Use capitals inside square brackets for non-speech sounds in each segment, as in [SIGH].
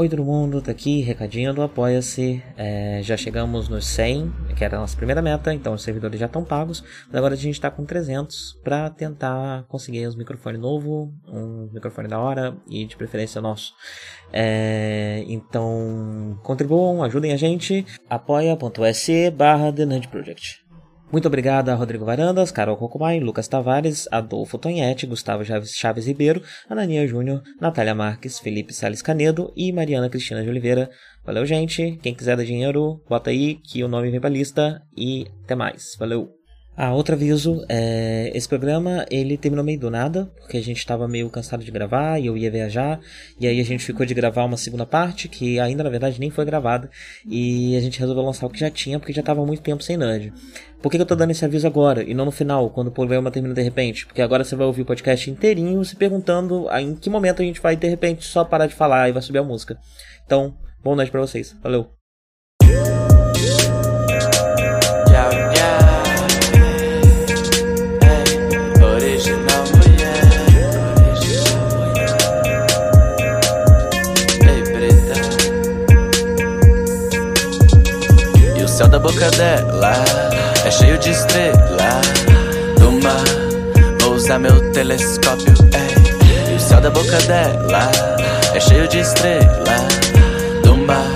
Oi todo mundo, tá aqui, recadinho do Apoia-se. É, já chegamos nos 100, que era a nossa primeira meta, então os servidores já estão pagos. Mas agora a gente tá com 300 para tentar conseguir uns microfones novo, um microfone da hora e de preferência nosso. É, então contribuam, ajudem a gente. apoia.se barra The Project. Muito obrigado a Rodrigo Varandas, Carol Cocumai, Lucas Tavares, Adolfo Tonhete, Gustavo Chaves, Ribeiro, Anania Júnior, Natália Marques, Felipe Sales Canedo e Mariana Cristina de Oliveira. Valeu, gente. Quem quiser dar dinheiro, bota aí que o nome vem pra lista e até mais. Valeu! Ah, outro aviso, é, esse programa ele terminou meio do nada, porque a gente estava meio cansado de gravar e eu ia viajar, e aí a gente ficou de gravar uma segunda parte, que ainda na verdade nem foi gravada, e a gente resolveu lançar o que já tinha, porque já estava muito tempo sem nerd. Por que, que eu tô dando esse aviso agora, e não no final, quando o problema termina de repente? Porque agora você vai ouvir o podcast inteirinho se perguntando em que momento a gente vai de repente só parar de falar e vai subir a música. Então, bom noite pra vocês. Valeu! Boca dela é cheio de estrela do mar. Vou usar meu telescópio, ei. E o céu da boca dela é cheio de estrela do mar.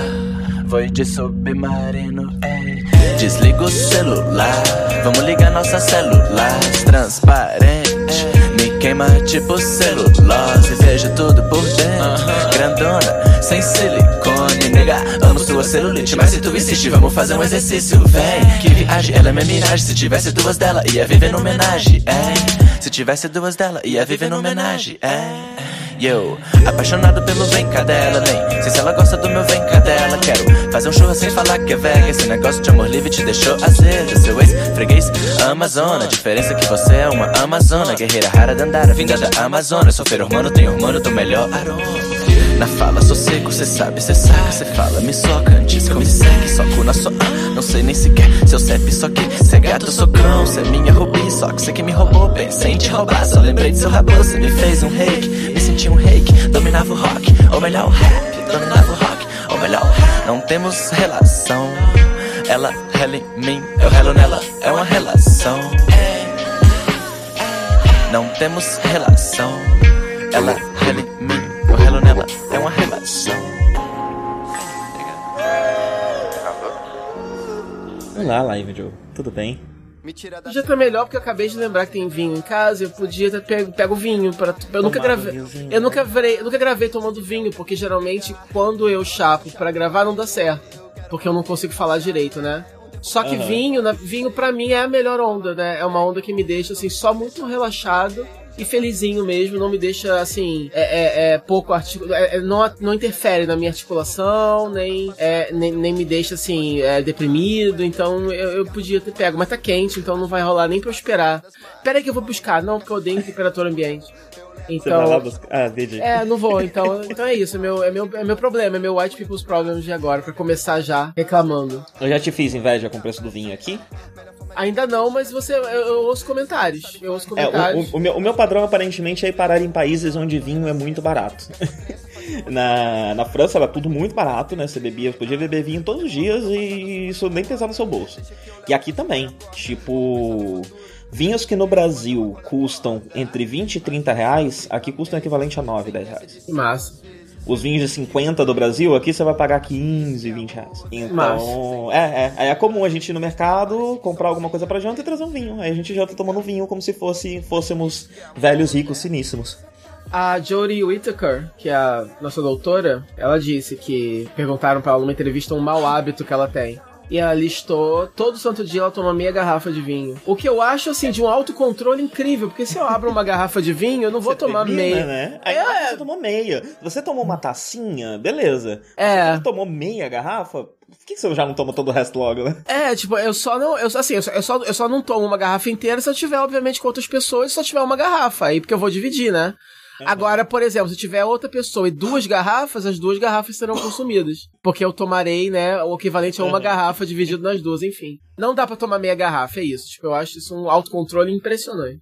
Vou de submarino, ei. Desliga o celular, vamos ligar nossas células transparente. Queima tipo celulose, vejo tudo por dentro. Grandona, sem silicone, nega. Amo sua celulite, mas se tu insiste, vamos fazer um exercício, vem. Que viagem, ela é minha miragem. Se tivesse duas dela, ia viver no homenagem, é. Se tivesse duas dela, ia viver no homenagem, é. Eu, apaixonado pelo vem cá dela, nem sei se ela gosta do meu vem cá dela. Quero fazer um show sem falar que é vega. Esse negócio de amor livre te deixou azeda. Seu ex, freguês, Amazona. Diferença que você é uma Amazona. Guerreira rara de andar, vinda da Amazônia. Sou hormônio, tem hormônio do melhor aroma. Na fala sou seco, cê sabe, cê saca, cê fala, me soca antes que me segue, soco na sua, não sei nem sequer seu CEP, só que cê é gato, sou cão, cê é minha rubi, só que cê que me roubou, pensei em te roubar, só lembrei de seu rabo, cê me fez um reiki, me senti um reiki, dominava o rock, ou melhor o rap, dominava o rock, ou melhor o rap, não temos relação, ela rela em mim, eu relo nela, é uma relação, não temos relação, ela rela em mim, eu relo nela, é uma relação. Olá, Live Joe. Tudo bem? Já tá melhor porque eu acabei de lembrar que tem vinho em casa. Eu podia ter pego, pego vinho para. Eu nunca gravei. Eu nunca gravei, eu nunca gravei tomando vinho porque geralmente quando eu chapo para gravar não dá certo, porque eu não consigo falar direito, né? Só que uhum. vinho, na, vinho para mim é a melhor onda, né? É uma onda que me deixa assim só muito relaxado e felizinho mesmo, não me deixa assim, é, é, é pouco articulado, é, é, não, não interfere na minha articulação, nem, é, nem, nem me deixa assim, é, deprimido, então eu, eu podia ter pego, mas tá quente, então não vai rolar nem pra eu esperar. Pera aí que eu vou buscar, não, porque eu odeio temperatura ambiente. Então, ah. É, não vou. Então, então é isso. É meu, é, meu, é meu problema. É meu White People's Problems de agora. Pra começar já reclamando. Eu já te fiz inveja com o preço do vinho aqui? Ainda não, mas você. Eu, eu ouço comentários. Eu ouço comentários. É, o, o, o, meu, o meu padrão aparentemente é ir parar em países onde vinho é muito barato. [LAUGHS] na, na França era tudo muito barato, né? Você bebia, podia beber vinho todos os dias e isso nem pesava no seu bolso. E aqui também. Tipo. Vinhos que no Brasil custam entre 20 e 30 reais, aqui custam equivalente a 9, 10 reais. Massa os vinhos de 50 do Brasil, aqui você vai pagar 15, 20 reais. Então, é, é, é comum a gente ir no mercado, comprar alguma coisa pra janta e trazer um vinho. Aí a gente janta tomando vinho como se fosse, fôssemos velhos ricos finíssimos. A Jodie Whittaker, que é a nossa doutora, ela disse que perguntaram para ela numa entrevista um mau hábito que ela tem e ela listou todo santo dia ela toma meia garrafa de vinho. O que eu acho assim de um autocontrole incrível, porque se eu abro uma garrafa de vinho, eu não vou você tomar termina, meia. Né? Aí é... você tomou meia. Você tomou uma tacinha, beleza. É. Você tomou meia garrafa, por que você já não toma todo o resto logo, né? É, tipo, eu só não. Eu, assim, eu só, eu só, eu só não tomo uma garrafa inteira se eu tiver, obviamente, com outras pessoas, se eu tiver uma garrafa. Aí porque eu vou dividir, né? Agora, por exemplo, se tiver outra pessoa e duas garrafas, as duas garrafas serão consumidas. Porque eu tomarei, né, o equivalente a uma uhum. garrafa dividido nas duas, enfim. Não dá para tomar meia garrafa, é isso. Tipo, eu acho isso um autocontrole impressionante.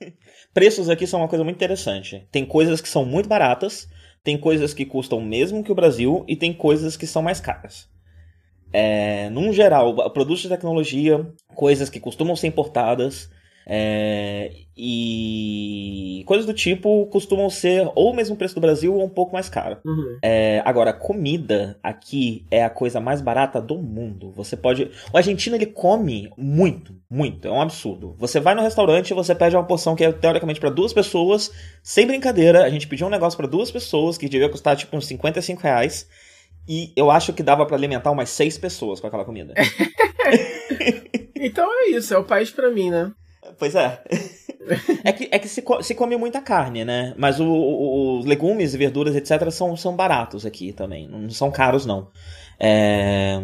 [LAUGHS] Preços aqui são uma coisa muito interessante. Tem coisas que são muito baratas, tem coisas que custam o mesmo que o Brasil e tem coisas que são mais caras. É, num geral, produtos de tecnologia, coisas que costumam ser importadas, é, e coisas do tipo costumam ser ou o mesmo preço do Brasil ou um pouco mais caro. Uhum. É, agora, comida aqui é a coisa mais barata do mundo. Você pode. O argentino ele come muito, muito. É um absurdo. Você vai no restaurante e você pede uma porção que é teoricamente para duas pessoas. Sem brincadeira, a gente pediu um negócio para duas pessoas que devia custar tipo uns 55 reais. E eu acho que dava para alimentar umas seis pessoas com aquela comida. [LAUGHS] [LAUGHS] então é isso, é o país para mim, né? Pois é. [LAUGHS] é que, é que se, se come muita carne, né? Mas o, o, os legumes e verduras, etc., são, são baratos aqui também. Não são caros, não. É...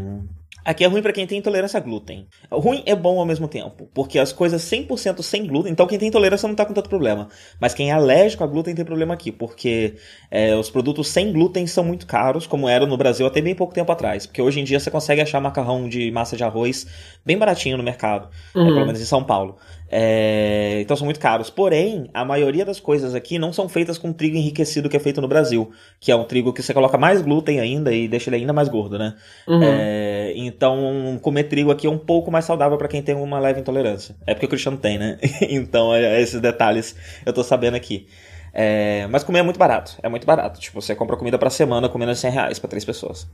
Aqui é ruim para quem tem intolerância a glúten. Ruim é bom ao mesmo tempo, porque as coisas 100% sem glúten, então quem tem intolerância não tá com tanto problema. Mas quem é alérgico a glúten tem problema aqui, porque é, os produtos sem glúten são muito caros, como eram no Brasil até bem pouco tempo atrás. Porque hoje em dia você consegue achar macarrão de massa de arroz bem baratinho no mercado, uhum. é, pelo menos em São Paulo. É, então são muito caros. Porém, a maioria das coisas aqui não são feitas com trigo enriquecido que é feito no Brasil, que é um trigo que você coloca mais glúten ainda e deixa ele ainda mais gordo, né? Uhum. É, então, comer trigo aqui é um pouco mais saudável para quem tem uma leve intolerância. É porque o Cristiano tem, né? [LAUGHS] então, é, esses detalhes eu tô sabendo aqui. É, mas comer é muito barato. É muito barato. Tipo, você compra comida pra semana com menos de 100 reais pra três pessoas.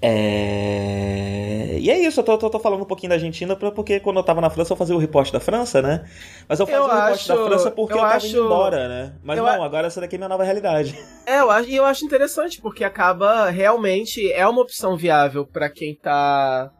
É... E é isso, eu tô, tô, tô, falando um pouquinho da Argentina porque quando eu tava na França eu fazia o repórter da França, né? Mas eu fazia eu o repórter acho, da França porque eu, eu tava acho, indo embora, né? Mas não, a... agora essa daqui é minha nova realidade. [LAUGHS] É, eu acho, e eu acho interessante porque acaba realmente é uma opção viável para quem tá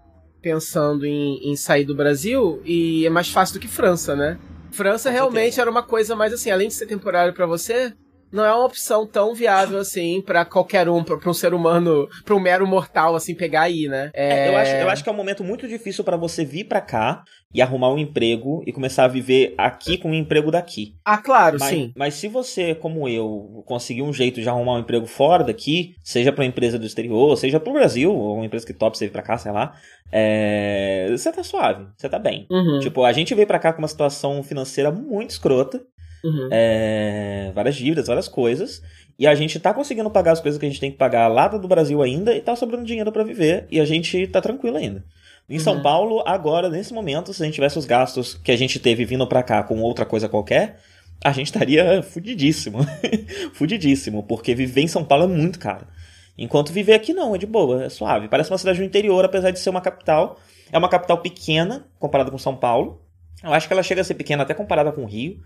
pensando em, em sair do Brasil e é mais fácil do que França, né? França Com realmente certeza. era uma coisa mais assim, além de ser temporário para você, não é uma opção tão viável assim para qualquer um, para um ser humano, para um mero mortal assim pegar aí, né? É... É, eu, acho, eu acho que é um momento muito difícil para você vir para cá e arrumar um emprego e começar a viver aqui com um emprego daqui. Ah, claro, mas, sim. Mas se você, como eu, conseguir um jeito de arrumar um emprego fora daqui, seja para uma empresa do exterior, seja para o Brasil, ou uma empresa que top você vir para cá, sei lá, é... você tá suave, você tá bem. Uhum. Tipo, a gente veio para cá com uma situação financeira muito escrota. Uhum. É, várias dívidas, várias coisas. E a gente tá conseguindo pagar as coisas que a gente tem que pagar lá do Brasil ainda e tá sobrando dinheiro para viver. E a gente tá tranquilo ainda. Em uhum. São Paulo, agora, nesse momento, se a gente tivesse os gastos que a gente teve vindo para cá com outra coisa qualquer, a gente estaria [LAUGHS] fudidíssimo. [LAUGHS] fudidíssimo, porque viver em São Paulo é muito caro. Enquanto viver aqui não, é de boa, é suave. Parece uma cidade do interior, apesar de ser uma capital. É uma capital pequena comparada com São Paulo. Eu acho que ela chega a ser pequena até comparada com o Rio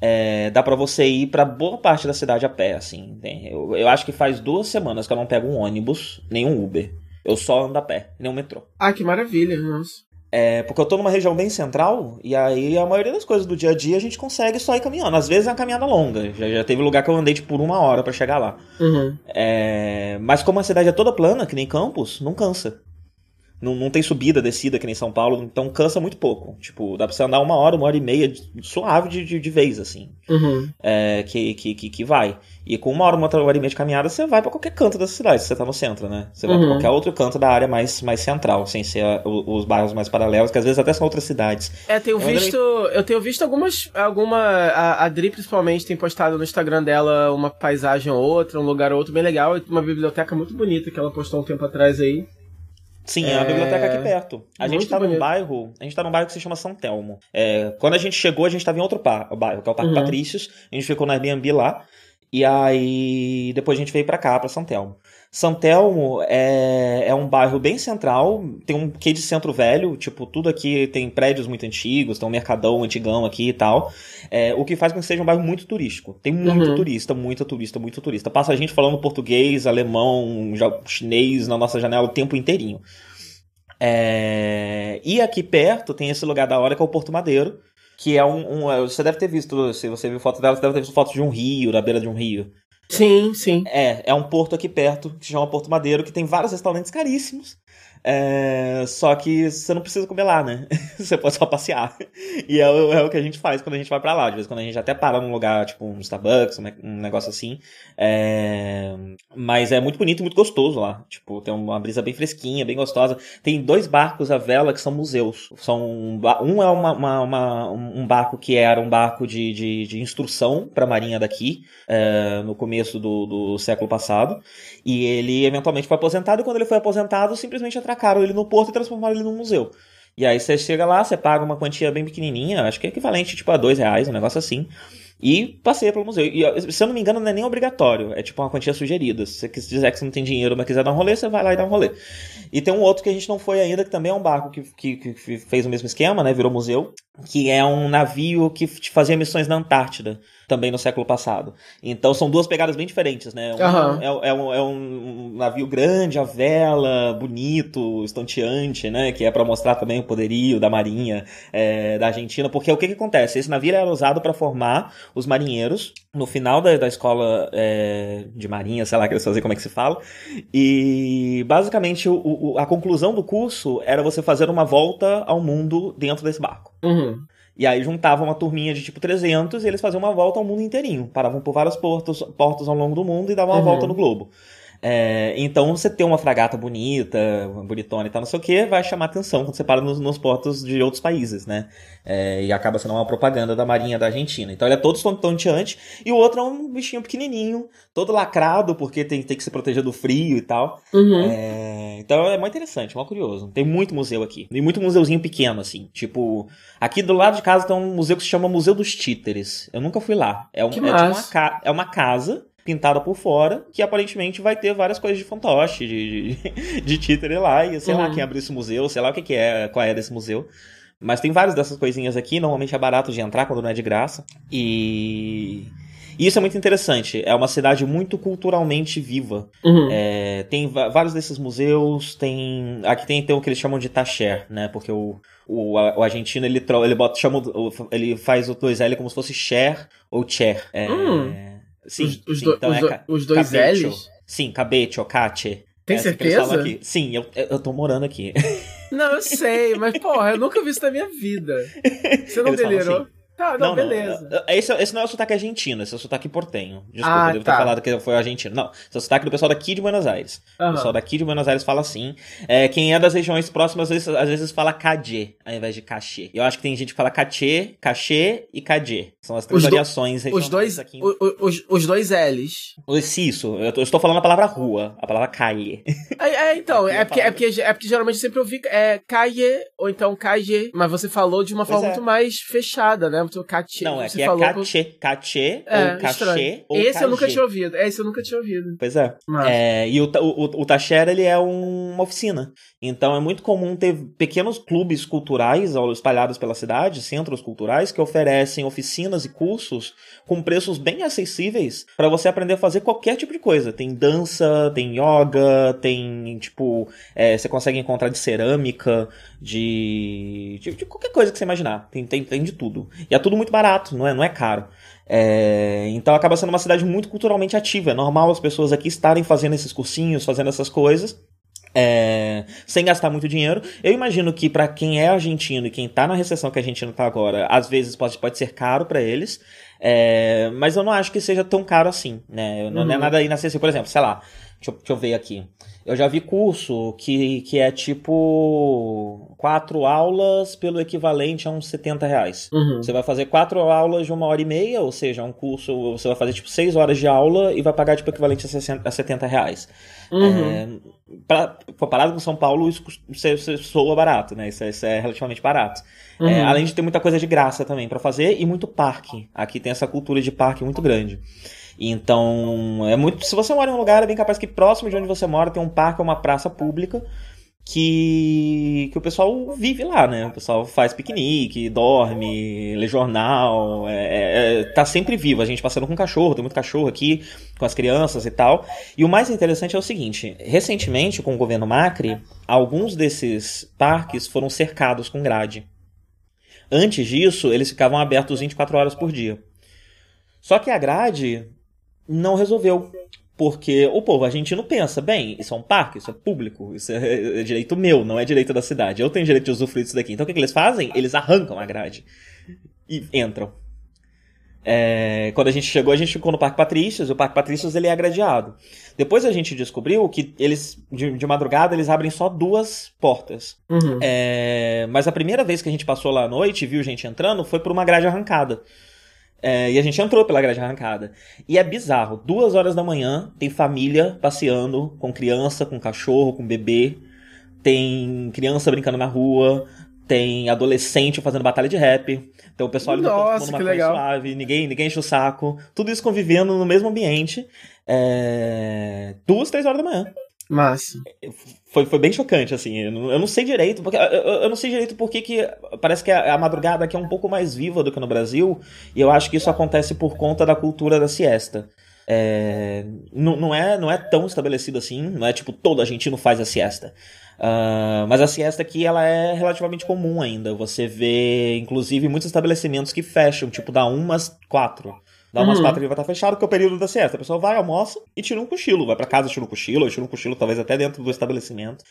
é, dá para você ir para boa parte da cidade a pé, assim. Eu, eu acho que faz duas semanas que eu não pego um ônibus, nem um Uber. Eu só ando a pé, nem um metrô. Ah, que maravilha, nossa. É, porque eu tô numa região bem central, e aí a maioria das coisas do dia a dia a gente consegue só ir caminhando. Às vezes é uma caminhada longa. Já, já teve lugar que eu andei tipo, por uma hora para chegar lá. Uhum. É, mas como a cidade é toda plana, que nem Campos, não cansa. Não, não tem subida, descida que nem São Paulo, então cansa muito pouco. Tipo, dá pra você andar uma hora, uma hora e meia suave de, de, de vez, assim. Uhum. É, que, que, que, que, vai. E com uma hora, uma hora e meia de caminhada, você vai para qualquer canto da cidade, se você tá no centro, né? Você vai uhum. pra qualquer outro canto da área mais, mais central, sem ser a, os, bairros mais paralelos, que às vezes até são outras cidades. É, tenho eu visto. Eu tenho visto algumas. Alguma. A, a Dri, principalmente, tem postado no Instagram dela uma paisagem ou outra, um lugar ou outro bem legal, uma biblioteca muito bonita que ela postou um tempo atrás aí. Sim, é a biblioteca aqui perto. A gente tá num bairro, a gente tá num bairro que se chama São Telmo. É, quando a gente chegou, a gente tava em outro bairro, que é o Parque uhum. Patrícios. A gente ficou na Airbnb lá. E aí depois a gente veio para cá, para São Telmo. São Telmo é, é um bairro bem central, tem um quê de centro velho, tipo, tudo aqui tem prédios muito antigos, tem um mercadão antigão aqui e tal. É, o que faz com que seja um bairro muito turístico. Tem muito uhum. turista, muito turista, muito turista. Passa a gente falando português, alemão, chinês na nossa janela o tempo inteirinho. É, e aqui perto tem esse lugar da hora que é o Porto Madeiro, que é um, um, Você deve ter visto, se você viu foto dela, você deve ter visto fotos de um rio, na beira de um rio. Sim, sim. É, é um porto aqui perto, que se chama Porto Madeiro, que tem vários restaurantes caríssimos. É, só que você não precisa comer lá, né? [LAUGHS] você pode só passear. E é, é, o que a gente faz quando a gente vai para lá. De vez em quando a gente até para num lugar, tipo um Starbucks, um negócio assim. É, mas é muito bonito e muito gostoso lá. Tipo, tem uma brisa bem fresquinha, bem gostosa. Tem dois barcos à vela que são museus. São, um é uma, uma, uma um barco que era um barco de, de, de instrução para a marinha daqui, é, no começo do, do século passado. E ele eventualmente foi aposentado, e quando ele foi aposentado, simplesmente atracaram ele no porto e transformaram ele num museu. E aí você chega lá, você paga uma quantia bem pequenininha, acho que é equivalente tipo a dois reais, um negócio assim. E passeia pelo museu. E se eu não me engano, não é nem obrigatório. É tipo uma quantia sugerida. Se você quiser que você não tem dinheiro, mas quiser dar um rolê, você vai lá e dá um rolê. E tem um outro que a gente não foi ainda, que também é um barco que, que, que fez o mesmo esquema, né? Virou museu. Que é um navio que fazia missões na Antártida também no século passado. Então são duas pegadas bem diferentes, né? Um, uhum. é, é, um, é, um, navio grande, a vela, bonito, estonteante, né? Que é para mostrar também o poderio da marinha é, da Argentina. Porque o que, que acontece? Esse navio era usado para formar os marinheiros no final da, da escola é, de marinha, sei lá, que eles fazer como é que se fala. E basicamente o, o, a conclusão do curso era você fazer uma volta ao mundo dentro desse barco. Uhum. E aí juntava uma turminha de tipo 300 e eles faziam uma volta ao mundo inteirinho. Paravam por vários portos, portos ao longo do mundo e davam uma uhum. volta no globo. É, então você ter uma fragata bonita, bonitona e tal, não sei o que, vai chamar atenção quando você para nos, nos portos de outros países, né? É, e acaba sendo uma propaganda da Marinha da Argentina. Então ele é todo tonteante, e o outro é um bichinho pequenininho, todo lacrado, porque tem, tem que se proteger do frio e tal. Uhum. É, então é muito interessante, muito curioso. Tem muito museu aqui. E muito museuzinho pequeno, assim. Tipo, aqui do lado de casa tem um museu que se chama Museu dos Títeres. Eu nunca fui lá. É, um, é, tipo uma, é uma casa pintada por fora, que aparentemente vai ter várias coisas de fantoche, de, de, [LAUGHS] de títere lá, e sei uhum. lá quem abriu esse museu, sei lá o que, que é, qual é desse museu. Mas tem várias dessas coisinhas aqui, normalmente é barato de entrar quando não é de graça. E. E isso é muito interessante. É uma cidade muito culturalmente viva. Uhum. É, tem vários desses museus. Tem aqui tem, tem o que eles chamam de tacher, né? Porque o, o, o argentino ele ele bota chama ele faz o 2L como se fosse share ou chair. É, uhum. Sim, os, os, sim, do, então os, é os dois cabecho. L's? Sim, cabete ou cache. Tem é assim certeza? Sim, eu, eu tô morando aqui. Não, eu sei, mas porra, eu nunca vi isso na minha vida. [LAUGHS] Você não Eles delirou? Tá, não, não beleza. Não. Esse, esse não é o sotaque argentino, esse é o sotaque portenho. Desculpa, ah, eu devo tá. ter falado que foi argentino. Não, esse é o sotaque do pessoal daqui de Buenos Aires. Uhum. O pessoal daqui de Buenos Aires fala assim. É, quem é das regiões próximas, às vezes, às vezes fala cadê, ao invés de cachê. Eu acho que tem gente que fala cachê, cachê e cadê. São as três os variações do, os dois aqui. O, os, os dois L's. Isso, eu, tô, eu estou falando a palavra rua, a palavra caie. É, é então, é porque, é, porque, é porque geralmente sempre ouvi é, caie ou então caie, mas você falou de uma forma é. muito mais fechada, né? Muito cachê. Não, é que é cachê, cachê, é, ou cachê, ou Esse cachê. eu nunca tinha ouvido, esse eu nunca tinha ouvido. Pois é. é e o, o, o Tacher, ele é uma oficina. Então é muito comum ter pequenos clubes culturais espalhados pela cidade, centros culturais, que oferecem oficinas e cursos com preços bem acessíveis para você aprender a fazer qualquer tipo de coisa. Tem dança, tem yoga, tem tipo. É, você consegue encontrar de cerâmica, de, de, de, qualquer coisa que você imaginar. Tem, tem, tem de tudo. E é tudo muito barato, não é, não é caro. É, então acaba sendo uma cidade muito culturalmente ativa. É normal as pessoas aqui estarem fazendo esses cursinhos, fazendo essas coisas. É, sem gastar muito dinheiro. Eu imagino que para quem é argentino e quem tá na recessão que a Argentina tá agora, às vezes pode, pode ser caro para eles. É, mas eu não acho que seja tão caro assim, né? Não, uhum. não é uhum. nada inacessível. Por exemplo, sei lá, deixa eu, deixa eu ver aqui. Eu já vi curso que, que é tipo quatro aulas pelo equivalente a uns 70 reais. Uhum. Você vai fazer quatro aulas de uma hora e meia, ou seja, um curso, você vai fazer tipo seis horas de aula e vai pagar tipo equivalente a, 60, a 70 reais. Uhum. É, pra, comparado com São Paulo, isso, isso soa barato, né? Isso, é, isso é relativamente barato. É, uhum. É, além de ter muita coisa de graça também para fazer e muito parque. Aqui tem essa cultura de parque muito grande. Então, é muito. Se você mora em um lugar, é bem capaz que próximo de onde você mora tem um parque ou uma praça pública que, que o pessoal vive lá, né? O pessoal faz piquenique, dorme, lê jornal, é, é, é, tá sempre vivo. A gente passando com cachorro, tem muito cachorro aqui, com as crianças e tal. E o mais interessante é o seguinte: recentemente, com o governo Macri, alguns desses parques foram cercados com grade. Antes disso, eles ficavam abertos 24 horas por dia. Só que a grade não resolveu. Porque o povo argentino pensa, bem, isso é um parque, isso é público, isso é, é direito meu, não é direito da cidade. Eu tenho direito de usufruir disso daqui. Então o que, que eles fazem? Eles arrancam a grade e entram. É, quando a gente chegou, a gente ficou no Parque Patrícios, e o Parque Patrícios ele é gradeado. Depois a gente descobriu que eles, de, de madrugada, eles abrem só duas portas. Uhum. É, mas a primeira vez que a gente passou lá à noite e viu gente entrando foi por uma grade arrancada. É, e a gente entrou pela grade arrancada. E é bizarro. Duas horas da manhã, tem família passeando, com criança, com cachorro, com bebê. Tem criança brincando na rua. Tem adolescente fazendo batalha de rap. Então o pessoal Nossa, tomando uma que legal. suave, ninguém, ninguém enche o saco. Tudo isso convivendo no mesmo ambiente. É... Duas, três horas da manhã. Massa. Foi, foi bem chocante, assim. Eu não, eu não sei direito, porque eu, eu- não sei direito porque que parece que a, a madrugada aqui é um pouco mais viva do que no Brasil, e eu acho que isso acontece por conta da cultura da siesta. É, não, não, é, não é tão estabelecido assim, não é tipo todo argentino faz a siesta. Ah, mas a siesta aqui ela é relativamente comum ainda. Você vê, inclusive, muitos estabelecimentos que fecham, tipo, da 1 às 4. Dá umas Uhum. quatro ele vai estar fechado, que é o período da siesta. A pessoa vai, almoça e tira um cochilo. Vai pra casa, tira um cochilo, ou tira um cochilo, talvez até dentro do estabelecimento.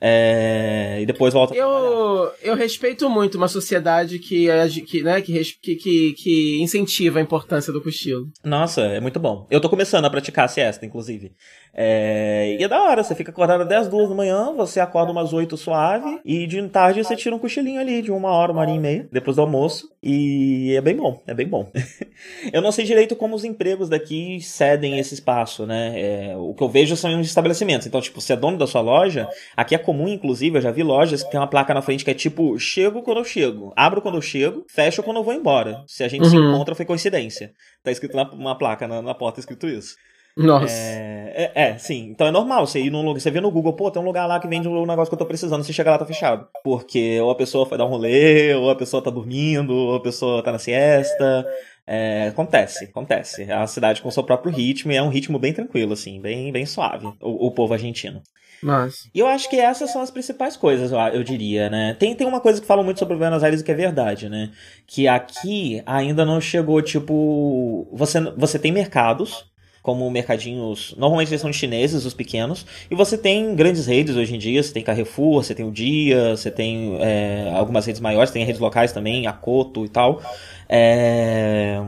É, E depois volta. Eu, eu respeito muito uma sociedade que, que, né, que, que, que, incentiva a importância do cochilo. Nossa, é muito bom. Eu tô começando a praticar a siesta, inclusive. É... E é da hora, você fica acordado até as duas da manhã, você acorda umas oito suave, e de tarde você tira um cochilinho ali de uma hora, uma hora e meia, depois do almoço. E é bem bom, é bem bom. [LAUGHS] eu não sei direito como os empregos daqui cedem esse espaço, né? É, o que eu vejo são os estabelecimentos. Então, tipo, você é dono da sua loja, aqui é comum, inclusive, eu já vi lojas que tem uma placa na frente que é tipo, chego quando eu chego, abro quando eu chego, fecho quando eu vou embora. Se a gente se Uhum. encontra, foi coincidência. Tá escrito na uma placa na, na porta, escrito isso. Nossa. É, é, é, sim. Então é normal você ir num lugar, você vê no Google, pô, tem um lugar lá que vende um negócio que eu tô precisando, você chega lá, tá fechado. Porque ou a pessoa foi dar um rolê, ou a pessoa tá dormindo, ou a pessoa tá na siesta. É, acontece, acontece. É uma cidade com seu próprio ritmo e é um ritmo bem tranquilo, assim, bem, bem suave, o, o povo argentino. Massa. E eu acho que essas são as principais coisas, eu, diria, né? Tem, tem uma coisa que falam muito sobre Buenos Aires que é verdade, né? Que aqui ainda não chegou, tipo. Você, você tem mercados, como mercadinhos. Normalmente eles são chineses, os pequenos. E você tem grandes redes hoje em dia. Você tem Carrefour, você tem o Dia, você tem é, algumas redes maiores, tem redes locais também, a Coto e tal. É.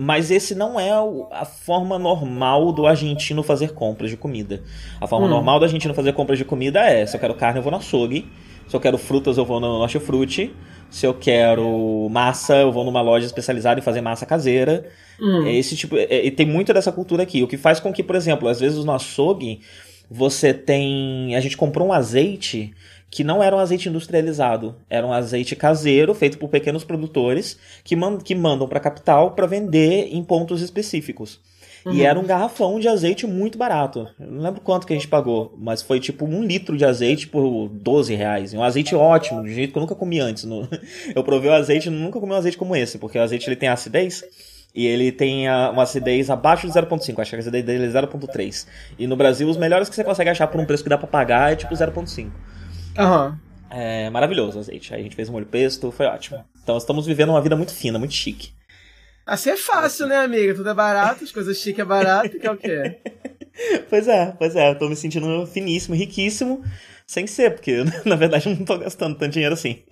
Mas esse não é a forma normal do argentino fazer compras de comida. A forma Hum. normal do argentino fazer compras de comida é: se eu quero carne, eu vou no açougue. Se eu quero frutas, eu vou no hortifruti. Se eu quero massa, eu vou numa loja especializada em fazer massa caseira. Hum. É esse tipo, é- e tem muito dessa cultura aqui. O que faz com que, por exemplo, às vezes no açougue você tem. A gente comprou um azeite que não era um azeite industrializado, era um azeite caseiro feito por pequenos produtores que, man que mandam para a capital para vender em pontos específicos. E Uhum. era um garrafão de azeite muito barato. Eu não lembro quanto que a gente pagou, mas foi tipo um litro de azeite por 12 reais. Um azeite ótimo, de jeito que eu nunca comi antes. No- [LAUGHS] Eu provei o azeite e nunca comi um azeite como esse, porque o azeite ele tem acidez. E ele tem a- uma acidez abaixo de 0.5, acho que a acidez dele é 0.3. E no Brasil, os melhores que você consegue achar por um preço que dá pra pagar é tipo 0.5. Aham. É maravilhoso o azeite. Aí a gente fez um molho pesto, foi ótimo. Então estamos vivendo uma vida muito fina, muito chique. Assim é fácil, né, amiga? Tudo é barato, as coisas chiques é barato, que é o quê? [LAUGHS] Pois é, pois é, eu tô me sentindo finíssimo, riquíssimo, sem ser, porque [LAUGHS] na verdade eu não tô gastando tanto dinheiro assim.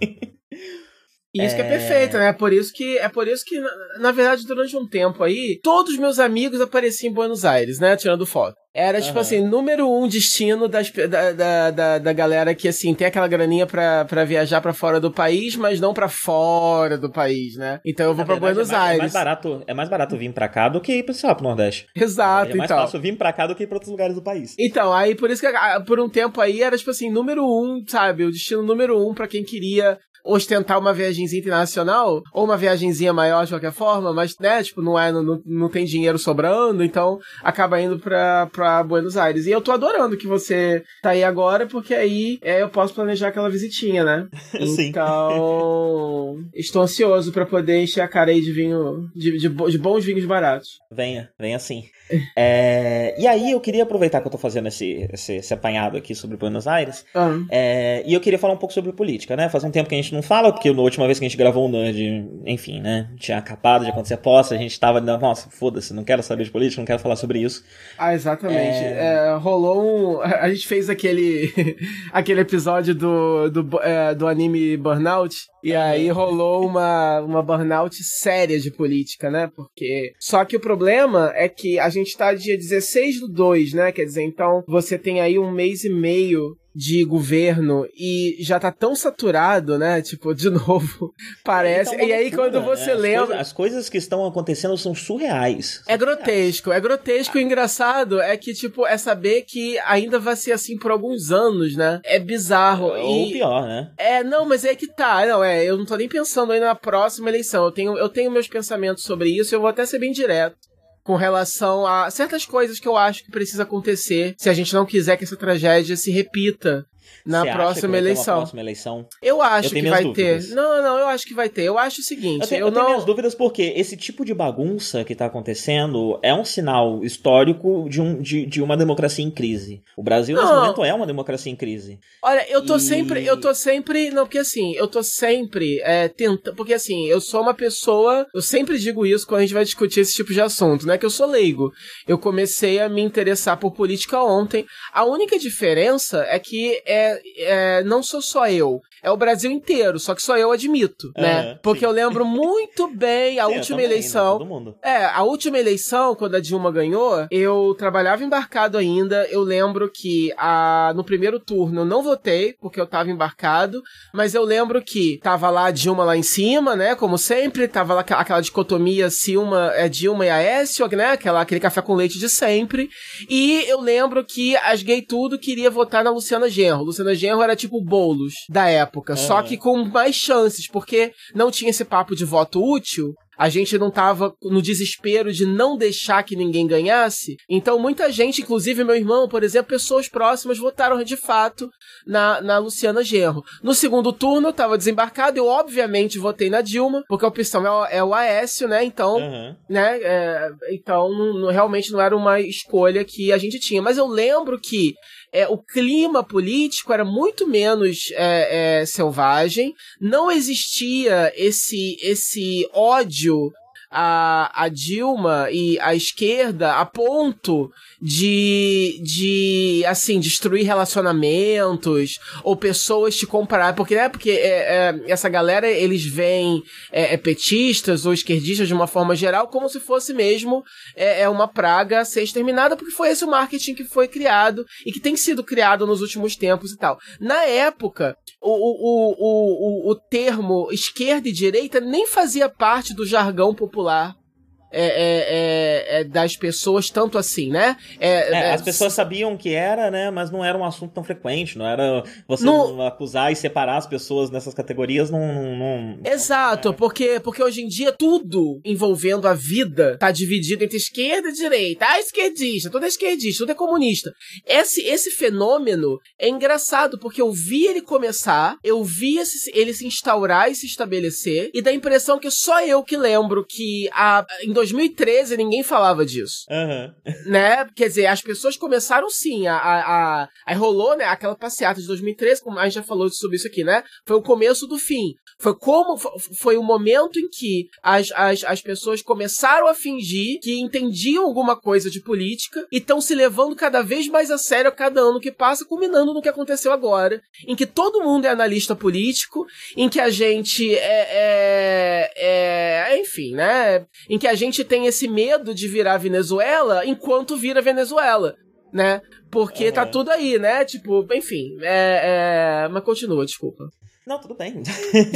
E isso que é É. perfeito, né? É por isso que, é por isso que na, na verdade, durante um tempo aí, todos os meus amigos apareciam em Buenos Aires, né? Tirando foto. Era, tipo assim, número um destino das, da, da, da, da galera que, assim, tem aquela graninha pra, pra viajar pra fora do país, mas não pra fora do país, né? Então eu vou Na pra verdade, Buenos é mais, Aires. É mais, barato, é mais barato vir pra cá do que ir pra, sei lá, pro Nordeste. Exato, é mais então. fácil vir pra cá do que ir pra outros lugares do país. Então, aí por isso que ah, por um tempo aí era tipo assim, número um, sabe? O destino número um pra quem queria ostentar uma viagemzinha internacional, ou uma viagemzinha maior de qualquer forma, mas, né, tipo, não é, não, não tem dinheiro sobrando, então acaba indo pra, pra Buenos Aires. E eu tô adorando que você tá aí agora, porque aí é, eu posso planejar aquela visitinha, né? [LAUGHS] Sim. Então, estou ansioso pra poder encher a cara aí de vinho, de, de, de bons vinhos baratos. Venha, venha sim. É, e aí eu queria aproveitar que eu tô fazendo esse, esse, esse apanhado aqui sobre Buenos Aires, Ah, é, e eu queria falar um pouco sobre política, né? Faz um tempo que a gente não fala, porque na última vez que a gente gravou o Nerd, enfim, né? Tinha acabado de acontecer a posse, a gente tava, nossa, foda-se, não quero saber de política, não quero falar sobre isso. Ah, exatamente. É... É, rolou um. [LAUGHS] A gente fez aquele. [LAUGHS] aquele episódio do, do, é, do anime Burnout. E aí rolou uma, uma burnout séria de política, né? Porque. Só que o problema é que a gente tá dia 16 do 2, né? Quer dizer, então você tem aí um mês e meio de governo e já tá tão saturado, né? Tipo, de [LAUGHS] novo, parece. Então, e aí, loucura, quando você né? lembra. As coisas, as coisas, que estão acontecendo são surreais. É grotesco, é grotesco. Ah. O engraçado é que, tipo, é saber que ainda vai ser assim por alguns anos, né? É bizarro. É, ou pior, né? É, não, mas é que tá. Não, é, eu não tô nem pensando aí na próxima eleição. Eu tenho, eu tenho meus pensamentos sobre isso, eu vou até ser bem direto com relação a certas coisas que eu acho que precisa acontecer se a gente não quiser que essa tragédia se repita na próxima eleição. próxima eleição. Eu acho eu que vai dúvidas. ter. Não, não, eu acho que vai ter. Eu acho o seguinte, eu tenho, eu, eu não tenho minhas dúvidas porque esse tipo de bagunça que tá acontecendo é um sinal histórico de, um, de, de uma democracia em crise. O Brasil não. nesse momento é uma democracia em crise. Olha, eu tô e... sempre, eu tô sempre, não, porque assim, eu tô sempre é, tentando, porque assim, eu sou uma pessoa, eu sempre digo isso quando a gente vai discutir esse tipo de assunto, né, que eu sou leigo. Eu comecei a me interessar por política ontem. A única diferença é que é é, não sou só eu, é o Brasil inteiro, só que só eu admito, né? Porque sim. eu lembro [LAUGHS] muito bem a sim, última também, né? eleição. Né? É, a última eleição, quando a Dilma ganhou, eu trabalhava embarcado ainda. Eu lembro que a, no primeiro turno eu não votei, porque eu tava embarcado, mas eu lembro que tava lá a Dilma lá em cima, né? Como sempre, tava lá aquela dicotomia Dilma, é, Dilma e Aécio, né? Aquela, aquele café com leite de sempre. E eu lembro que as gay tudo queria votar na Luciana Genro. Luciana Genro era tipo bolos da época, é. só que com mais chances, porque não tinha esse papo de voto útil. A gente não tava no desespero de não deixar que ninguém ganhasse. Então, muita gente, inclusive meu irmão, por exemplo, pessoas próximas, votaram de fato na, na Luciana Genro. No segundo turno, eu tava desembarcado, eu obviamente votei na Dilma, porque a opção é o, é o Aécio, né? Então, uhum. né? É, então, não, realmente não era uma escolha que a gente tinha. Mas eu lembro que é, o clima político era muito menos é, é, selvagem, não existia esse, esse ódio a, a Dilma e a esquerda a ponto de, de assim, destruir relacionamentos ou pessoas te comparar. Porque, né, porque é, é, essa galera, eles veem é, é, petistas ou esquerdistas de uma forma geral como se fosse mesmo é, é uma praga a ser exterminada, porque foi esse o marketing que foi criado e que tem sido criado nos últimos tempos e tal. Na época, o, o, o, o, o termo esquerda e direita nem fazia parte do jargão popular é, é, é, é, das pessoas tanto assim, né? É, é, as pessoas sabiam que era, né? Mas não era um assunto tão frequente, não era você acusar e separar as pessoas nessas categorias, não. não, não Exato, porque, porque hoje em dia tudo envolvendo a vida tá dividido entre esquerda e direita. Ah, esquerdista, tudo é esquerdista, tudo é comunista. Esse, esse fenômeno é engraçado, porque eu vi ele começar, eu vi esse, ele se instaurar e se estabelecer, e dá a impressão que só eu que lembro que a, em 2013 ninguém falava disso. Uhum. Né? Quer dizer, as pessoas começaram sim, a, a, a, Aí rolou, né, aquela passeata de 2013, como a gente já falou sobre isso aqui, né? Foi o começo do fim. Foi como. Foi o momento em que as, as, as pessoas começaram a fingir que entendiam alguma coisa de política e estão se levando cada vez mais a sério a cada ano que passa, culminando no que aconteceu agora, em que todo mundo é analista político, em que a gente é, é, é enfim, né? Em que a gente tem esse medo de virar Venezuela enquanto vira Venezuela, né? Porque uhum. tá tudo aí, né? Tipo, enfim, é, é... mas continua, desculpa. Não, tudo bem.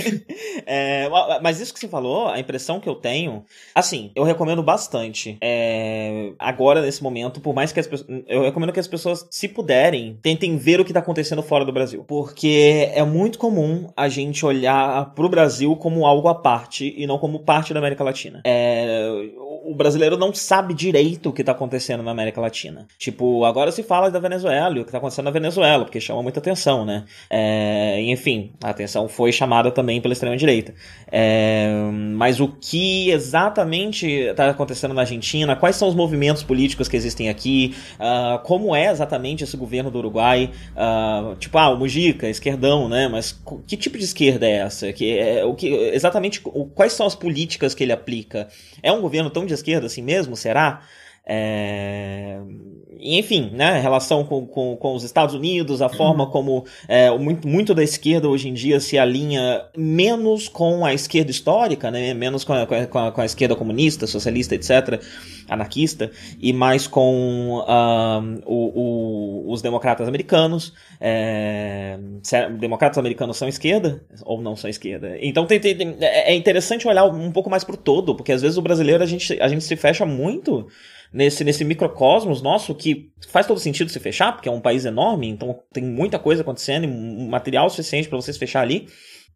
[LAUGHS] é, mas isso que você falou, a impressão que eu tenho, assim, eu recomendo bastante. É, agora, nesse momento, por mais que as pessoas. Eu recomendo que as pessoas, se puderem, tentem ver o que está acontecendo fora do Brasil. Porque é muito comum a gente olhar pro Brasil como algo à parte e não como parte da América Latina. É, o brasileiro não sabe direito o que está acontecendo na América Latina. Tipo, agora se fala da Venezuela e o que está acontecendo na Venezuela, porque chama muita atenção, né? É, enfim, a atenção foi chamada também pela extrema-direita. É, mas o que exatamente está acontecendo na Argentina, quais são os movimentos políticos que existem aqui, uh, como é exatamente esse governo do Uruguai, uh, tipo, ah, o Mujica, esquerdão, né? Mas que tipo de esquerda é essa? Que é, o que, exatamente quais são as políticas que ele aplica? É um governo tão de esquerda assim mesmo? Será? É... Enfim, né, relação com, com, com, os Estados Unidos, a forma uhum. como é, muito, muito da esquerda hoje em dia se alinha menos com a esquerda histórica, né, menos com a, com a, com a esquerda comunista, socialista, etc., anarquista, e mais com uh, o, o, os democratas americanos. É... democratas americanos são esquerda ou não são esquerda? Então tem, tem, é interessante olhar um pouco mais pro todo, porque às vezes o brasileiro a gente, a gente se fecha muito nesse, nesse microcosmos nosso que faz todo sentido se fechar, porque é um país enorme, então tem muita coisa acontecendo e material suficiente para vocês fechar ali.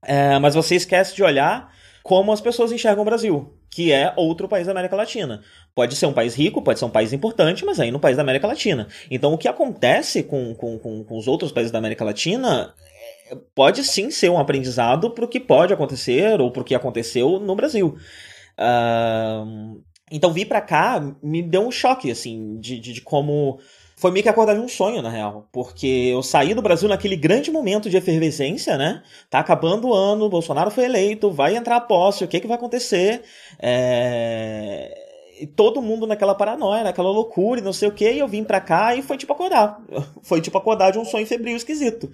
É, mas você esquece de olhar como as pessoas enxergam o Brasil, que é outro país da América Latina. Pode ser um país rico, pode ser um país importante, mas ainda um país da América Latina. Então o que acontece com, com, com, com os outros países da América Latina é, pode sim ser um aprendizado para o que pode acontecer ou para o que aconteceu no Brasil. Uh, então vir para cá me deu um choque, assim, de, de, de, como. Foi meio que acordar de um sonho, na real. Porque eu saí do Brasil naquele grande momento de efervescência, né? Tá acabando o ano, Bolsonaro foi eleito, vai entrar a posse, o que, que vai acontecer? É todo mundo naquela paranoia, naquela loucura e não sei o que, e eu vim pra cá e foi tipo acordar. [LAUGHS] Foi tipo acordar de um sonho febril esquisito.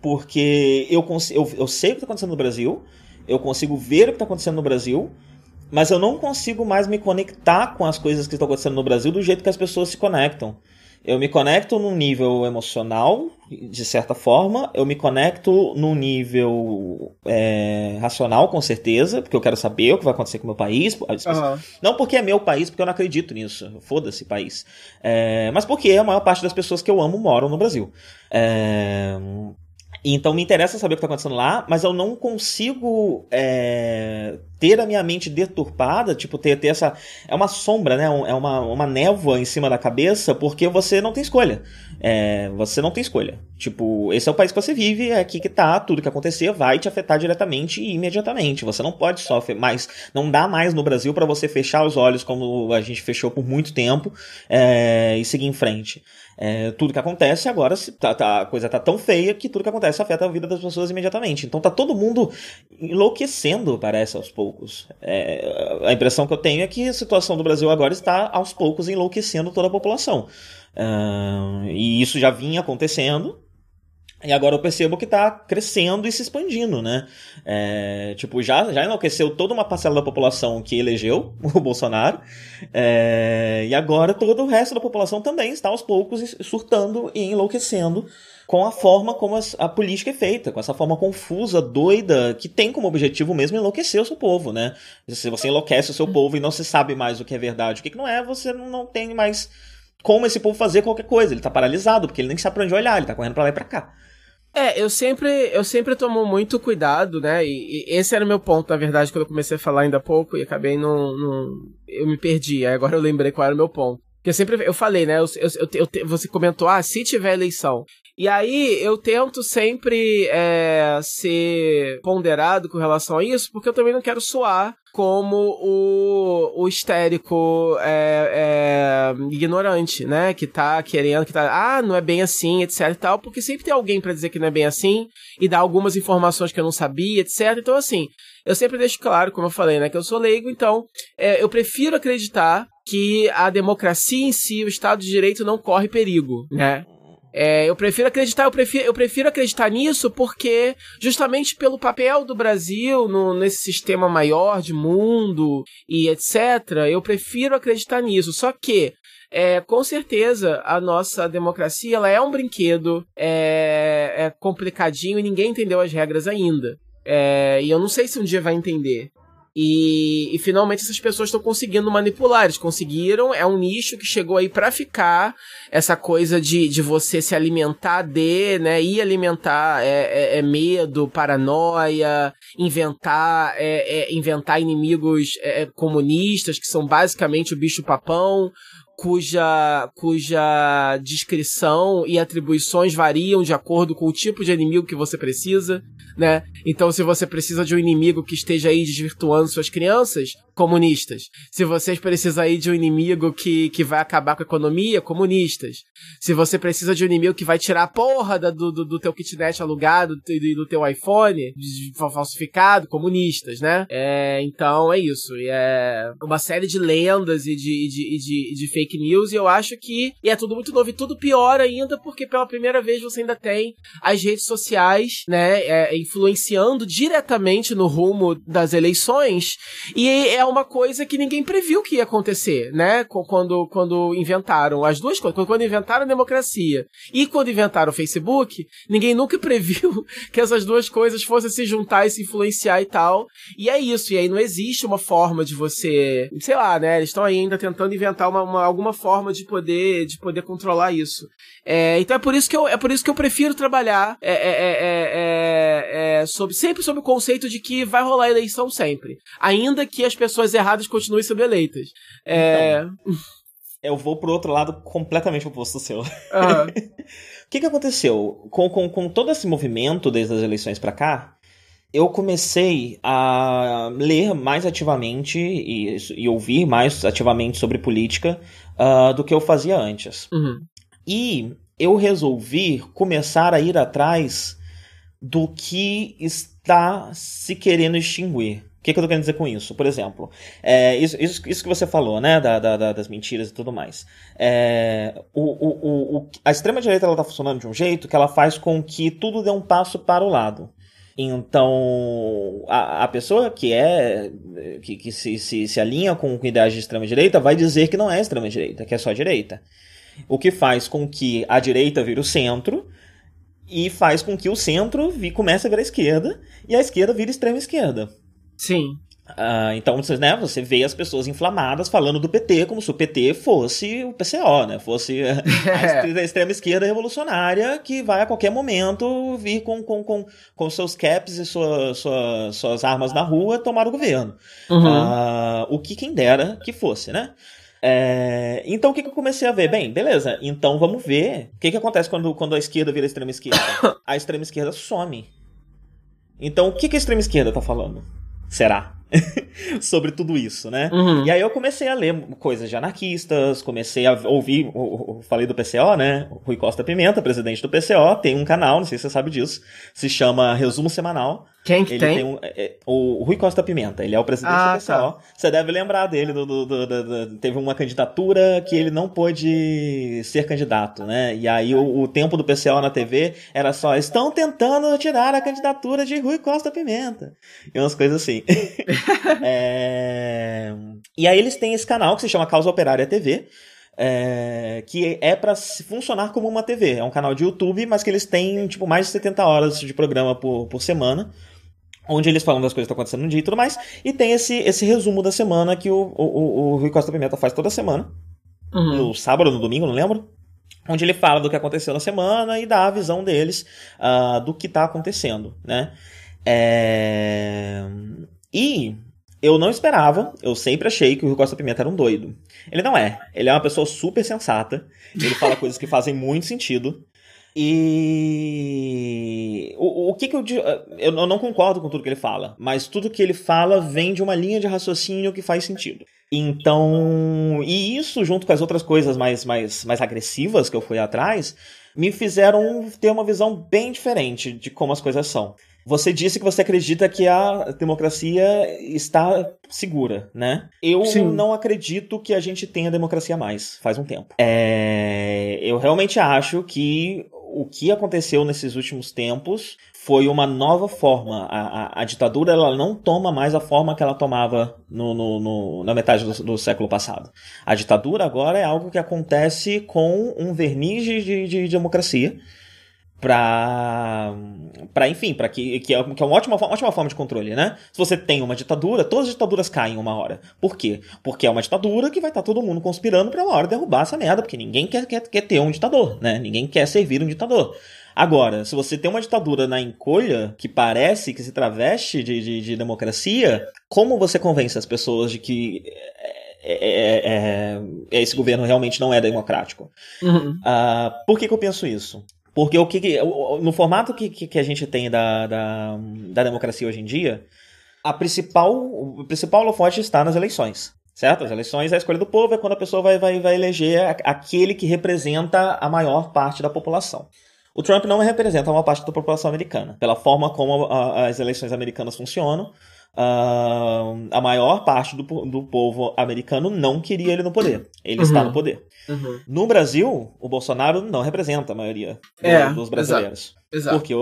Porque eu, eu, eu sei o que tá acontecendo no Brasil, eu consigo ver o que tá acontecendo no Brasil, mas eu não consigo mais me conectar com as coisas que estão acontecendo no Brasil do jeito que as pessoas se conectam. Eu me conecto num nível emocional, de certa forma, eu me conecto num nível é, racional, com certeza, porque eu quero saber o que vai acontecer com o meu país. Uhum. Não porque é meu país, porque eu não acredito nisso. Foda-se país. É, mas porque a maior parte das pessoas que eu amo moram no Brasil. É, então me interessa saber o que está acontecendo lá, mas eu não consigo é, ter a minha mente deturpada, tipo, ter, ter essa. É uma sombra, né? É uma, uma névoa em cima da cabeça, porque você não tem escolha. É, você não tem escolha. Tipo, esse é o país que você vive, é aqui que tá, tudo que acontecer vai te afetar diretamente e imediatamente. Você não pode sofrer mais. Não dá mais no Brasil para você fechar os olhos como a gente fechou por muito tempo é, e seguir em frente. É, tudo que acontece agora, tá, tá, a coisa tá tão feia que tudo que acontece afeta a vida das pessoas imediatamente. Então tá todo mundo enlouquecendo, parece, aos poucos. É, a impressão que eu tenho é que a situação do Brasil agora está aos poucos enlouquecendo toda a população. Uh, e isso já vinha acontecendo, e agora eu percebo que está crescendo e se expandindo, né? É, tipo, já, já enlouqueceu toda uma parcela da população que elegeu [LAUGHS] o Bolsonaro. É, e agora todo o resto da população também está aos poucos surtando e enlouquecendo com a forma como a, política é feita, com essa forma confusa, doida, que tem como objetivo mesmo enlouquecer o seu povo, né? Se você enlouquece o seu povo e não se sabe mais o que é verdade, o que, que não é, você não tem mais como esse povo fazer qualquer coisa. Ele tá paralisado, porque ele nem sabe pra onde olhar, ele tá correndo pra lá e pra cá. É, eu sempre, eu sempre tomo muito cuidado, né? E, e, esse era o meu ponto, na verdade, quando eu comecei a falar ainda há pouco e acabei não, eu me perdi. Aí agora eu lembrei qual era o meu ponto. Porque eu sempre, eu falei, né? Eu, eu, eu, você comentou, ah, se tiver eleição. E aí eu tento sempre é, ser ponderado com relação a isso, porque eu também não quero soar como o, o histérico é, é, ignorante, né? Que tá querendo, que tá, ah, não é bem assim, etc e tal, porque sempre tem alguém para dizer que não é bem assim e dar algumas informações que eu não sabia, etc. Então, assim, eu sempre deixo claro, como eu falei, né, que eu sou leigo, então é, eu prefiro acreditar que a democracia em si, o Estado de Direito não corre perigo, né? É, eu prefiro acreditar, eu prefiro, eu prefiro acreditar nisso porque, justamente pelo papel do Brasil no, nesse sistema maior de mundo e etc., eu prefiro acreditar nisso. Só que, é, com certeza, a nossa democracia ela é um brinquedo é, é complicadinho e ninguém entendeu as regras ainda. É, e eu não sei se um dia vai entender. E, e finalmente essas pessoas estão conseguindo manipular. Eles conseguiram, é um nicho que chegou aí para ficar. Essa coisa de, de você se alimentar de, né? E alimentar é, é, é medo, paranoia, inventar, é, é inventar inimigos é, é, comunistas, que são basicamente o bicho-papão, cuja, cuja descrição e atribuições variam de acordo com o tipo de inimigo que você precisa, né? Então, se você precisa de um inimigo que esteja aí desvirtuando suas crianças, comunistas. Se vocês precisam aí de um inimigo que, que vai acabar com a economia, comunistas. Se você precisa de um inimigo que vai tirar a porra da, do, do, do teu kitnet alugado e do, do, teu iPhone falsificado, comunistas, né? É, então é isso. E é uma série de lendas e de, de, de, de fake news, e eu acho que é tudo muito novo e tudo pior ainda, porque pela primeira vez você ainda tem as redes sociais, né, é, influenciando diretamente no rumo das eleições, e é uma coisa que ninguém previu que ia acontecer, né? Quando, quando inventaram as duas coisas. Quando inventaram a democracia e quando inventaram o Facebook, ninguém nunca [LAUGHS] previu que essas duas coisas fossem se juntar e se influenciar e tal. E é isso. E aí não existe uma forma de você. Sei lá, né? Eles estão ainda tentando inventar uma, uma, alguma forma de poder, de poder controlar isso. É, então é por isso que eu, é por isso que eu prefiro trabalhar é, é, é, é, é sobre, sempre sob o conceito de que vai rolar eleição sempre. Ainda que as pessoas erradas continuem sendo eleitas. É... Então, eu vou pro outro lado completamente oposto do seu. Uhum. [LAUGHS] o que, que aconteceu? Com, com, com todo esse movimento desde as eleições para cá, eu comecei a ler mais ativamente e, e ouvir mais ativamente sobre política uh, do que eu fazia antes. Uhum. E eu resolvi começar a ir atrás do que está se querendo extinguir que, que eu tô querendo dizer com isso? Por exemplo, é, isso, isso, isso, que você falou, né, da, da, das mentiras e tudo mais. É, o, o, o, a extrema-direita ela tá funcionando de um jeito que ela faz com que tudo dê um passo para o lado. Então, a, a pessoa que é que, que se, se, se alinha com, ideais de extrema-direita vai dizer que não é extrema-direita, que é só direita. O que faz com que a direita vire o centro e faz com que o centro vi, comece a virar esquerda e a esquerda vire extrema-esquerda. Sim. Uh, então, né, você vê as pessoas inflamadas falando do PT como se o PT fosse o PCO, né? Fosse [LAUGHS] a extrema esquerda revolucionária que vai a qualquer momento vir com, com, com, com seus caps e sua, sua, suas armas na rua tomar o governo. Uhum. Uh, o que quem dera que fosse, né? É, então o que, que eu comecei a ver? Bem, beleza, então vamos ver o que, que acontece quando, quando a esquerda vira a extrema esquerda. [COUGHS] a extrema esquerda some. Então o que, que a extrema esquerda tá falando? será? [LAUGHS] sobre tudo isso, né? Uhum. E aí eu comecei a ler coisas de anarquistas, comecei a ouvir, falei do PCO, né? Rui Costa Pimenta, presidente do PCO, tem um canal, não sei se você sabe disso, se chama Resumo Semanal. Quem que ele tem? tem um, é, é, o Rui Costa Pimenta, ele é o presidente ah, do PCO. Tá. Você deve lembrar dele, do, do, do, do, teve uma candidatura que ele não pôde ser candidato, né? E aí o, o, tempo do PCO na TV era só, estão tentando tirar a candidatura de Rui Costa Pimenta. E umas coisas assim. [LAUGHS] é... E aí eles têm esse canal que se chama Causa Operária TV, é, que é para funcionar como uma TV. É um canal de YouTube, mas que eles têm tipo mais de 70 horas de programa por, por semana onde eles falam das coisas que estão acontecendo no dia e tudo mais, e tem esse, esse resumo da semana que o, o, o Rui Costa Pimenta faz toda semana, uhum. no sábado ou no domingo, não lembro, onde ele fala do que aconteceu na semana e dá a visão deles uh, do que está acontecendo, né? É... E eu não esperava, eu sempre achei que o Rui Costa Pimenta era um doido. Ele não é. Ele é uma pessoa super sensata. Ele fala [LAUGHS] coisas que fazem muito sentido. E o, o que, que eu, eu não concordo com tudo que ele fala, mas tudo que ele fala vem de uma linha de raciocínio que faz sentido. Então, e isso junto com as outras coisas mais, mais, mais agressivas que eu fui atrás, me fizeram ter uma visão bem diferente de como as coisas são. Você disse que você acredita que a democracia está segura, né? Eu Sim. não acredito que a gente tenha democracia mais, faz um tempo. É... Eu realmente acho que o que aconteceu nesses últimos tempos foi uma nova forma. A, a, a, ditadura ela não toma mais a forma que ela tomava no, no, no, na metade do, do, século passado. A ditadura agora é algo que acontece com um verniz de, de, de democracia para para enfim, para que, que, é, que é uma ótima, ótima forma de controle, né? Se você tem uma ditadura, todas as ditaduras caem uma hora. Por quê? Porque é uma ditadura que vai estar tá todo mundo conspirando para uma hora derrubar essa merda, porque ninguém quer, quer, quer ter um ditador, né? Ninguém quer servir um ditador. Agora, se você tem uma ditadura na encolha que parece que se traveste de, de, de democracia, como você convence as pessoas de que é, é, é, é esse governo realmente não é democrático? Uhum. Uh, por que, que eu penso isso? Porque o que, no formato que, que a gente tem da, da, da democracia hoje em dia, a principal, o principal holofote está nas eleições. Certo? As eleições, a escolha do povo é quando a pessoa vai, vai, vai eleger aquele que representa a maior parte da população. O Trump não representa uma parte da população americana. Pela forma como a, as eleições americanas funcionam, Uh, a maior parte do, do povo americano não queria ele no poder. Ele uhum. está no poder. Uhum. No Brasil, o Bolsonaro não representa a maioria é, dos brasileiros. Exato. Exato. Porque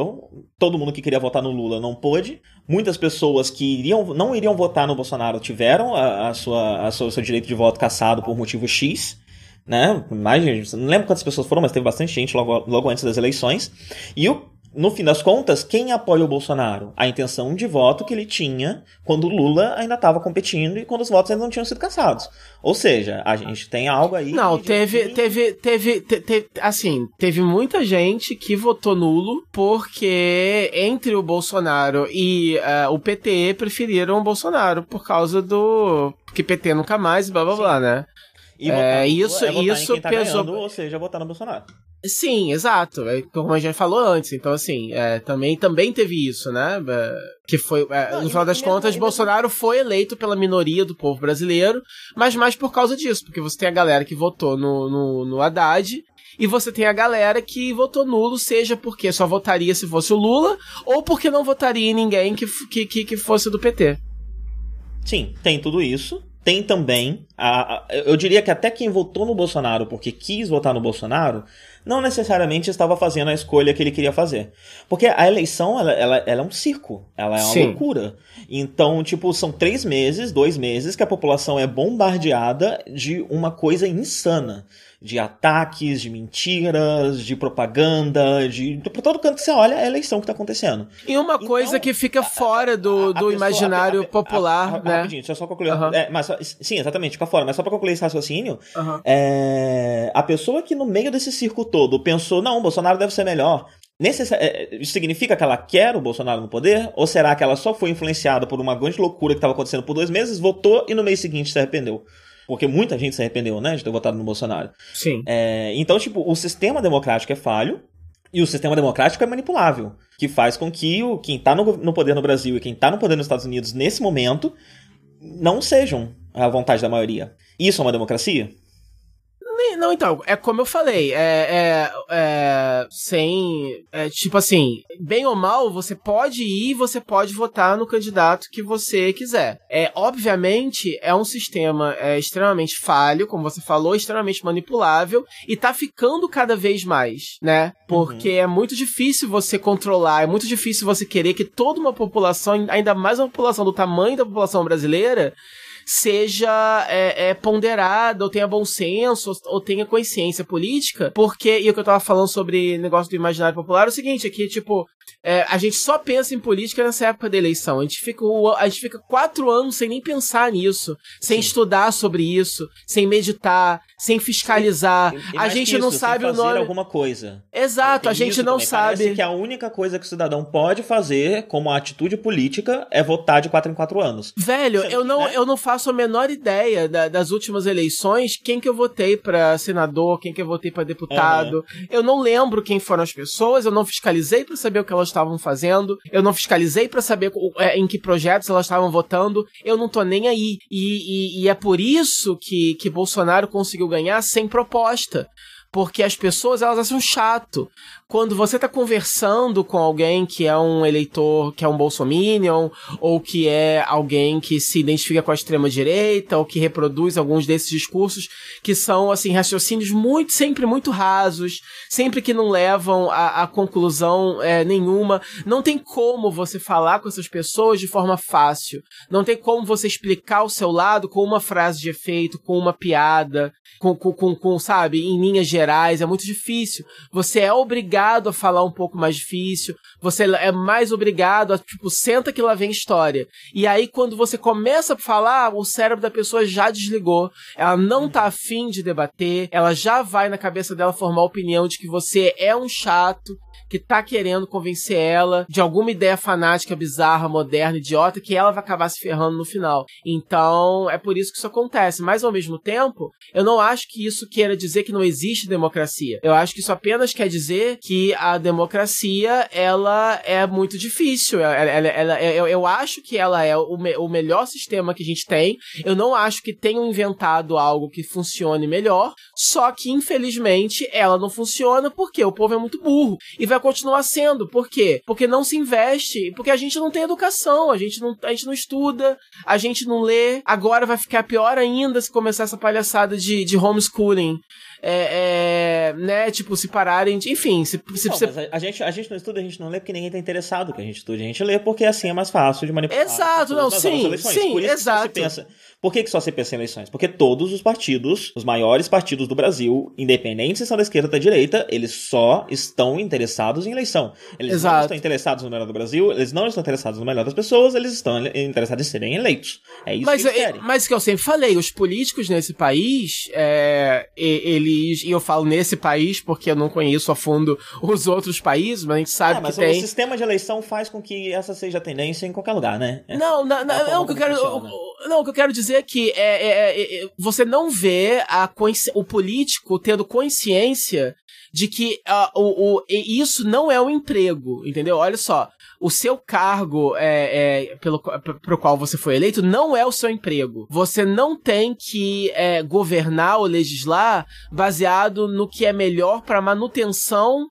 todo mundo que queria votar no Lula não pôde. Muitas pessoas que iriam, não iriam votar no Bolsonaro tiveram a, a sua, a sua, seu direito de voto cassado por motivo X né? Mais, não lembro quantas pessoas foram, mas teve bastante gente logo, logo antes das eleições. E o no fim das contas, quem apoia o Bolsonaro? A intenção de voto que ele tinha quando o Lula ainda estava competindo e quando os votos ainda não tinham sido caçados. Ou seja, a gente tem algo aí. Não, teve, teve, teve, teve, assim, teve muita gente que votou nulo porque entre o Bolsonaro e uh, o PT preferiram o Bolsonaro por causa do. Porque PT nunca mais, blá blá Sim. blá, né? E é, isso, é isso tá pesou. Ganhando, ou seja, votar no Bolsonaro. Sim, exato. É, como a gente falou antes. Então, assim, é, também, também teve isso, né? É, que foi, é, Não, no final das contas, Bolsonaro foi eleito pela minoria do povo brasileiro, mas mais por causa disso, porque você tem a galera que votou no, no, no Haddad e você tem a galera que votou nulo, seja porque só votaria se fosse o Lula, ou porque não votaria em ninguém que, que, que fosse do PT. Sim, tem tudo isso tem também, a, a, eu diria que até quem votou no Bolsonaro porque quis votar no Bolsonaro, não necessariamente estava fazendo a escolha que ele queria fazer. Porque a eleição, ela, ela, ela é um circo, ela é uma Sim. loucura. Então, tipo, são três meses, dois meses que a população é bombardeada de uma coisa insana de ataques, de mentiras, de propaganda, de. Por todo canto que você olha, é a eleição que está acontecendo. E uma então, coisa que fica fora do, a, a, do imaginário a, popular, né? Rapidinho, deixa eu só concluir. Uhum. É, mas, sim, exatamente, fica fora. Mas só para concluir esse raciocínio, uhum. é, a pessoa que no meio desse circo todo pensou, não, o Bolsonaro deve ser melhor. Necess... É, isso significa que ela quer o Bolsonaro no poder? Ou será que ela só foi influenciada por uma grande loucura que estava acontecendo por dois meses, votou e no mês seguinte se arrependeu? Porque muita gente se arrependeu, né, de ter votado no Bolsonaro. Sim. É, então, tipo, o sistema democrático é falho e o sistema democrático é manipulável. Que faz com que o, quem está no, no poder no Brasil e quem está no poder nos Estados Unidos nesse momento não sejam a vontade da maioria. Isso é uma democracia? Não, então, é como eu falei, é, é, é sem. É, tipo assim, bem ou mal, você pode ir você pode votar no candidato que você quiser. É, obviamente, é um sistema é, extremamente falho, como você falou, extremamente manipulável, e tá ficando cada vez mais, né? Porque uhum. é muito difícil você controlar, é muito difícil você querer que toda uma população, ainda mais uma população do tamanho da população brasileira, seja é, é, ponderada, ou tenha bom senso, ou, ou, tenha consciência política, porque, e o que eu tava falando sobre negócio do imaginário popular é o seguinte, é que, tipo, é, a gente só pensa em política nessa época da eleição. A gente fica, a gente fica quatro anos sem nem pensar nisso, sem Sim. estudar sobre isso, sem meditar, sem fiscalizar. E, e a gente não sabe o nome. alguma coisa. Exato, a gente não também. sabe. Parece que a única coisa que o cidadão pode fazer como atitude política é votar de quatro em quatro anos. Velho, Você, eu não, né? eu não faço a menor ideia da, das últimas eleições, quem que eu votei para senador, quem que eu votei para deputado. Uhum. Eu não lembro quem foram as pessoas, eu não fiscalizei para saber o que elas estavam fazendo, eu não fiscalizei para saber é, em que projetos elas estavam votando, eu não tô nem aí. E, e, e é por isso que, que Bolsonaro conseguiu ganhar sem proposta. Porque as pessoas elas acham chato quando você tá conversando com alguém que é um eleitor, que é um bolsominion, ou que é alguém que se identifica com a extrema direita, ou que reproduz alguns desses discursos que são, assim, raciocínios muito, sempre muito rasos, sempre que não levam a, a conclusão é, nenhuma. Não tem como você falar com essas pessoas de forma fácil. Não tem como você explicar o seu lado com uma frase de efeito, com uma piada, com, com, com, com sabe, em linhas gerais. É muito difícil. Você é obrigado obrigado a falar um pouco mais difícil, você é mais obrigado a, tipo, senta que lá vem história. E aí, quando você começa a falar, o cérebro da pessoa já desligou, ela não tá afim de debater, ela já vai na cabeça dela formar a opinião de que você é um chato, que tá querendo convencer ela de alguma ideia fanática, bizarra, moderna, idiota, que ela vai acabar se ferrando no final. Então, é por isso que isso acontece. Mas, ao mesmo tempo, eu não acho que isso queira dizer que não existe democracia. Eu acho que isso apenas quer dizer que a democracia, ela é muito difícil. Ela, ela, ela, eu, eu, acho que ela é o, me, o melhor sistema que a gente tem. Eu não acho que tenham inventado algo que funcione melhor. Só que, infelizmente, ela não funciona porque o povo é muito burro. E vai vai continuar sendo. Por quê? Porque não se investe, porque a gente não tem educação, a gente não, a gente não estuda, a gente não lê. Agora vai ficar pior ainda se começar essa palhaçada de, de homeschooling é, é, né, tipo, se pararem de, enfim, se, se, não, se... A, a, gente, a gente não estuda, a gente não lê porque ninguém tá interessado que a gente estude, a gente lê porque assim é mais fácil de manipular. Exato, não, sim, sim, Por isso exato. Que pensa, por que, que só se pensa em eleições? Porque todos os partidos, os maiores partidos do Brasil, independente se são da esquerda ou da direita, eles só estão interessados em eleição. Eles exato. não estão interessados no melhor do Brasil, eles não estão interessados no melhor das pessoas, eles estão interessados em serem eleitos. É isso mas, que eles querem. Mas que eu sempre falei, os políticos nesse país, é, eles, e eu falo nesse país porque eu não conheço a fundo os outros países, mas a gente sabe é, mas que tem... o sistema de eleição faz com que essa seja a tendência em qualquer lugar, né? É. Não, não, não, é não, o que eu quero... Não, o que eu quero dizer é que é, é, é, você não vê a, o político tendo consciência de que uh, o, o, isso não é um emprego, entendeu? Olha só, o seu cargo é, é, pelo pro qual você foi eleito não é o seu emprego. Você não tem que é, governar ou legislar baseado no que é melhor para manutenção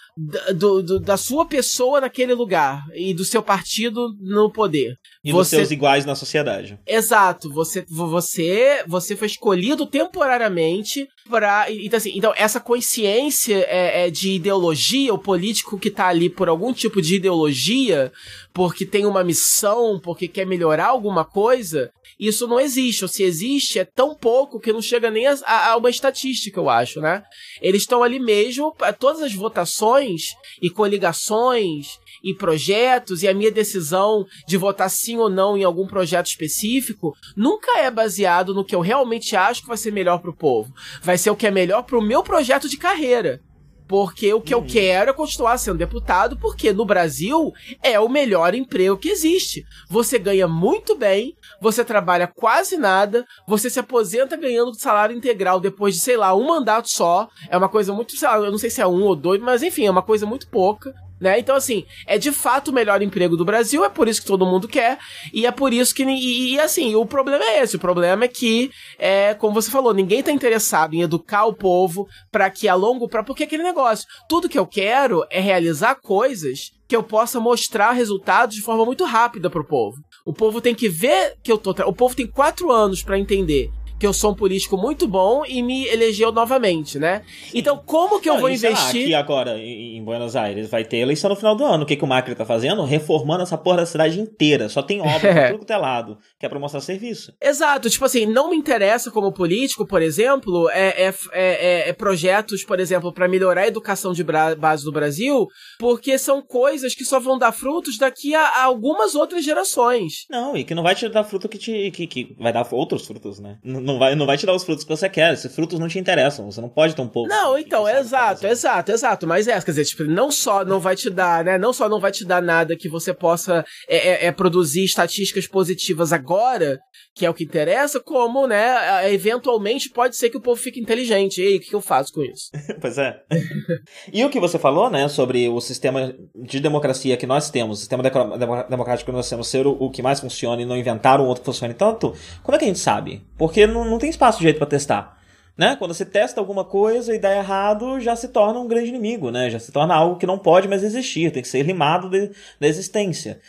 do, do, da sua pessoa naquele lugar e do seu partido no poder. E você... dos seus iguais na sociedade. Exato. Você, você, você foi escolhido temporariamente para então assim, então essa consciência é, é, de ideologia, o político que tá ali por algum tipo de ideologia, porque tem uma missão, porque quer melhorar alguma coisa, isso não existe. Ou se existe, é tão pouco que não chega nem a, a, a uma estatística, eu acho, né? Eles estão ali mesmo, todas as votações e coligações e projetos e a minha decisão de votar sim ou não em algum projeto específico nunca é baseado no que eu realmente acho que vai ser melhor para o povo. Vai ser o que é melhor para o meu projeto de carreira. Porque o que uhum. eu quero é continuar sendo deputado, porque no Brasil é o melhor emprego que existe. Você ganha muito bem, você trabalha quase nada, você se aposenta ganhando salário integral depois de, sei lá, um mandato só. É uma coisa muito, sei lá, eu não sei se é um ou dois, mas enfim, é uma coisa muito pouca. Né? Então, assim, é de fato o melhor emprego do Brasil, é por isso que todo mundo quer, e é por isso que. E, e assim, o problema é esse: o problema é que, é, como você falou, ninguém tá interessado em educar o povo para que a longo prazo. Porque aquele negócio, tudo que eu quero é realizar coisas que eu possa mostrar resultados de forma muito rápida pro povo. O povo tem que ver que eu tô. O povo tem quatro anos para entender que eu sou um político muito bom e me elegeu novamente, né? Então, como que eu Não, vou investir. aqui agora, em Buenos Aires, vai ter eleição no final do ano. O que, que o Macri tá fazendo? Reformando essa porra da cidade inteira. Só tem obra [LAUGHS] é. tudo é lado, que é pra mostrar serviço. Exato. Tipo assim, não me interessa como político, por exemplo, é, é, é, é projetos, por exemplo, para melhorar a educação de base do Brasil, porque são coisas que só vão dar frutos daqui a, a algumas outras gerações. Não, e que não vai te dar fruto que te. que, que vai dar outros frutos, né? Não não vai, não vai te dar os frutos que você quer. Esses frutos não te interessam. Você não pode ter um pouco. Não, então, exato, exato, exato. Mas é, quer dizer, tipo, não só não vai te dar, né? Não só não vai te dar nada que você possa é, é, é produzir estatísticas positivas agora, que é o que interessa, como, né, eventualmente pode ser que o povo fique inteligente. E aí, o que eu faço com isso? [LAUGHS] pois é. e o que você falou, né, sobre o sistema de democracia que nós temos, o sistema democrático que nós temos ser o, o que mais funciona e não inventar um outro que funcione tanto, como é que a gente sabe? Porque não, não tem espaço direito para testar. Né? Quando você testa alguma coisa e dá errado, já se torna um grande inimigo, né? Já se torna algo que não pode mais existir, tem que ser limado de, da existência.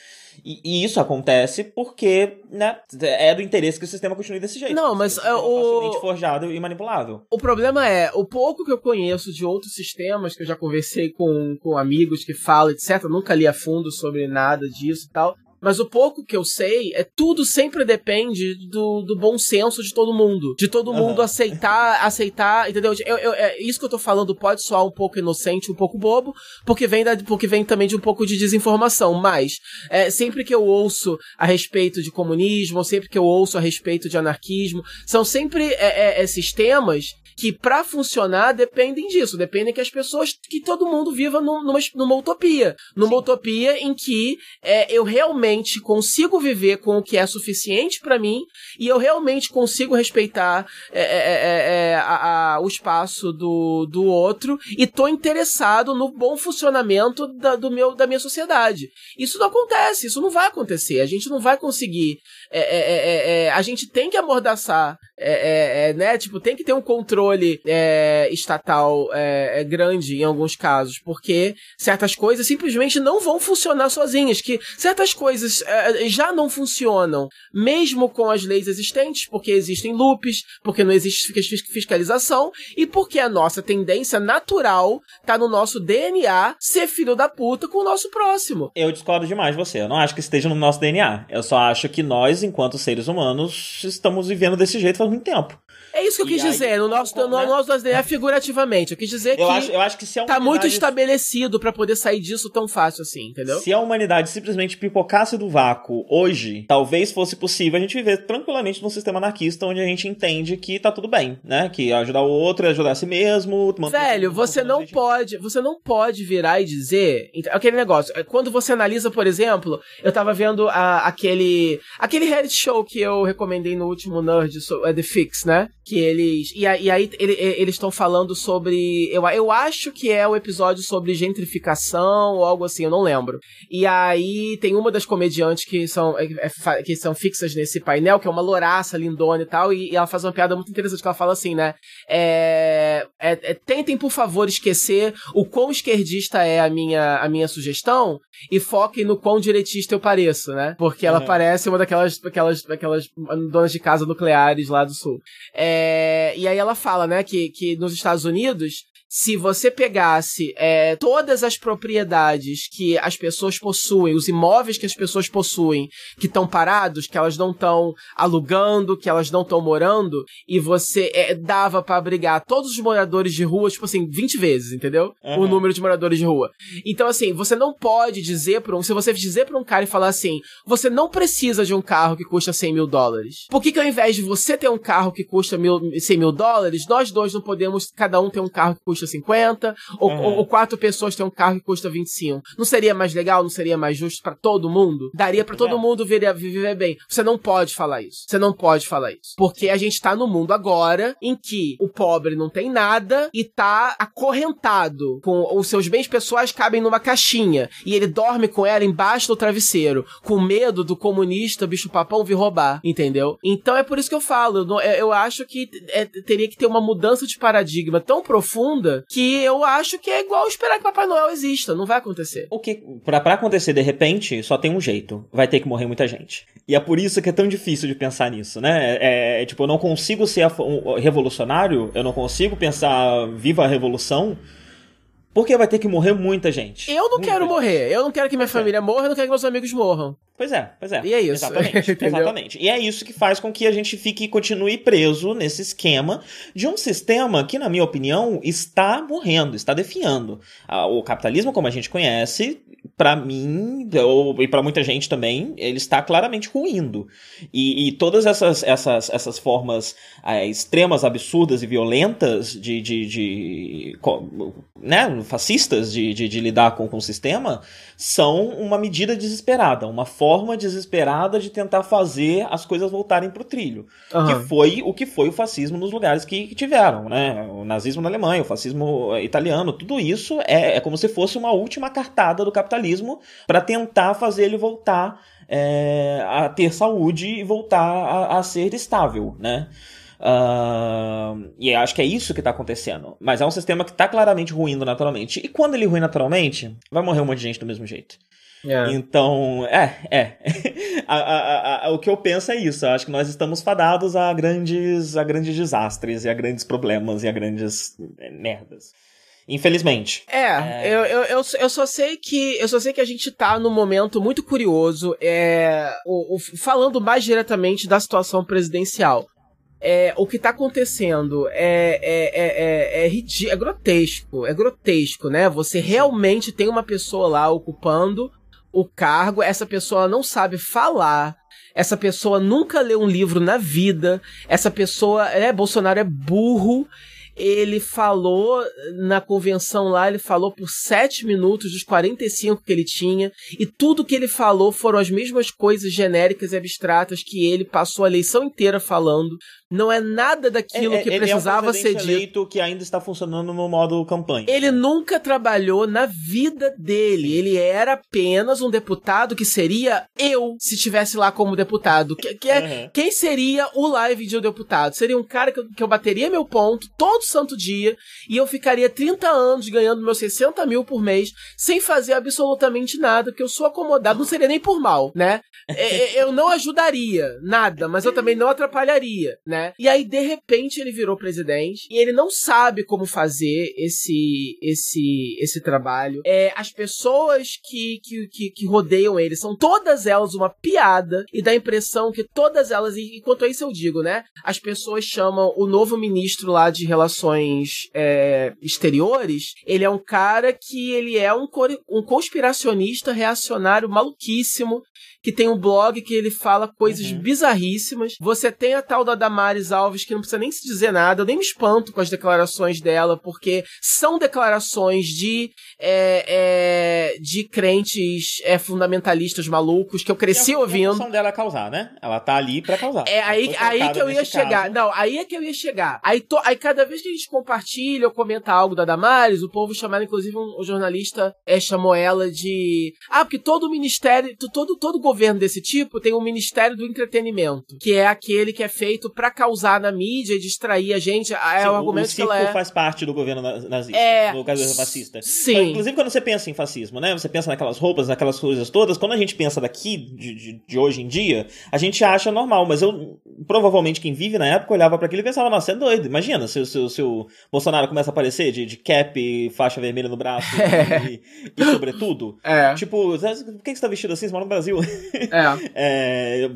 E, e, isso acontece porque, né, é do interesse que o sistema continue desse jeito. Não, mas é, o facilmente forjado e manipulável. O problema é, o pouco que eu conheço de outros sistemas, que eu já conversei com, com amigos que falam, etc, nunca li a fundo sobre nada disso e tal, mas o pouco que eu sei é tudo sempre depende do, do bom senso de todo mundo. De todo uhum. mundo aceitar, aceitar, entendeu? Eu, eu, é, isso que eu tô falando pode soar um pouco inocente, um pouco bobo, porque vem, da, porque vem também de um pouco de desinformação, mas é, sempre que eu ouço a respeito de comunismo, sempre que eu ouço a respeito de anarquismo, são sempre é, é, esses temas que para funcionar dependem disso, dependem que as pessoas, que todo mundo viva numa, numa utopia, numa utopia em que é, eu realmente consigo viver com o que é suficiente para mim e eu realmente consigo respeitar é, é, é, é a, a, o espaço do, do outro e tô interessado no bom funcionamento da, do meu, da minha sociedade. Isso não acontece, isso não vai acontecer, a gente não vai conseguir, é, a gente tem que amordaçar, né, tipo, tem que ter um controle é, estatal é, é, grande em alguns casos, porque certas coisas simplesmente não vão funcionar sozinhas, que certas coisas é, já não funcionam, mesmo com as leis existentes, porque existem loops, porque não existe fiscalização e porque a nossa tendência natural tá no nosso DNA ser filho da puta com o nosso próximo. Eu discordo demais de você. Eu não acho que esteja no nosso DNA. Eu só acho que nós, enquanto seres humanos, estamos vivendo desse jeito faz muito tempo. É isso que eu quis dizer. No nosso, no, né? nosso DNA, figurativamente. Eu quis dizer eu que. Acho, eu acho que se a. Tá muito estabelecido para poder sair disso tão fácil assim, entendeu? Se a humanidade simplesmente pipocasse do vácuo hoje, talvez fosse possível a gente viver tranquilamente num sistema anarquista onde a gente entende que tá tudo bem, né? Que ajudar o outro é ajudar a si mesmo. Velho, você não gente... pode. Você não pode virar e dizer. Aquele negócio. É, quando você analisa, por exemplo, eu tava vendo a, aquele. Aquele reality show que eu recomendei no último Nerd, so, é The Fix, né? Que eles. E, e aí ele, eles estão falando sobre. Eu, eu acho que é o episódio sobre gentrificação ou algo assim, eu não lembro. E aí tem uma das comediantes que são, é, é, que são fixas nesse painel, que é uma louraça, lindona e tal, e, e ela faz uma piada muito interessante que ela fala assim, né? É, é, é, tentem, por favor, esquecer o quão esquerdista é a minha, a minha sugestão e foquem no quão direitista eu pareço, né? Porque ela uhum. parece uma daquelas, daquelas, daquelas donas de casa nucleares lá do sul. É, e aí ela fala, né, que, que nos Estados Unidos se você pegasse é, todas as propriedades que as pessoas possuem, os imóveis que as pessoas possuem, que estão parados, que elas não estão alugando, que elas não estão morando, e você é, dava para abrigar todos os moradores de rua, tipo assim, 20 vezes, entendeu? Uhum. O número de moradores de rua. Então, assim, você não pode dizer para um. Se você dizer para um cara e falar assim, você não precisa de um carro que custa 100 mil dólares. Por que, que ao invés de você ter um carro que custa mil, 100 mil dólares, nós dois não podemos, cada um ter um carro que custa custa 50, ou, uhum. ou, ou, quatro pessoas têm um carro que custa 25. Não seria mais legal? Não seria mais justo para todo mundo? Daria para todo é. mundo viver, viver bem. Você não pode falar isso. Você não pode falar isso. Porque a gente tá no mundo agora em que o pobre não tem nada e tá acorrentado com os seus bens pessoais cabem numa caixinha e ele dorme com ela embaixo do travesseiro, com medo do comunista bicho papão vir roubar, entendeu? Então é por isso que eu falo, eu, eu acho que é, teria que ter uma mudança de paradigma tão profunda que eu acho que é igual esperar que Papai Noel exista. Não vai acontecer. O que, pra, acontecer de repente, só tem um jeito. Vai ter que morrer muita gente. E é por isso que é tão difícil de pensar nisso, né? É, é tipo, eu não consigo ser um, revolucionário, eu não consigo pensar viva a revolução porque vai ter que morrer muita gente. Eu não quero gente. morrer. Eu não quero que minha família morra, eu não quero que meus amigos morram. Pois é, pois é. E é isso. Exatamente. [LAUGHS] exatamente. E é isso que faz com que a gente fique e continue preso nesse esquema de um sistema que, na minha opinião, está morrendo, está definhando. O capitalismo, como a gente conhece, para mim, ou, e para muita gente também, ele está claramente ruindo. E, e todas essas, essas, essas formas é, extremas, absurdas e violentas de, de, de né, fascistas de, de, de, lidar com, com o sistema são uma medida desesperada, uma forma desesperada de tentar fazer as coisas voltarem para o trilho. Uhum. Que foi o que foi o fascismo nos lugares que, que, tiveram, né? O nazismo na Alemanha, o fascismo italiano, tudo isso é, é como se fosse uma última cartada do capitalismo para tentar fazer ele voltar é, a ter saúde e voltar a, a ser estável, né? Uh, e acho que é isso que está acontecendo. Mas é um sistema que está claramente ruindo naturalmente. E quando ele ruim naturalmente, vai morrer um monte de gente do mesmo jeito. Yeah. É. Então, é, é. [LAUGHS] a, a, a, o que eu penso é isso. Eu acho que nós estamos fadados a grandes, a grandes desastres, e a grandes problemas, e a grandes é, merdas. Infelizmente. É, é... Eu, eu, eu, eu, só sei que eu só sei que a gente tá num momento muito curioso, é, o, o, falando mais diretamente da situação presidencial. É, o que tá acontecendo é, é, é, é, é, é grotesco, é grotesco, né? Você realmente tem uma pessoa lá ocupando o cargo, essa pessoa não sabe falar, essa pessoa nunca leu um livro na vida, essa pessoa, é, Bolsonaro é burro, ele falou na convenção lá, ele falou por 7 minutos dos 45 que ele tinha, e tudo que ele falou foram as mesmas coisas genéricas e abstratas que ele passou a eleição inteira falando. Não é nada daquilo é, que ele precisava é um ser dito. eleito que ainda está funcionando no modo campanha. Ele nunca trabalhou na vida dele. Ele era apenas um deputado que seria eu se estivesse lá como deputado. Que, que é, uhum. Quem seria o live de um deputado? Seria um cara que eu, que eu bateria meu ponto todo santo dia e eu ficaria 30 anos ganhando meus 60 mil por mês sem fazer absolutamente nada, porque eu sou acomodado, não seria nem por mal, né? É, é, eu não ajudaria nada, mas eu também não atrapalharia, né? E aí, de repente, ele virou presidente e ele não sabe como fazer esse esse esse trabalho. É, as pessoas que, que, que, que rodeiam ele são todas elas uma piada e dá a impressão que todas elas, e quanto a isso eu digo, né? As pessoas chamam o novo ministro lá de relações é, exteriores, ele é um cara que ele é um, um conspiracionista reacionário maluquíssimo que tem um blog que ele fala coisas uhum. bizarríssimas. Você tem a tal da Damares Alves, que não precisa nem se dizer nada, eu nem me espanto com as declarações dela, porque são declarações de, é, é, de crentes é, fundamentalistas malucos que eu cresci e ouvindo. A dela é causar, né? Ela tá ali pra causar. É aí, aí que eu ia chegar. Caso. Não, aí é que eu ia chegar. Aí, to, aí cada vez que a gente compartilha ou comenta algo da Damares, o povo chama inclusive um, um jornalista é, chamou ela de. Ah, porque todo o ministério, todo, todo governo governo desse tipo tem o Ministério do Entretenimento, que é aquele que é feito para causar na mídia e distrair a gente. É sim, o argumento o que ela é... faz parte do governo nazista, é... no caso fascista. Sim. inclusive, quando você pensa em fascismo, né? Você pensa naquelas roupas, naquelas coisas todas. Quando a gente pensa daqui, de, de, de hoje em dia, a gente acha normal. Mas eu, provavelmente, quem vive na época olhava para aquilo e pensava, nossa, é doido. Imagina se, se, se o Bolsonaro começa a aparecer de, de cap, faixa vermelha no braço é. [LAUGHS] e, e, sobretudo. É. Tipo, por que você tá vestido assim? Você mora no Brasil. [LAUGHS] É. [LAUGHS] é.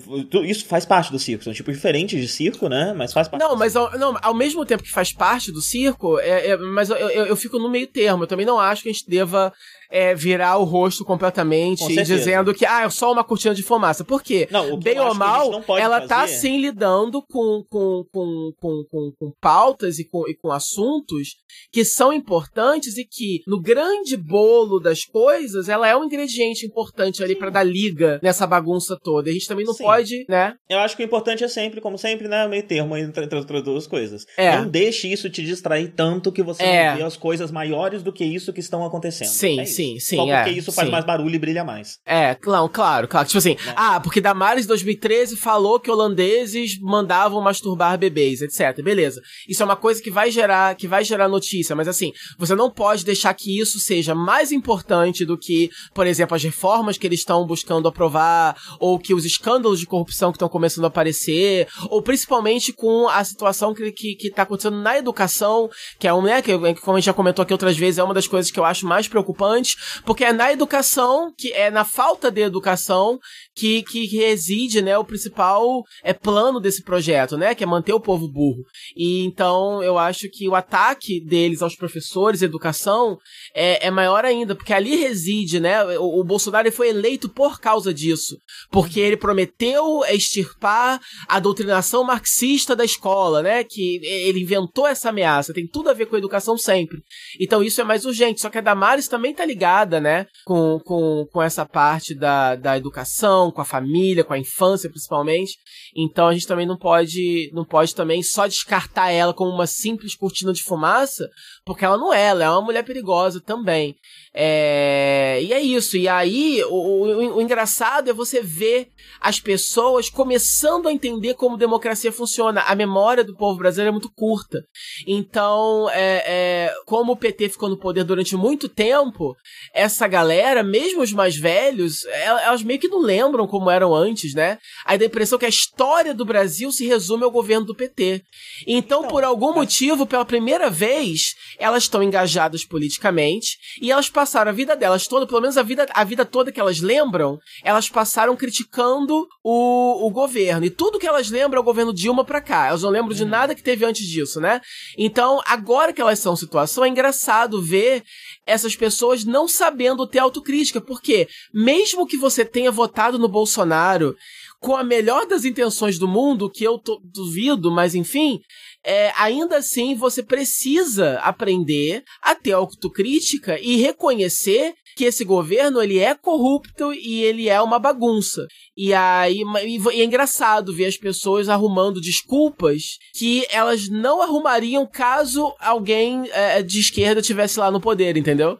Isso faz parte do circo. São tipo diferentes de circo, né? Mas faz parte. Não, mas ao, não, ao mesmo tempo que faz parte do circo, é, é mas eu, eu, eu, fico no meio termo. Eu também não acho que a gente deva é, virar o rosto completamente e dizendo que, ah, é só uma cortina de fumaça. Por quê? Não, Bem ou mal, ela tá, fazer... tá sim lidando com, com, com, com, com, com pautas e com, e com assuntos que são importantes e que, no grande bolo das coisas, ela é um ingrediente importante ali para dar liga nessa bagunça toda. A gente também não sim. pode, né? Eu acho que o importante é sempre, como sempre, né, meio termo entre, entre as duas coisas. É. Não deixe isso te distrair tanto que você é. não vê as coisas maiores do que isso que estão acontecendo. Sim, é sim, sim. Só porque é, isso faz sim. mais barulho e brilha mais. É, claro, claro, claro. Tipo assim, é. ah, porque Damares 2013 falou que holandeses mandavam masturbar bebês, etc. Beleza. Isso é uma coisa que vai gerar, que vai gerar notícia, mas assim, você não pode deixar que isso seja mais importante do que, por exemplo, as reformas que eles estão buscando aprovar, ou que os escândalos de corrupção que estão começando a aparecer, ou principalmente com a situação que, que, que tá acontecendo na educação, que é um, né, que como a gente já comentou aqui outras vezes, é uma das coisas que eu acho mais preocupantes, porque é na educação, que é na falta de educação, que, que reside, né, o principal é plano desse projeto, né, que é manter o povo burro. E então eu acho que o ataque deles aos professores, educação, é, é maior ainda, porque ali reside, né, o, o Bolsonaro foi eleito por causa disso, porque ele prometeu extirpar a doutrinação marxista da escola, né, que ele inventou essa ameaça, tem tudo a ver com a educação sempre. Então isso é mais urgente, só que a Damares também tá ligada, né, com, com, com essa parte da, da educação, com a família, com a infância principalmente. Então a gente também não pode, não pode também só descartar ela como uma simples cortina de fumaça, porque ela não é, ela é uma mulher perigosa também. É, e é isso. E aí, o, o, o, engraçado é você ver as pessoas começando a entender como democracia funciona. A memória do povo brasileiro é muito curta. Então, é, é, como o PT ficou no poder durante muito tempo, essa galera, mesmo os mais velhos, elas meio que não lembram como eram antes, né? A impressão que a história do Brasil se resume ao governo do PT. Então, então por algum motivo, pela primeira vez, elas estão engajadas politicamente e elas passaram a vida delas toda, pelo menos a vida, a vida toda que elas lembram, elas passaram criticando o, o governo. E tudo que elas lembram é o governo Dilma pra cá. Elas não lembram de uhum. nada que teve antes disso, né? Então, agora que elas são situação, é engraçado ver essas pessoas não sabendo ter autocrítica, porque mesmo que você tenha votado no Bolsonaro com a melhor das intenções do mundo, que eu duvido, mas enfim, é, ainda assim você precisa aprender a ter autocrítica e reconhecer que esse governo ele é corrupto e ele é uma bagunça. E aí e é engraçado ver as pessoas arrumando desculpas que elas não arrumariam caso alguém é, de esquerda tivesse lá no poder, entendeu?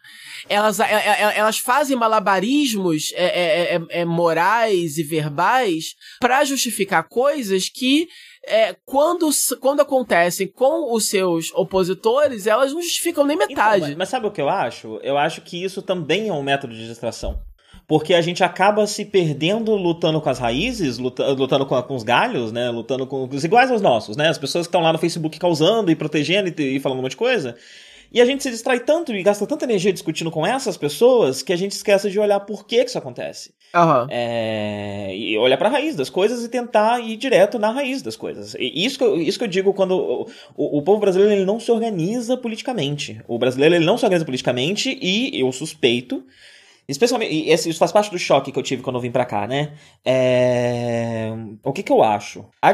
Elas, é, é, é elas fazem malabarismos é, morais e verbais para justificar coisas que é, quando, quando acontecem com os seus opositores, elas não justificam nem então, metade. Então, mas, mas sabe o que eu acho? Eu acho que isso também é um método de distração porque a gente acaba se perdendo lutando com as raízes, lutando, lutando com, com, os galhos, né? Lutando com os iguais aos nossos, né? As pessoas que estão lá no Facebook causando e protegendo e, e, falando um monte de coisa. E a gente se distrai tanto e gasta tanta energia discutindo com essas pessoas que a gente esquece de olhar por que, que isso acontece. Uhum. É, e olhar para a raiz das coisas e tentar ir direto na raiz das coisas. E isso que eu, isso que eu digo quando o, o, o, povo brasileiro ele não se organiza politicamente. O brasileiro ele não se organiza politicamente e eu suspeito Especialmente, e isso faz parte do choque que eu tive quando eu vim pra cá, né? É... O que que eu acho? A,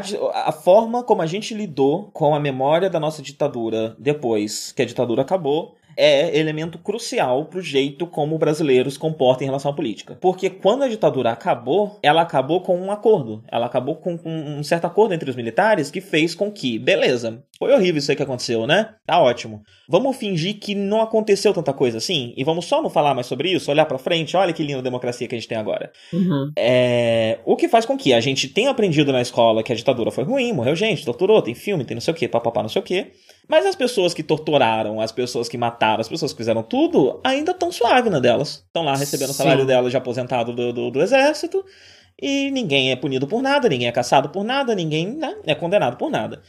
a, forma como a gente lidou com a memória da nossa ditadura depois que a ditadura acabou é elemento crucial pro jeito como o brasileiro se comporta em relação à política. Porque quando a ditadura acabou, ela acabou com um acordo. Ela acabou com, com um certo acordo entre os militares que fez com que, beleza, foi horrível isso aí que aconteceu, né? Tá ótimo. Vamos fingir que não aconteceu tanta coisa assim e vamos só não falar mais sobre isso, olhar para frente, olha que linda democracia que a gente tem agora. Uhum. É... O que faz com que a gente tenha aprendido na escola que a ditadura foi ruim, morreu gente, torturou, tem filme, tem não sei o que, papapá, não sei o que. Mas as pessoas que torturaram, as pessoas que mataram, as pessoas que fizeram tudo, ainda estão suave na delas. Estão lá recebendo o salário delas de aposentado do, do, do, exército. E ninguém é punido por nada, ninguém é caçado por nada, ninguém né, é condenado por nada.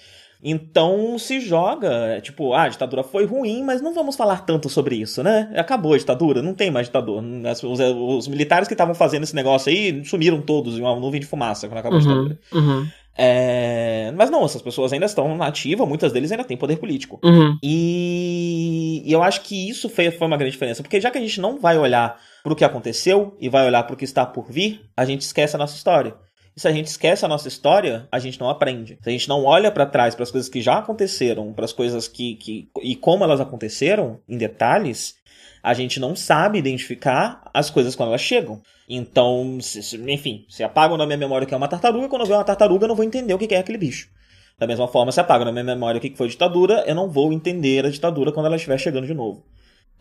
Então se joga, tipo, ah, a ditadura foi ruim, mas não vamos falar tanto sobre isso, né? Acabou a ditadura, não tem mais ditador. Os, os militares que estavam fazendo esse negócio aí sumiram todos em uma nuvem de fumaça quando acabou uhum, a ditadura. Uhum. É... Mas não, essas pessoas ainda estão na ativa, muitas deles ainda têm poder político. Uhum. E... e eu acho que isso foi, foi uma grande diferença, porque já que a gente não vai olhar para o que aconteceu e vai olhar para o que está por vir, a gente esquece a nossa história. E se a gente esquece a nossa história, a gente não aprende. Se a gente não olha para trás para as coisas que já aconteceram, para as coisas que, que e como elas aconteceram em detalhes, a gente não sabe identificar as coisas quando elas chegam. Então, se, enfim, se apago na minha memória que é uma tartaruga, quando eu ver uma tartaruga eu não vou entender o que é aquele bicho. Da mesma forma, se apago na minha memória o que foi ditadura, eu não vou entender a ditadura quando ela estiver chegando de novo.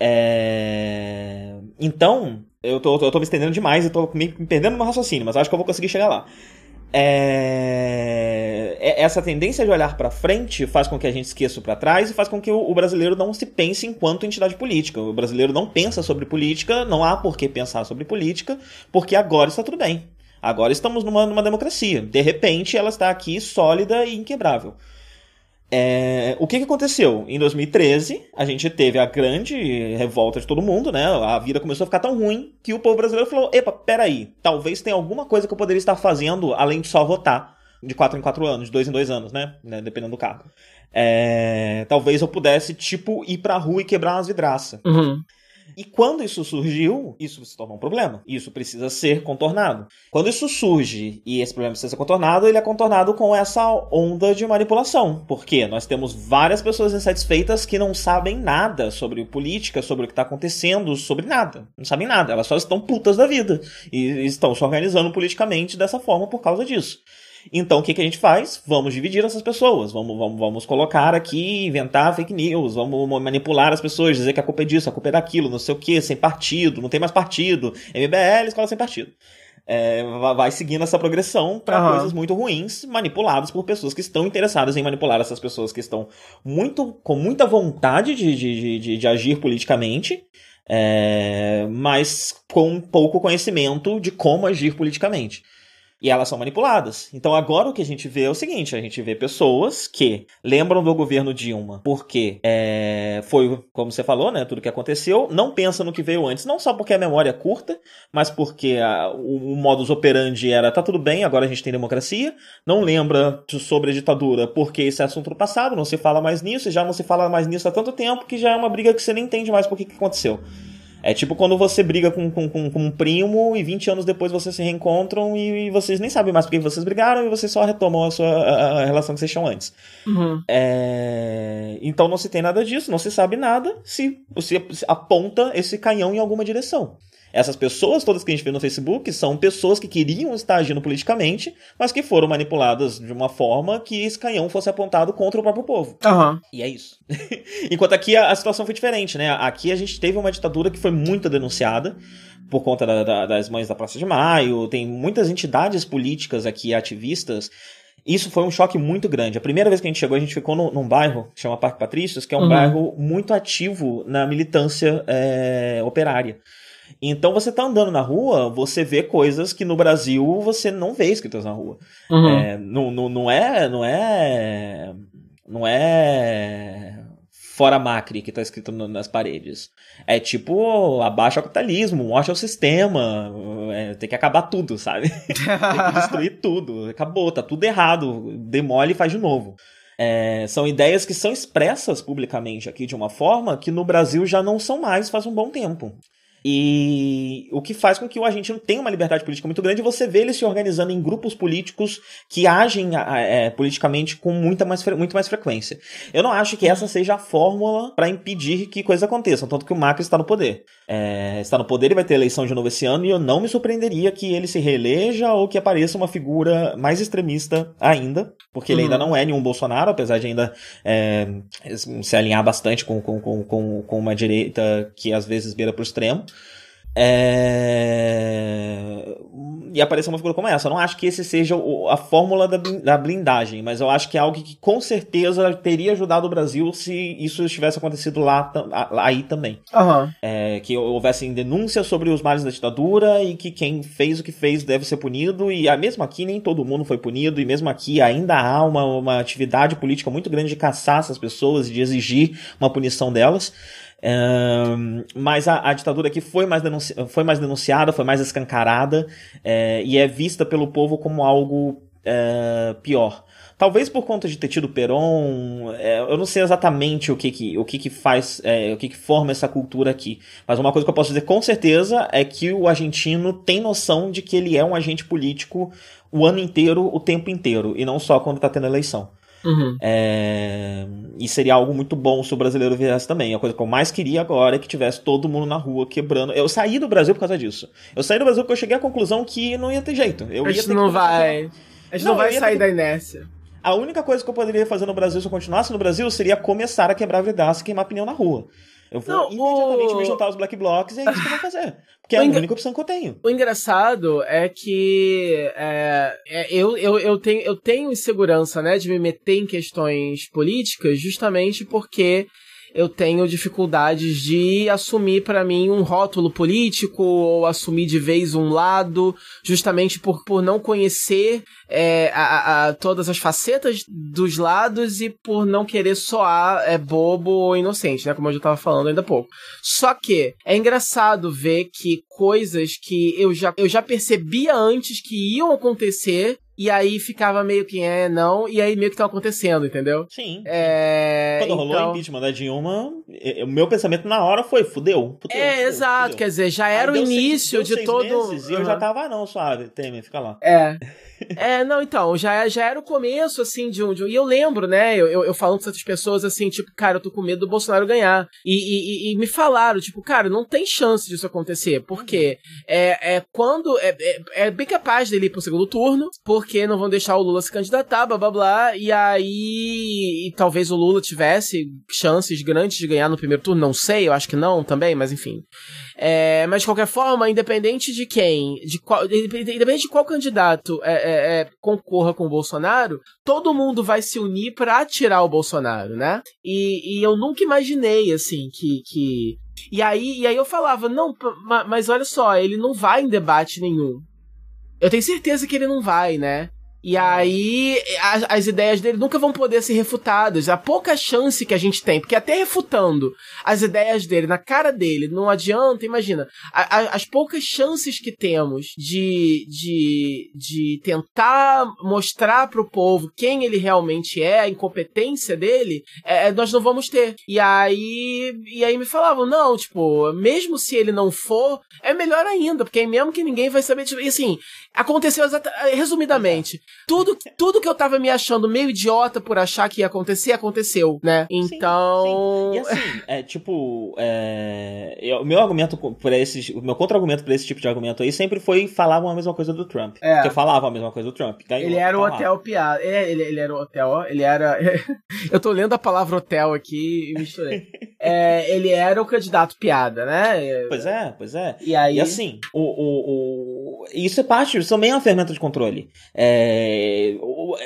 É... Então, eu tô, eu tô me estendendo demais e tô me perdendo no raciocínio, mas acho que eu vou conseguir chegar lá. É... é essa tendência de olhar para frente faz com que a gente esqueça para trás e faz com que o brasileiro não se pense enquanto entidade política. O brasileiro não pensa sobre política, não há por que pensar sobre política, porque agora está tudo bem. Agora estamos numa, numa democracia. De repente, ela está aqui sólida e inquebrável. É, o que, que aconteceu? Em 2013, a gente teve a grande revolta de todo mundo, né? A vida começou a ficar tão ruim que o povo brasileiro falou: epa, peraí, talvez tenha alguma coisa que eu poderia estar fazendo além de só votar de 4 em 4 anos, de 2 em 2 anos, né? né? Dependendo do cargo. É, talvez eu pudesse, tipo, ir pra rua e quebrar umas vidraças. Uhum. E quando isso surgiu, isso se torna um problema. Isso precisa ser contornado. Quando isso surge e esse problema precisa ser contornado, ele é contornado com essa onda de manipulação. Porque nós temos várias pessoas insatisfeitas que não sabem nada sobre política, sobre o que está acontecendo, sobre nada. Não sabem nada. Elas só estão putas da vida. E estão se organizando politicamente dessa forma por causa disso. Então, o que, que a gente faz? Vamos dividir essas pessoas, vamos, vamos, vamos colocar aqui, inventar fake news, vamos manipular as pessoas, dizer que a culpa é disso, a culpa é daquilo, não sei o que, sem partido, não tem mais partido, MBL, escola sem partido. É, vai seguindo essa progressão para uhum. coisas muito ruins, manipuladas por pessoas que estão interessadas em manipular essas pessoas que estão muito com muita vontade de, de, de, de agir politicamente é, mas com pouco conhecimento de como agir politicamente. E elas são manipuladas. Então agora o que a gente vê é o seguinte: a gente vê pessoas que lembram do governo Dilma porque é, foi, como você falou, né? Tudo que aconteceu, não pensa no que veio antes, não só porque a memória é curta, mas porque a, o, o modus operandi era tá tudo bem, agora a gente tem democracia. Não lembra sobre a ditadura porque esse é assunto do passado, não se fala mais nisso, e já não se fala mais nisso há tanto tempo que já é uma briga que você nem entende mais por que, que aconteceu. É tipo quando você briga com, com, com, com um primo e 20 anos depois vocês se reencontram e, e vocês nem sabem mais por que vocês brigaram e vocês só retomam a sua a, a relação que vocês tinham antes. Uhum. É... Então não se tem nada disso, não se sabe nada se você aponta esse canhão em alguma direção. Essas pessoas todas que a gente vê no Facebook são pessoas que queriam estar agindo politicamente, mas que foram manipuladas de uma forma que esse canhão fosse apontado contra o próprio povo. Uhum. E é isso. [LAUGHS] Enquanto aqui a, a, situação foi diferente, né? Aqui a gente teve uma ditadura que foi muito denunciada por conta da, da, das mães da Praça de Maio, tem muitas entidades políticas aqui, ativistas, isso foi um choque muito grande. A primeira vez que a gente chegou, a gente ficou no, num bairro que chama Parque Patrícios, que é um uhum. bairro muito ativo na militância é, operária. Então você tá andando na rua, você vê coisas que no Brasil você não vê escritas na rua. Uhum. É, não, não, não é. Não é. Não é. Fora Macri que tá escrito nas paredes. É tipo, abaixa o capitalismo, morte ao sistema, é, tem que acabar tudo, sabe? [LAUGHS] tem que destruir tudo. Acabou, tá tudo errado. Demole e faz de novo. É, são ideias que são expressas publicamente aqui de uma forma que no Brasil já não são mais faz um bom tempo. E o que faz com que o argentino tenha uma liberdade política muito grande, você vê ele se organizando em grupos políticos que agem é, politicamente com muita mais, muito mais frequência. Eu não acho que essa seja a fórmula para impedir que coisas aconteçam, tanto que o Macri está no poder. É, está no poder e vai ter eleição de novo esse ano, e eu não me surpreenderia que ele se reeleja ou que apareça uma figura mais extremista ainda, porque ele uhum. ainda não é nenhum Bolsonaro, apesar de ainda é, se alinhar bastante com, com, com, com uma direita que às vezes beira para o extremo. É... E aparecer uma figura como essa. Eu não acho que esse seja a fórmula da blindagem, mas eu acho que é algo que com certeza teria ajudado o Brasil se isso tivesse acontecido lá aí também. Uhum. É, que houvessem denúncias sobre os males da ditadura e que quem fez o que fez deve ser punido. E ah, mesmo aqui nem todo mundo foi punido, e mesmo aqui ainda há uma, uma atividade política muito grande de caçar essas pessoas e de exigir uma punição delas mas a, a, ditadura aqui foi mais, denunci foi mais denunciada, foi mais escancarada é, e é vista pelo povo como algo é, pior. Talvez por conta de ter tido Peron, é, eu não sei exatamente o que que, o que, que faz, é, o que, que forma essa cultura aqui. Mas uma coisa que eu posso dizer com certeza é que o argentino tem noção de que ele é um agente político o ano inteiro, o tempo inteiro, e não só quando está tendo eleição. Uhum. É... E seria algo muito bom se o brasileiro viesse também. A coisa que eu mais queria agora é que tivesse todo mundo na rua quebrando. Eu saí do Brasil por causa disso. Eu saí do Brasil porque eu cheguei à conclusão que não ia ter jeito. Eu a gente não vai. A gente não, não vai sair ter... da inércia. A única coisa que eu poderia fazer no Brasil se eu continuasse no Brasil seria começar a quebrar vidraça e queimar pneu na rua. Eu vou não, imediatamente o... me juntar aos black blocs e é isso que eu vou fazer. Porque é a única opção que eu tenho. O engraçado é que é, é, eu, eu, eu, tenho, eu tenho insegurança né, de me meter em questões políticas justamente porque eu tenho dificuldades de assumir para mim um rótulo político ou assumir de vez um lado, justamente por, por não conhecer é, a, a, todas as facetas dos lados e por não querer soar é, bobo ou inocente, né? Como eu já tava falando ainda há pouco. Só que é engraçado ver que coisas que eu já, eu já percebia antes que iam acontecer e aí ficava meio que é, não, e aí meio que tá acontecendo, entendeu? Sim. É, Quando rolou então... o impeachment da Dilma, o meu pensamento na hora foi, fudeu. fudeu é, fudeu, exato, fudeu. quer dizer, já era aí o início seis, de todo. Meses, uhum. E eu já tava, ah, não, suave, Temer, fica lá. É. é, não, então, já, já era o começo, assim, de um, de um. E eu lembro, né, eu, eu, eu falando com certas pessoas assim, tipo, cara, eu tô com medo do Bolsonaro ganhar. E, e, e me falaram, tipo, cara, não tem chance disso acontecer. Porque é, é quando. É, é, é, bem capaz dele ir pro segundo turno, porque não vão deixar o Lula se candidatar, blá blá blá. E aí. E talvez o Lula tivesse chances grandes de ganhar no primeiro turno, não sei, eu acho que não também, mas enfim. É, mas de qualquer forma, independente de quem, de qual, independente de qual candidato é, é, é, concorra com o Bolsonaro, todo mundo vai se unir para tirar o Bolsonaro, né? E, e eu nunca imaginei, assim, que, que E aí, e aí eu falava, não, mas olha só, ele não vai em debate nenhum. Eu tenho certeza que ele não vai, né? E aí, as, as, ideias dele nunca vão poder ser refutadas. Há pouca chance que a gente tem, porque até refutando as ideias dele na cara dele, não adianta, imagina. A, a, as poucas chances que temos de, de, de tentar mostrar pro povo quem ele realmente é, a incompetência dele, é, é, nós não vamos ter. E aí, e aí me falavam, não, tipo, mesmo se ele não for, é melhor ainda, porque aí mesmo que ninguém vai saber. Tipo, e assim, aconteceu resumidamente tudo, tudo que eu tava me achando meio idiota por achar que ia acontecer, aconteceu, né? Então. Sim, sim. E assim, [LAUGHS] é tipo. É... O meu argumento para esse. O meu contra-argumento pra esse tipo de argumento aí sempre foi falavam a mesma coisa do Trump. É. Porque falavam a mesma coisa do Trump. Ganhou, ele era o hotel piada. Ele, ele, ele, era o hotel, ele era. [LAUGHS] eu tô lendo a palavra hotel aqui e misturei. é, ele era o candidato piada, né? Pois é, pois é. E aí. E assim, o, o, o... isso é parte, isso também é uma ferramenta de controle. É é, אה, הוא,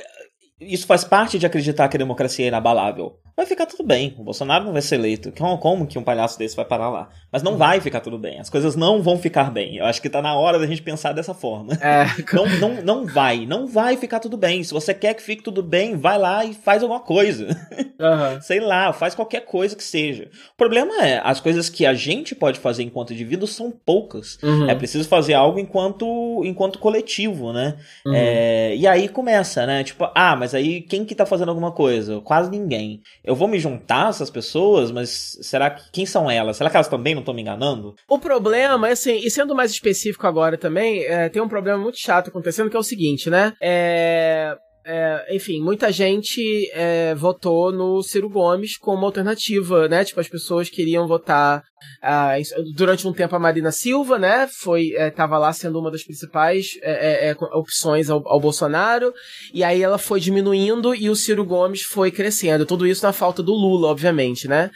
isso faz parte de acreditar que a democracia é inabalável vai ficar tudo bem. O Bolsonaro não vai ser eleito. Como que um palhaço desse vai parar lá? Mas não vai ficar tudo bem. As coisas não vão ficar bem. Eu acho que tá na hora da gente pensar dessa forma. É. [LAUGHS] Não, não, não vai. Não vai ficar tudo bem. Se você quer que fique tudo bem, vai lá e faz alguma coisa. [LAUGHS] Uhum. Sei lá, faz qualquer coisa que seja. O problema é, as coisas que a gente pode fazer enquanto indivíduo são poucas. Uhum. É preciso fazer algo enquanto, enquanto coletivo, né? Uhum. É, e aí começa, né? Tipo, ah, mas aí quem que tá fazendo alguma coisa? Quase ninguém eu vou me juntar a essas pessoas, mas será que quem são elas? Será que elas também não estão me enganando? O problema é assim, e sendo mais específico agora também, é, tem um problema muito chato acontecendo que é o seguinte, né? É é, enfim, muita gente é, votou no Ciro Gomes como alternativa, né? Tipo, as pessoas queriam votar uh, durante um tempo a Marina Silva, né? Foi, é, lá sendo uma das principais é, é, opções ao, ao, Bolsonaro, e aí ela foi diminuindo e o Ciro Gomes foi crescendo. Tudo isso na falta do Lula, obviamente, né?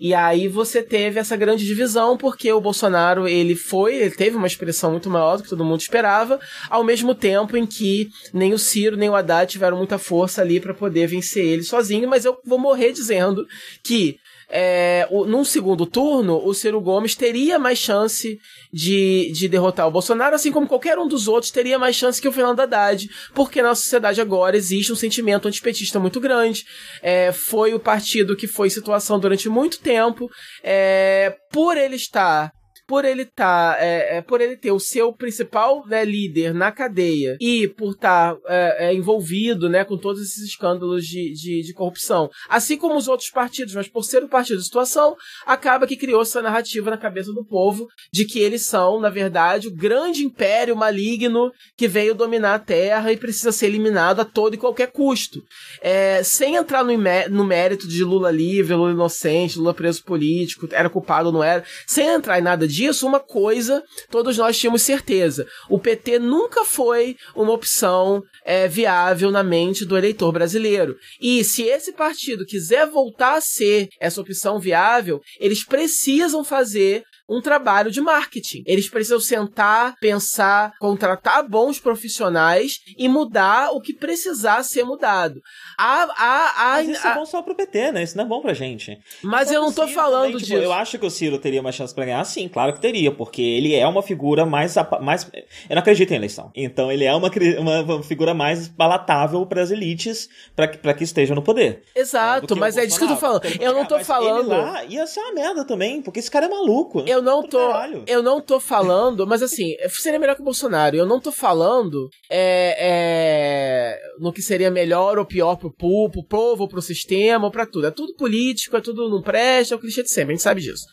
E aí você teve essa grande divisão, porque o Bolsonaro, ele foi, ele teve uma expressão muito maior do que todo mundo esperava, ao mesmo tempo em que nem o Ciro nem o Haddad tiveram muita força ali para poder vencer ele sozinho, mas eu vou morrer dizendo que é, o, num segundo turno, o Ciro Gomes teria mais chance de, de derrotar o Bolsonaro, assim como qualquer um dos outros teria mais chance que o Fernando Haddad, porque na sociedade agora existe um sentimento antipetista muito grande. É, foi o partido que foi situação durante muito tempo, é, por ele estar por ele tá, é, é, por ele ter o seu principal né, líder na cadeia e por estar tá, é, é, envolvido né, com todos esses escândalos de, de, de, corrupção, assim como os outros partidos, mas por ser o partido de situação, acaba que criou essa narrativa na cabeça do povo de que eles são, na verdade, o grande império maligno que veio dominar a Terra e precisa ser eliminado a todo e qualquer custo. É, sem entrar no, no mérito de Lula livre, Lula inocente, Lula preso político, era culpado ou não era, sem entrar em nada disso, disso, uma coisa todos nós tínhamos certeza: o PT nunca foi uma opção é, viável na mente do eleitor brasileiro. E se esse partido quiser voltar a ser essa opção viável, eles precisam fazer um trabalho de marketing. Eles precisam sentar, pensar, contratar bons profissionais e mudar o que precisar ser mudado. A, a, a, mas isso é bom só pro PT, né? Isso não é bom pra gente. Mas eu não tô falando também, tipo, disso. Eu acho que o Ciro teria uma chance pra ganhar, sim, claro que teria, porque ele é uma figura mais. mais eu não acredito em eleição. Então ele é uma, uma figura mais palatável para as elites para que estejam no poder. Exato, mas é disso que eu tô falando. Eu não tô falando. Ele lá ia ser uma merda também, porque esse cara é maluco. Eu não tô. Eu não tô falando, mas assim, seria melhor que o Bolsonaro. Eu não tô falando é, é, no que seria melhor ou pior pro, pro, pro povo, pro sistema, ou pra tudo. É tudo político, é tudo não presta, é o clichê de sempre, a gente sabe disso.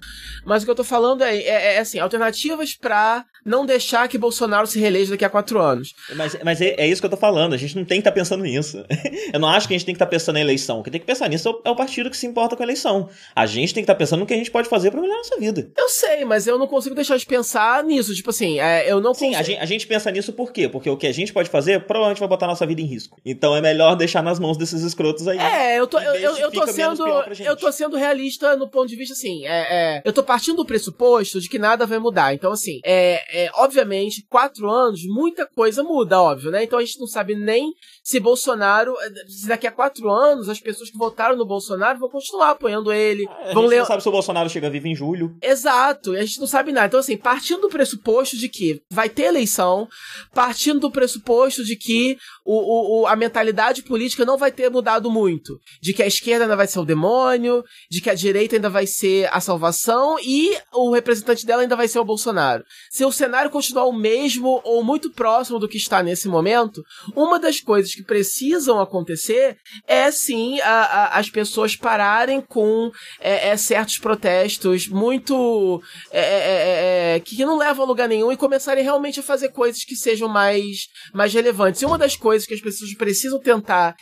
Mas o que eu tô falando é, é, é assim, alternativas pra não deixar que Bolsonaro se reeleja daqui a quatro anos. Mas, mas é, é isso que eu tô falando, a gente não tem que estar tá pensando nisso. [LAUGHS] eu não acho que a gente tem que estar tá pensando na eleição. O que tem que pensar nisso é o partido que se importa com a eleição. A gente tem que estar tá pensando no que a gente pode fazer pra melhorar a nossa vida. Eu sei, mas eu não consigo deixar de pensar nisso. Tipo assim, é, eu não Sim, consigo... a, gente, a gente pensa nisso por quê? Porque o que a gente pode fazer provavelmente vai botar a nossa vida em risco. Então é melhor deixar nas mãos desses escrotos aí. É, eu tô, eu, eu, eu tô sendo. Eu tô sendo realista no ponto de vista assim. É, é, eu tô partindo do pressuposto de que nada vai mudar. Então, assim, é, é, obviamente, quatro anos, muita coisa muda, óbvio, né? Então a gente não sabe nem se Bolsonaro, se daqui a quatro anos, as pessoas que votaram no Bolsonaro vão continuar apoiando ele. A vão gente ler... não sabe se o Bolsonaro chega vivo em julho. Exato, a gente não sabe nada. Então, assim, partindo do pressuposto de que vai ter eleição, partindo do pressuposto de que o, o, a mentalidade política não vai ter mudado muito, de que a esquerda ainda vai ser o demônio, de que a direita ainda vai ser a salvação e o representante dela ainda vai ser o Bolsonaro. Se o cenário continuar o mesmo ou muito próximo do que está nesse momento, uma das coisas que precisam acontecer é sim a, a, as pessoas pararem com é, é, certos protestos muito é, é, é, é, que não levam a lugar nenhum e começarem realmente a fazer coisas que sejam mais, mais relevantes. E uma das coisas que as pessoas precisam tentar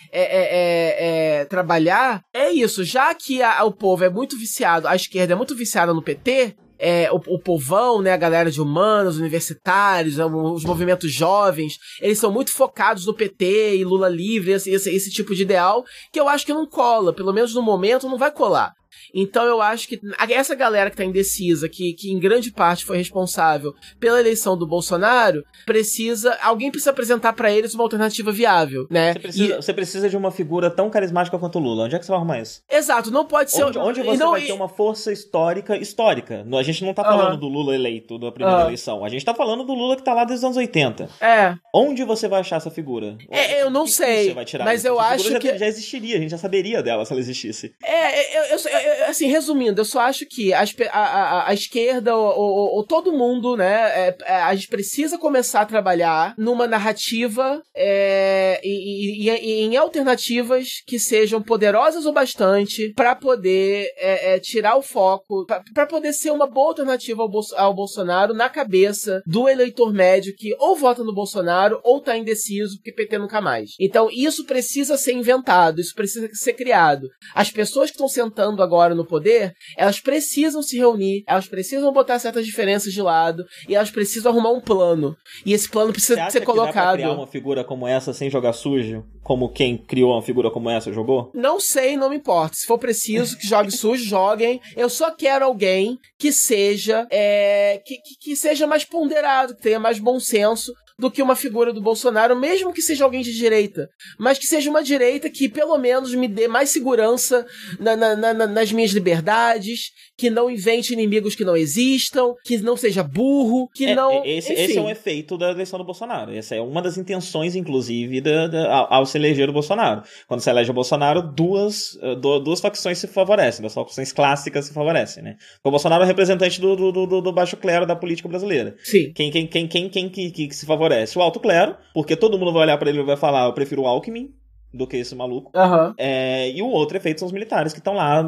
trabalhar é isso. Já que a, o povo é muito viciado, a esquerda é muito viciada no PT, é, o, o povão, né, a galera de humanos, universitários, né, os movimentos jovens, eles são muito focados no PT e Lula livre, esse, esse, esse tipo de ideal, que eu acho que não cola, pelo menos no momento não vai colar. Então eu acho que essa galera que tá indecisa, que, que em grande parte foi responsável pela eleição do Bolsonaro, precisa. Alguém precisa apresentar para eles uma alternativa viável, né? Você precisa, e... você precisa, de uma figura tão carismática quanto o Lula. Onde é que você vai arrumar isso? Exato, não pode ser. Onde, onde você não... vai ter uma força histórica histórica? A gente não tá falando do Lula eleito da primeira eleição. A gente tá falando do Lula que tá lá desde os anos 80. É. Onde você vai achar essa figura? É, eu não sei. mas eu acho já, que. Já existiria, a gente já saberia dela se ela existisse. É, eu, eu, eu assim, resumindo, eu só acho que a, a, a esquerda ou, ou, ou, todo mundo, né, é, é, a gente precisa começar a trabalhar numa narrativa é, e, e, e, em alternativas que sejam poderosas o bastante para poder é, é, tirar o foco, para poder ser uma boa alternativa ao, Bolso, ao Bolsonaro na cabeça do eleitor médio que ou vota no Bolsonaro ou tá indeciso porque PT nunca mais. Então isso precisa ser inventado, isso precisa ser criado. As pessoas que estão sentando agora no poder, elas precisam se reunir, elas precisam botar certas diferenças de lado e elas precisam arrumar um plano. E esse plano precisa ser colocado. Dá pra criar uma figura como essa sem jogar sujo? Como quem criou uma figura como essa jogou? Não sei, não me importa. Se for preciso que jogue sujo, joguem. Eu só quero alguém que seja é, que, que, que seja mais ponderado, que tenha mais bom senso do que uma figura do Bolsonaro, mesmo que seja alguém de direita. Mas que seja uma direita que pelo menos me dê mais segurança na, na, na, nas minhas liberdades, que não invente inimigos que não existam, que não seja burro, que é, não. Esse, esse, é um efeito da eleição do Bolsonaro. Essa é uma das intenções, inclusive, da, da, ao se eleger o Bolsonaro. Quando se elege o Bolsonaro, duas, eh, duas facções se favorecem, duas facções clássicas se favorecem, né? O Bolsonaro é o representante do, do, do, do baixo clero da política brasileira. Sim. Quem, quem, quem, quem, quem que, que, que se favorece? O alto clero, porque todo mundo vai olhar para ele e vai falar, eu prefiro o Alckmin, do que esse maluco. Uhum. É, e o outro efeito são os militares que estão lá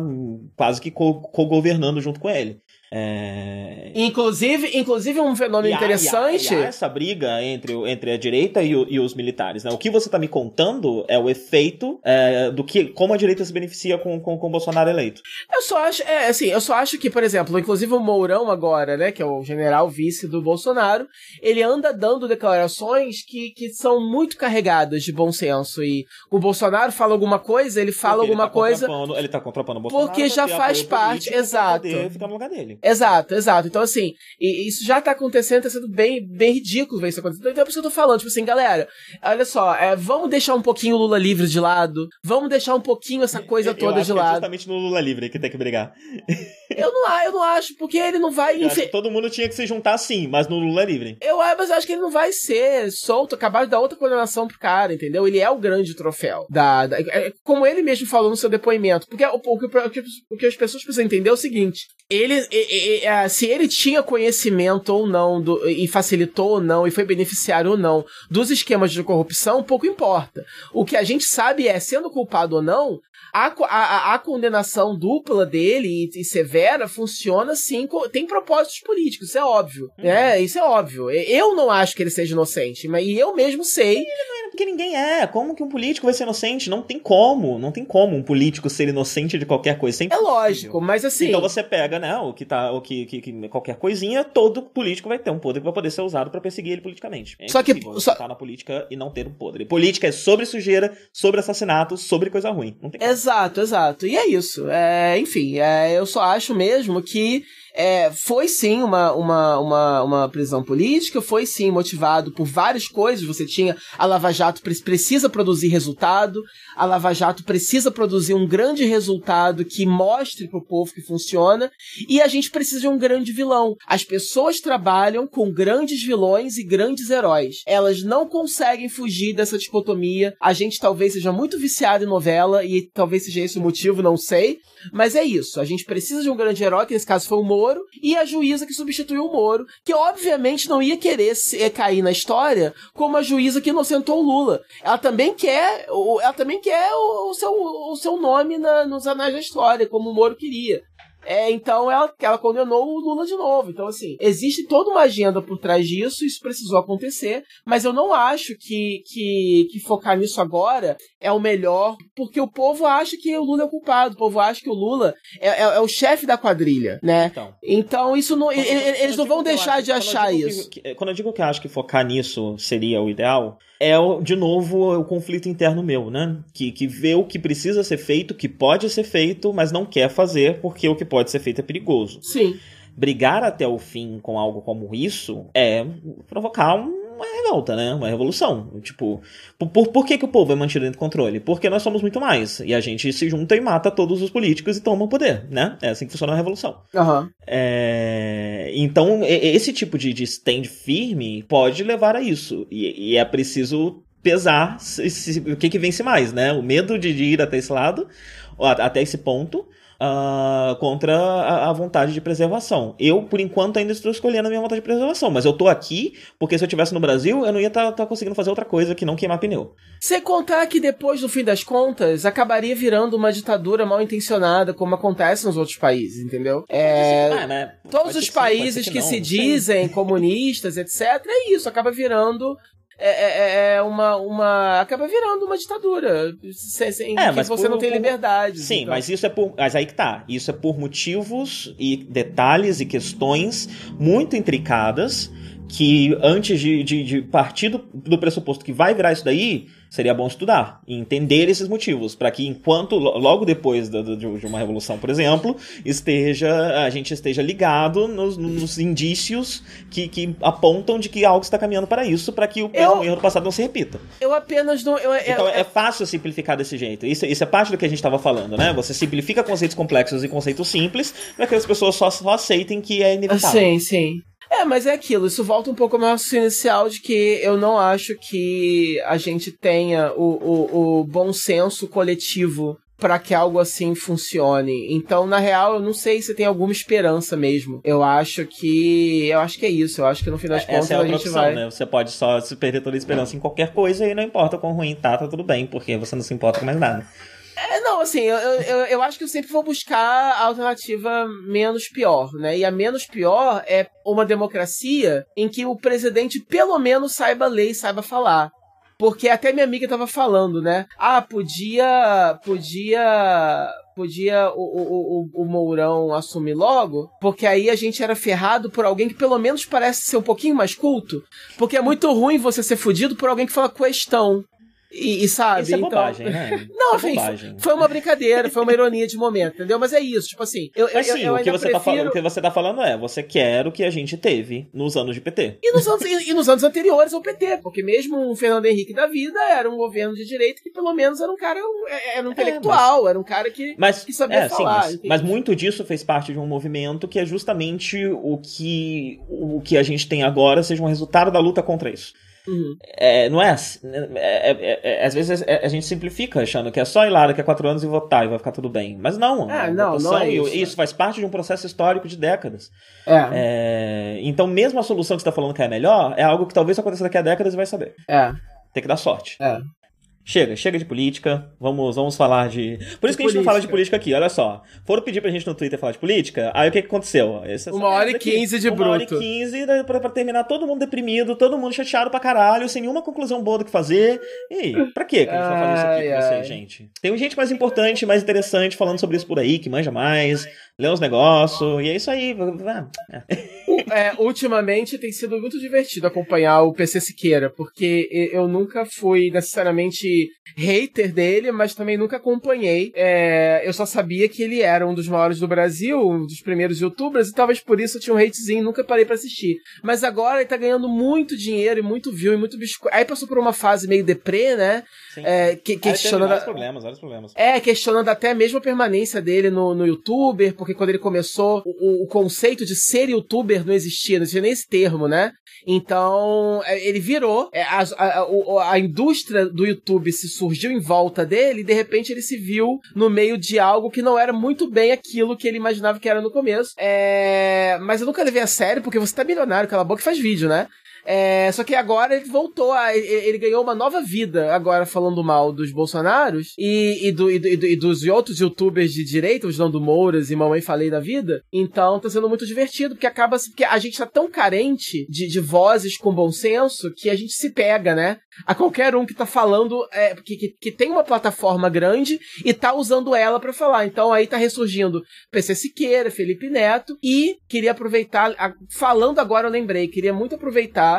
quase que co-governando co junto com ele. É... Inclusive, inclusive um fenômeno e interessante. E há, essa briga entre, entre a direita e, o, e os militares. Né? O que você está me contando é o efeito é, do que como a direita se beneficia com, com, com o Bolsonaro eleito. Eu só acho, é, assim, eu só acho que, por exemplo, inclusive o Mourão agora, né, que é o general vice do Bolsonaro, ele anda dando declarações que, que são muito carregadas de bom senso. E o Bolsonaro fala alguma coisa, ele fala porque alguma tá coisa. Ele tá contrapondo o Bolsonaro. Porque já faz parte, exato. Ficar no lugar dele. Exato, exato. Então, assim, isso já tá acontecendo, tá sendo bem, bem ridículo ver isso acontecendo. Então é por isso que eu tô falando, tipo assim, galera, olha só, é, vamos deixar um pouquinho o Lula livre de lado, vamos deixar um pouquinho essa coisa eu toda de é lado. É justamente no Lula livre que tem que brigar. Eu não, eu não acho, porque ele não vai. Infe... todo mundo tinha que se juntar sim, mas no Lula livre. Eu, mas eu acho que ele não vai ser solto, acabar de dar outra condenação pro cara, entendeu? Ele é o grande troféu. Da, da é, como ele mesmo falou no seu depoimento. Porque o, o, o, o que as pessoas precisam entender é o seguinte: ele, é, se ele tinha conhecimento ou não do, e facilitou ou não e foi beneficiário ou não dos esquemas de corrupção, pouco importa. O que a gente sabe é, sendo culpado ou não, a, a, a condenação dupla dele e, e, severa funciona sim, tem propósitos políticos, isso é óbvio. Uhum. É, isso é óbvio. Eu não acho que ele seja inocente, mas e eu mesmo sei. Ele não é porque ninguém é. Como que um político vai ser inocente? Não tem como. Não tem como um político ser inocente de qualquer coisa. É, é lógico, mas assim. Então você pega, né, o que tá. O que, que, que, qualquer coisinha, todo político vai ter um poder que vai poder ser usado para perseguir ele politicamente. É só que. Só... na política e não ter um poder. política é sobre sujeira, sobre assassinato, sobre coisa ruim. Exato, exato. E é isso. É, enfim, é, eu só acho mesmo que é, foi sim uma, uma, uma, uma prisão política, foi sim motivado por várias coisas. Você tinha a Lava Jato precisa produzir resultado, a Lava Jato precisa produzir um grande resultado que mostre pro povo que funciona, e a gente precisa de um grande vilão. As pessoas trabalham com grandes vilões e grandes heróis. Elas não conseguem fugir dessa dicotomia. A gente talvez seja muito viciado em novela, e talvez seja esse o motivo, não sei. Mas é isso. A gente precisa de um grande herói, que nesse caso foi o Moro, e a juíza que substituiu o Moro, que obviamente não ia querer se, eh, cair na história como a juíza que inocentou o Lula. Ela também quer, ela também quer o, o seu, o seu nome na, nos anais da história, como o Moro queria. É, então ela, ela condenou o Lula de novo. Então, assim, existe toda uma agenda por trás disso, isso precisou acontecer, mas eu não acho que, que, que focar nisso agora é o melhor, porque o povo acha que o Lula é o culpado, o povo acha que o Lula é, é, é o chefe da quadrilha, né? Então, então isso não. Eles quando não vão deixar de achar isso. Que, quando eu digo que eu acho que focar nisso seria o ideal, é, de novo, o conflito interno meu, né? Que, que vê o que precisa ser feito, que pode ser feito, mas não quer fazer porque o que pode ser feito é perigoso. Sim. Brigar até o fim com algo como isso é provocar um uma revolta, né? Uma revolução. Tipo, por, por que, que o povo é mantido dentro do controle? Porque nós somos muito mais. E a gente se junta e mata todos os políticos e toma o poder, né? É assim que funciona a revolução. Uhum. É, então, esse tipo de, de stand firme pode levar a isso. E, e é preciso pesar se, se, o que, que vence mais, né? O medo de, de ir até esse lado, até esse ponto, uh, contra a, a, vontade de preservação. Eu, por enquanto, ainda estou escolhendo a minha vontade de preservação, mas eu estou aqui porque se eu estivesse no Brasil, eu não ia estar tá, tá conseguindo fazer outra coisa que não queimar pneu. Sem contar que depois, no fim das contas, acabaria virando uma ditadura mal intencionada, como acontece nos outros países, entendeu? É... Ah, né? Todos os países que, que se dizem comunistas, etc., é isso, acaba virando é, é, é, é, uma, uma. acaba virando uma ditadura. Sem, é, mas você por, não tem liberdade. Sim, então. mas isso é por. Mas aí que tá. Isso é por motivos e detalhes e questões muito intricadas que antes de, de, de partir do, do pressuposto que vai virar isso daí, seria bom estudar e entender esses motivos, para que enquanto, logo depois de, de, uma revolução, por exemplo, esteja a gente esteja ligado nos, nos indícios que, que, apontam de que algo está caminhando para isso, para que o eu, erro do passado não se repita. Eu apenas não. Eu, então é fácil simplificar desse jeito. Isso, isso é parte do que a gente estava falando, né? Você simplifica conceitos complexos e conceitos simples para que as pessoas só, só aceitem que é inevitável. Sim, sim. É, mas é aquilo, isso volta um pouco ao meu raciocínio inicial de que eu não acho que a gente tenha o, o, o bom senso coletivo para que algo assim funcione. Então, na real, eu não sei se tem alguma esperança mesmo. Eu acho que. Eu acho que é isso. Eu acho que no final das contas é a, a gente opção, vai. Né? Você pode só se perder toda a esperança em qualquer coisa e não importa quão ruim tá, tá tudo bem, porque você não se importa com mais nada. É, não, assim, eu, eu, eu acho que eu sempre vou buscar a alternativa menos pior, né? E a menos pior é uma democracia em que o presidente pelo menos saiba ler e saiba falar. Porque até minha amiga tava falando, né? Ah, podia. Podia. Podia o, o, o, o Mourão assumir logo, porque aí a gente era ferrado por alguém que pelo menos parece ser um pouquinho mais culto. Porque é muito ruim você ser fudido por alguém que fala questão. E, e, sabe? Isso é então... bobagem, né? [LAUGHS] Não, isso é bobagem. foi uma brincadeira, foi uma ironia de momento, entendeu? Mas é isso, tipo assim. Eu, Mas sim, eu, eu o, que você prefiro... tá falando, o que você tá falando é: você quer o que a gente teve nos anos de PT. E nos anos, e, e nos anos anteriores ao PT, porque mesmo o Fernando Henrique da vida era um governo de direita que pelo menos era um cara, é, era um intelectual, é, mas... era um cara que, mas, que sabia é, falar. Sim, mas, mas, muito disso fez parte de um movimento que é justamente o que, o que a gente tem agora seja um resultado da luta contra isso. Uhum. É, não é, assim, é, é, é, Às vezes a gente simplifica achando que é só ir lá daqui a quatro anos e votar e vai ficar tudo bem. Mas não. É, não, não é isso. isso faz parte de um processo histórico de décadas. É. então, mesmo a solução que você está falando que é melhor, é algo que talvez aconteça daqui a décadas e vai saber. É. Tem que dar sorte. É. Chega, chega de política. Vamos, vamos falar de. Por isso que a gente não fala de política aqui, olha só. Foram pedir pra gente no Twitter falar de política, aí o que, que aconteceu? Essa, uma hora e quinze de uma bruto. Uma hora e quinze pra, pra, terminar todo mundo deprimido, todo mundo chateado pra caralho, sem nenhuma conclusão boa do que fazer. E aí, pra quê que a gente vai fazer isso aqui com vocês, gente? Tem gente mais importante, mais interessante falando sobre isso por aí, que manja mais, lê uns negócios, e é isso aí. É. ultimamente tem sido muito divertido acompanhar o PC Siqueira, porque eu nunca fui necessariamente hater dele, mas também nunca acompanhei. É, eu só sabia que ele era um dos maiores do Brasil, um dos primeiros youtubers, e talvez por isso eu tinha um hatezinho nunca parei para assistir. Mas agora ele tá ganhando muito dinheiro e muito view e muito biscoito. Aí passou por uma fase meio deprê, né? É, que, questionando. Vários problemas, vários problemas. É, questionando até mesmo a permanência dele no, no youtuber, porque quando ele começou, o, o conceito de ser youtuber não existia, não existia nem esse termo, né? Então, é, ele virou, é, a, a, a, indústria do YouTube se surgiu em volta dele e de repente ele se viu no meio de algo que não era muito bem aquilo que ele imaginava que era no começo. É... Mas eu nunca levei a sério, porque você tá milionário, cala a boca e faz vídeo, né? É, só que agora ele voltou, a, ele, ganhou uma nova vida, agora falando mal dos Bolsonaros e, e, do, e, do, e dos outros youtubers de direita, os Nando Mouras e Mamãe Falei da Vida. Então tá sendo muito divertido, porque acaba. Porque a gente tá tão carente de, de vozes com bom senso que a gente se pega, né? A qualquer um que tá falando, é, que, que, que tem uma plataforma grande e tá usando ela para falar. Então aí tá ressurgindo PC Siqueira, Felipe Neto e queria aproveitar, a, falando agora eu lembrei, queria muito aproveitar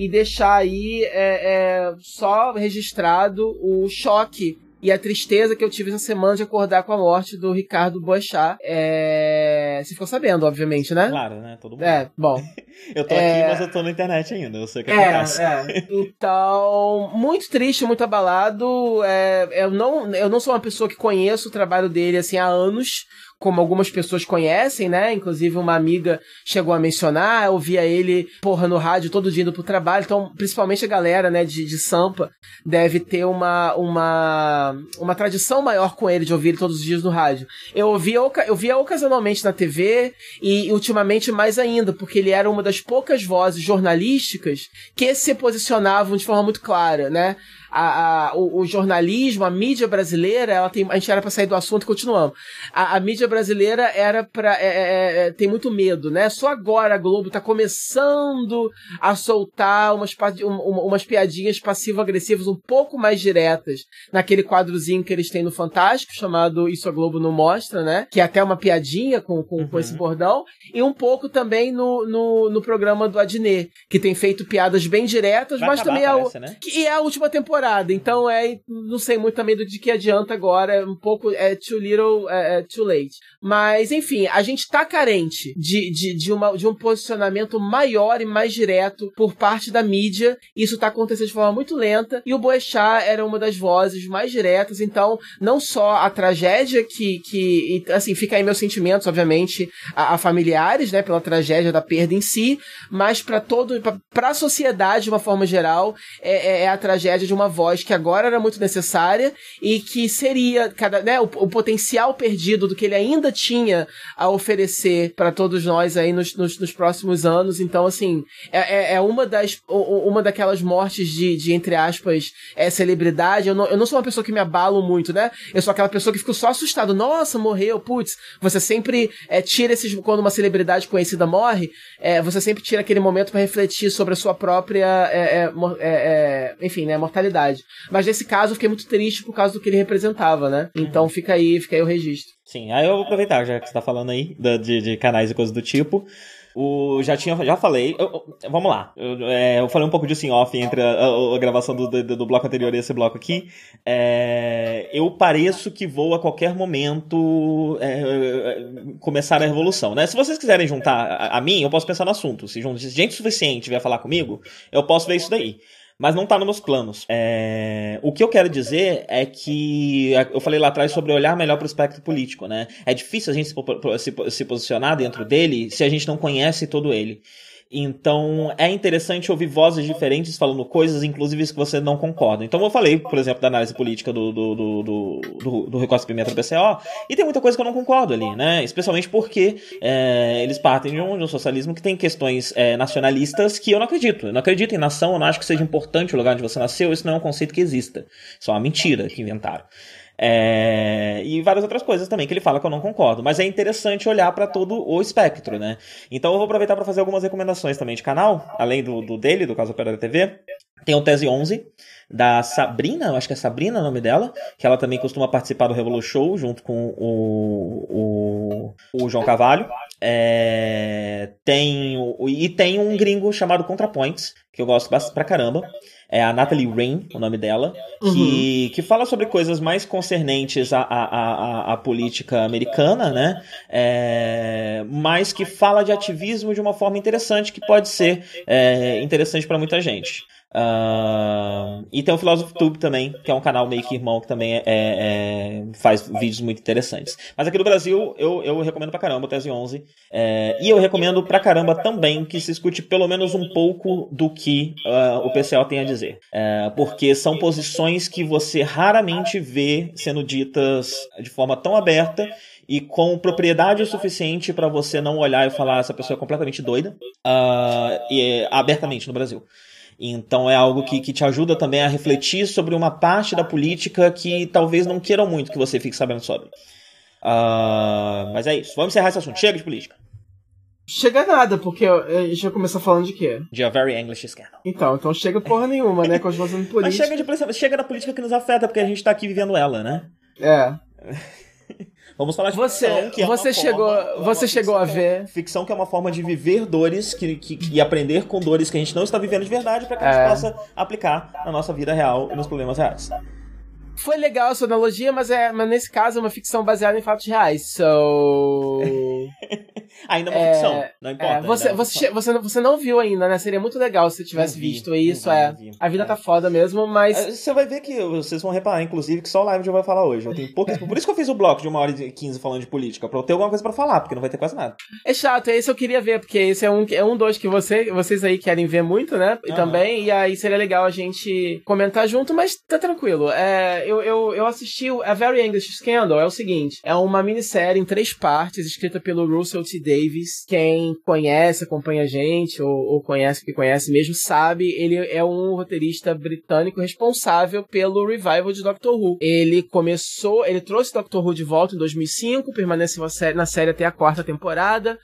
e deixar aí é, é, só registrado o choque e a tristeza que eu tive essa semana de acordar com a morte do Ricardo Boechat. É... Você ficou sabendo, obviamente, né? Claro, né? Todo mundo. É, bom. [LAUGHS] eu tô é... aqui, mas eu tô na internet ainda. Eu sei o que é, acontece. É. [LAUGHS] Então, muito triste, muito abalado. É, eu, não, eu não sou uma pessoa que conheço o trabalho dele assim há anos como algumas pessoas conhecem, né? Inclusive uma amiga chegou a mencionar, eu via ele, porra, no rádio todo dia indo pro trabalho, então principalmente a galera, né, de, de Sampa deve ter uma, uma, uma tradição maior com ele de ouvir ele todos os dias no rádio. Eu ouvia, eu via ocasionalmente na TV e ultimamente mais ainda, porque ele era uma das poucas vozes jornalísticas que se posicionavam de forma muito clara, né? A, a o, o, jornalismo, a mídia brasileira, ela tem, a gente era para sair do assunto e continuamos. A, a mídia brasileira era para é, é, é, tem muito medo, né? Só agora a Globo tá começando a soltar umas, umas piadinhas passivo-agressivas um pouco mais diretas naquele quadrozinho que eles têm no Fantástico, chamado Isso a Globo não mostra, né? Que é até uma piadinha com, com, uhum. com esse bordão. E um pouco também no, no, no programa do Adnet, que tem feito piadas bem diretas, Vai mas acabar, também é, parece, né? que é a última temporada temporada. Então é. Não sei muito também do de que adianta agora. É um pouco. É too little, é, é too late. Mas, enfim, a gente tá carente de, de, de, uma, de um posicionamento maior e mais direto por parte da mídia. Isso tá acontecendo de forma muito lenta. E o Boechat era uma das vozes mais diretas. Então, não só a tragédia que. que assim, fica aí meus sentimentos, obviamente, a, a familiares, né, pela tragédia da perda em si, mas para todo. para a sociedade, de uma forma geral, é, é, é a tragédia de uma voz que agora era muito necessária e que seria cada, né, o, o potencial perdido do que ele ainda tinha a oferecer para todos nós aí nos, nos, nos, próximos anos. Então, assim, é, é, é uma das uma daquelas mortes de, de entre aspas, é, celebridade. Eu não, eu não sou uma pessoa que me abalo muito, né? Eu sou aquela pessoa que fico só assustado. Nossa, morreu, putz. Você sempre é, tira esses. Quando uma celebridade conhecida morre, é, você sempre tira aquele momento para refletir sobre a sua própria. É, é, é, enfim, né? Mortalidade. Mas nesse caso eu fiquei muito triste por causa do que ele representava, né? Então fica aí, fica aí o registro. Sim, aí eu vou aproveitar, já que você tá falando aí de, de canais e coisas do tipo. O, já tinha, já falei. Eu, vamos lá. Eu, é, eu, falei um pouco disso em off entre a, a, a gravação do, do, do, bloco anterior e esse bloco aqui. É, eu pareço que vou a qualquer momento é, começar a revolução, né? Se vocês quiserem juntar a, a mim, eu posso pensar no assunto. Se gente suficiente vier falar comigo, eu posso ver isso daí mas não tá nos meus planos. É... O que eu quero dizer é que eu falei lá atrás sobre olhar melhor para o espectro político, né? É difícil a gente se, se, se posicionar dentro dele se a gente não conhece todo ele. Então é interessante ouvir vozes diferentes falando coisas, inclusive que você não concorda. Então eu falei, por exemplo, da análise política do, do, do, do, do, do Recorte Pimenta do PCO, e tem muita coisa que eu não concordo ali, né? Especialmente porque é, eles partem de um, de um, socialismo que tem questões é, nacionalistas que eu não acredito. Eu não acredito em nação, eu não acho que seja importante o lugar onde você nasceu, isso não é um conceito que exista. Isso é uma mentira que inventaram. É, e várias outras coisas também que ele fala que eu não concordo. Mas é interessante olhar para todo o espectro, né? Então eu vou aproveitar para fazer algumas recomendações também de canal, além do, do dele, do Caso Opera TV. Tem o Tese 11, da Sabrina, eu acho que é Sabrina o nome dela, que ela também costuma participar do Revolu Show junto com o, o, o João Cavalho. É, tem e tem um gringo chamado ContraPoints, que eu gosto bastante pra caramba. É a Natalie Rain, o nome dela, uhum. que, que fala sobre coisas mais concernentes à, à, à, à política americana, né? É, mas que fala de ativismo de uma forma interessante, que pode ser é, interessante para muita gente. Uh, e tem o Philosophy Tube também, que é um canal meio que irmão que também é, é, faz vídeos muito interessantes. Mas aqui no Brasil eu, eu recomendo pra caramba o Tese 11. É, e eu recomendo pra caramba também que se escute pelo menos um pouco do que uh, o PCL tem a dizer. É, porque são posições que você raramente vê sendo ditas de forma tão aberta e com propriedade o suficiente para você não olhar e falar essa pessoa é completamente doida uh, e, abertamente no Brasil. Então é algo que, que te ajuda também a refletir sobre uma parte da política que talvez não queiram muito que você fique sabendo sobre. Uh, mas é isso. Vamos encerrar esse assunto. Chega de política. Chega nada, porque a gente já começou falando de quê? De A Very English Scandal. Então, então chega porra nenhuma, né? Continua fazendo política. Mas chega, de chega da política que nos afeta, porque a gente tá aqui vivendo ela, né? É. [LAUGHS] Vamos falar de você, ficção, que é você chegou, forma, você chegou a ver ficção que é uma forma de viver dores que, que, e aprender com dores que a gente não está vivendo de verdade para que a gente é. possa aplicar na nossa vida real e nos problemas reais. Foi legal a sua analogia, mas, é, mas nesse caso é uma ficção baseada em fatos reais. So. [LAUGHS] ainda é uma é, ficção, não importa. É, você, é você, você, você não viu ainda, né? Seria muito legal se você tivesse vi, visto isso. Vi, é. Vi, a vida é. tá foda mesmo, mas. É, você vai ver que vocês vão reparar, inclusive, que só o live já vai falar hoje. Eu tenho poucas. Por isso que eu fiz o bloco de uma hora e quinze falando de política, pra eu ter alguma coisa pra falar, porque não vai ter quase nada. É chato, esse eu queria ver, porque esse é um, é um dos que você, vocês aí querem ver muito, né? E também, e aí seria legal a gente comentar junto, mas tá tranquilo. É, eu, eu, eu assisti A Very English Scandal é o seguinte: é uma minissérie em três partes, escrita pelo Russell T. Davis. Quem conhece, acompanha a gente, ou, ou conhece que conhece mesmo, sabe, ele é um roteirista britânico responsável pelo revival de Doctor Who. Ele começou, ele trouxe Doctor Who de volta em 2005, permaneceu na série até a quarta temporada.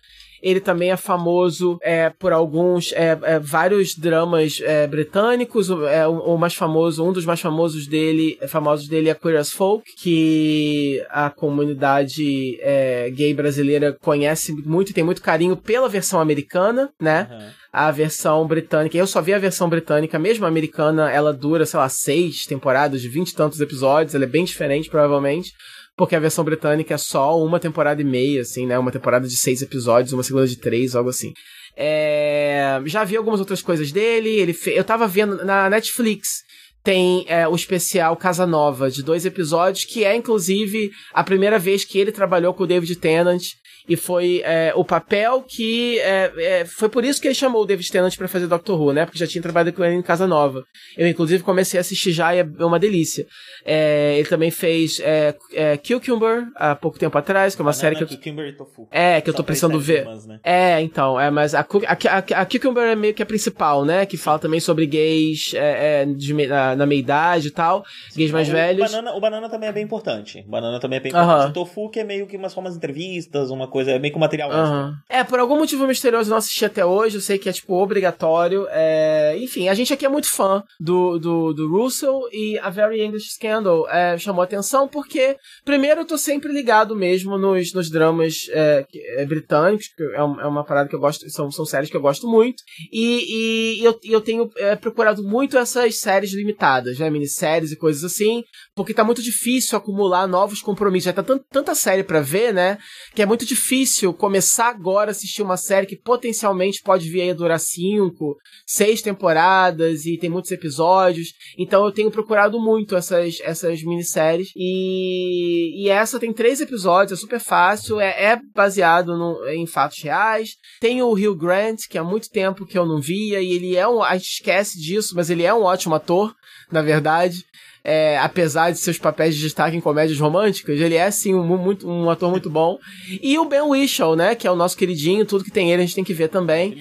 Ele também é famoso é, por alguns, é, é, vários dramas é, britânicos. É, o, o, mais famoso, um dos mais famosos dele, famosos dele é Queer as Folk, que a comunidade é, gay brasileira conhece muito e tem muito carinho pela versão americana, né? Uhum. A versão britânica, eu só vi a versão britânica, mesmo a americana, ela dura, sei lá, seis temporadas, de vinte e tantos episódios, ela é bem diferente, provavelmente porque a versão britânica é só uma temporada e meia, assim, né? Uma temporada de seis episódios, uma segunda de três, algo assim. É... Já vi algumas outras coisas dele. Ele fe... Eu tava vendo na Netflix. Tem é, o especial Casa Nova, de dois episódios, que é inclusive a primeira vez que ele trabalhou com o David Tennant e foi é, o papel que. É, é, foi por isso que ele chamou o David Tennant para fazer Doctor Who, né? Porque já tinha trabalhado com ele em Casa Nova. Eu, inclusive, comecei a assistir já e é uma delícia. É, ele também fez é, é, Cucumber há pouco tempo atrás, que é uma Banana, série que eu. Cucumber e Tofu. É, que Só eu tô precisando ver. Né? É, então, é, mas a, a, a, a, Cucumber é meio que a principal, né? Que fala também sobre gays é, é, de, na, na meia idade e tal, Sim, gays mais o, velhos. O banana, o banana também é bem importante. O banana também é bem importante. Uh -huh. O tofu, que é meio que umas formas de entrevistas, uma coisa, é meio que um material uhum. É, por algum motivo misterioso eu não assisti até hoje, eu sei que é, tipo, obrigatório. É... Enfim, a gente aqui é muito fã do, do, do Russell e a Very English Scandal é, chamou atenção porque, primeiro, eu tô sempre ligado mesmo nos, nos dramas é, é britânicos, que é, uma, é uma parada que eu gosto, são, são séries que eu gosto muito, e, e eu, eu tenho é, procurado muito essas séries limitadas, né, minisséries e coisas assim, porque tá muito difícil acumular novos compromissos, já tá tanta série para ver, né, que é muito difícil começar começar agora a assistir uma série que potencialmente pode vir a durar cinco, seis temporadas e tem muitos episódios. Então eu tenho procurado muito essas, essas minisséries. E, e essa tem três episódios, é super fácil, é, é baseado no, em fatos reais. Tem o Hugh Grant, que há muito tempo que eu não via, e ele é um. A gente esquece disso, mas ele é um ótimo ator, na verdade é, apesar de seus papéis de destaque em comédias românticas, ele é, sim, um, muito, um ator muito bom. E o Ben Whishaw, né, que é o nosso queridinho, tudo que tem ele a gente tem que ver também.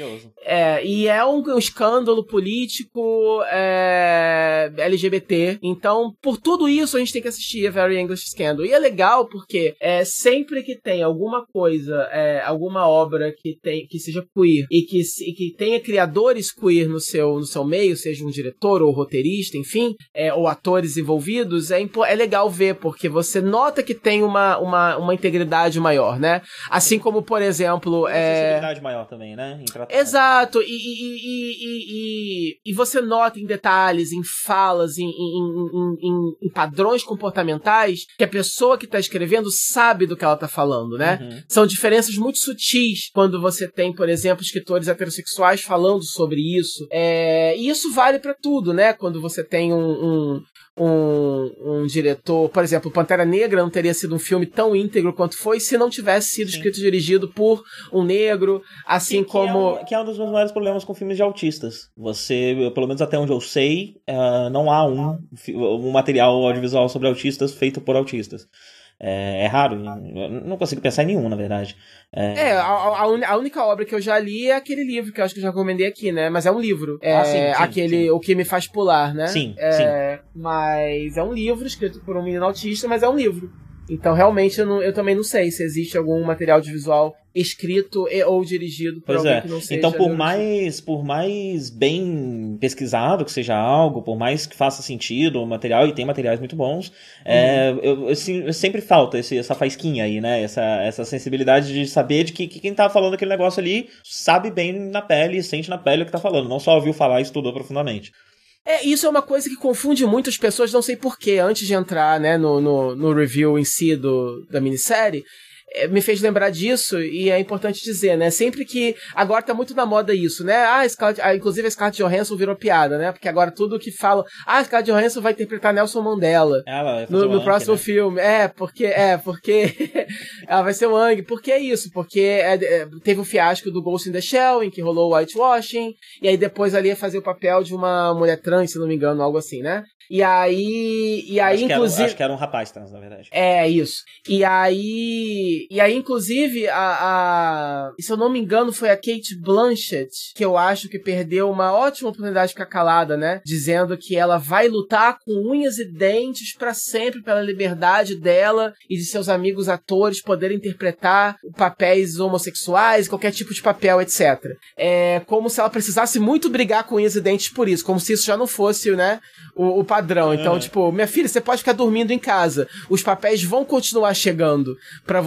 É, e é um, um escândalo político, é, LGBT. Então, por tudo isso, a gente tem que assistir a Very English Scandal. E é legal porque é sempre que tem alguma coisa, é, alguma obra que, tem, que seja queer e que, e que tenha criadores queer no seu, no seu meio, seja um diretor ou roteirista, enfim, é, ou atores envolvidos, é, é legal ver, porque você nota que tem uma, uma, uma integridade maior, né? Assim como, por exemplo. Uma é... maior também, né? Exato, e, e, e, e, e você nota em detalhes, em falas, em, em, em, em padrões comportamentais que a pessoa que está escrevendo sabe do que ela está falando, né? Uhum. São diferenças muito sutis quando você tem, por exemplo, escritores heterossexuais falando sobre isso. É, e isso vale para tudo, né? Quando você tem um, um, um, diretor, por exemplo, Pantera Negra não teria sido um filme tão íntegro quanto foi se não tivesse sido Sim. escrito e dirigido por um negro, assim que, como. Que é, um, que é, um, dos meus maiores problemas com filmes de autistas. Você, pelo menos até onde eu sei, uh, não há um, um material audiovisual sobre autistas feito por autistas. É, é, raro, não consigo pensar em nenhum, na verdade. É, é a, a, a, única obra que eu já li é aquele livro que eu acho que eu já recomendei aqui, né? Mas é um livro. É ah, sim, sim, aquele sim. O que me faz pular, né? Sim, é, sim. Mas é um livro escrito por um menino autista, mas é um livro. Então, realmente, eu, não, eu, também não sei se existe algum material de visual escrito e, ou dirigido por pois alguém é. que não seja. Então, por mais, por mais bem pesquisado que seja algo, por mais que faça sentido o material, e tem materiais muito bons, é, uhum. é, eu, eu, eu, sempre falta esse, essa faisquinha aí, né? Essa, essa sensibilidade de saber de que, que, quem tá falando aquele negócio ali sabe bem na pele, sente na pele o que tá falando, não só ouviu falar e estudou profundamente. É, isso é uma coisa que confunde muito as pessoas, não sei porquê, antes de entrar, né, no, no, no review em si do, da minissérie, me fez lembrar disso e é importante dizer, né? Sempre que. Agora tá muito na moda isso, né? Ah, Scarlett, ah, inclusive a Scarlett Johansson virou piada, né? Porque agora tudo que fala. Ah, a Scarlett Johansson vai interpretar Nelson Mandela ela no, no próximo né? filme. É, porque. É, porque. [LAUGHS] ela vai ser o Ang. Por que isso? Porque é, é, teve o fiasco do Ghost in the Shell, em que rolou o whitewashing, e aí depois ali ia fazer o papel de uma mulher trans, se não me engano, algo assim, né? E aí. E aí, acho inclusive. Que era, acho que era um rapaz trans, na verdade. É, isso. E aí. E aí, inclusive, a, a. Se eu não me engano, foi a Kate Blanchett, que eu acho que perdeu uma ótima oportunidade de ficar calada, né? Dizendo que ela vai lutar com unhas e dentes para sempre pela liberdade dela e de seus amigos atores poderem interpretar papéis homossexuais, qualquer tipo de papel, etc. É como se ela precisasse muito brigar com unhas e dentes por isso, como se isso já não fosse, né? O, o padrão. Então, tipo, minha filha, você pode ficar dormindo em casa. Os papéis vão continuar chegando para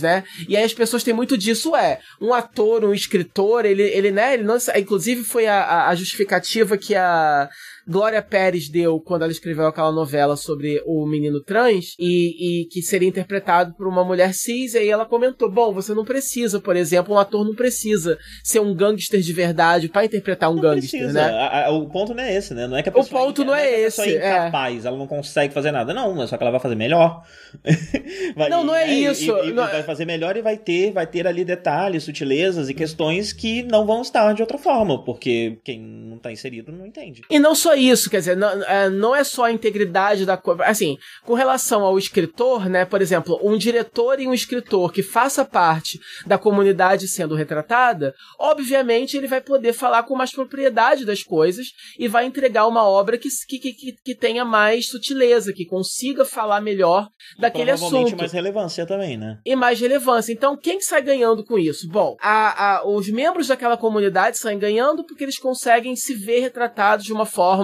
né? E aí as pessoas têm muito disso, é. Um ator, um escritor, ele, ele né, ele não. Inclusive foi a, a justificativa que a Glória Pérez deu quando ela escreveu aquela novela sobre o menino trans e, e que seria interpretado por uma mulher cis. E aí ela comentou: bom, você não precisa, por exemplo, um ator não precisa ser um gangster de verdade para interpretar um não gangster, precisa. né? A, a, o ponto não é esse, né? Não é que a pessoa o ponto é, não é, é esse. é incapaz, é. ela não consegue fazer nada. Não, é só que ela vai fazer melhor. [LAUGHS] vai, não, não é né? isso. E, e, não... vai fazer melhor e vai ter, vai ter ali detalhes, sutilezas e questões que não vão estar de outra forma, porque quem não tá inserido não entende. E não só isso, quer dizer, não, é, não é só a integridade da coisa. Assim, com relação ao escritor, né? Por exemplo, um diretor e um escritor que faça parte da comunidade sendo retratada, obviamente ele vai poder falar com mais propriedade das coisas e vai entregar uma obra que, que, que, que tenha mais sutileza, que consiga falar melhor daquele assunto. mais relevância também, né? E mais relevância. Então, quem sai ganhando com isso? Bom, a, a, os membros daquela comunidade saem ganhando porque eles conseguem se ver retratados de uma forma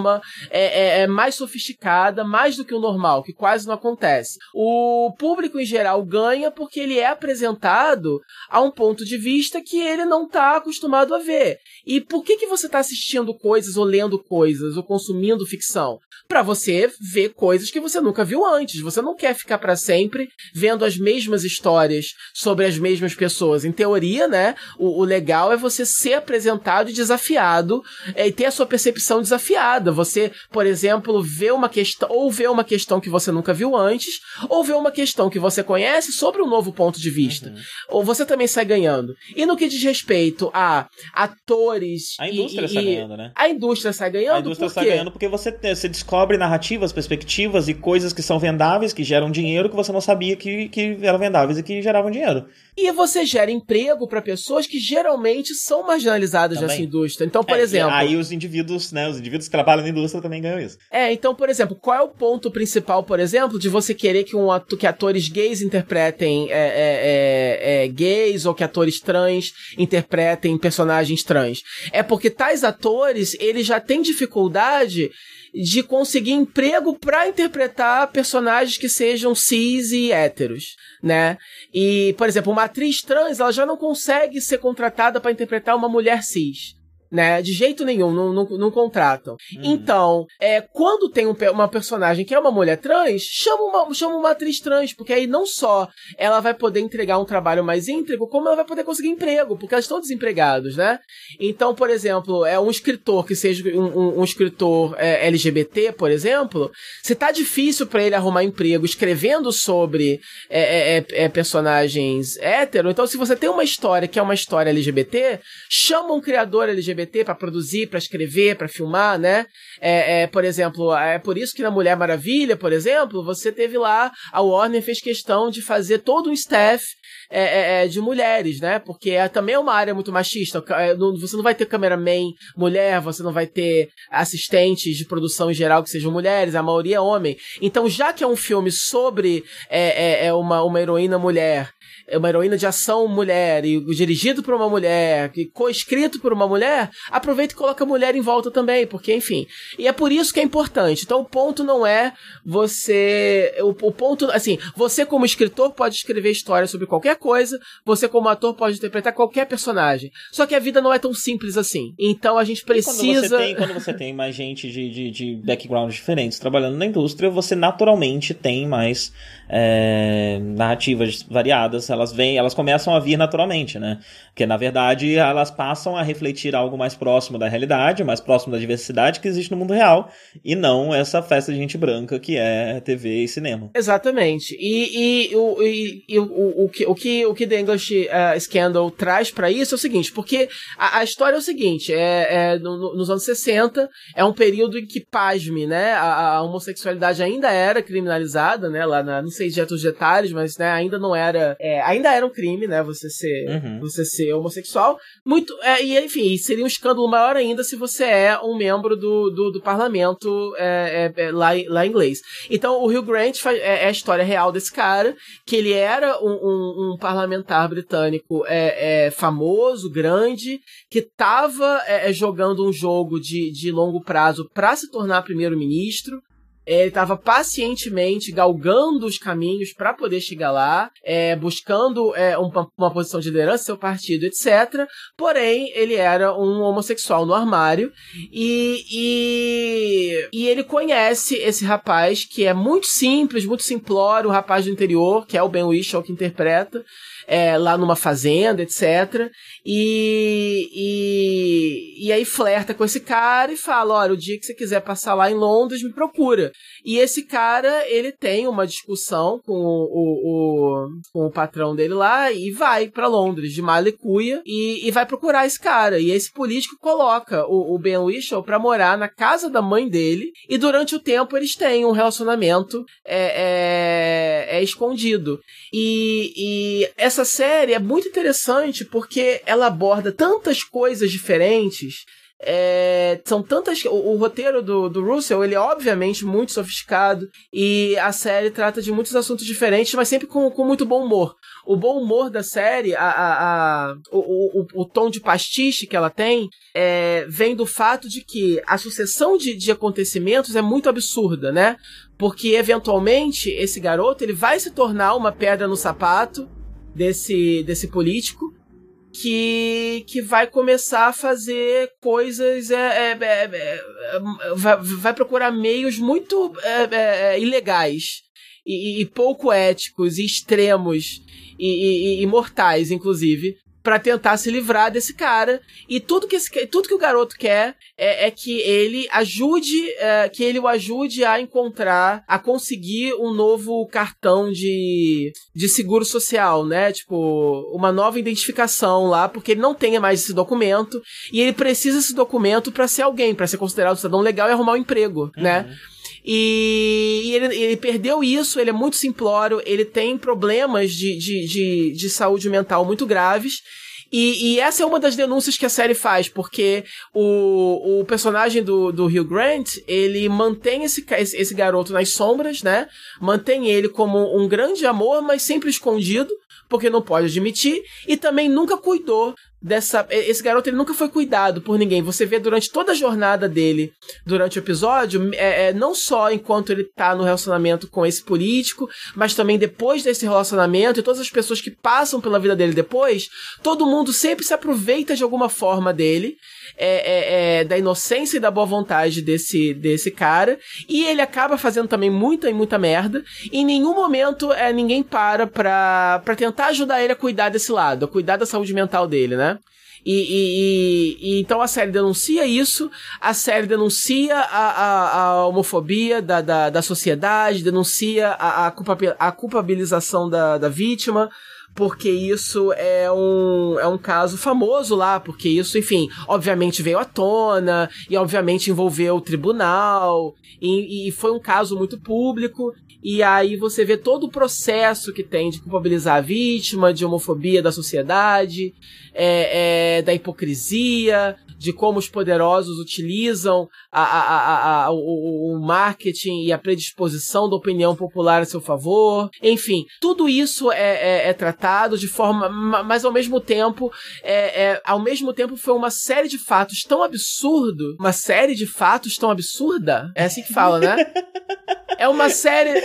é, é, é, mais sofisticada, mais do que o normal, que quase não acontece. O público em geral ganha porque ele é apresentado a um ponto de vista que ele não está acostumado a ver. E por que, que você está assistindo coisas, ou lendo coisas, ou consumindo ficção? Para você ver coisas que você nunca viu antes. Você não quer ficar para sempre vendo as mesmas histórias sobre as mesmas pessoas. Em teoria, né? O, o legal é você ser apresentado e desafiado é, e ter a sua percepção desafiada. Você, por exemplo, ver uma questão, ou ver uma questão que você nunca viu antes, ou ver uma questão que você conhece sobre um novo ponto de vista. Uhum. Ou você também sai ganhando. E no que diz respeito a atores. A indústria e, sai ganhando, né? A indústria sai ganhando. A indústria sai ganhando porque você, você descobre narrativas, perspectivas e coisas que são vendáveis, que geram dinheiro que você não sabia que, que eram vendáveis e que geravam dinheiro. E você gera emprego para pessoas que geralmente são marginalizadas Também. nessa indústria. Então, por É, exemplo. Aí os indivíduos, né? Os indivíduos que trabalham na indústria também ganham isso. É, então, por exemplo, qual é o ponto principal, por exemplo, de você querer que, um ato, que atores gays interpretem é, é, é, é, gays ou que atores trans interpretem personagens trans? É porque tais atores, eles já têm dificuldade de conseguir emprego pra interpretar personagens que sejam cis e héteros, né? E, por exemplo, uma atriz trans, ela já não consegue ser contratada pra interpretar uma mulher cis. Né? De jeito nenhum, não, não, não contratam. Então, é, quando tem um uma personagem que é uma mulher trans, chama uma, chama uma atriz trans, porque aí não só ela vai poder entregar um trabalho mais íntegro, como ela vai poder conseguir emprego, porque elas estão desempregados, né? Então, por exemplo, é um escritor que seja um, um- um escritor é, LGBT, por exemplo, se tá difícil pra ele arrumar emprego escrevendo sobre é, é, é, é, personagens hétero, então se você tem uma história que é uma história LGBT, chama um criador LGBT pra produzir, pra escrever, pra filmar, né? É, é, por exemplo, é por isso que na Mulher Maravilha, por exemplo, você teve lá, a Warner fez questão de fazer todo um staff é, é, é, de mulheres, né? Porque é, também é uma área muito machista. É, Você não vai ter cameraman mulher, você não vai ter assistentes de produção em geral que sejam mulheres, a maioria é homem. Então, já que é um filme sobre é, é, é uma, uma heroína mulher, é uma heroína de ação mulher, e dirigido por uma mulher, e co-escrito por uma mulher, aproveita e coloca a mulher em volta também, porque, enfim. E é por isso que é importante. Então, o ponto não é você. O, o ponto, assim, você como escritor pode escrever histórias sobre qualquer coisa, você como ator pode interpretar qualquer personagem. Só que a vida não é tão simples assim. Então a gente Quando precisa. você tem, quando você tem mais gente de, de, de backgrounds diferentes trabalhando na indústria, você naturalmente tem mais é, narrativas variadas. Elas vêm, elas começam a vir naturalmente, né? Porque na verdade elas passam a refletir algo mais próximo da realidade, mais próximo da diversidade que existe no mundo real, e não essa festa de gente branca que é TV e cinema. Exatamente. E, e, o, e, o, o, o que, o, que, o que The English eh, Scandal traz pra isso é o seguinte, porque a, a história é o seguinte, é, é no- no- nos anos 60, é um período em que, pasme, né, a, a homossexualidade ainda era criminalizada, né, lá na, não sei de outros detalhes, mas, né, ainda não era, é, ainda era um crime, né, você ser, Uhum. você ser homossexual, muito, é, e enfim, seria um escândalo maior ainda se você é um membro do, do, do parlamento é, é, é, lá, lá em inglês. Então, o Hugh Grant é, é a história real desse cara, que ele era um, um- um parlamentar britânico é, é, famoso, grande, que estava jogando um jogo de, de longo prazo para se tornar primeiro-ministro. É, Ele estava pacientemente galgando os caminhos para poder chegar lá, é, buscando é, uma, uma posição de liderança, seu partido, etc. Porém, ele era um homossexual no armário e, e, e ele conhece esse rapaz que é muito simples, muito simplório, o rapaz do interior, que é o Ben Whishaw que interpreta, é, lá numa fazenda, etc. E, e, e aí flerta com esse cara e fala: olha, o dia que você quiser passar lá em Londres, me procura. E esse cara, ele tem uma discussão com o, o, com o patrão dele lá e vai pra Londres, de Malicuia, e, e vai procurar esse cara. E esse político coloca o, o Ben Whishaw pra morar na casa da mãe dele, e durante o tempo eles têm um relacionamento é, é, é escondido. E, e essa série é muito interessante porque ela aborda tantas coisas diferentes. é, são tantas. O, o roteiro do, do Russell, ele é obviamente muito sofisticado. E a série trata de muitos assuntos diferentes, mas sempre com, com muito bom humor. O bom humor da série, a, a, a- o, o, o tom de pastiche que ela tem, é, vem do fato de que a sucessão de, de acontecimentos é muito absurda, né? Porque eventualmente esse garoto ele vai se tornar uma pedra no sapato desse, desse político que, que vai começar a fazer coisas. É, é, é, é, vai, vai procurar meios muito é, é, ilegais e, e pouco éticos e extremos e, e, e mortais, inclusive. Pra tentar se livrar desse cara. E tudo que, esse, tudo que o garoto quer é, é que ele ajude, é, que ele o ajude a encontrar, a conseguir um novo cartão de, de seguro social, né? Tipo, uma nova identificação lá, porque ele não tem mais esse documento e ele precisa desse documento pra ser alguém, pra ser considerado cidadão legal e arrumar um emprego, né? E, e ele, ele, perdeu isso, ele é muito simplório, ele tem problemas de, de, de, de saúde mental muito graves. E, e, essa é uma das denúncias que a série faz, porque o, o personagem do, do Hugh Grant, ele mantém esse, esse garoto nas sombras, né? Mantém ele como um grande amor, mas sempre escondido, porque não pode admitir, e também nunca cuidou dessa. Esse garoto ele nunca foi cuidado por ninguém. Você vê durante toda a jornada dele, durante o episódio, é, é, não só enquanto ele tá no relacionamento com esse político, mas também depois desse relacionamento e todas as pessoas que passam pela vida dele depois, todo mundo sempre se aproveita de alguma forma dele é, é, é, da inocência e da boa vontade desse, desse cara. E ele acaba fazendo também muita e muita merda. E em nenhum momento é, ninguém para pra, pra tentar ajudar ele a cuidar desse lado, a cuidar da saúde mental dele, né? E, e, e, então a série denuncia isso, a série denuncia a, a, a homofobia da, da, da, sociedade, denuncia a, a culpabilização da, da vítima, porque isso é um, é um caso famoso lá, porque isso, enfim, obviamente veio à tona, e obviamente envolveu o tribunal, e, e foi um caso muito público, e aí você vê todo o processo que tem de culpabilizar a vítima, de homofobia da sociedade, é, é, da hipocrisia, de como os poderosos utilizam a, a, a, o, o, marketing e a predisposição da opinião popular a seu favor. Enfim, tudo isso é, é, é tratado de forma, mas ao mesmo tempo, é, é, ao mesmo tempo foi uma série de fatos tão absurdo, uma série de fatos tão absurda. É assim que fala, né? É uma série.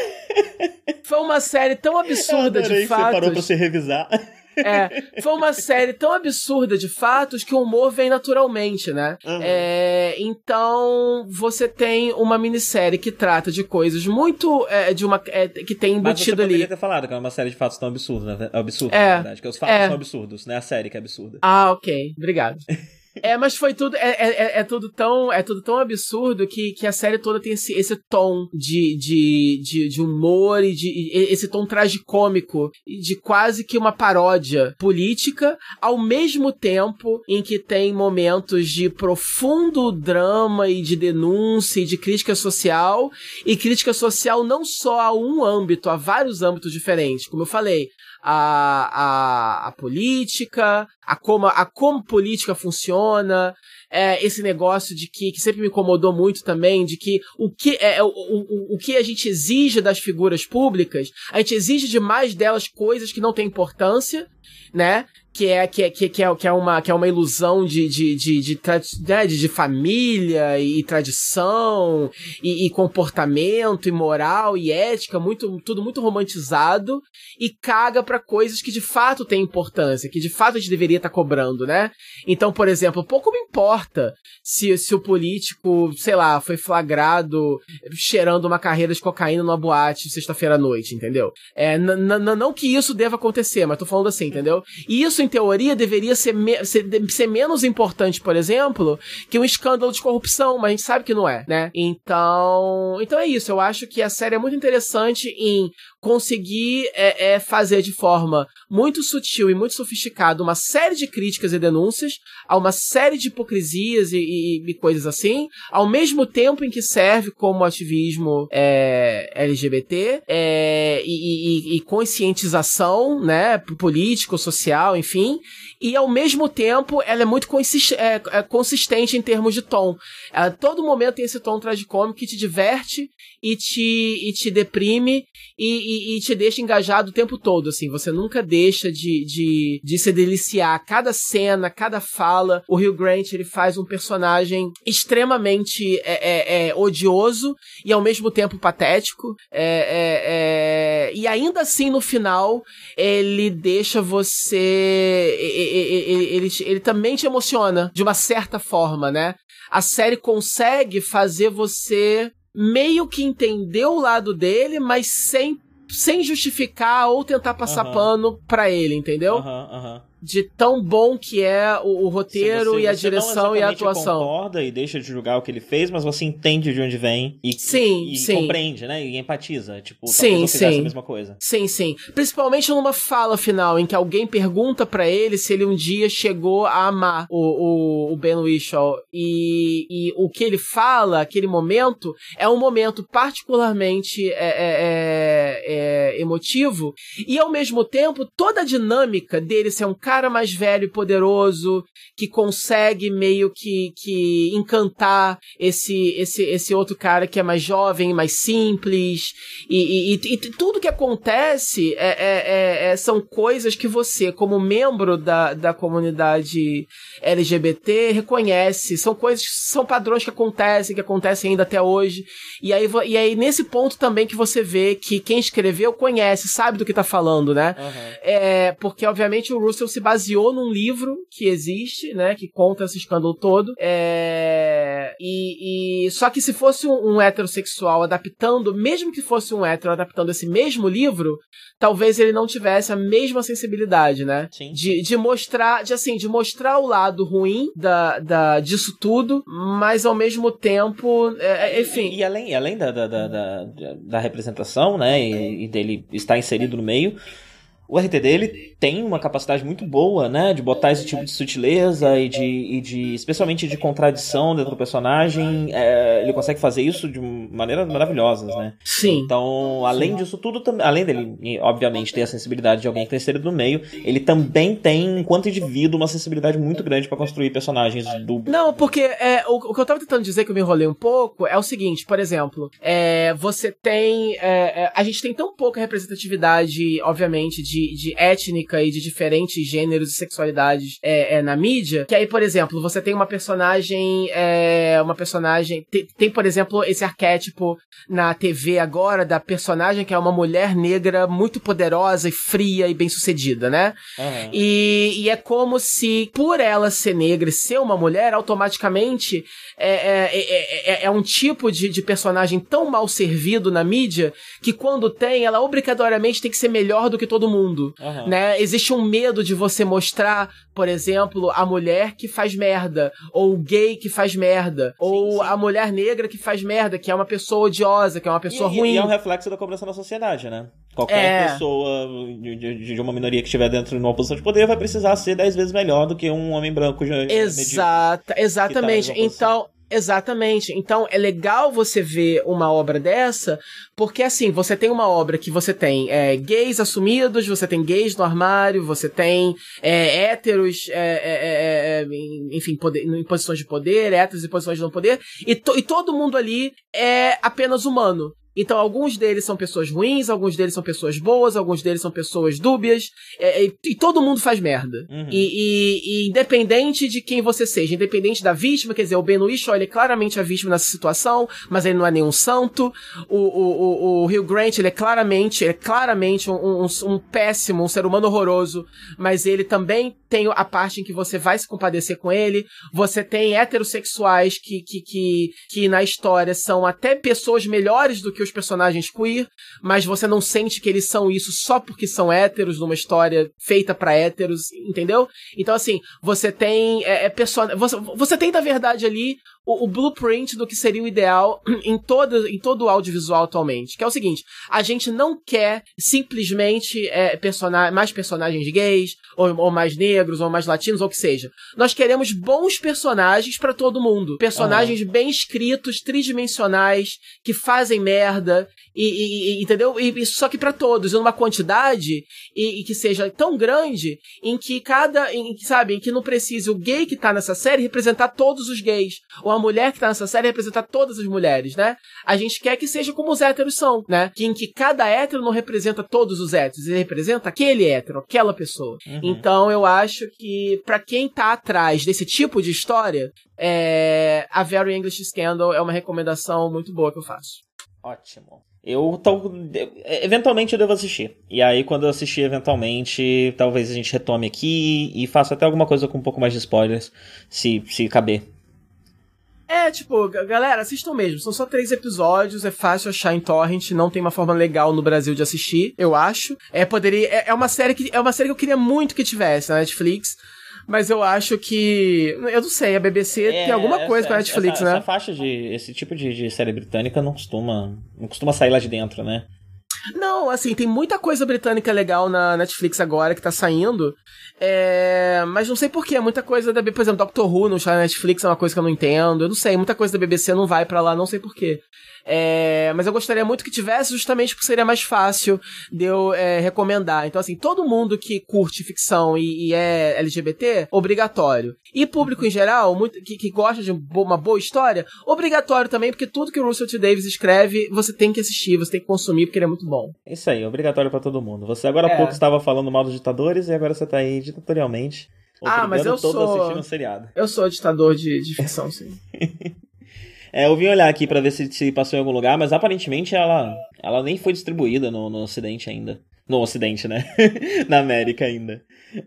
Foi uma série tão absurda de fatos. Você parou pra se revisar. É, foi uma série tão absurda de fatos que o humor vem naturalmente, né? Uhum. É, então, você tem uma minissérie que trata de coisas muito. É, de uma, é, que tem embutido Mas você ali. ter falado que é uma série de fatos tão absurdos, né? Absurdo, é, na verdade. Que os fatos é. são absurdos, né? A série que é absurda. Ah, ok. Obrigado. [LAUGHS] É, mas foi tudo. É, é, é, é, tudo tão. É tudo tão absurdo que, que a série toda tem esse, esse tom de, de, de, de humor e de. esse tom tragicômico de quase que uma paródia política, ao mesmo tempo em que tem momentos de profundo drama e de denúncia e de crítica social. E crítica social não só a um âmbito, a vários âmbitos diferentes. Como eu falei, a, a, a política, a como, a como política funciona, é, esse negócio de que, que sempre me incomodou muito também, de que o que, é, o, o, o que a gente exige das figuras públicas, a gente exige demais delas coisas que não têm importância, né? Que é que é, que, é, que é uma que é uma ilusão de de, de, de, né, de, de família e, tradição e, e, comportamento e moral e ética muito tudo muito romantizado e caga para coisas que de fato têm importância que de fato a gente deveria estar tá cobrando né? Então por exemplo pouco me importa se, se o político sei lá foi flagrado cheirando uma carreira de cocaína numa boate sexta-feira à noite entendeu? É não que isso deva acontecer mas tô falando assim entendeu? E isso em teoria, deveria ser, me ser, ser, menos importante, por exemplo, que um escândalo de corrupção, mas a gente sabe que não é, né? Então, então é isso. Eu acho que a série é muito interessante em conseguir é, é, fazer de forma muito sutil e muito sofisticada uma série de críticas e denúncias a uma série de hipocrisias e, e, e coisas assim, ao mesmo tempo em que serve como ativismo é, LGBT é, e, e, conscientização, né, político, social, enfim, e ao mesmo tempo ela é muito consist é, é consistente em termos de tom. Ela, todo momento tem esse tom tragicômico que te diverte e te, e te deprime e, e, e, te deixa engajado o tempo todo, assim. Você nunca deixa de, de, de se deliciar. Cada cena, cada fala. O Hugh Grant, ele faz um personagem extremamente é, é, é odioso e ao mesmo tempo patético. É, é e ainda assim, no final, ele deixa você... Ele, ele, ele, também te emociona, de uma certa forma, né? A série consegue fazer você meio que entender o lado dele, mas sem, sem justificar ou tentar passar uhum. pano pra ele, entendeu? Uhum, uhum. De tão bom que é o, o roteiro você, e a direção e a atuação. Você concorda e deixa de julgar o que ele fez, mas você entende de onde vem e, sim, e, sim. compreende, né? E empatiza. Tipo, sim, eu sim. a mesma coisa. Sim, sim. Principalmente numa fala final em que alguém pergunta para ele se ele um dia chegou a amar o, o, o Ben Whishaw. E, e o que ele fala, aquele momento, é um momento particularmente é, é, é, é emotivo. E ao mesmo tempo, toda a dinâmica dele ser um cara mais velho e poderoso, que consegue meio que, que encantar esse, esse, esse outro cara que é mais jovem, mais simples. E, e, e, e tudo que acontece é, é, é, são coisas que você, como membro da, da comunidade LGBT, reconhece. São coisas, são padrões que acontecem, que acontecem ainda até hoje. E aí, e aí nesse ponto também que você vê que quem escreveu conhece, sabe do que tá falando, né? Uhum. É, porque obviamente o Russell se baseou num livro que existe, né? Que conta esse escândalo todo. É, e, e só que se fosse um, um heterossexual adaptando, mesmo que fosse um hétero adaptando esse mesmo livro, talvez ele não tivesse a mesma sensibilidade, né? Sim. De, de mostrar, de assim, de mostrar o lado ruim da, da, disso tudo, mas ao mesmo tempo, é, enfim. E, e, além, além da, da, da, da, da representação, né, e, e dele estar inserido no meio, o RT dele tem uma capacidade muito boa, né, de botar esse tipo de sutileza e de, e de especialmente de contradição dentro do personagem. É, ele consegue fazer isso de maneiras maravilhosas, né? Sim. Então, além Sim. disso tudo, além dele, obviamente, ter a sensibilidade de alguém que tem inserido no meio, ele também tem, enquanto indivíduo, uma sensibilidade muito grande para construir personagens do. Não, porque é, o, o, que eu tava tentando dizer que eu me enrolei um pouco é o seguinte, por exemplo, é, você tem. É, é a gente tem tão pouca representatividade, obviamente, de, de étnica e de diferentes gêneros e sexualidades é, é, na mídia. Que aí, por exemplo, você tem uma personagem. É, uma personagem. Tem, tem, por exemplo, esse arquétipo na TV agora da personagem que é uma mulher negra muito poderosa e fria e bem sucedida, né? E, e é como se, por ela ser negra e ser uma mulher, automaticamente é, é, é, um tipo de, de personagem tão mal servido na mídia que quando tem, ela obrigatoriamente tem que ser melhor do que todo mundo. Uhum. Né? Existe um medo de você mostrar, por exemplo, a mulher que faz merda, ou o gay que faz merda, sim, ou sim. a mulher negra que faz merda, que é uma pessoa odiosa, que é uma pessoa e, ruim. E é um reflexo da cobrança da sociedade, né? Qualquer é. pessoa de, de, uma minoria que estiver dentro de uma posição de poder vai precisar ser dez vezes melhor do que um homem branco. Exata, exatamente. Tá então, Exatamente. Então é legal você ver uma obra dessa, porque assim, você tem uma obra que você tem é, gays assumidos, você tem gays no armário, você tem é, héteros, é, é, é, é enfim, poder, em posições de poder, héteros em posições de não poder, e, to, e todo mundo ali é apenas humano. Então, alguns deles são pessoas ruins, alguns deles são pessoas boas, alguns deles são pessoas dúbias, é, e, e, todo mundo faz merda. Uhum. E, e, e, independente de quem você seja, independente da vítima, quer dizer, o Ben Whishaw, ele é claramente a vítima nessa situação, mas ele não é nenhum santo. O, o, o, o Hugh Grant, ele é claramente, ele é claramente um, um, um péssimo, um ser humano horroroso, mas ele também tem a parte em que você vai se compadecer com ele. Você tem heterossexuais que, que, que, que na história são até pessoas melhores do que os personagens queer, mas você não sente que eles são isso só porque são héteros numa história feita para héteros, entendeu? Então, assim, você tem é, é você, você tem, na verdade, ali o, o, blueprint do que seria o ideal [CLEARS THROAT] em todo, em todo o audiovisual atualmente. Que é o seguinte: a gente não quer simplesmente é, persona mais personagens gays, ou, ou, mais negros, ou mais latinos, ou o que seja. Nós queremos bons personagens para todo mundo. Personagens bem escritos, tridimensionais, que fazem merda, e, e, entendeu? E, só que para todos, em uma quantidade e, e, que seja tão grande em que cada, em, sabe, em que não precise o gay que tá nessa série representar todos os gays, ou a mulher que tá nessa série representar todas as mulheres, né? A gente quer que seja como os héteros são, né? Que em que cada hétero não representa todos os héteros, ele representa aquele hétero, aquela pessoa. Uhum. Então eu acho que para quem tá atrás desse tipo de história, é, a Very English Scandal é uma recomendação muito boa que eu faço. Ótimo. Eu tô, eventualmente eu devo assistir. E aí, quando eu assistir eventualmente, talvez a gente retome aqui e faça até alguma coisa com um pouco mais de spoilers, se, se caber. É, tipo, galera, assistam mesmo. São só três episódios, é fácil achar em torrent, não tem uma forma legal no Brasil de assistir, eu acho. É, poderia. É, é uma série que. É uma série que eu queria muito que tivesse na Netflix. Mas eu acho que. Eu não sei, a BBC é, tem alguma coisa essa, com a Netflix, essa, né? Essa faixa de. Esse tipo de, de série britânica não costuma. Não costuma sair lá de dentro, né? Não, assim, tem muita coisa britânica legal na Netflix agora que tá saindo. É... Mas não sei porquê, muita coisa da. Por exemplo, Doctor Who no na Netflix é uma coisa que eu não entendo. Eu não sei, muita coisa da BBC não vai para lá, não sei porquê. É, mas eu gostaria muito que tivesse, justamente porque seria mais fácil de eu é, recomendar. Então, assim, todo mundo que curte ficção e, e é LGBT, obrigatório. E público em geral, muito, que, que gosta de uma boa história, obrigatório também, porque tudo que o Russell T. Davis escreve, você tem que assistir, você tem que consumir, porque ele é muito bom. Isso aí, obrigatório para todo mundo. Você agora há é. pouco estava falando mal dos ditadores e agora você tá aí ditatorialmente. Ah, mas eu sou. assistindo um seriado. Eu sou ditador de, de ficção, sim. [LAUGHS] É, eu vim olhar aqui para ver se, se passou em algum lugar, mas aparentemente ela, ela nem foi distribuída no, no Ocidente ainda. No Ocidente, né? [LAUGHS] Na América ainda.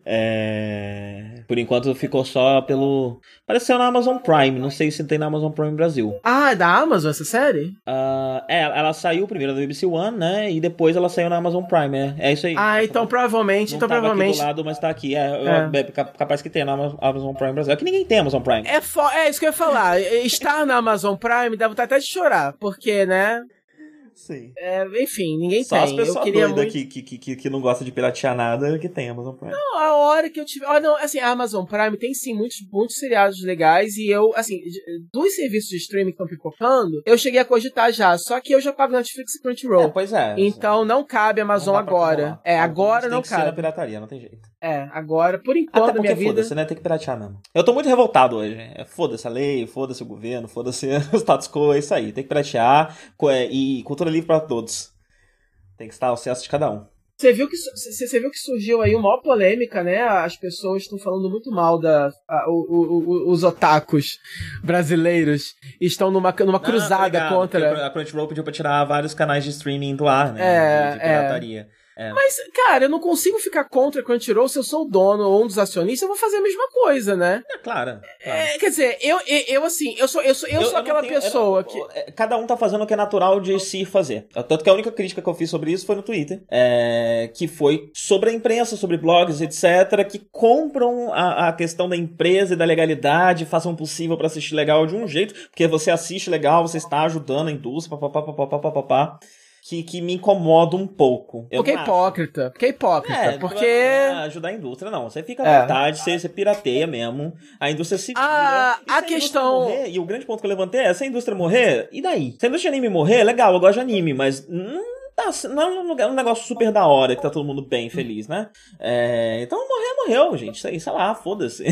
É... Por enquanto ficou só pelo. Apareceu na Amazon Prime, não sei se tem na Amazon Prime Brasil. Ah, é da Amazon essa série? Uh, é, ela saiu primeiro da BBC One, né? E depois ela saiu na Amazon Prime, é, é isso aí. Ah, então provavelmente. Não então provavelmente. Aqui do lado, mas tá aqui. É, é. é capaz que tenha na Amazon Prime Brasil. É que ninguém tem Amazon Prime. É, fo... é isso que eu ia falar. Estar na Amazon Prime dá vontade até de chorar, porque, né? Sim. É, enfim, ninguém Só tem. as pessoas doidas muito... que, que, que, que não gosta de piratear nada que tem Amazon Prime. Não, a hora que eu tiver. Oh, não, assim, a Amazon Prime tem sim muitos, muitos seriados legais e eu, assim, dos serviços de streaming que estão pipocando, eu cheguei a cogitar já. Só que eu já pago Netflix e Crunchyroll. É, pois é. Então não cabe Amazon agora. É, agora não cabe. Tem que ser na pirataria, não tem jeito. É, agora, por enquanto, Até minha vida. Foda-se, né? Tem que piratear mesmo. Eu tô muito revoltado hoje. É, foda-se a lei, foda-se o governo, foda-se [LAUGHS] o status quo, é isso aí. Tem que piratear é, e cultura livre para todos. Tem que estar ao acesso de cada um. Você viu que você viu que surgiu aí uma polêmica, né? As pessoas estão falando muito mal da a, o, o, os otakus brasileiros estão numa, numa cruzada Não, contra. A Crunchyroll pediu para tirar vários canais de streaming do ar, né? É, de, de pirataria. É. É. Mas, cara, eu não consigo ficar contra Crunchyroll se eu sou o dono ou um dos acionistas, eu vou fazer a mesma coisa, né? É, claro. claro. É, quer dizer, eu, eu, eu, assim, eu sou, eu sou, eu, eu sou aquela tenho, pessoa não, que. É, cada um tá fazendo o que é natural de se fazer. Tanto que a única crítica que eu fiz sobre isso foi no Twitter. É, que foi sobre a imprensa, sobre blogs, etc., que compram a, a questão da empresa e da legalidade, façam o possível para assistir legal de um jeito, porque você assiste legal, você está ajudando a indústria, papapá, papapá, papapá que, que me incomoda um pouco. porque é hipócrita. Porque é hipócrita. É, porque. É ajudar a indústria, não. Você fica à é. vontade, você, você pirateia mesmo. A indústria se. Ah, a, a questão. Morrer, e o grande ponto que eu levantei é: se a indústria morrer, e daí? Se a indústria de anime morrer, legal, eu gosto de anime, mas. Hum, Tá, não é um negócio super da hora que tá todo mundo bem feliz, né? É, então morrer, morreu, gente. Isso aí, sei lá, foda-se.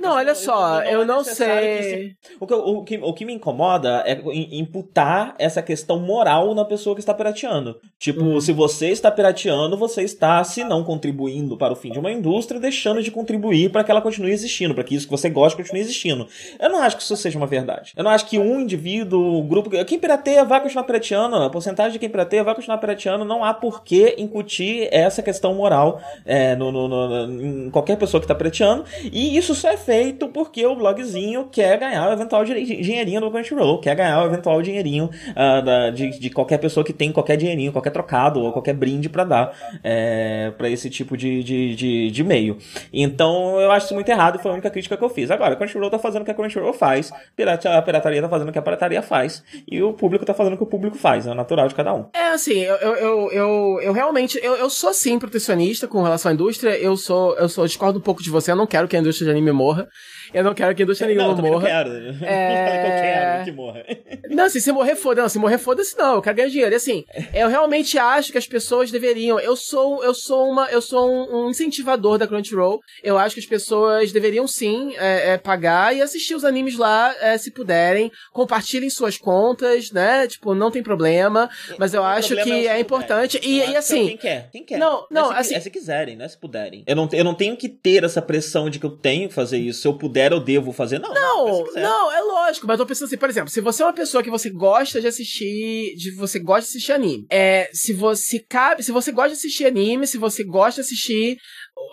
Não, olha só, eu, eu não, sei. O que, o, que, o que me incomoda é imputar essa questão moral na pessoa que está pirateando. Tipo, hum. se você está pirateando, você está, se não contribuindo para o fim de uma indústria, deixando de contribuir para que ela continue existindo, para que isso que você gosta continue existindo. Eu não acho que isso seja uma verdade. Eu não acho que um indivíduo, um grupo. Quem pirateia vai continuar pirateando, a porcentagem de quem pirateia vai continuar continuar pirateando, não há por que incutir essa questão moral é, no, no, no, em qualquer pessoa que está pirateando. E isso só é feito porque o blogzinho quer ganhar o eventual dinheirinho do Crunchyroll, quer ganhar o eventual dinheirinho uh, da, de, de, qualquer pessoa que tem qualquer dinheirinho, qualquer trocado ou qualquer brinde para dar é, para esse tipo de, de, de, de, meio. Então eu acho isso muito errado foi a única crítica que eu fiz. Agora, Crunchyroll tá fazendo o que a Crunchyroll faz, a pirataria tá fazendo o que a pirataria faz, e o público tá fazendo o que o público faz, é natural de cada um. É assim, eu, eu, eu, eu, realmente, eu, eu sou sim protecionista com relação à indústria, eu sou, eu sou, discordo um pouco de você, eu não quero que a indústria de anime morra. Eu não quero que a indústria nenhuma não, morra. [LAUGHS] Não quero. É... Não que eu quero que morra. [LAUGHS] Não, assim, se morrer, foda. Não, se morrer, foda-se, não. Eu quero ganhar dinheiro. E assim, eu realmente acho que as pessoas deveriam. Eu sou, eu sou uma, eu sou um, um incentivador da Crunchyroll. Eu acho que as pessoas deveriam sim é, é, pagar e assistir os animes lá, é, se puderem. Compartilhem suas contas, né? Tipo, não tem problema. Mas eu o acho que é, importante. E, e, assim. Quem quer? Quem quer? Não, não, é se, assim. É se quiserem, né? Se puderem. Eu não, eu não tenho que ter essa pressão de que eu tenho que fazer isso. Se eu puder puder, eu devo fazer. Não, não, não, é lógico, mas eu tô pensando assim, por exemplo, se você é uma pessoa que você gosta de assistir, de você gosta de assistir anime, é, se você cabe, se você gosta de assistir anime, se você gosta de assistir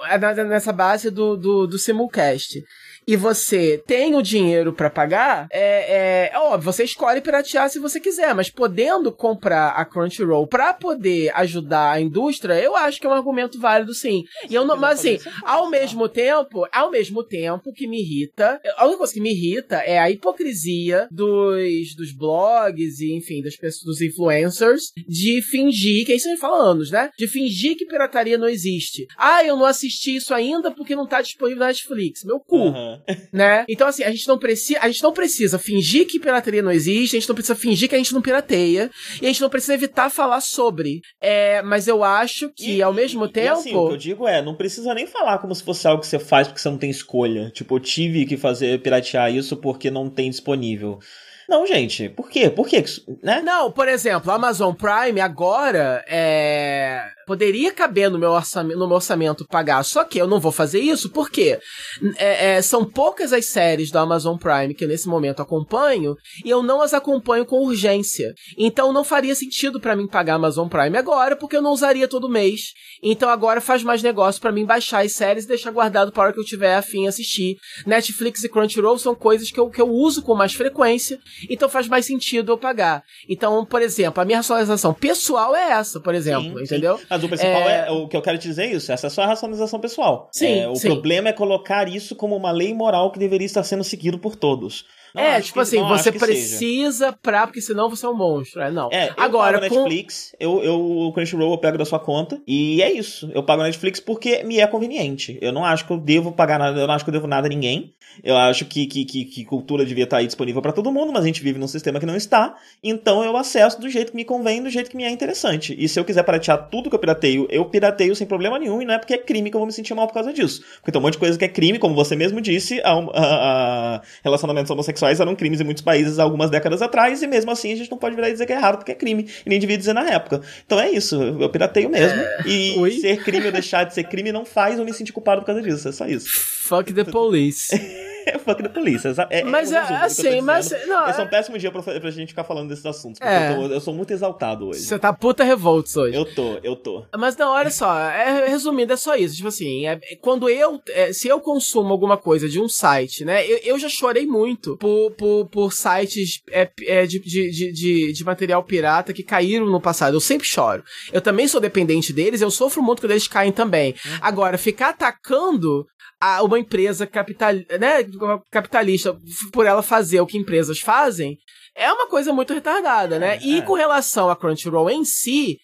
é, nessa base do, do, do simulcast, e você tem o dinheiro para pagar, é, é, é, óbvio, você escolhe piratear se você quiser, mas podendo comprar a Crunchyroll para poder ajudar a indústria, eu acho que é um argumento válido sim. E eu não, mas assim, ao mesmo tempo, ao mesmo tempo que me irrita, a única coisa que me irrita é a hipocrisia dos, dos blogs e, enfim, das pessoas, dos influencers de fingir, que é isso a gente fala anos, né? De fingir que pirataria não existe. Ah, eu não assisti isso ainda porque não tá disponível na Netflix. Meu cu. Uhum. [LAUGHS] Né? Então, assim, a gente não precisa. A gente não precisa fingir que pirataria não existe, a gente não precisa fingir que a gente não pirateia, e a gente não precisa evitar falar sobre. É, mas eu acho que, e, ao mesmo tempo. E assim, o que eu digo é, não precisa nem falar como se fosse algo que você faz porque você não tem escolha. Tipo, eu tive que fazer piratear isso porque não tem disponível. Não, gente, por quê? Por quê? Né? Não, por exemplo, a Amazon Prime agora é poderia caber no meu, orçamento, no meu orçamento pagar, só que eu não vou fazer isso porque é, é, são poucas as séries da Amazon Prime que eu nesse momento acompanho e eu não as acompanho com urgência. Então não faria sentido para mim pagar Amazon Prime agora porque eu não usaria todo mês. Então agora faz mais negócio para mim baixar as séries e deixar guardado para hora que eu tiver afim assistir. Netflix e Crunchyroll são coisas que eu, que eu uso com mais frequência, então faz mais sentido eu pagar. Então, por exemplo, a minha racionalização pessoal é essa, por exemplo, sim, entendeu? Sim. Mas o principal é... é... o que eu quero te dizer é isso, essa é só a racionalização pessoal. Sim, é, o sim. problema é colocar isso como uma lei moral que deveria estar sendo seguido por todos. Não é, tipo que, assim, você precisa seja. pra, porque senão você é um monstro. É, não. É, eu Agora, pago com... Netflix, eu, eu, o Crunchyroll eu pego da sua conta, e é isso. Eu pago Netflix porque me é conveniente. Eu não acho que eu devo pagar nada, eu não acho que eu devo nada a ninguém. Eu acho que, que, que, que cultura devia estar aí disponível para todo mundo, mas a gente vive num sistema que não está. Então eu acesso do jeito que me convém, do jeito que me é interessante. E se eu quiser piratear tudo que eu pirateio, eu pirateio sem problema nenhum, e não é porque é crime que eu vou me sentir mal por causa disso. Porque tem um monte de coisa que é crime, como você mesmo disse, a, a, a relacionamentos homossexuais eram crimes em muitos países há algumas décadas atrás, e mesmo assim a gente não pode virar e dizer que é errado porque é crime, e nem devia dizer na época. Então é isso, eu pirateio mesmo, é... e Oi? ser crime ou deixar de ser crime não faz eu me sentir culpado por causa disso, é só isso. Fuck the police. [LAUGHS] [LAUGHS] é o fuck da polícia. É, mas é, é assim, mas. Não, Esse é um péssimo dia pra, pra gente ficar falando desses assuntos. Porque é. eu, tô, eu, sou muito exaltado hoje. Você tá puta revoltos hoje. Eu tô, eu tô. Mas não, olha só, é, resumindo, é só isso. Tipo assim, é, quando eu. É, se eu consumo alguma coisa de um site, né? Eu, eu já chorei muito por, por, por sites é, é, de, de, de, de, material pirata que caíram no passado. Eu sempre choro. Eu também sou dependente deles, eu sofro muito quando eles caem também. Uhum. Agora, ficar atacando a, uma empresa capital, né, capitalista por ela fazer o que empresas fazem é uma coisa muito retardada, né? É, e é. com relação a Crunchyroll em si,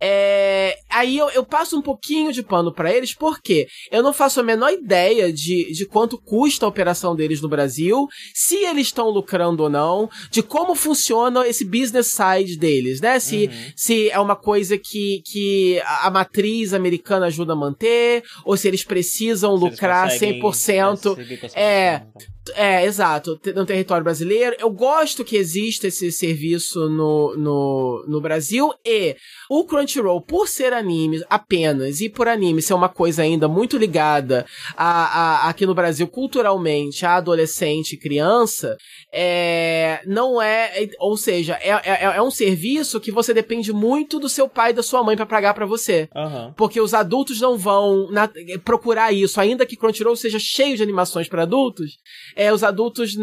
é, aí eu, eu, passo um pouquinho de pano para eles, porque eu não faço a menor ideia de, de quanto custa a operação deles no Brasil, se eles estão lucrando ou não, de como funciona esse business side deles, né? Se, uhum. se é uma coisa que, que a matriz americana ajuda a manter, ou se eles precisam se lucrar eles 100%. É, é, exato, no território brasileiro. Eu gosto que exista esse serviço no, no, no Brasil e o Crunchyroll, por ser anime apenas e por anime ser uma coisa ainda muito ligada a, a aqui no Brasil culturalmente a adolescente e criança, é, não é, ou seja, é, é, é, um serviço que você depende muito do seu pai e da sua mãe para pagar para você. Uhum. Porque os adultos não vão na, procurar isso, ainda que Crunchyroll seja cheio de animações para adultos, é, os adultos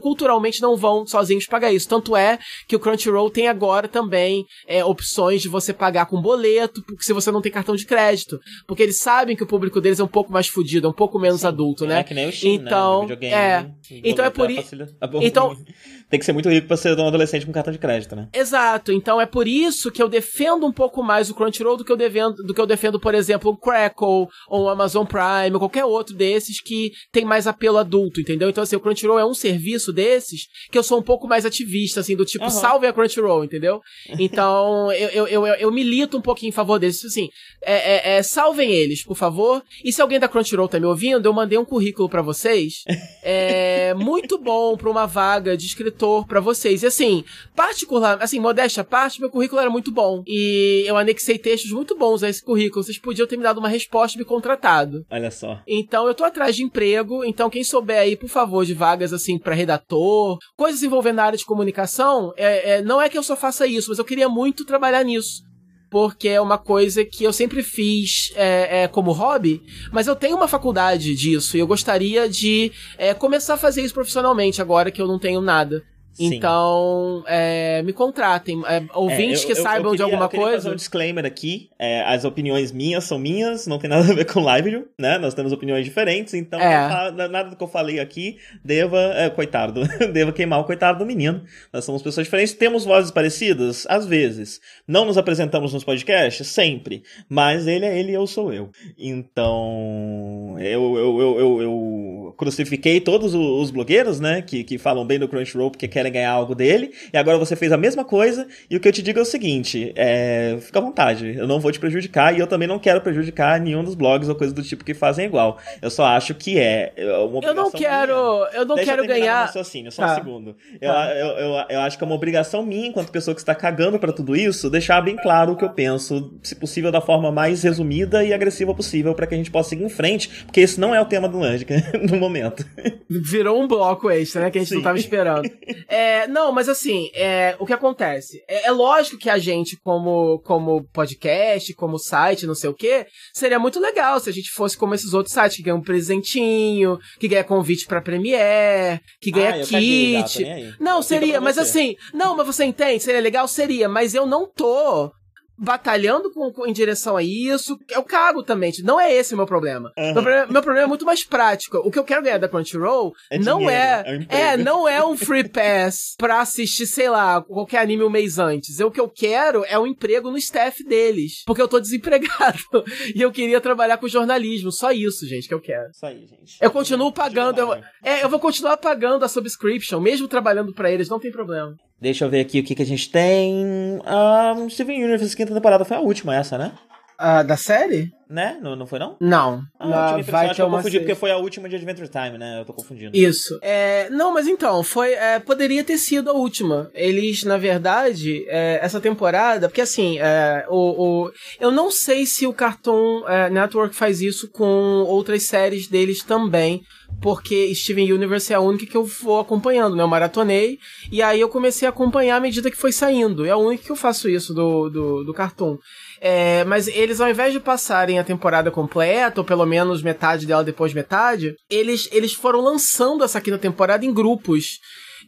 culturalmente não vão sozinhos pagar isso. Tanto é que o Crunchyroll tem agora também é, opções de você pagar com boleto, porque se você não tem cartão de crédito. Porque eles sabem que o público deles é um pouco mais fudido, é um pouco menos Sim, adulto, né? É que nem o Steam, então, né? é. Então é por isso. Então, [LAUGHS] tem que ser muito rico pra ser um adolescente com cartão de crédito, né? Exato. Então é por isso que eu defendo um pouco mais o Crunchyroll do que eu defendo, do que eu defendo por exemplo, o Crackle ou o Amazon Prime ou qualquer outro desses que tem mais apelo adulto, entendeu? Então assim, o Crunchyroll é um serviço desses que eu sou um pouco mais ativista, assim, do tipo, uhum. salve a Crunchyroll, entendeu? Então [LAUGHS] eu, eu, eu, eu, milito um pouquinho em favor deles. Assim, é, é, é, salvem eles, por favor. E se alguém da Crunchyroll tá me ouvindo, eu mandei um currículo para vocês. É muito bom pra uma vaga de escritor editor para vocês. E assim, particular, assim, modéstia à parte, meu currículo era muito bom. E eu anexei textos muito bons a esse currículo. Vocês podiam ter me dado uma resposta e me contratado. Olha só. Então eu tô atrás de emprego. Então quem souber aí, por favor, de vagas assim para redator, coisas envolvendo a área de comunicação, é, é, não é que eu só faça isso, mas eu queria muito trabalhar nisso porque é uma coisa que eu sempre fiz é, é, como hobby, mas eu tenho uma faculdade disso e eu gostaria de é, começar a fazer isso profissionalmente agora que eu não tenho nada. Sim. Então, é, me contratem. É, ouvintes É, eu- que eu- eu saibam de queria- alguma eu queria coisa. fazer um disclaimer aqui. é, as opiniões minhas são minhas, não tem [LAUGHS] nada a ver com Live, né? Nós temos opiniões diferentes, então É. nada do que eu falei aqui deva, coitado, [LAUGHS] deva queimar o coitado do menino. Nós somos pessoas diferentes, temos vozes parecidas, às vezes. Não nos apresentamos nos podcasts, sempre. Mas ele é ele e eu sou eu. Então, eu, eu, eu, eu crucifiquei todos os blogueiros, né? Que, que falam bem do Crunchyroll porque querem ganhar algo dele. E agora você fez a mesma coisa. E o que eu te digo é o seguinte: é, fica à vontade. Eu não vou te prejudicar e eu também não quero prejudicar nenhum dos blogs ou coisa do tipo que fazem igual. Eu só acho que é é uma Eu não obrigação quero, minha. eu não Deixa quero eu ganhar. raciocínio, só Tá. um segundo. Eu, Tá. eu, eu, eu acho que é uma obrigação minha, enquanto pessoa que está cagando pra tudo isso, deixar bem claro o que eu penso, se possível da forma mais resumida e agressiva possível, pra que a gente possa seguir em frente, porque esse não é o tema do Landica [LAUGHS] no momento. [LAUGHS] Virou um bloco extra, né? Que a gente não Sim. tava esperando. [LAUGHS] É, não, mas assim, é, o que acontece? É, é lógico que a gente, como, como podcast, como site, não sei o quê, seria muito legal se a gente fosse como esses outros sites, que ganha um presentinho, que ganha convite pra Premiere, que ganha Ah, caguei kit. Não, seria, mas assim, não, mas você entende? Seria legal? Seria, mas eu não tô batalhando com, com- em direção a isso. Eu cago também. Não é esse o meu problema. Aham. Meu, problema meu problema é muito mais prático. O que eu quero ganhar da Crunchyroll É não dinheiro, é. é um. É, não é um free pass pra assistir, sei lá, qualquer anime um mês antes. Eu, o que eu quero é um emprego no staff deles. Porque eu tô desempregado. [LAUGHS] e eu queria trabalhar com jornalismo. Só isso, gente, que eu quero. Isso aí, gente. Eu continuo pagando. Eu, mais. é, eu vou continuar pagando a subscription, mesmo trabalhando pra eles, não tem problema. Deixa eu ver aqui o que, que a gente tem. Ah, Steven Universe, quinta temporada foi a última, essa, né? Ah, da série? Né? Não, não foi não? Não. Ah, eu Na- tive a impressão, vai ter eu uma confundi porque foi a última de Adventure Time, né? Eu tô confundindo. Isso. É, não, mas então, foi. é, poderia ter sido a última. Eles, na verdade, é, essa temporada. Porque assim, é, o, o- eu não sei se o Cartoon é, Network faz isso com outras séries deles também. Porque Steven Universe é a única que eu vou acompanhando, né? Eu maratonei. E aí eu comecei a acompanhar à medida que foi saindo. É a única que eu faço isso do, do, do Cartoon. É, mas eles, ao invés de passarem a temporada completa, ou pelo menos metade dela depois metade, eles, eles foram lançando essa quinta temporada em grupos.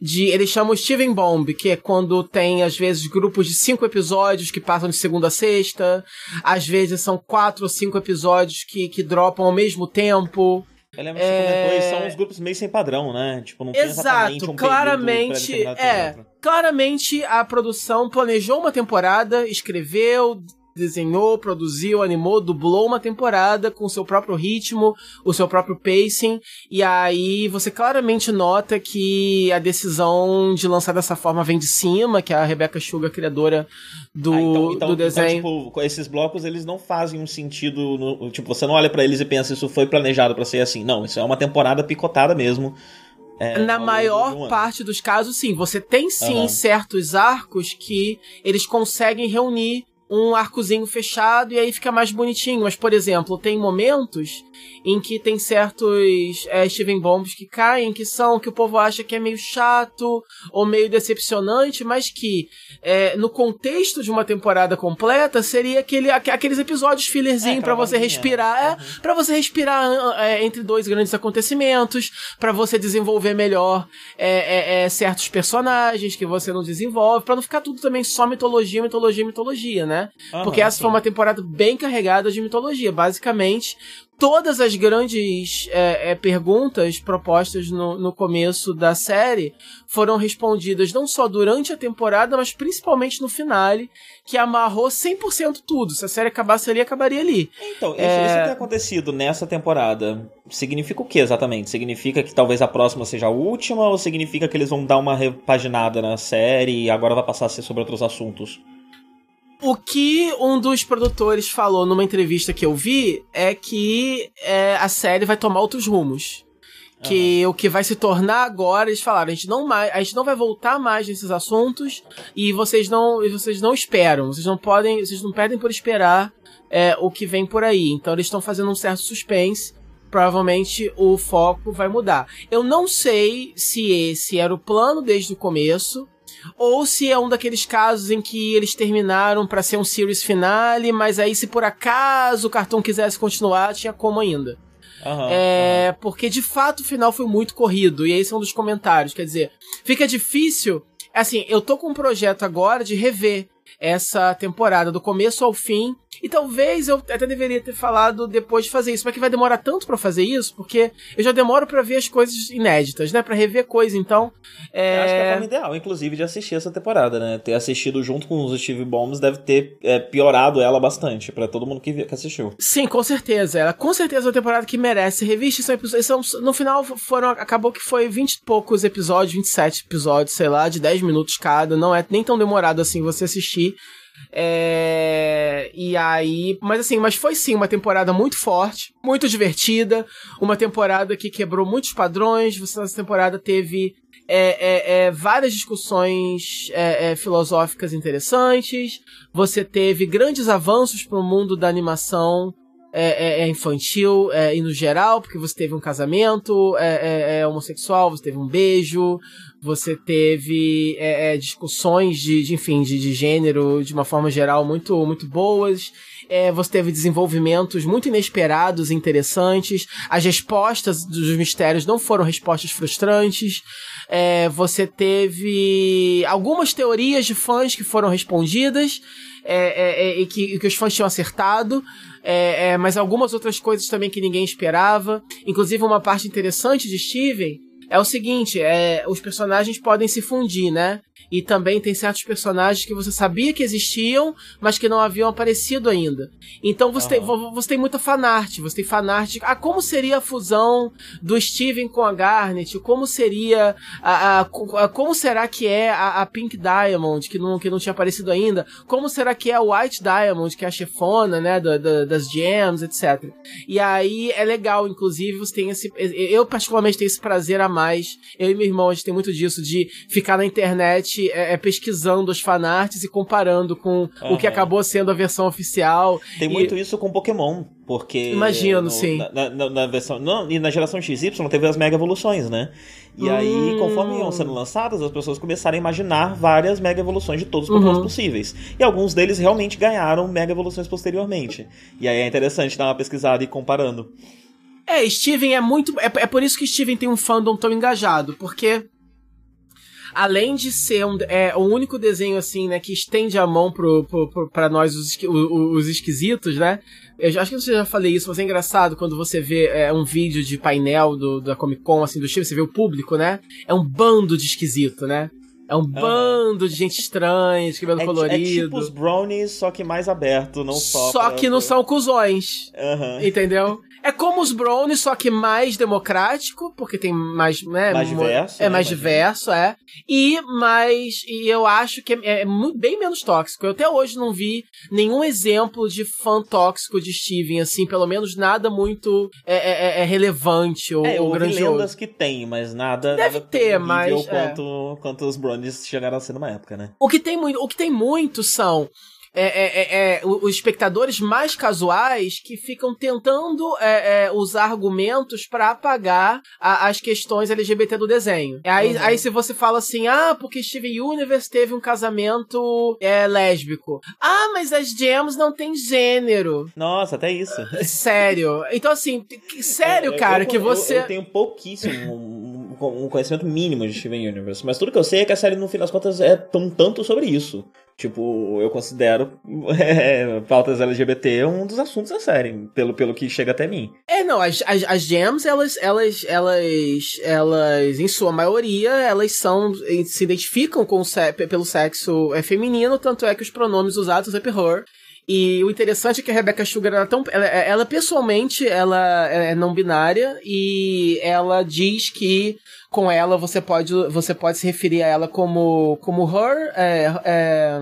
De, eles chamam Steven Bomb, que é quando tem, às vezes, grupos de cinco episódios que passam de segunda a sexta. Às vezes são quatro ou cinco episódios que, que dropam ao mesmo tempo. Eu lembro que você É- comentou, e são uns grupos meio sem padrão, né? Tipo, não tem Exato, um claramente, é, claramente a produção planejou uma temporada, escreveu, desenhou, produziu, animou, dublou uma temporada com o seu próprio ritmo, o seu próprio pacing, e aí você claramente nota que a decisão de lançar dessa forma vem de cima, que é a Rebecca Sugar, criadora do, Ah, então, então, do desenho. Então, tipo, esses blocos, eles não fazem um sentido. no- tipo, você não olha pra eles e pensa, isso foi planejado pra ser assim. Não, isso é uma temporada picotada mesmo. é, Na maior parte dos casos, sim. Você tem sim Aham. certos arcos que eles conseguem reunir um arcozinho fechado e aí fica mais bonitinho. Mas, por exemplo, tem momentos em que tem certos é, Steven Bombs que caem, que são que o povo acha que é meio chato ou meio decepcionante, mas que é, no contexto de uma temporada completa seria aquele, aque- aqueles episódios fillerzinho É, você respirar. né? É, Pra você respirar é, entre dois grandes acontecimentos, pra você desenvolver melhor é, é, certos personagens que você não desenvolve, pra não ficar tudo também só mitologia, mitologia, mitologia, né? Aham, Porque essa sim. foi uma temporada bem carregada de mitologia. Basicamente, todas as grandes é, é, perguntas propostas no, no começo da série foram respondidas não só durante a temporada, mas principalmente no finale, que amarrou 100% tudo. Se a série acabasse ali, acabaria ali. Então, isso, É. isso ter acontecido nessa temporada significa o que exatamente? Significa que talvez a próxima seja a última ou significa que eles vão dar uma repaginada na série e agora vai passar a ser sobre outros assuntos? O que um dos produtores falou numa entrevista que eu vi é que é, a série vai tomar outros rumos. Que o que vai se tornar agora, eles falaram, a gente não mais, a gente não vai voltar mais nesses assuntos e vocês não, e vocês não esperam, vocês não podem, vocês não perdem por esperar é, o que vem por aí. Então eles estão fazendo um certo suspense. Provavelmente o foco vai mudar. Eu não sei se esse era o plano desde o começo ou se é um daqueles casos em que eles terminaram para ser um series finale, mas aí se por acaso o cartão quisesse continuar, tinha como ainda. Uhum, é, uhum. Porque de fato o final foi muito corrido, e esse é um dos comentários. Quer dizer, fica difícil. Assim, eu tô com um projeto agora de rever essa temporada, do começo ao fim, e talvez eu até deveria ter falado depois de fazer isso, mas que vai demorar tanto para fazer isso, porque eu já demoro para ver as coisas inéditas, né? Para rever coisa, então. É... Eu acho que é a forma ideal, inclusive, de assistir essa temporada, né? Ter assistido junto com os Steve Bombs deve ter é, piorado ela bastante, para todo mundo que, assistiu. Sim, com certeza. Ela com certeza é uma temporada que merece revista. São. São, no final foram. Acabou que foi 20 e poucos episódios, 27 episódios, sei lá, de 10 minutos cada. Não é nem tão demorado assim você assistir. É... E aí. Mas assim, mas foi sim uma temporada muito forte, muito divertida. Uma temporada que quebrou muitos padrões. Essa temporada teve é, é, é, várias discussões é, é, filosóficas interessantes. Você teve grandes avanços para o mundo da animação é, é, infantil e no geral, porque você teve um casamento é, homossexual, você teve um beijo, você teve é, é, discussões de, de enfim, de, de, gênero de uma forma geral muito, muito boas. É, você teve desenvolvimentos muito inesperados e interessantes. As respostas dos mistérios não foram respostas frustrantes. É, você teve algumas teorias de fãs que foram respondidas é, é, e que, que, os fãs tinham acertado. Mas algumas outras coisas também que ninguém esperava. Inclusive, uma parte interessante de Steven é o seguinte, é, os personagens podem se fundir, né? E também tem certos personagens que você sabia que existiam, mas que não haviam aparecido ainda. Então você, uhum. tem, você tem muita fanart. Você tem fanart. Ah, como seria a fusão do Steven com a Garnet? Como seria. A, a, a como será que é a, a, Pink Diamond, que não, que não tinha aparecido ainda? Como será que é a White Diamond, que é a chefona, né? Da, da, das gems, etc. E aí é legal, inclusive, você tem esse. Eu, particularmente, tenho esse prazer a mais. Eu e meu irmão, a gente tem muito disso, de ficar na internet é, é, pesquisando os fanarts e comparando com uhum. o que acabou sendo a versão oficial. Tem e... muito isso com Pokémon, porque. Imagino, no, sim. Na, na, na, versão. Não, e na geração XY teve as mega evoluções, né? E hum. aí, conforme iam sendo lançadas, as pessoas começaram a imaginar várias mega evoluções de todos os Pokémon uhum. possíveis. E alguns deles realmente ganharam mega evoluções posteriormente. E aí é interessante dar uma pesquisada e comparando. É, Steven é muito. É, é por isso que Steven tem um fandom tão engajado, porque além de ser um, é, o único desenho, assim, né, que estende a mão pro, pro, pro, pra nós, os, os esquisitos, né? Eu acho que eu já falei isso, mas é engraçado quando você vê é, um vídeo de painel do, da Comic Con, assim, do Steve, você vê o público, né? É um bando de esquisito, né? É um bando de gente estranha, de cabelo é, colorido. É tipo os brownies, só que mais aberto, não só. Só pra... que não são cuzões. Uhum. Entendeu? É como os brownies, só que mais democrático, porque tem mais, né, mais diverso, é né, mais diverso, é. E mais e eu acho que é, é, bem menos tóxico. Eu até hoje não vi nenhum exemplo de fã tóxico de Steven, assim, pelo menos nada muito é, é, é, é relevante ou, é, ou grandioso. lendas que tem, mas nada deve nada ter, mas quanto quanto os brownies chegaram a ser numa época, né? O que tem muito, o que tem muito são é, é, é, é os espectadores mais casuais que ficam tentando é, é, usar argumentos para apagar a, as questões LGBT do desenho. Aí, uhum. aí se você fala assim, ah, porque Steven Universe teve um casamento lésbico. Ah, mas as gems não tem gênero. Nossa, até isso. [LAUGHS] Sério. Então, assim, sério, cara, eu, que você. Eu, eu tenho pouquíssimo um, conhecimento mínimo de Steven Universe, mas tudo que eu sei é que a série, no fim das contas, é um tanto sobre isso. Tipo, eu considero [LAUGHS] é, pautas LGBT um dos assuntos da série, pelo, pelo que chega até mim. É, não, as, as, as gems, elas, elas, elas, elas, em sua maioria, elas são, se identificam com pelo sexo é, feminino, tanto é que os pronomes usados é her. E o interessante é que a Rebecca Sugar, ela, tão, ela, ela pessoalmente, ela é não binária e ela diz que com ela você pode, você pode se referir a ela como, como her. É, é...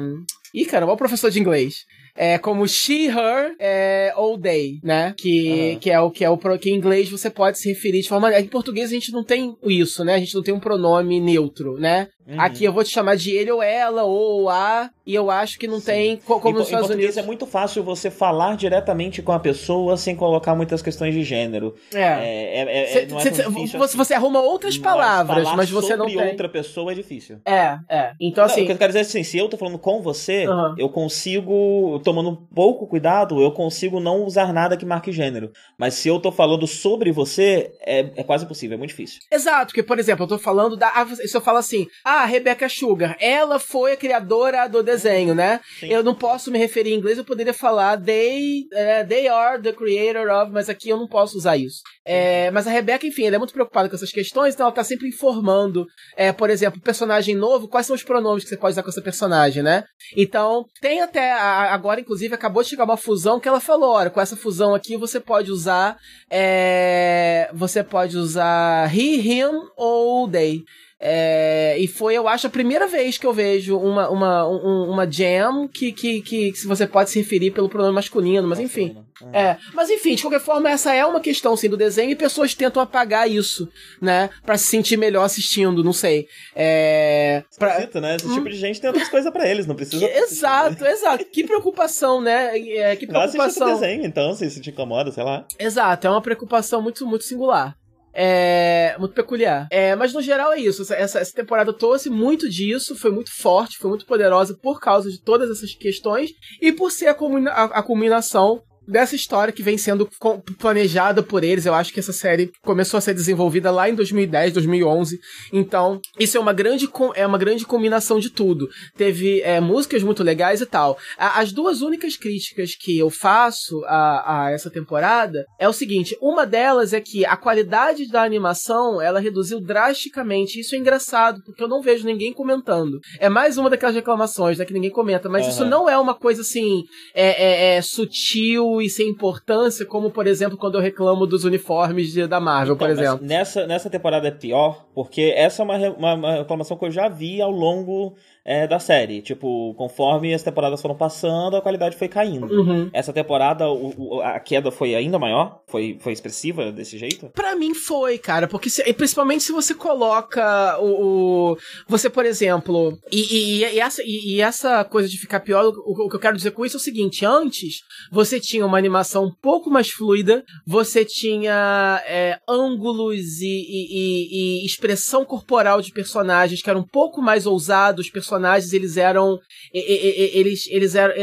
Ih, cara, o professor de inglês é como she, her é, ou they, né? Que, uhum. que é o que é o que em inglês você pode se referir de forma. Em português a gente não tem isso, né? A gente não tem um pronome neutro, né? Uhum. Aqui eu vou te chamar de ele ou ela, ou a, e eu acho que não Sim. tem como em, nos Estados em Unidos. é muito fácil você falar diretamente com a pessoa sem colocar muitas questões de gênero. É. é, é, cê, é não é cê, você, você arruma outras palavras, mas, mas você não tem. outra pessoa é difícil. É, é. Então assim. Não, o que eu quero dizer é assim, se eu tô falando com você, uhum. eu consigo, tomando um pouco cuidado, eu consigo não usar nada que marque gênero. Mas se eu tô falando sobre você, é, é quase impossível, é muito difícil. Exato, porque, por exemplo, eu tô falando da. Ah, se eu falo assim, ah, Rebecca Sugar, ela foi a criadora do desenho, né? Sim. Eu não posso me referir em inglês, eu poderia falar they, uh, they are the creator of, mas aqui eu não posso usar isso. É, mas a Rebecca, enfim, ela é muito preocupada com essas questões, então ela tá sempre informando, é, por exemplo, personagem novo, quais são os pronomes que você pode usar com essa personagem, né? Então, tem até, agora, inclusive, acabou de chegar uma fusão que ela falou, olha, com essa fusão aqui você pode usar, é, você pode usar he, him ou they. É, e foi, eu acho, a primeira vez que eu vejo uma, uma, um, uma jam que, que, que, que você pode se referir pelo pronome masculino, mas enfim. É. é. Mas enfim, de qualquer forma, essa é uma questão sim do desenho e pessoas tentam apagar isso, né? Pra se sentir melhor assistindo, não sei. É. Pra... né? Esse hum. tipo de gente tem outras coisas para eles, não precisa. [LAUGHS] Exato, exato. Que preocupação, né? É, que preocupação. Não desenho, então, se isso te incomoda, sei lá. Exato, é uma preocupação muito, muito singular. É muito peculiar. É, mas no geral é isso. Essa, essa temporada trouxe muito disso, foi muito forte, foi muito poderosa por causa de todas essas questões e por ser a, a, a culminação dessa história que vem sendo planejada por eles. Eu acho que essa série começou a ser desenvolvida lá em 2010, 2011. Então, isso é uma grande, é uma grande combinação de tudo. Teve é, músicas muito legais e tal. As duas únicas críticas que eu faço a, a essa temporada é o seguinte: uma delas é que a qualidade da animação ela reduziu drasticamente. Isso é engraçado, porque eu não vejo ninguém comentando. É mais uma daquelas reclamações, né, que ninguém comenta, mas uhum. isso não é uma coisa assim é, é, é sutil e sem importância, como por exemplo quando eu reclamo dos uniformes de, da Marvel, então, por exemplo. Nessa, nessa temporada é pior, porque essa é uma, uma, uma reclamação que eu já vi ao longo é, da série. Tipo, conforme as temporadas foram passando, a qualidade foi caindo. Uhum. Essa temporada, o, o, a queda foi ainda maior? Foi, foi expressiva desse jeito? Para mim foi, cara, porque se, principalmente se você coloca o. o você, por exemplo, e, e, e essa, e, essa coisa de ficar pior, o, que eu quero dizer com isso é o seguinte: antes você tinha uma animação um pouco mais fluida, você tinha é, ângulos e, e expressão corporal de personagens que eram um pouco mais ousados, personagens personagens eles eram eles eles eram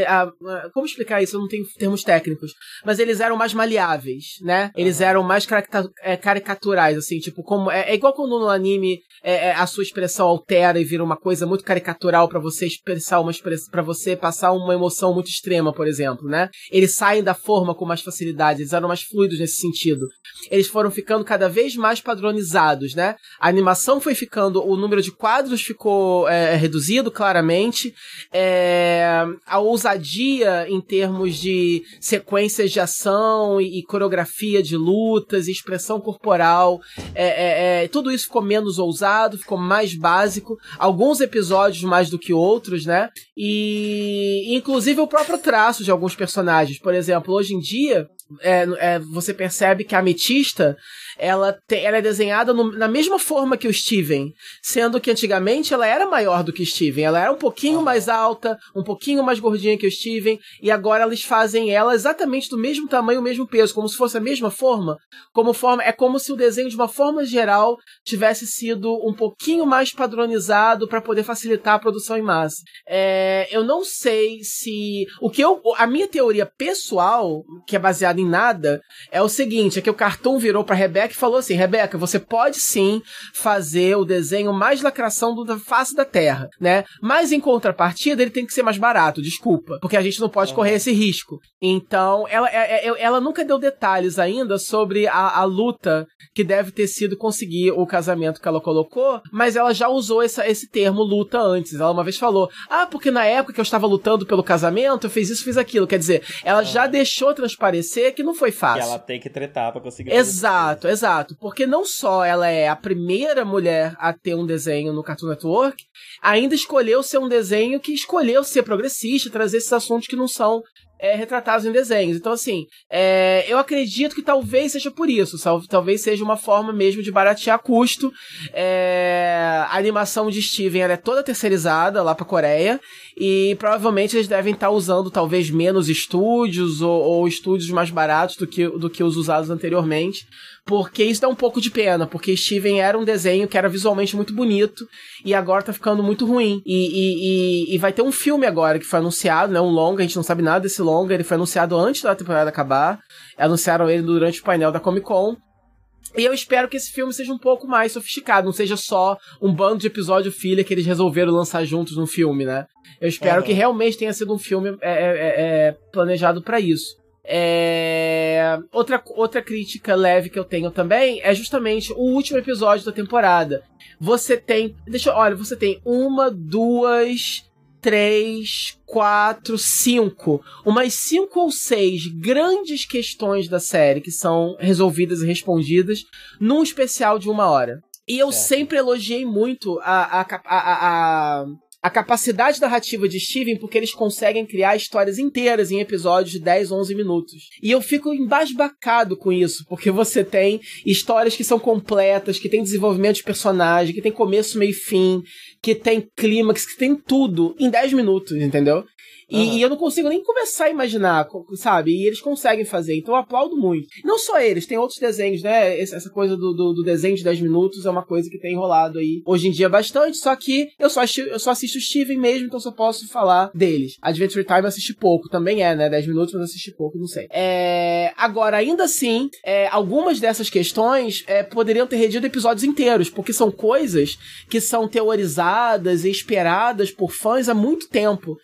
como explicar isso? Eu não tenho termos técnicos. Mas eles eram mais maleáveis né? Eles eram mais é, caricaturais assim tipo como é, é igual quando no anime é, é, a sua expressão altera e vira uma coisa muito caricatural para você expressar uma expressão para você passar uma emoção muito extrema por exemplo né? Eles saem da forma com mais facilidade eles eram mais fluidos nesse sentido. Eles foram ficando cada vez mais padronizados né? A animação foi ficando o número de quadros ficou é, reduzido claramente. É, a ousadia em termos de sequências de ação e, e coreografia de lutas expressão corporal. É, é, é, tudo isso ficou menos ousado, ficou mais básico. Alguns episódios mais do que outros, né? E inclusive o próprio traço de alguns personagens. Por exemplo, hoje em dia, é, é, você percebe que a ametista ela, tem, ela é desenhada no, na mesma forma que o Steven, sendo que antigamente ela era maior do que o Steven, ela era um pouquinho mais alta, um pouquinho mais gordinha que o Steven, e agora eles fazem ela exatamente do mesmo tamanho, o mesmo peso, como se fosse a mesma forma, como forma é como se o desenho de uma forma geral tivesse sido um pouquinho mais padronizado para poder facilitar a produção em massa. É, eu não sei se o que eu a minha teoria pessoal, que é baseada em nada, é o seguinte, é que o cartoon virou para Rebecca Rebeca falou assim: Rebeca, você pode sim fazer o desenho mais lacração da face da Terra, né? Mas em contrapartida, ele tem que ser mais barato, desculpa, porque a gente não pode correr esse risco. Então, ela, é, é, ela nunca deu detalhes ainda sobre a, a luta que deve ter sido conseguir o casamento que ela colocou, mas ela já usou essa, esse termo luta antes. Ela uma vez falou: Ah, porque na época que eu estava lutando pelo casamento, eu fiz isso, fiz aquilo. Quer dizer, ela já deixou transparecer que não foi fácil. Que ela tem que tretar pra conseguir. Exato, exato. Porque não só ela é a primeira mulher a ter um desenho no Cartoon Network, ainda escolheu ser um desenho que escolheu ser progressista, trazer esses assuntos que não são é, retratados em desenhos. Então, assim, é, eu acredito que talvez seja por isso. Talvez seja uma forma mesmo de baratear custo. É, a animação de Steven é toda terceirizada lá pra Coreia. E provavelmente eles devem estar usando talvez menos estúdios ou, ou estúdios mais baratos do que, do que os usados anteriormente porque isso dá um pouco de pena, porque Steven era um desenho que era visualmente muito bonito e agora tá ficando muito ruim. E, e, e, e, vai ter um filme agora que foi anunciado, né? Um longa, a gente não sabe nada desse longa, ele foi anunciado antes da temporada acabar. Anunciaram ele durante o painel da Comic Con. E eu espero que esse filme seja um pouco mais sofisticado, não seja só um bando de episódio filha que eles resolveram lançar juntos no filme, né? Eu espero uhum. que realmente tenha sido um filme é, é, é, é planejado para isso. É... Outra, outra crítica leve que eu tenho também é justamente o último episódio da temporada. Você tem. Deixa Olha, você tem uma, duas, três, quatro, cinco. Umas cinco ou seis grandes questões da série que são resolvidas e respondidas num especial de uma hora. E eu sempre elogiei muito a, a, a, a a capacidade narrativa de Steven porque eles conseguem criar histórias inteiras em episódios de 10, 11 minutos. E eu fico embasbacado com isso, porque você tem histórias que são completas, que tem desenvolvimento de personagem, que tem começo, meio e fim, que tem clímax, que tem tudo em 10 minutos, entendeu? E, uhum. e, eu não consigo nem começar a imaginar, sabe? E eles conseguem fazer, então eu aplaudo muito. Não só eles, tem outros desenhos, né? Essa coisa do, do, do desenho de 10 minutos é uma coisa que tem enrolado aí hoje em dia bastante, só que eu só, assisto, eu só assisto Steven mesmo, então só posso falar deles. Adventure Time eu assisti pouco, também é, né? 10 minutos, mas eu assisti pouco, não sei. É... Agora, ainda assim, é, algumas dessas questões é, poderiam ter redido episódios inteiros, porque são coisas que são teorizadas e esperadas por fãs há muito tempo.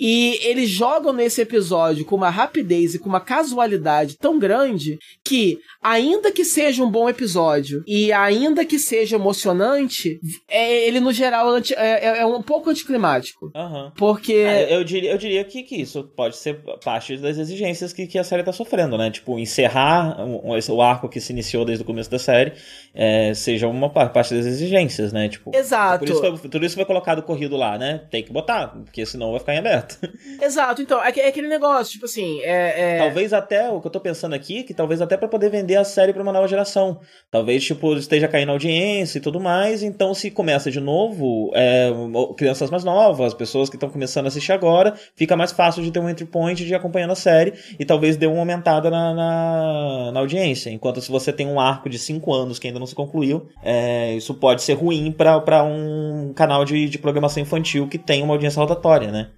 E eles jogam nesse episódio com uma rapidez e com uma casualidade tão grande que, ainda que seja um bom episódio e ainda que seja emocionante, é, ele no geral é, é, é um pouco anticlimático. Uhum. Porque. É, eu, diria, eu diria que, que isso pode ser parte das exigências que, que a série tá sofrendo, né? Tipo, encerrar o, arco que se iniciou desde o começo da série é, seja uma parte das exigências, né? Tipo, Exato. Por isso, tudo isso foi colocado corrido lá, né? Tem que botar, porque senão vai ficar em aberto. [LAUGHS] Exato, então, é, é aquele negócio, tipo assim, é, é... Talvez até, o que eu tô pensando aqui, que talvez até para poder vender a série para uma nova geração. Talvez, tipo, esteja caindo audiência e tudo mais, então se começa de novo, é, crianças mais novas, pessoas que estão começando a assistir agora, fica mais fácil de ter um entry point de ir acompanhando a série e talvez dê uma aumentada na, na, na audiência. Enquanto se você tem um arco de 5 anos que ainda não se concluiu, é, isso pode ser ruim para um canal de, de programação infantil que tem uma audiência rotatória, né?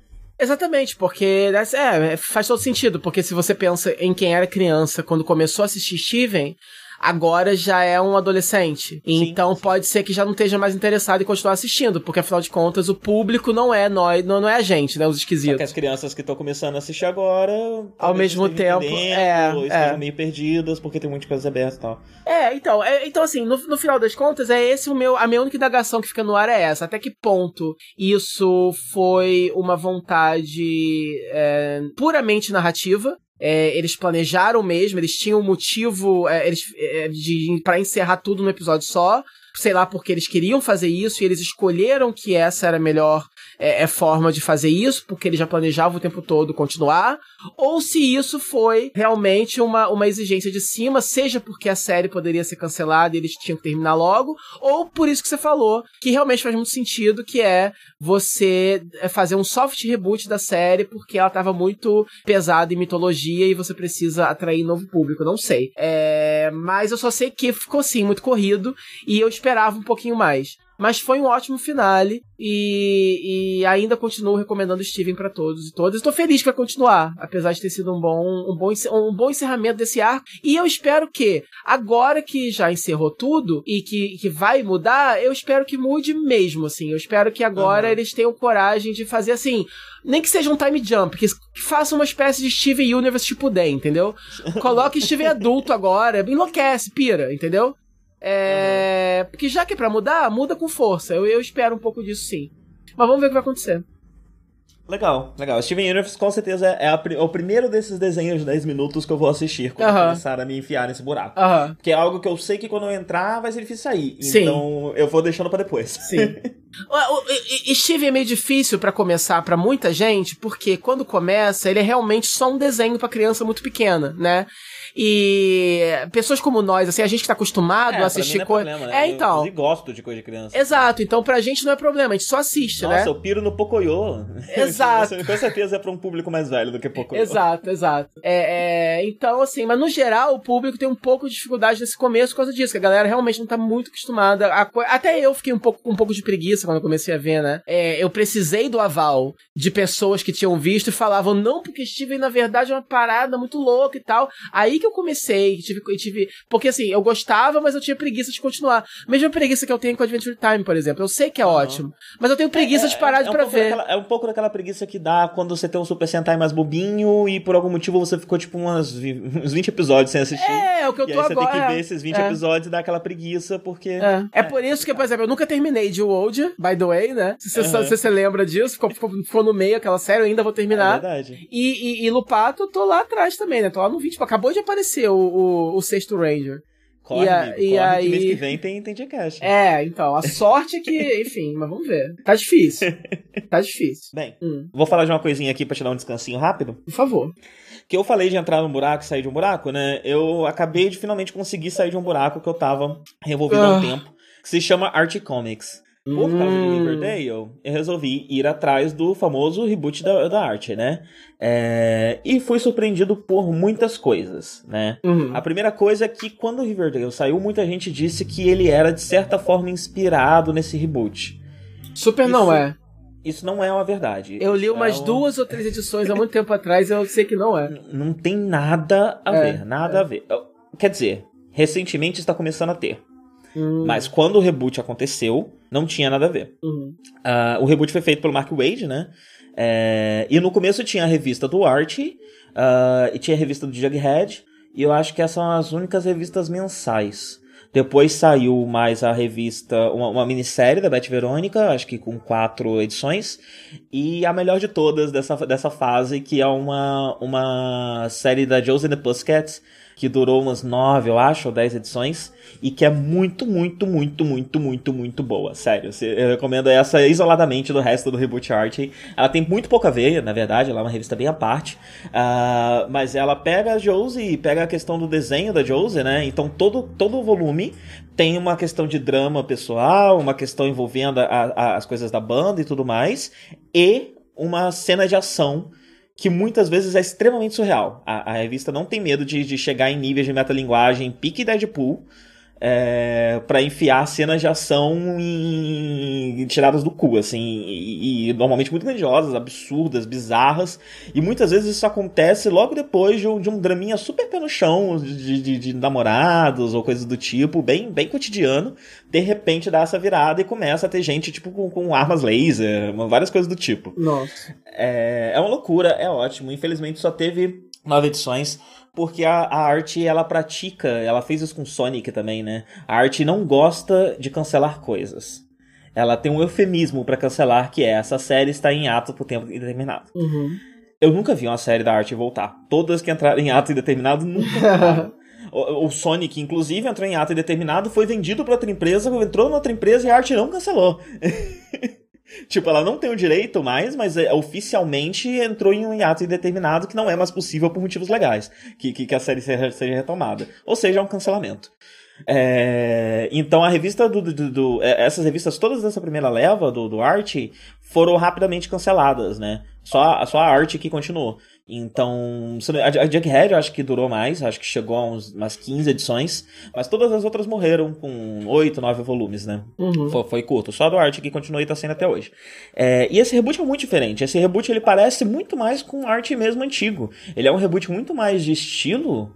Exatamente, porque é, faz todo sentido, porque se você pensa em quem era criança quando começou a assistir Steven, agora já é um adolescente. Sim, então sim. pode ser que já não esteja mais interessado em continuar assistindo, porque afinal de contas o público não é nós, não, não é a gente, né? Os esquisitos. Só que as crianças que estão começando a assistir agora. Ao mesmo tempo. É, é. meio perdidas, porque tem muitas coisas abertas e tal. É, então, é, então assim, no, no final das contas, é esse o meu. A minha única indagação que fica no ar é essa. Até que ponto isso foi uma vontade é, puramente narrativa? É, eles planejaram mesmo, eles tinham um motivo é, eles, é, de para encerrar tudo no episódio só. Sei lá porque eles queriam fazer isso e eles escolheram que essa era a melhor é, é, forma de fazer isso, porque ele já planejava o tempo todo continuar, ou se isso foi realmente uma, uma exigência de cima, seja porque a série poderia ser cancelada e eles tinham que terminar logo, ou por isso que você falou, que realmente faz muito sentido, que é você é, fazer um soft reboot da série, porque ela estava muito pesada em mitologia e você precisa atrair novo público, não sei. É, mas eu só sei que ficou assim, muito corrido, e eu esperava um pouquinho mais. Mas foi um ótimo finale e, e ainda continuo recomendando Steven para todos e todas. Estou feliz que vai continuar, apesar de ter sido um bom, um, bom, um bom encerramento desse arco. E eu espero que, agora que já encerrou tudo e que, que vai mudar, eu espero que mude mesmo, assim. Eu espero que agora uhum. eles tenham coragem de fazer assim nem que seja um time jump, que, que faça uma espécie de Steven Universe tipo D, entendeu? [LAUGHS] Coloque Steven adulto agora, enlouquece, pira, entendeu? É. Uhum. Porque já que é pra mudar, muda com força. Eu, eu espero um pouco disso sim. Mas vamos ver o que vai acontecer. Legal, legal. Steven Universe com certeza é, a, é, o primeiro desses desenhos de 10 minutos que eu vou assistir quando começar a me enfiar nesse buraco. Aham. Que é algo que eu sei que quando eu entrar vai ser difícil sair. Sim. Então eu vou deixando pra depois. Sim. [LAUGHS] O- o- e- e Steve é meio difícil pra começar pra muita gente, porque quando começa, ele é realmente só um desenho pra criança muito pequena, né? E pessoas como nós, assim, a gente que tá acostumado a assistir coisa. coisa. né? É, então. Eu gosto de coisa de criança. Exato, então pra gente não é problema, a gente só assiste, Nossa, né? eu piro no Pocoyo. Exato. [LAUGHS] com certeza é pra um público mais velho do que Pocoyo. Exato, exato. É, é, então, assim, mas no geral, o público tem um pouco de dificuldade nesse começo por causa disso, que a galera realmente não tá muito acostumada a. Até eu fiquei um pouco com um pouco de preguiça quando eu comecei a ver, né? É, eu precisei do aval de pessoas que tinham visto e falavam, não, porque Steven, na verdade, é uma parada muito louca e tal. Aí que eu comecei, tive, tive. Porque assim, eu gostava, mas eu tinha preguiça de continuar. Mesma preguiça que eu tenho com Adventure Time, por exemplo. Eu sei que é ótimo, mas eu tenho preguiça de parar de um pra ver. daquela- é um pouco daquela preguiça que dá quando você tem um Super Sentai mais bobinho e por algum motivo você ficou tipo umas, [LAUGHS] uns 20 episódios sem assistir. É, o que eu e tô aí você agora. tem que ver esses 20 é. episódios e dar aquela preguiça, porque. É. É por isso que, por exemplo, eu nunca terminei de Wold, by the way, né? Se você, Aham. se você lembra disso, ficou, ficou, no meio aquela série, eu ainda vou É terminar. verdade. e, e, e Lupato, eu tô lá atrás também, né? Tô lá no 20. Acabou de aparecer o, o, sexto Ranger. Corre, E a- amigo, e corre aí- que mês que vem tem, tem Jackass. É, então, a sorte é que, enfim, mas vamos ver. Tá difícil. [LAUGHS] Tá difícil. Bem, Hum, vou falar de uma coisinha aqui pra te dar um descansinho rápido. por favor. Que eu falei de entrar num buraco e sair de um buraco, né? Eu acabei de finalmente conseguir sair de um buraco que eu tava revolvido há um Ah. tempo, que se chama Art Comics. Por causa de Hum. Riverdale, eu resolvi ir atrás do famoso reboot da, da arte, né? É, e fui surpreendido por muitas coisas, né? Uhum. A primeira coisa é que quando o Riverdale saiu, muita gente disse que ele era de certa forma inspirado nesse reboot. Super não Isso- é. Isso não é uma verdade. Eu li umas é uma- duas ou três edições há muito tempo atrás eu sei que não é. Não tem nada a É, ver, nada a ver. Quer dizer, recentemente está começando a ter. Hum, Mas quando o reboot aconteceu, não tinha nada a ver. uhum. Ah, o reboot foi feito pelo Mark Wade, né? É, e no começo tinha a revista do Art, ah, e tinha a revista do Jughead, e eu acho que essas são as únicas revistas mensais. Depois saiu mais a revista, uma, uma minissérie da Beth Verônica, acho que com quatro edições, e a melhor de todas dessa, dessa fase, que é uma, uma série da Josie and the Pussycats, que durou umas nove, eu acho, ou dez edições, e que é muito, muito, muito, muito, muito, muito boa. Sério, eu recomendo essa isoladamente do resto do Reboot Art. Ela tem muito pouca a ver, na verdade, ela é uma revista bem à parte, ah, mas ela pega a Josie, pega a questão do desenho da Josie, né? Então todo, todo o volume tem uma questão de drama pessoal, uma questão envolvendo a- a- as coisas da banda e tudo mais, e uma cena de ação que muitas vezes é extremamente surreal. A, a revista não tem medo de, de chegar em níveis de metalinguagem pique Deadpool é, para enfiar cenas de ação em- tiradas do cu, assim, e, e normalmente muito grandiosas, absurdas, bizarras, e muitas vezes isso acontece logo depois de um, de um draminha super pé no chão de, de- de namorados ou coisas do tipo, bem, bem cotidiano, de repente dá essa virada e começa a ter gente tipo com, com armas laser, várias coisas do tipo. Nossa. É, é uma loucura, é ótimo. Infelizmente só teve nove edições, porque a, a arte ela pratica, ela fez isso com Sonic também, né? A arte não gosta de cancelar coisas. Ela tem um eufemismo pra cancelar, que é essa série está em ato por tempo indeterminado. Uhum. Eu nunca vi uma série da arte voltar. Todas que entraram em ato indeterminado nunca. [LAUGHS] O, o Sonic, inclusive, entrou em ato indeterminado, foi vendido pra outra empresa, entrou na outra empresa e a arte não cancelou. [LAUGHS] tipo, ela não tem o direito mais, mas é, oficialmente entrou em um hiato indeterminado que não é mais possível por motivos legais. Que, que, que a série seja, seja retomada. Ou seja, é um cancelamento. É, então a revista do, do- do- é, essas revistas todas dessa primeira leva do, do arte foram rapidamente canceladas, né? Só, só a arte que continuou. Então, a, Jughead eu acho que durou mais, acho que chegou a uns, umas 15 edições, mas todas as outras morreram com 8, 9 volumes, né? Uhum. Foi, foi curto, só a do arte que continua e tá sendo até hoje. É, e esse reboot é muito diferente. Esse reboot ele parece muito mais com arte mesmo antigo. Ele é um reboot muito mais de estilo,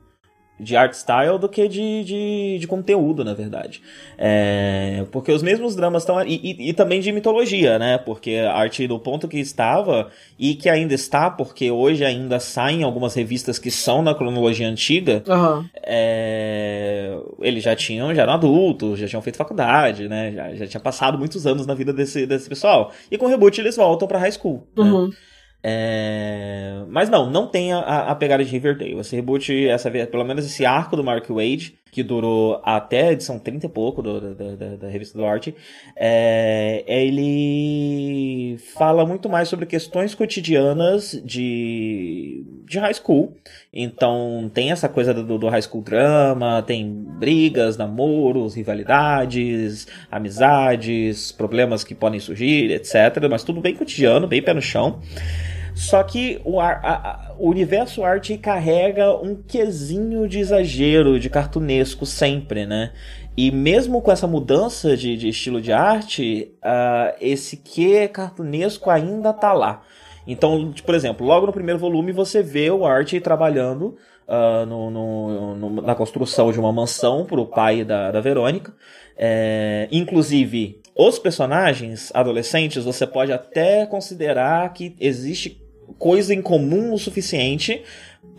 de art style, do que de, de, de conteúdo, na verdade. É, porque os mesmos dramas estão. E, e, e também de mitologia, né? Porque a arte do ponto que estava, e que ainda está, porque hoje ainda saem algumas revistas que são na cronologia antiga, Aham. é, eles já tinham, já eram adultos, já tinham feito faculdade, né? Já, já tinha passado muitos anos na vida desse, desse pessoal. E com o reboot eles voltam pra high school. né? É... Mas não, não tem a, a pegada de Riverdale. Esse reboot, essa, pelo menos esse arco do Mark Wade, que durou até a edição 30 e pouco do, da, da, revista do Art, é, ele fala muito mais sobre questões cotidianas de, de high school. Então tem essa coisa do, do high school drama, tem brigas, namoros, rivalidades, amizades, problemas que podem surgir, etc. Mas tudo bem cotidiano, bem pé no chão. Só que o, a, a, o universo arte carrega um quesinho de exagero, de cartunesco sempre, né? E mesmo com essa mudança de, de estilo de arte, uh, esse que cartunesco ainda tá lá. Então, por exemplo, logo no primeiro volume você vê o Art trabalhando uh, no, no, no, na construção de uma mansão para o pai da, da Verônica. É, inclusive, os personagens adolescentes você pode até considerar que existe coisa em comum o suficiente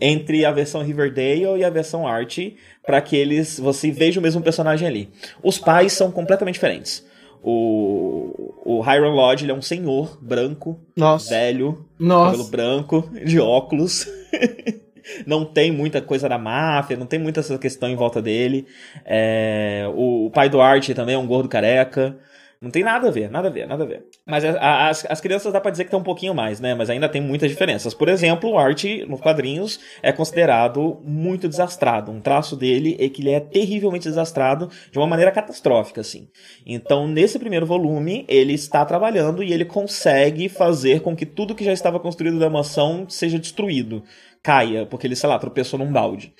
entre a versão Riverdale e a versão Art para que eles você veja o mesmo personagem ali. Os pais são completamente diferentes. O, o Hiram Lodge ele é um senhor branco, Nossa. velho, Nossa. cabelo branco, de óculos. [LAUGHS] não tem muita coisa da máfia, não tem muita essa questão em volta dele. É, o, o, pai do Art também é um gordo careca. Não tem nada a ver, nada a ver, nada a ver. Mas a, as, as crianças dá pra dizer que tem um pouquinho mais, né? Mas ainda tem muitas diferenças. Por exemplo, o Art, nos quadrinhos, é considerado muito desastrado. Um traço dele é que ele é terrivelmente desastrado de uma maneira catastrófica, assim. Então, nesse primeiro volume, ele está trabalhando e ele consegue fazer com que tudo que já estava construído da mansão seja destruído. Caia, porque ele, sei lá, tropeçou num balde.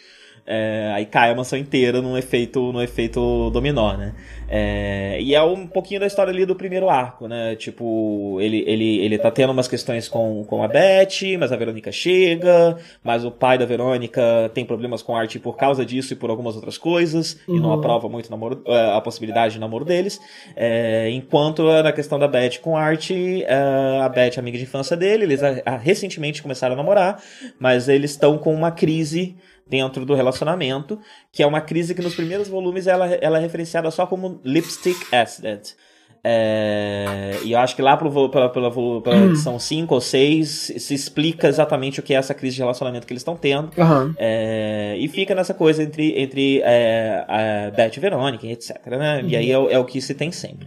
É, aí cai a mansão inteira num efeito, num efeito dominó, né? É, e é um pouquinho da história ali do primeiro arco, né? Tipo, ele, ele, ele tá tendo umas questões com, com a Beth, mas a Verônica chega, mas o pai da Verônica tem problemas com a arte por causa disso e por algumas outras coisas, uhum. e não uhum. aprova muito namoro, é, a possibilidade de namoro deles. É, enquanto na questão da Beth com a arte, é, a Beth é amiga de infância dele, eles recentemente começaram a namorar, mas eles estão com uma crise dentro do relacionamento, que é uma crise que nos primeiros volumes ela, ela é referenciada só como lipstick accident. É, e eu acho que lá pro, pela, pela, pela hum. edição 5 ou 6 se explica exatamente o que é essa crise de relacionamento que eles estão tendo. Uhum. É, e fica nessa coisa entre, entre é, a Beth e Verônica, etc. Né? Uhum. E aí é, é, o que se tem sempre.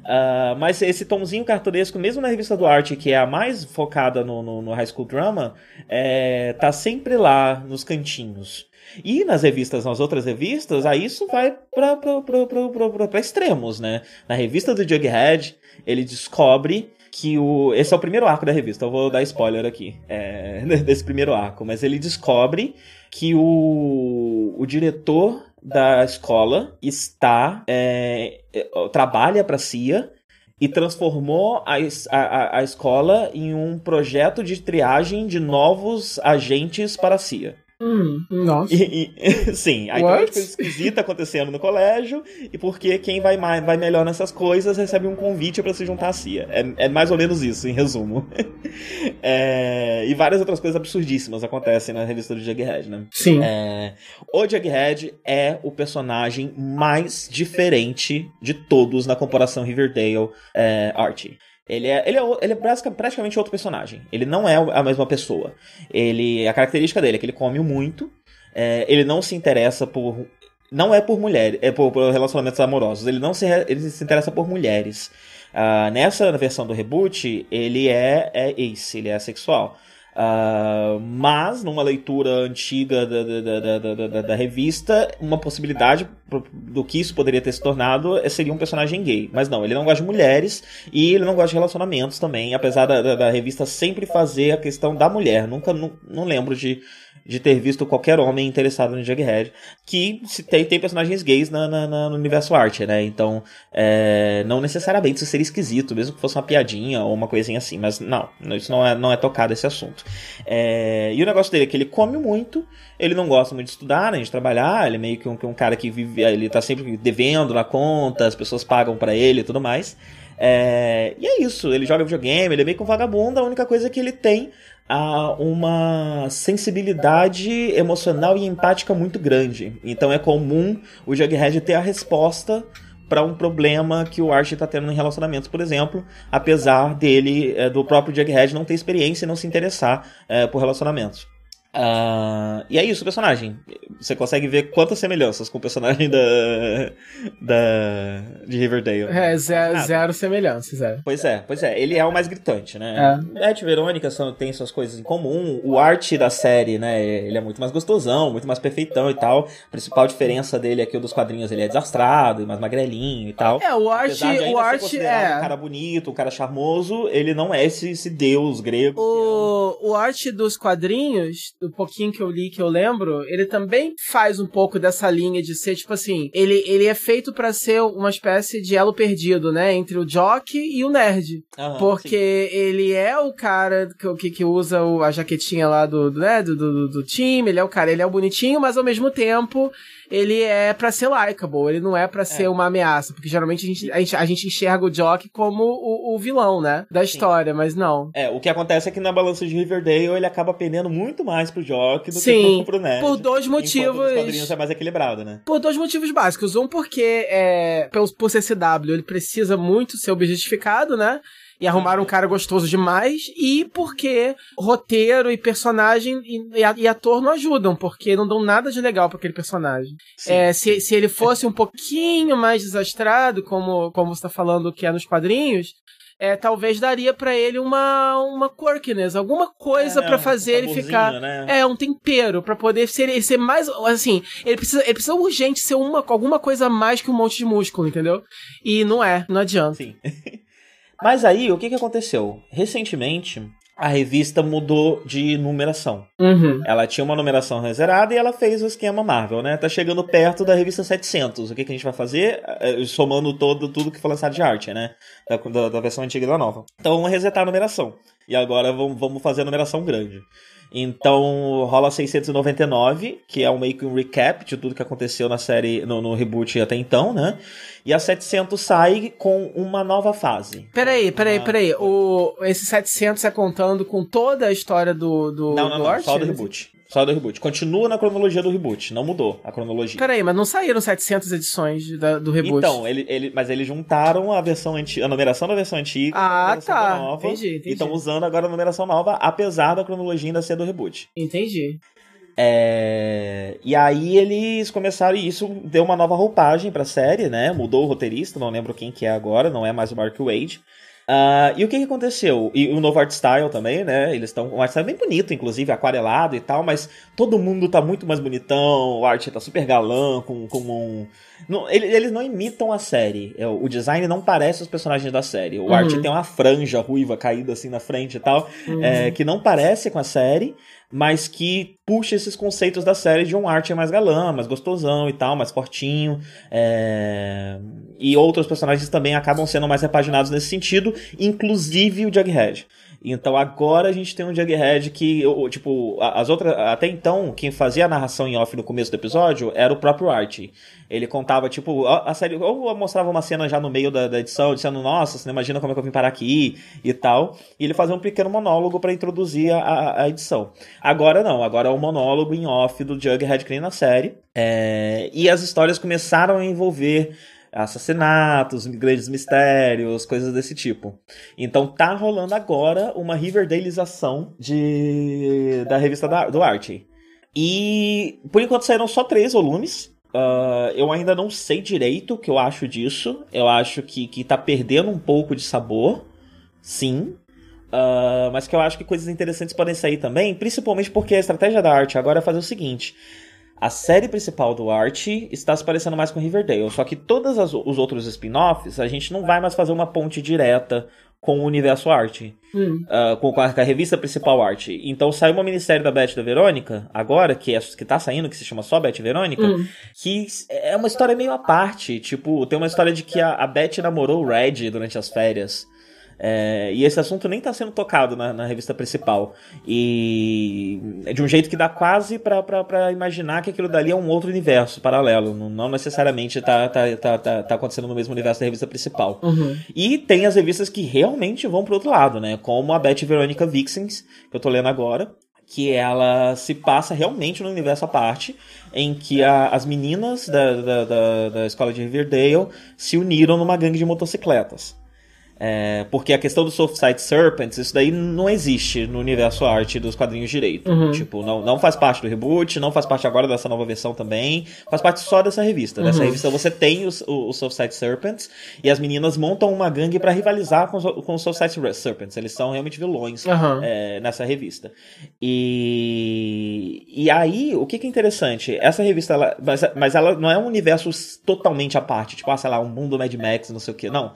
Uh, mas esse tomzinho cartunesco, mesmo na revista do Arte, que é a mais focada no, no, no High School Drama, é, tá sempre lá nos cantinhos. E nas revistas, nas outras revistas, aí isso vai para extremos, né? Na revista do Jughead, ele descobre que o. Esse é o primeiro arco da revista, eu vou dar spoiler aqui. É, [LAUGHS] desse primeiro arco. Mas ele descobre que o, o diretor da escola está é, é trabalha para a CIA e transformou a, a, a escola em um projeto de triagem de novos agentes para a CIA. Hum, nossa. E, e, [LAUGHS] sim, aí tem uma coisa esquisita acontecendo no colégio, e porque quem vai, mais, vai melhor nessas coisas recebe um convite para se juntar à CIA. É, é, mais ou menos isso, em resumo. [LAUGHS] é, e várias outras coisas absurdíssimas acontecem na revista do Jughead, né? Sim. É, o Jughead é o personagem mais diferente de todos na comparação Riverdale é, Archie. Ele é, ele é, ele é praticamente outro personagem. Ele não é a mesma pessoa. Ele, a característica dele é que ele come muito. É, ele não se interessa por. Não é por mulheres, é por, por relacionamentos amorosos. Ele não se, ele se interessa por mulheres. Uh, nessa versão do reboot, ele é, é ace, ele é sexual. Uh, mas, numa leitura antiga da, da, da, da, da revista, uma possibilidade do que isso poderia ter se tornado seria um personagem gay. Mas não, ele não gosta de mulheres e ele não gosta de relacionamentos também, apesar da, revista sempre fazer a questão da mulher. Nunca, não lembro de de ter visto qualquer homem interessado no Jughead, que se tem, tem personagens gays na, na, na, no universo arte, né? Então, é, não necessariamente isso seria esquisito, mesmo que fosse uma piadinha ou uma coisinha assim, mas não, isso não é, não é tocado esse assunto. É, e o negócio dele é que ele come muito, ele não gosta muito de estudar, nem de trabalhar, ele é meio que um, um cara que vive, ele tá sempre devendo na conta, as pessoas pagam para ele e tudo mais. É, e é isso, ele joga videogame, ele é meio que um vagabundo, a única coisa que ele tem a uma sensibilidade emocional e empática muito grande. Então é comum o Jughead ter a resposta para um problema que o Archie tá tendo em relacionamentos, por exemplo, apesar dele, é, do próprio Jughead não ter experiência e não se interessar é, por relacionamentos. Uh, e é isso, o personagem. Você consegue ver quantas semelhanças com o personagem da, da de Riverdale. É, zero, ah, zero semelhanças, zero. Pois é, pois é. Ele é o mais gritante, né? É. Beth e Verônica são, tem suas coisas em comum. O arte da série, né? Ele é muito mais gostosão, muito mais perfeitão e tal. A principal diferença dele é que o dos quadrinhos ele é desastrado, mais magrelinho e tal. É, o arte, o arte é. Um cara bonito, um cara charmoso, ele não é esse, esse deus grego. O, é um... o arte dos quadrinhos do pouquinho que eu li que eu lembro, ele também faz um pouco dessa linha de ser, tipo assim, ele, ele é feito para ser uma espécie de elo perdido, né? Entre o jock e o nerd. Uhum, porque sim. ele é o cara que, que usa o, a jaquetinha lá do, né, do, do, do time, ele é o cara, ele é o bonitinho, mas ao mesmo tempo ele é para ser likeable, ele não é para ser é. uma ameaça, porque geralmente a gente, a gente, a gente enxerga o Jock como o, o, vilão, né, da história, Sim. mas não. É, o que acontece é que na balança de Riverdale ele acaba pendendo muito mais pro Jock do Sim, que pro Ned. por dois motivos. Os quadrinhos é mais equilibrado, né? Por dois motivos básicos. Um, porque é, por ser CW, ele precisa muito ser objetificado, né? E arrumaram um cara gostoso demais, e porque roteiro e personagem e, e ator não ajudam, porque não dão nada de legal para aquele personagem. É, se, se ele fosse um pouquinho mais desastrado, como, como você tá falando que é nos quadrinhos, é, talvez daria para ele uma, uma quirkiness, alguma coisa é, para fazer um ele ficar. Né? É, um tempero, para poder ser, ele ser mais. Assim, ele precisa, ele precisa urgente ser uma, alguma coisa a mais que um monte de músculo, entendeu? E não é, não adianta. Sim. [LAUGHS] Mas aí, o que, que aconteceu? Recentemente, a revista mudou de numeração. Uhum. Ela tinha uma numeração reservada e ela fez o esquema Marvel, né? Tá chegando perto da revista 700. O que, que a gente vai fazer? É, somando todo, tudo que foi lançado de arte, né? Da, da, da versão antiga e da nova. Então vamos resetar a numeração. E agora vamos, vamos fazer a numeração grande. Então rola 699, que é um meio que um recap de tudo que aconteceu na série, no, no reboot até então, né? E a 700 sai com uma nova fase. Peraí, peraí, uma... peraí. O, esse 700 é contando com toda a história do. do não, não, do não, só do reboot. Só do reboot. Continua na cronologia do reboot, não mudou a cronologia. Peraí, mas não saíram 700 edições da, do reboot? Então, ele, ele, mas eles juntaram a versão antiga, a numeração da versão antiga ah, tá. nova. Entendi, entendi. E estão usando agora a numeração nova, apesar da cronologia ainda ser do reboot. Entendi. É... E aí eles começaram, e isso deu uma nova roupagem pra série, né? Mudou o roteirista, não lembro quem que é agora, não é mais o Mark Wade. Uh, e o que, que aconteceu? E o novo art style também, né? Eles estão com um art style bem bonito, inclusive, aquarelado e tal, mas todo mundo tá muito mais bonitão, o art tá super galã, com, com um. Não, eles não imitam a série. É, o design não parece os personagens da série. O uhum. art tem uma franja ruiva caída assim na frente e tal, uhum. é, que não parece com a série mas que puxa esses conceitos da série de um arte mais galã, mais gostosão e tal, mais fortinho. É... E outros personagens também acabam sendo mais repaginados nesse sentido, inclusive o Jughead. Então agora a gente tem um Jughead que, tipo, as outras. Até então, quem fazia a narração em off no começo do episódio era o próprio Archie. Ele contava, tipo, a, série. Ou mostrava uma cena já no meio da, da, edição, dizendo, nossa, você não imagina como é que eu vim parar aqui e tal. E ele fazia um pequeno monólogo para introduzir a, a, edição. Agora não, agora é o um monólogo em off do Jughead que nem na série. É, e as histórias começaram a envolver assassinatos, grandes mistérios, coisas desse tipo. Então tá rolando agora uma Riverdaleização de da revista da, do Archie. E por enquanto saíram só três volumes. Uh, eu ainda não sei direito o que eu acho disso. Eu acho que, que tá perdendo um pouco de sabor. Sim. Uh, mas que eu acho que coisas interessantes podem sair também, principalmente porque a estratégia da arte agora é fazer o seguinte: a série principal do Archie está se parecendo mais com Riverdale, só que todos os outros spin-offs a gente não vai mais fazer uma ponte direta com o universo Archie, hum. uh, com, a, com, a, revista principal Archie. Então saiu uma minissérie da Beth da Verônica, agora, que, é, que tá saindo, que se chama só Beth Verônica, hum. que é uma história meio à parte. Tipo, tem uma história de que a, a Beth namorou o Red durante as férias. É, e esse assunto nem está sendo tocado na, na, revista principal. E é de um jeito que dá quase para imaginar que aquilo dali é um outro universo paralelo. Não, necessariamente está tá, tá, tá, tá, acontecendo no mesmo universo da revista principal. Uhum. E tem as revistas que realmente vão pro outro lado, né? Como a Beth Veronica Vixens, que eu tô lendo agora que ela se passa realmente no universo à parte, em que a, as meninas da, da, da, da escola de Riverdale se uniram numa gangue de motocicletas. É, porque a questão do Soft-Side Serpents, isso daí não existe no universo arte dos quadrinhos direito. Uhum. Tipo, não, não faz parte do reboot, não faz parte agora dessa nova versão também. Faz parte só dessa revista. Nessa Uhum. revista você tem os, o, o Soft-Side Serpents e as meninas montam uma gangue pra rivalizar com, com os Soft-Side Serpents. Eles são realmente vilões Aham. é, nessa revista. E, e aí, o que, que é interessante? Essa revista, ela, mas, mas ela não é um universo totalmente à parte, tipo, ah, sei lá, um mundo Mad Max, não sei o que, não.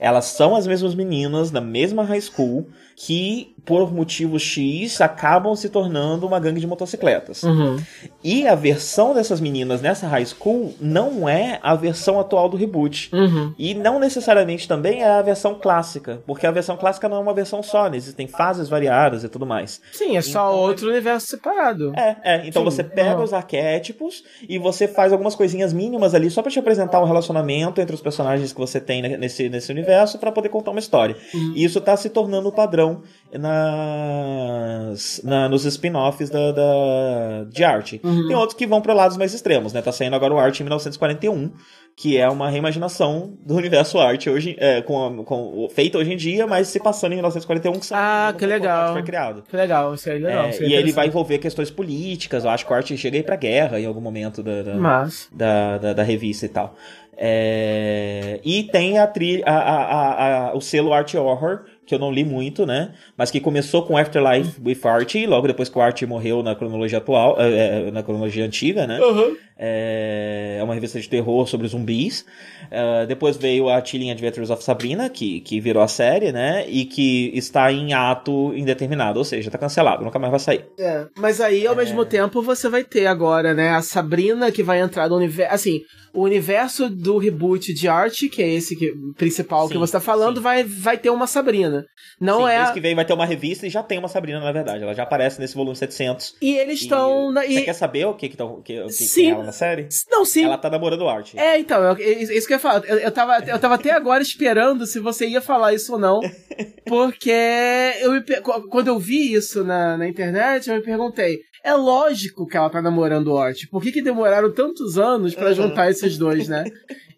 Elas são as mesmas meninas da mesma high school que, por motivos X, acabam se tornando uma gangue de motocicletas. Uhum. E a versão dessas meninas nessa high school não é a versão atual do reboot. Uhum. E não necessariamente também é a versão clássica, porque a versão clássica não é uma versão só, né? existem fases variadas e tudo mais. Sim, é só outro universo separado. É, é. Então Sim, você pega aham. os arquétipos e você faz algumas coisinhas mínimas ali só pra te apresentar um relacionamento entre os personagens que você tem ne- nesse, nesse universo pra poder contar uma história. Uhum. E isso tá se tornando o padrão nas, na- nos spin-offs da, da- de arte. Uhum. Tem outros que vão para lados mais extremos, né? Tá saindo agora o Arte em 1941, que é uma reimaginação do universo arte hoje, é, com, com, feita hoje em dia, mas se passando em 1941, que, Ah, que legal. arte foi criado. Que legal, isso aí é legal. É, aí e é ele vai envolver questões políticas. Eu acho que o Art chega aí pra guerra em algum momento da, da, Mas. da, da, da revista e tal. É, e tem a, tri, a, a- a- o selo Art Horror, que eu não li muito, né? Mas que começou com Afterlife with Art, logo depois que o Art morreu na cronologia atual, é, é, na cronologia antiga, né? Uhum. É, é uma revista de terror sobre zumbis. É, depois veio a Chilling Adventures of Sabrina, que, que virou a série, né? E que está em ato indeterminado, ou seja, tá cancelado, nunca mais vai sair. É, mas aí, ao mesmo tempo, você vai ter agora, né, a Sabrina que vai entrar no universo. Assim, o universo do reboot de arte, que é esse que, principal que Sim, você tá falando, sim. vai, vai ter uma Sabrina. Não Sim, é. Mês que vem vai ter uma revista e já tem uma Sabrina, na verdade. Ela já aparece nesse volume 700. E eles E estão. na- Você E... quer saber o que que, tão- o que, o que, que Sim. tem ela na série? Não, sim. Ela tá namorando o Art. É, então, eu- é isso que eu ia falar. Eu, eu, tava, eu tava até agora esperando se você ia falar isso ou não. [LAUGHS] Porque eu quando eu vi isso na, na internet, eu me perguntei. É lógico que ela tá namorando o Ort. Por que, que demoraram tantos anos pra Uhum. juntar esses dois, né?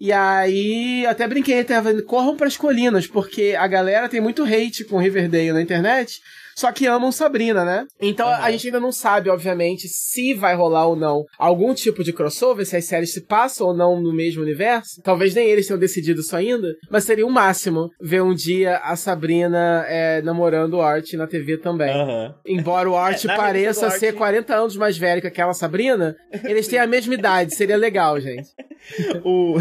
E aí, até brinquei, até corram pras colinas, porque a galera tem muito hate com Riverdale na internet, só que amam Sabrina, né? Então a Uhum. gente ainda não sabe, obviamente, se vai rolar ou não algum tipo de crossover, se as séries se passam ou não no mesmo universo. Talvez nem eles tenham decidido isso ainda, mas seria o máximo ver um dia a Sabrina é, namorando o Art na TV também. Aham. Embora o Art É, pareça ser Art- 40 anos mais velho que aquela Sabrina, eles têm a mesma idade, seria legal, gente. [LAUGHS] O,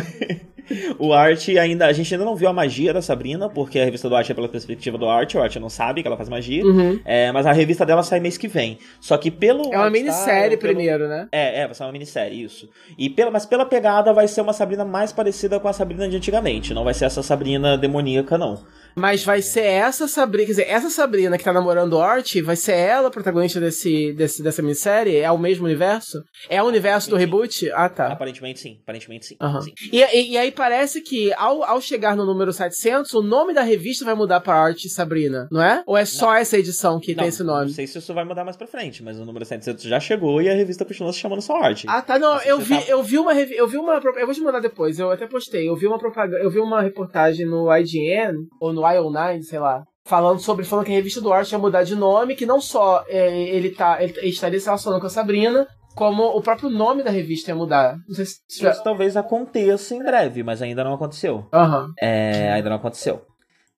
o Art ainda. A gente ainda não viu a magia da Sabrina, porque a revista do Art é pela perspectiva do Art. O Art não sabe que ela faz magia. Uhum. É, mas a revista dela sai mês que vem. Só que pelo. É uma Art minissérie pelo- primeiro, né? É, é, vai ser uma minissérie, isso. E pela, mas pela pegada vai ser uma Sabrina mais parecida com a Sabrina de antigamente. Não vai ser essa Sabrina demoníaca, não. Mas vai ser essa Sabrina, quer dizer, essa Sabrina que tá namorando o Art, vai ser ela a protagonista desse, desse, dessa minissérie? É o mesmo universo? É o universo do reboot? Ah, tá. Aparentemente sim, aparentemente sim. Aham. sim. E, e, e aí parece que ao, ao chegar no número 700, o nome da revista vai mudar pra Art Sabrina, não é? Ou é só essa edição que Não, tem esse nome? Não sei se isso vai mudar mais pra frente, mas o número 700 já chegou e a revista continua se chamando só Art. Ah, tá. Não, Você eu vi, tá- eu vi uma eu vi uma eu vou te mandar depois, eu até postei. Eu vi uma propaganda, eu vi uma reportagem no IGN ou no IO9, sei lá, falando sobre falando que a revista do Art ia mudar de nome, que não só é, ele tá ele estaria se relacionando com a Sabrina, como o próprio nome da revista ia mudar. Não sei se já... Isso talvez aconteça em breve, mas ainda não aconteceu. Aham. É, ainda não aconteceu.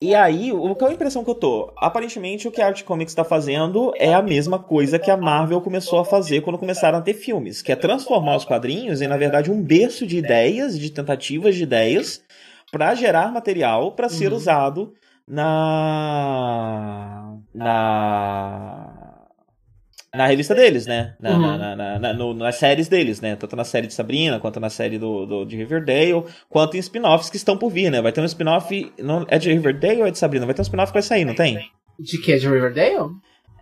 E aí, o qual é a impressão que eu tô? Aparentemente, o que a Art Comics tá fazendo é a mesma coisa que a Marvel começou a fazer quando começaram a ter filmes, que é transformar os quadrinhos em, na verdade, um berço de ideias, de tentativas de ideias, pra gerar material pra ser Uhum. usado na. na. Na revista deles, né? Na, Uhum. na- na- na- na- no- nas séries deles, né? Tanto na série de Sabrina, quanto na série do, do- de Riverdale, quanto em spin-offs que estão por vir, né? Vai ter um spin-off. não- É de Riverdale ou é de Sabrina? Vai ter um spin-off que vai sair, não tem? De que? De Riverdale?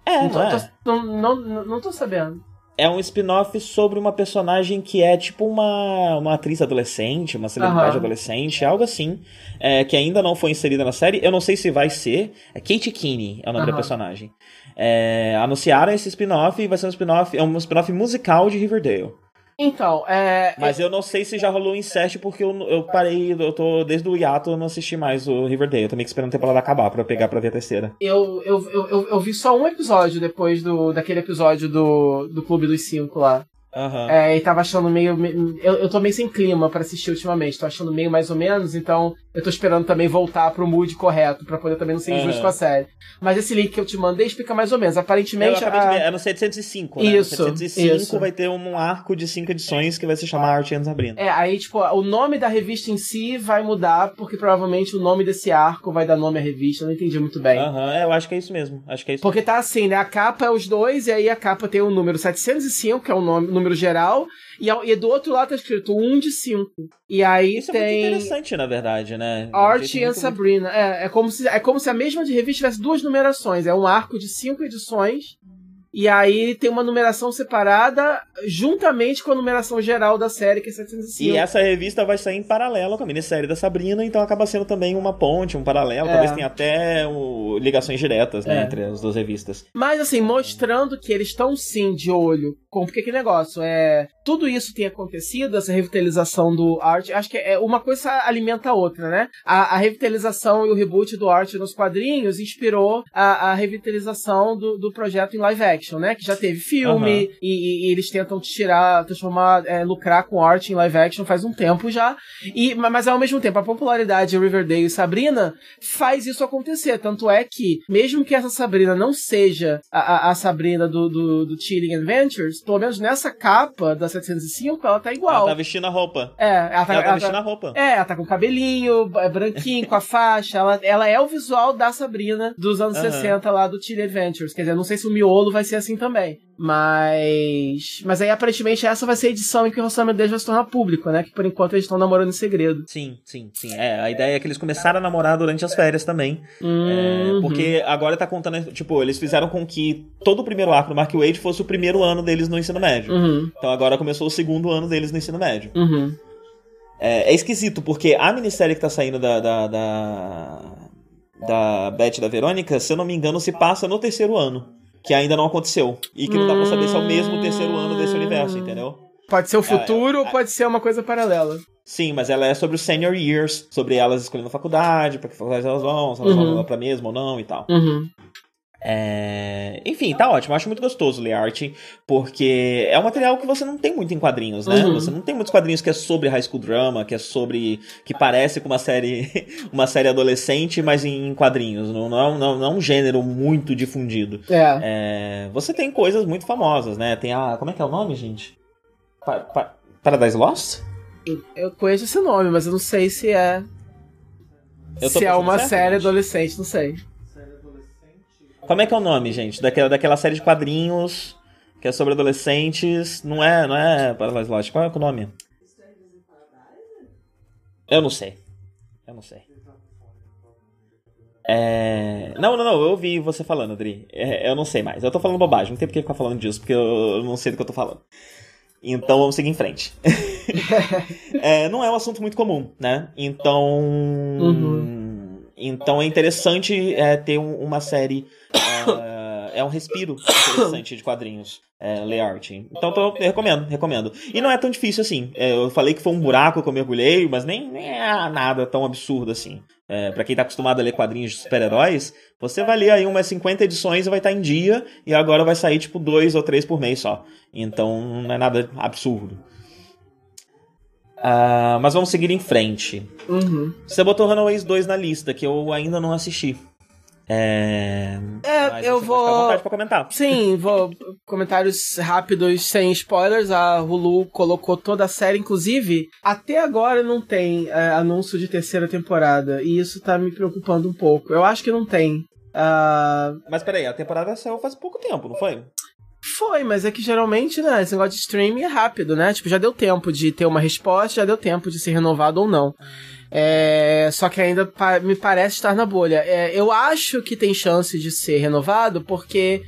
É, não, tô, não é? tô- não, não, não tô sabendo. É um spin-off sobre uma personagem que é tipo uma, uma atriz adolescente, uma celebridade Aham. adolescente, algo assim, é, que ainda não foi inserida na série. Eu não sei se vai ser. É Kate Kinney é o nome da Aham. personagem. É, anunciaram esse spin-off e vai ser um spin-off, é um spin-off musical de Riverdale. Então, é. Mas eu não sei se já rolou o insert porque eu, eu parei, eu tô desde o hiato, eu não assisti mais o Riverdale. Eu tô meio que esperando a temporada acabar pra eu pegar pra ver a terceira. Eu, eu, eu, eu, eu vi só um episódio depois do, daquele episódio do, do Clube dos Cinco lá. Aham. É, e tava achando meio. me- Eu, eu tô meio sem clima pra assistir ultimamente. Tô achando meio mais ou menos, então eu tô esperando também voltar pro mood correto, pra poder também não ser injusto com a série. Mas esse link que eu te mandei explica mais ou menos. Aparentemente. ver, a- é no 705, né? Isso, No 705 isso. vai ter um arco de cinco edições que vai se chamar Art and Sabrina. É, aí, tipo, o nome da revista em si vai mudar, porque provavelmente o nome desse arco vai dar nome à revista. Eu não entendi muito bem. Aham, é, eu acho que é isso mesmo. Acho que é isso Porque tá assim, né? A capa é os dois, e aí a capa tem o número 705, que é o nome, número geral, e, e do outro lado tá escrito 1 de 5. E aí Isso é muito tem interessante, na verdade, né? Um Art e muito- Sabrina. É, é, como se, é como se a mesma de revista tivesse duas numerações. É um arco de cinco edições. E aí tem uma numeração separada juntamente com a numeração geral da série, que é 705. E essa revista vai sair em paralelo com a minissérie da Sabrina, então acaba sendo também uma ponte, um paralelo. É. Talvez tenha até o- ligações diretas né, É. entre as duas revistas. Mas assim, mostrando que eles estão sim de olho com porque que negócio é tudo isso tem acontecido, essa revitalização do Art, acho que é uma coisa alimenta a outra, né? A, a revitalização e o reboot do Art nos quadrinhos inspirou a, a revitalização do, do projeto em live action, né? Que já teve filme Aham. e, e- eles tentam tirar, transformar, é, lucrar com Art em live action faz um tempo já. E, ma- mas ao mesmo tempo, a popularidade de Riverdale e Sabrina faz isso acontecer. Tanto é que, mesmo que essa Sabrina não seja a, a- a Sabrina do, do, do Chilling Adventures, pelo menos nessa capa da 705, ela tá igual. Ela tá vestindo a roupa. É, ela tá, Ela tá ela vestindo tá- a roupa. é, ela tá com cabelinho, é branquinho, com a faixa. Ela, ela é o visual da Sabrina dos anos Aham. 60 lá do Chilling Adventures. Quer dizer, não sei se o miolo vai ser assim também. Mas. Mas aí aparentemente essa vai ser a edição em que o relacionamento deles vai se tornar público, né? Que por enquanto eles estão namorando em segredo. Sim, sim, sim. É, a ideia é que eles começaram a namorar durante as férias também. É, Uhum. porque agora tá contando, tipo, eles fizeram com que todo o primeiro arco do Mark Wade fosse o primeiro ano deles no ensino médio. Uhum. Então agora começou o segundo ano deles no ensino médio. Uhum. É, é esquisito, porque a minissérie que tá saindo da, da, da, da Beth da Verônica, se eu não me engano, se passa no terceiro ano. Que ainda não aconteceu. E que não dá pra saber se é o mesmo terceiro ano desse universo, entendeu? Pode ser o futuro é, ou pode ser uma coisa paralela. Sim, mas ela é sobre os senior years, sobre elas escolhendo faculdade, pra que faculdade elas vão, se elas Uhum. vão pra mesma ou não e tal. Uhum. É... Enfim, tá ótimo. Eu acho muito gostoso ler arte, porque é um material que você não tem muito em quadrinhos, né? Uhum. Você não tem muitos quadrinhos que é sobre high school drama, que é sobre. que parece com uma série [LAUGHS] uma série adolescente, mas em quadrinhos. Não, não, é um- não, não é um gênero muito difundido. É. É, Você tem coisas muito famosas, né? Tem a. Como é que é o nome, gente? Pa- pa- Paradise Lost? Eu conheço esse nome, mas eu não sei se é. Se é uma série adolescente, não sei. Como é que é o nome, gente? Daquela, daquela série de quadrinhos que é sobre adolescentes. Não é, não é Paradise Lost. Qual é o nome? Eu não sei. Eu não sei. É... Não, não, não. Eu ouvi você falando, Adri. É, eu não sei mais. Eu tô falando bobagem. Não tem por que ficar falando disso, porque eu, não sei do que eu tô falando. Então vamos seguir em frente. [LAUGHS] É, não é um assunto muito comum, né? Então. Uhum. Então é interessante é, ter um- uma série. é, é um respiro interessante de quadrinhos. É, ler arte. Então tô- recomendo, recomendo. E não é tão difícil assim. É, eu falei que foi um buraco que eu mergulhei, mas nem, nem é nada tão absurdo assim. É, para quem tá acostumado a ler quadrinhos de super-heróis, você vai ler aí umas 50 edições e vai estar em dia, e agora vai sair tipo dois ou três por mês só. Então não é nada absurdo. Ah, mas vamos seguir em frente. Uhum. Você botou Runaways 2 na lista, que eu ainda não assisti. É. É, eu vou. vontade pra comentar. Sim, vou. Comentários rápidos, sem spoilers. A Hulu colocou toda a série, inclusive, até agora não tem é, anúncio de terceira temporada. E isso tá me preocupando um pouco. Eu acho que não tem. Ah, Mas peraí, a temporada saiu faz pouco tempo, não foi? Foi, mas é que geralmente, né, esse negócio de streaming é rápido, né? Tipo, já deu tempo de ter uma resposta, já deu tempo de ser renovado ou não. É, só que ainda pa- me parece estar na bolha. É, eu acho que tem chance de ser renovado porque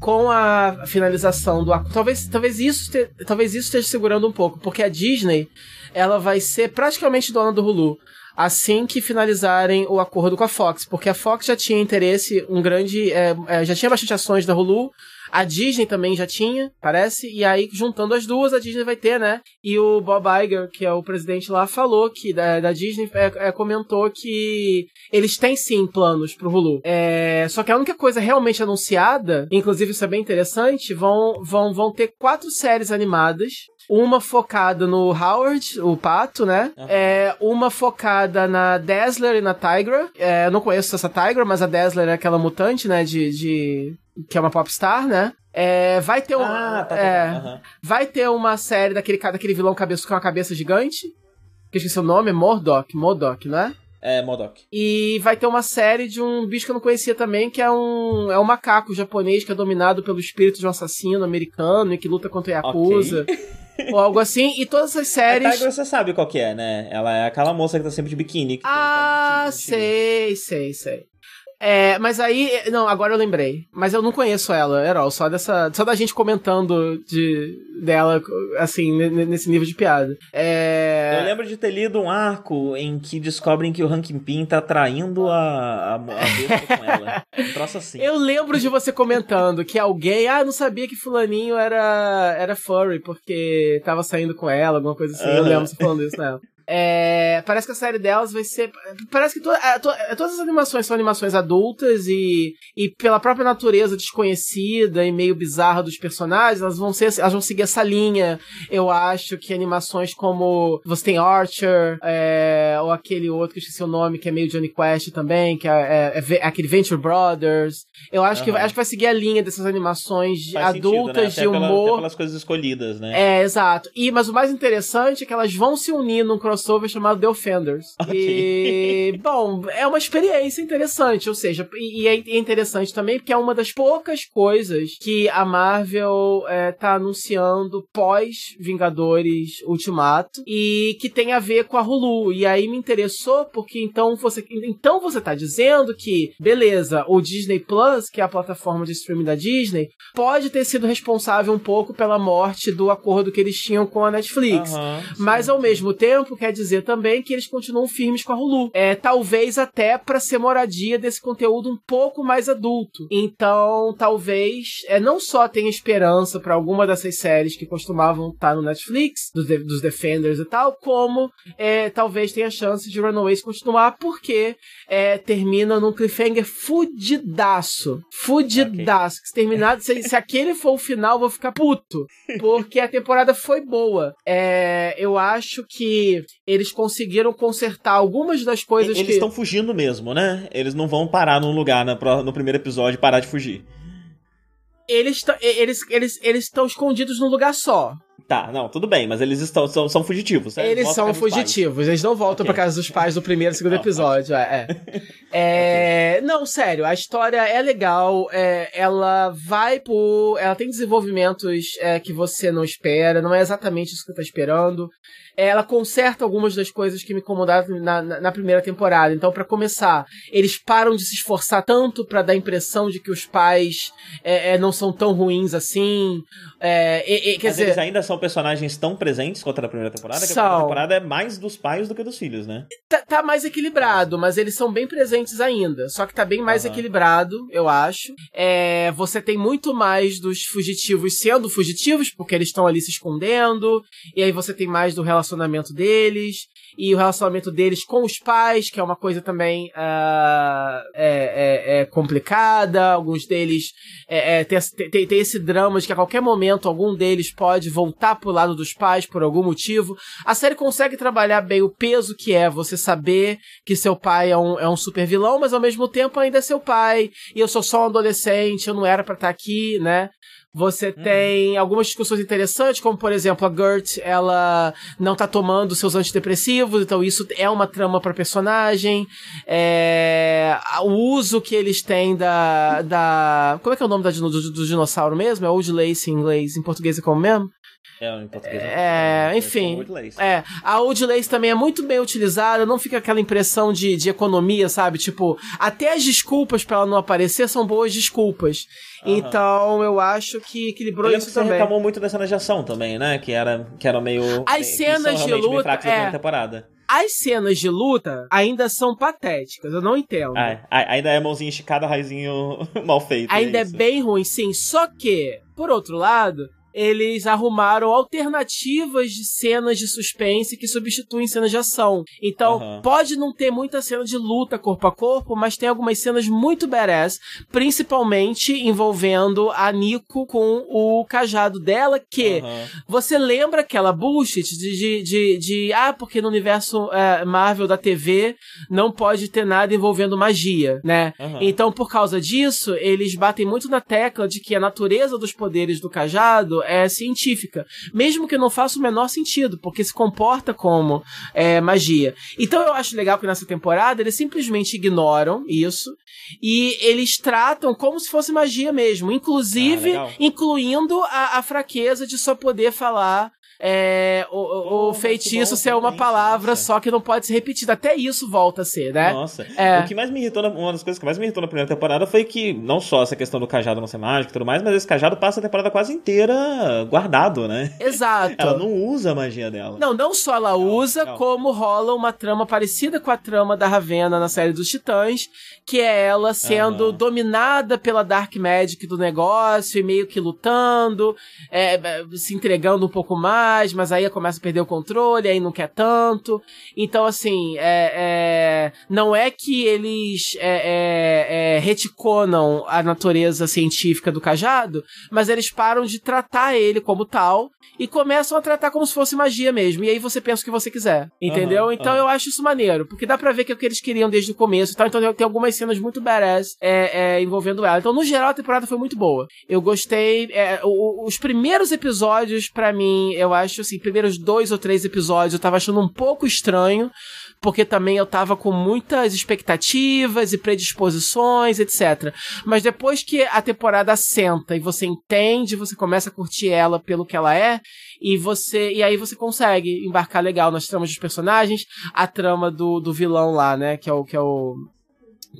com a finalização do talvez talvez isso talvez isso esteja segurando um pouco, porque a Disney ela vai ser praticamente dona do Hulu assim que finalizarem o acordo com a Fox, porque a Fox já tinha interesse, um grande, é, é, já tinha bastante ações da Hulu, a Disney também já tinha, parece, e aí juntando as duas, a Disney vai ter, né? E o Bob Iger, que é o presidente lá, falou que da, da Disney é, é, comentou que eles têm sim planos pro Hulu. É, só que a única coisa realmente anunciada, inclusive isso é bem interessante, vão, vão, vão ter quatro séries animadas uma focada no Howard, o pato, né? Uhum. É, uma focada na Dazzler e na Tigra. É, eu não conheço essa Tigra, mas a Dazzler é aquela mutante, né? De, de que é uma popstar, né? É, vai ter um, ah, tá, tá, é, uhum. vai ter uma série daquele daquele vilão cabeça com uma cabeça gigante. Que eu esqueci o nome, é Mordok, Modok, né? É, Modok. E vai ter uma série de um bicho que eu não conhecia também, que é um, é um macaco japonês que é dominado pelo espírito de um assassino americano e que luta contra a Yakuza. Okay. [LAUGHS] [LAUGHS] ou algo assim, e todas essas séries. A Tiger você sabe qual que é, né? Ela é aquela moça que tá sempre de biquíni. ah, sei, sei, sei. É, mas aí, não, agora eu lembrei. Mas eu não conheço ela, Erol, só dessa, só da gente comentando de dela assim nesse nível de piada. É... Eu lembro de ter lido um arco em que descobrem que o Rankin Pin tá traindo a a, a com ela. Um troço assim. [LAUGHS] Eu lembro de você comentando que alguém, ah, não sabia que fulaninho era era furry porque tava saindo com ela, alguma coisa assim. Uhum. Eu lembro você falando isso nela. É, parece que a série delas vai ser. Parece que to, é, to, é, todas as animações são animações adultas e, e pela própria natureza desconhecida e meio bizarra dos personagens, elas vão ser, elas vão seguir essa linha. Eu acho que animações como você tem Archer, é, ou aquele outro que eu esqueci o nome, que é meio Johnny Quest também, que é, é, é aquele Venture Brothers. Eu acho, uhum. que, acho que vai seguir a linha dessas animações Faz adultas sentido, né? de humor. Pela, pelas coisas escolhidas, né? É, exato. E, mas o mais interessante é que elas vão se unir num crossover crossover chamado The Offenders. [LAUGHS] Okay. E, bom, é uma experiência interessante, ou seja, e, e, é interessante também porque é uma das poucas coisas que a Marvel é, tá anunciando pós Vingadores Ultimato e que tem a ver com a Hulu. E aí me interessou porque então você, então você tá dizendo que, beleza, o Disney Plus, que é a plataforma de streaming da Disney, pode ter sido responsável um pouco pela morte do acordo que eles tinham com a Netflix. Uhum, mas ao mesmo tempo quer dizer também que eles continuam firmes com a Hulu. É, talvez até para ser moradia desse conteúdo um pouco mais adulto. Então, talvez é, não só tenha esperança para alguma dessas séries que costumavam estar tá no Netflix, dos, de, dos Defenders e tal, como é, talvez tenha chance de Runaways continuar, porque é, termina num cliffhanger fudidaço. Fudidaço. Okay. Se, terminar, se, se aquele for o final, eu vou ficar puto. Porque a temporada foi boa. É, eu acho que eles conseguiram consertar algumas das coisas eles que. Eles estão fugindo mesmo, né? Eles não vão parar num lugar no primeiro episódio e parar de fugir. Eles estão eles, eles, eles escondidos num lugar só. Tá, não, tudo bem, mas eles estão, são, são fugitivos. Né? Eles são fugitivos, eles não voltam okay. pra casa dos pais do primeiro e segundo [LAUGHS] não, episódio. É, é. [LAUGHS] é okay. Não, sério, a história é legal, é, ela vai por. Ela tem desenvolvimentos é, que você não espera, não é exatamente isso que você tá esperando ela conserta algumas das coisas que me incomodaram na, na, na primeira temporada. Então, para começar, eles param de se esforçar tanto para dar a impressão de que os pais é, é, não são tão ruins assim. É, quer Mas dizer, eles ainda são personagens tão presentes quanto na primeira temporada, que são. a primeira temporada é mais dos pais do que dos filhos, né? Tá, tá mais equilibrado, mas eles são bem presentes ainda. Só que tá bem mais uhum. equilibrado, eu acho. É, você tem muito mais dos fugitivos sendo fugitivos, porque eles estão ali se escondendo. E aí você tem mais do relacionamento relacionamento deles e o relacionamento deles com os pais, que é uma coisa também uh, é, é, é, complicada. Alguns deles é, é tem, tem, tem, esse drama de que a qualquer momento algum deles pode voltar pro lado dos pais por algum motivo. A série consegue trabalhar bem o peso que é você saber que seu pai é um, é um super vilão, mas ao mesmo tempo ainda é seu pai. E eu sou só um adolescente, eu não era para estar tá aqui, né? Você uhum. tem algumas discussões interessantes, como por exemplo, a Gert, ela não tá tomando seus antidepressivos, então isso é uma trama para personagem. É, o uso que eles têm da, da. Como é que é o nome da, do, do dinossauro mesmo? É Old Lace em inglês, em português é como mesmo? É, em português. É, enfim. É, a Old Lace também é muito bem utilizada, não fica aquela impressão de, de economia, sabe? Tipo, até as desculpas pra ela não aparecer são boas desculpas. Uhum. Então, eu acho que equilibrou isso também. Você reclamou muito das cenas de ação também, né? Que era, que era meio... As cenas de luta... É, temporada. As cenas de luta ainda são patéticas, eu não entendo. Ah, ainda é mãozinha esticada, raizinho [LAUGHS] mal feito. Ainda é, é bem ruim, sim. Só que, por outro lado, eles arrumaram alternativas de cenas de suspense que substituem cenas de ação. Então, uhum. pode não ter muita cena de luta corpo a corpo, mas tem algumas cenas muito badass, principalmente envolvendo a Nico com o cajado dela, que uhum. você lembra aquela bullshit de, de, de, de, ah, porque no universo é, Marvel da TV não pode ter nada envolvendo magia, né? Uhum. Então, por causa disso, eles batem muito na tecla de que a natureza dos poderes do cajado é científica, mesmo que não faça o menor sentido, porque se comporta como é, magia. Então eu acho legal que nessa temporada eles simplesmente ignoram isso e eles tratam como se fosse magia mesmo, inclusive ah, incluindo a, a fraqueza de só poder falar é, o, o, o feitiço ser uma palavra só que não pode ser repetida. Até isso volta a ser, né? Nossa. É. O que mais me irritou, na, uma das coisas que mais me irritou na primeira temporada foi que, não só essa questão do cajado não ser mágico e tudo mais, mas esse cajado passa a temporada quase inteira guardado, né? Exato. ela não usa a magia dela. Não, não só ela não, usa, não. como rola uma trama parecida com a trama da Ravena na série dos Titãs, que é ela sendo uhum. dominada pela Dark Magic do negócio e meio que lutando, é, se entregando um pouco mais mas aí começa a perder o controle, aí não quer tanto. Então, assim, é, é não é que eles é, é, é, reticonam a natureza científica do cajado, mas eles param de tratar ele como tal e começam a tratar como se fosse magia mesmo. E aí você pensa o que você quiser, entendeu? Uhum, então uhum. eu acho isso maneiro, porque dá pra ver que é o que eles queriam desde o começo. Tá? Então tem algumas cenas muito badass é, envolvendo ela. Então, no geral, a temporada foi muito boa. Eu gostei. os primeiros episódios, para mim, eu acho assim, primeiros dois ou três episódios eu tava achando um pouco estranho, porque também eu tava com muitas expectativas e predisposições, etc. Mas depois que a temporada senta e você entende, você começa a curtir ela pelo que ela é, e você e aí você consegue embarcar legal nas tramas dos personagens, a trama do, do vilão lá, né, que é o que é o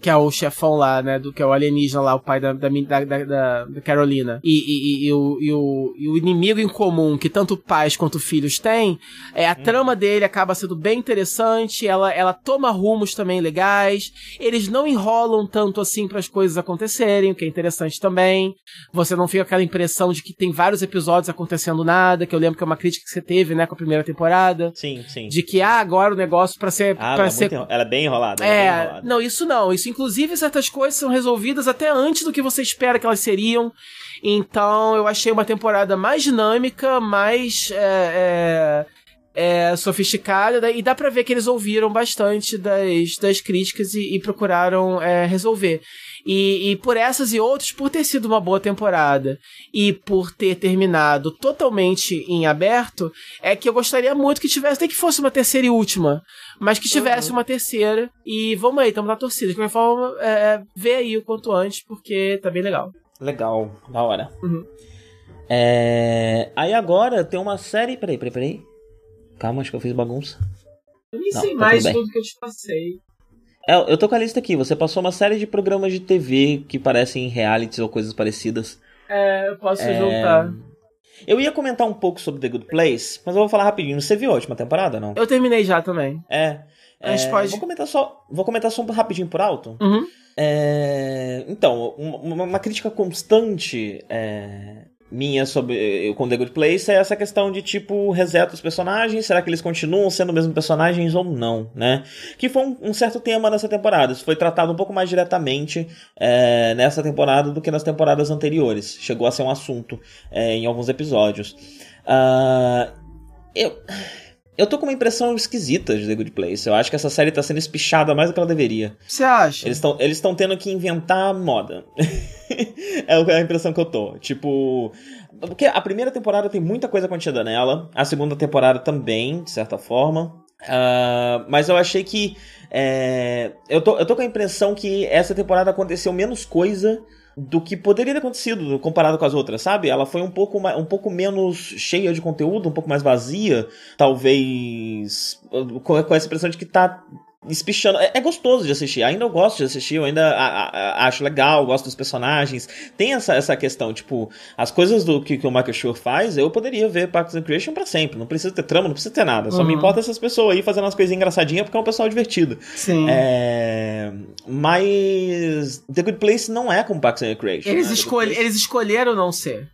que é o chefão lá, né, do que é o alienígena lá, o pai da, da, da, da Carolina, e, e, e, o, e, o, e o inimigo em comum que tanto pais quanto filhos têm, é, a hum. trama dele acaba sendo bem interessante, ela, ela toma rumos também legais, eles não enrolam tanto assim para as coisas acontecerem, o que é interessante também, você não fica com aquela impressão de que tem vários episódios acontecendo nada, que eu lembro que é uma crítica que você teve, né, com a primeira temporada. Sim, sim. De que, ah, agora o negócio para ser... Ah, pra ela, é ser... ela é bem enrolada. É, é bem enrolada. não, isso não, isso inclusive certas coisas são resolvidas até antes do que você espera que elas seriam. Então eu achei uma temporada mais dinâmica, mais é, é, é, sofisticada, e dá pra ver que eles ouviram bastante das, das críticas e, e procuraram é, resolver. E, e, por essas e outras, por ter sido uma boa temporada e por ter terminado totalmente em aberto, é que eu gostaria muito que tivesse, nem que fosse uma terceira e última, mas que tivesse uhum. uma terceira. E vamos aí, estamos na torcida. De qualquer forma, é, é, vê aí o quanto antes, porque tá bem legal. Legal, da hora. Uhum. É... Aí agora tem uma série. Peraí, peraí, peraí. Calma, acho que eu fiz bagunça. Eu nem Não, sei tá mais tudo, tudo que eu te passei. É, eu tô com a lista aqui. Você passou uma série de programas de TV que parecem realities ou coisas parecidas. É, eu posso é... juntar. Eu ia comentar um pouco sobre The Good Place, mas eu vou falar rapidinho. Você viu a última temporada, não? Eu terminei já também. É. É, pode... Vou comentar só, vou comentar só um rapidinho por alto. Uhum. É, então, uma, uma, crítica constante é, minha sobre com The Good Place é essa questão de tipo reseta os personagens, será que eles continuam sendo os mesmos personagens ou não, né? Que foi um, um certo tema nessa temporada. Isso foi tratado um pouco mais diretamente é, nessa temporada do que nas temporadas anteriores. Chegou a ser um assunto é, em alguns episódios. Uh, eu eu tô com uma impressão esquisita de The Good Place. Eu acho que essa série tá sendo espichada mais do que ela deveria. Você acha? Eles estão eles tendo que inventar moda. [LAUGHS] é a impressão que eu tô. Tipo. Porque a primeira temporada tem muita coisa contida nela. A segunda temporada também, de certa forma. Uh, mas eu achei que. É, eu, tô, eu tô com a impressão que essa temporada aconteceu menos coisa do que poderia ter acontecido comparado com as outras, sabe? Ela foi um pouco, mais, um pouco menos cheia de conteúdo, um pouco mais vazia, talvez com, essa impressão de que tá espichando. É, é, gostoso de assistir. Ainda eu gosto de assistir, eu ainda a, a, acho legal, gosto dos personagens. Tem essa, essa questão, tipo, as coisas do que, que o Michael Schur faz, eu poderia ver Parks and Creation pra sempre. Não precisa ter trama, não precisa ter nada. Só uhum. me importa essas pessoas aí fazendo umas coisinhas engraçadinhas porque é um pessoal divertido. Sim. É... Mas The Good Place não é como Parks and Creation. Eles, né? escolhe... Eles escolheram não ser.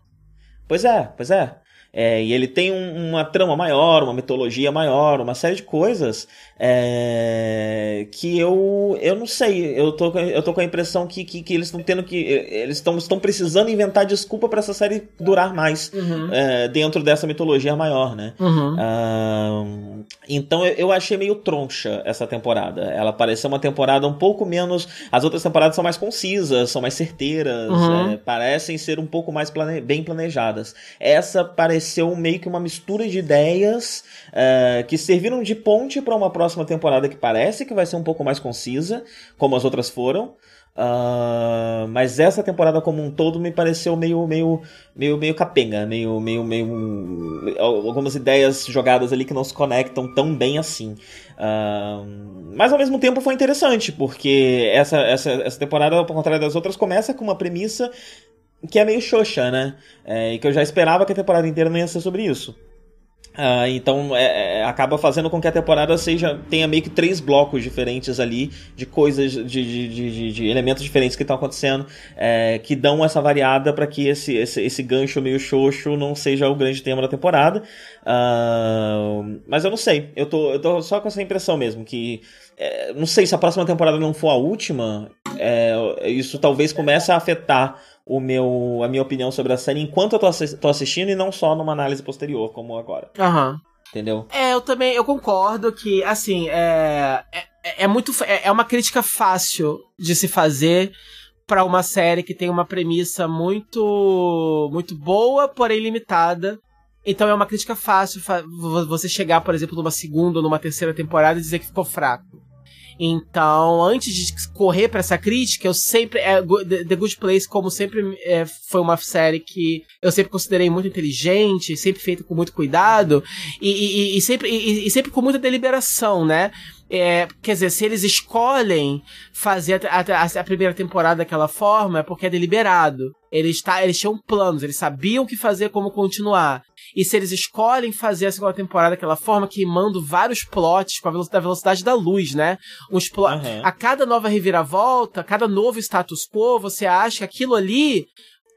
Pois é, pois é. É, e ele tem um, uma trama maior, uma mitologia maior, uma série de coisas é, que eu eu não sei. Eu tô, eu tô com a impressão que, que, que eles estão tendo que. Eles estão precisando inventar desculpa para essa série durar mais uhum. é, dentro dessa mitologia maior, né? Uhum. Ah, então eu, eu achei meio troncha essa temporada. Ela pareceu uma temporada um pouco menos. As outras temporadas são mais concisas, são mais certeiras, uhum. é, parecem ser um pouco mais plane, bem planejadas. Essa pareceu pareceu meio que uma mistura de ideias uh, que serviram de ponte para uma próxima temporada que parece que vai ser um pouco mais concisa, como as outras foram. Uh, mas essa temporada como um todo me pareceu meio meio meio meio capenga, meio meio meio algumas ideias jogadas ali que não se conectam tão bem assim. Uh, mas ao mesmo tempo foi interessante porque essa, essa, essa temporada, ao contrário das outras, começa com uma premissa que é meio xoxa, né? É, e que eu já esperava que a temporada inteira não ia ser sobre isso. Uh, então é, é, acaba fazendo com que a temporada seja tenha meio que três blocos diferentes ali de coisas de, de, de, de elementos diferentes que estão acontecendo é, que dão essa variada para que esse, esse, esse gancho meio xoxo não seja o grande tema da temporada uh, mas eu não sei eu tô, eu tô só com essa impressão mesmo que é, não sei se a próxima temporada não for a última é, isso talvez comece a afetar o meu, a minha opinião sobre a série enquanto eu tô, assi tô assistindo e não só numa análise posterior, como agora. Aham. Entendeu? É, eu também, eu concordo que, assim, é, é, é muito, é, é uma crítica fácil de se fazer para uma série que tem uma premissa muito, muito boa, porém limitada. Então é uma crítica fácil você chegar, por exemplo, numa segunda ou numa terceira temporada e dizer que ficou fraco. Então, antes de correr para essa crítica, eu sempre. É, The Good Place, como sempre, é, foi uma série que eu sempre considerei muito inteligente, sempre feita com muito cuidado e, e, e sempre, e, e sempre com muita deliberação, né? É, quer dizer, se eles escolhem fazer a, a, a, primeira temporada daquela forma, é porque é deliberado. Eles, tá, eles tinham planos, eles sabiam o que fazer, como continuar. E se eles escolhem fazer a segunda temporada daquela forma, queimando vários plots com a velocidade, da luz, né? Uns plot, uhum. A cada nova reviravolta, a cada novo status quo, você acha que aquilo ali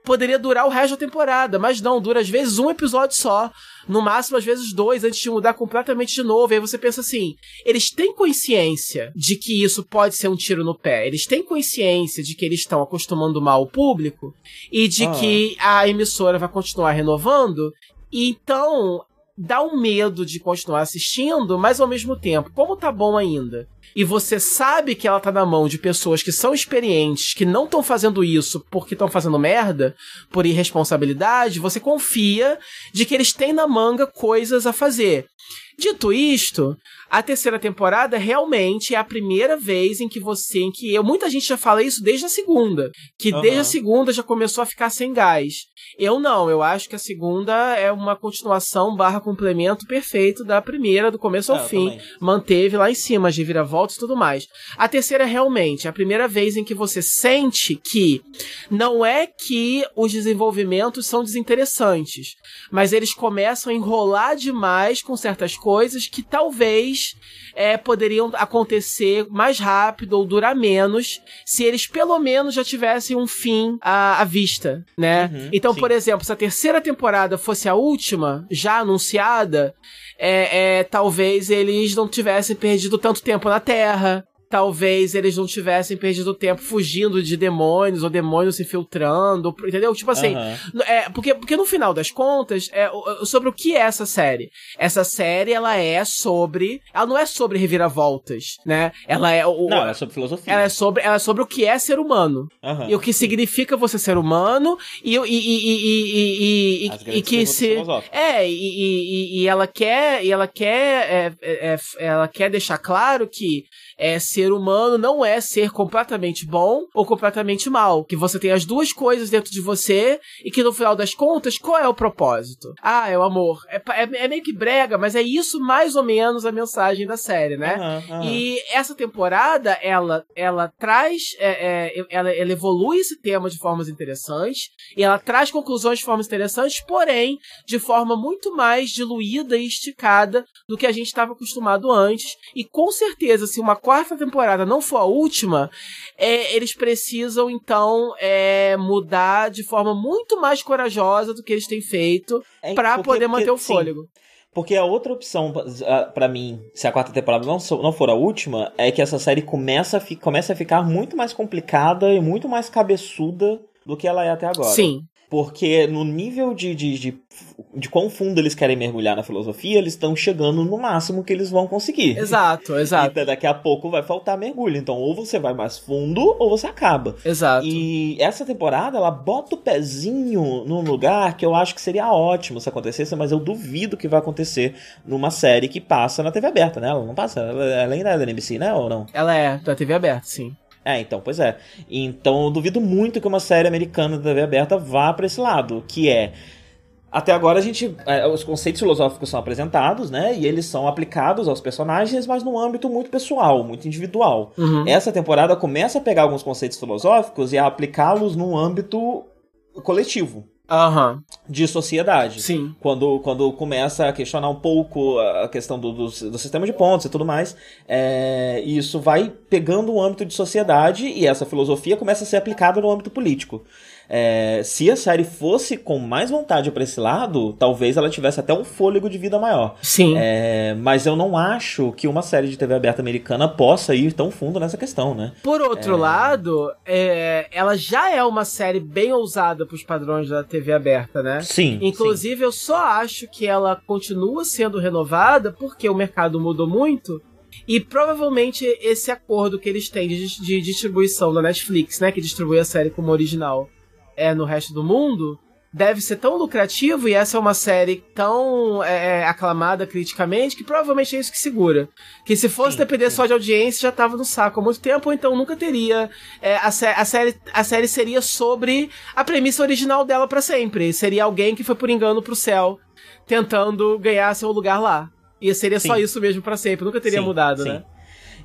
poderia durar o resto da temporada, mas não, dura às vezes um episódio só, no máximo às vezes dois, antes de mudar completamente de novo. E aí você pensa assim: eles têm consciência de que isso pode ser um tiro no pé, eles têm consciência de que eles estão acostumando mal o público e de ah. que a emissora vai continuar renovando. Então, dá um medo de continuar assistindo, mas ao mesmo tempo, como tá bom ainda, e você sabe que ela tá na mão de pessoas que são experientes, que não estão fazendo isso porque estão fazendo merda, por irresponsabilidade, você confia de que eles têm na manga coisas a fazer. Dito isto, a terceira temporada realmente é a primeira vez em que você, em que eu, muita gente já fala isso desde a segunda, que uhum. desde a segunda já começou a ficar sem gás. Eu não, eu acho que a segunda é uma continuação barra complemento perfeito da primeira, do começo ao é, fim. Também. Manteve lá em cima as reviravoltas e tudo mais. A terceira é realmente a primeira vez em que você sente que não é que os desenvolvimentos são desinteressantes, mas eles começam a enrolar demais com certas coisas que talvez é, poderiam acontecer mais rápido ou durar menos se eles pelo menos já tivessem um fim à, à vista, né? Uhum, então, sim. por exemplo, se a terceira temporada fosse a última, já anunciada, é, é, talvez eles não tivessem perdido tanto tempo na Terra, talvez eles não tivessem perdido tempo fugindo de demônios ou demônios se filtrando, entendeu? Tipo assim, uhum. é, porque, porque no final das contas, é sobre o que é essa série. Essa série, ela é sobre, ela não é sobre reviravoltas, né? Ela é o, Não, ela é sobre filosofia. Ela é sobre, ela é sobre o que é ser humano. Uhum. E o que significa você ser humano e e e e, e, e que se é e, e, ela quer e ela quer é, é, ela quer deixar claro que é, se ser humano não é ser completamente bom ou completamente mal. Que você tem as duas coisas dentro de você e que no final das contas, qual é o propósito? Ah, é o amor. É, é, é meio que brega, mas é isso mais ou menos a mensagem da série, né? Uhum, uhum. E essa temporada, ela, ela traz, é, é, ela, ela evolui esse tema de formas interessantes e ela traz conclusões de formas interessantes, porém, de forma muito mais diluída e esticada do que a gente estava acostumado antes. E com certeza, se uma quarta temporada não for a última, é, eles precisam então é, mudar de forma muito mais corajosa do que eles têm feito é, para poder manter o fôlego. Sim. Porque a outra opção para mim, se a quarta temporada não, não for a última, é que essa série começa a, começa a ficar muito mais complicada e muito mais cabeçuda do que ela é até agora. Sim. Porque no nível de, de, de, de quão fundo eles querem mergulhar na filosofia, eles estão chegando no máximo que eles vão conseguir. Exato, exato. E daqui a pouco vai faltar mergulho. Então, ou você vai mais fundo, ou você acaba. Exato. E essa temporada, ela bota o pezinho num lugar que eu acho que seria ótimo se acontecesse, mas eu duvido que vai acontecer numa série que passa na TV aberta, né? Ela não passa. Ela ainda é da NBC, né? Ou não? Ela é da TV aberta, sim. É, então, pois é. Então, eu duvido muito que uma série americana da TV aberta vá para esse lado, que é até agora a gente. É, os conceitos filosóficos são apresentados, né? E eles são aplicados aos personagens, mas num âmbito muito pessoal, muito individual. Uhum. Essa temporada começa a pegar alguns conceitos filosóficos e a aplicá-los num âmbito coletivo. Uhum. de sociedade. Sim. Quando, quando começa a questionar um pouco a questão do, do, do sistema de pontos e tudo mais, é, isso vai pegando o âmbito de sociedade e essa filosofia começa a ser aplicada no âmbito político. É, se a série fosse com mais vontade para esse lado, talvez ela tivesse até um fôlego de vida maior. Sim. É, mas eu não acho que uma série de TV aberta americana possa ir tão fundo nessa questão, né? Por outro é... lado, é, ela já é uma série bem ousada para os padrões da TV aberta, né? Sim. Inclusive, sim. eu só acho que ela continua sendo renovada porque o mercado mudou muito. E provavelmente esse acordo que eles têm de, de distribuição da Netflix, né? Que distribui a série como original é no resto do mundo deve ser tão lucrativo e essa é uma série tão é, é, aclamada criticamente que provavelmente é isso que segura. Que se fosse sim, depender sim. só de audiência já tava no saco há muito tempo, ou então nunca teria. É, a, a, série, a série seria sobre a premissa original dela para sempre. Seria alguém que foi por engano pro céu tentando ganhar seu lugar lá. E seria sim. só isso mesmo para sempre, nunca teria mudado, né?